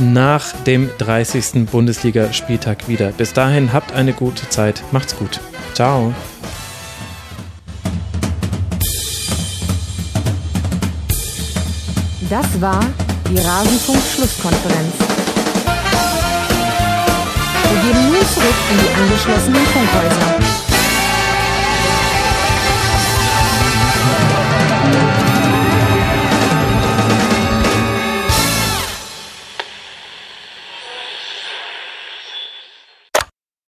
nach dem 30. Bundesligaspieltag wieder. Bis dahin, habt eine gute Zeit. Macht's gut. Ciao. Das war die Rasenfunk-Schlusskonferenz. Wir gehen nun zurück in die angeschlossenen Funkhäuser.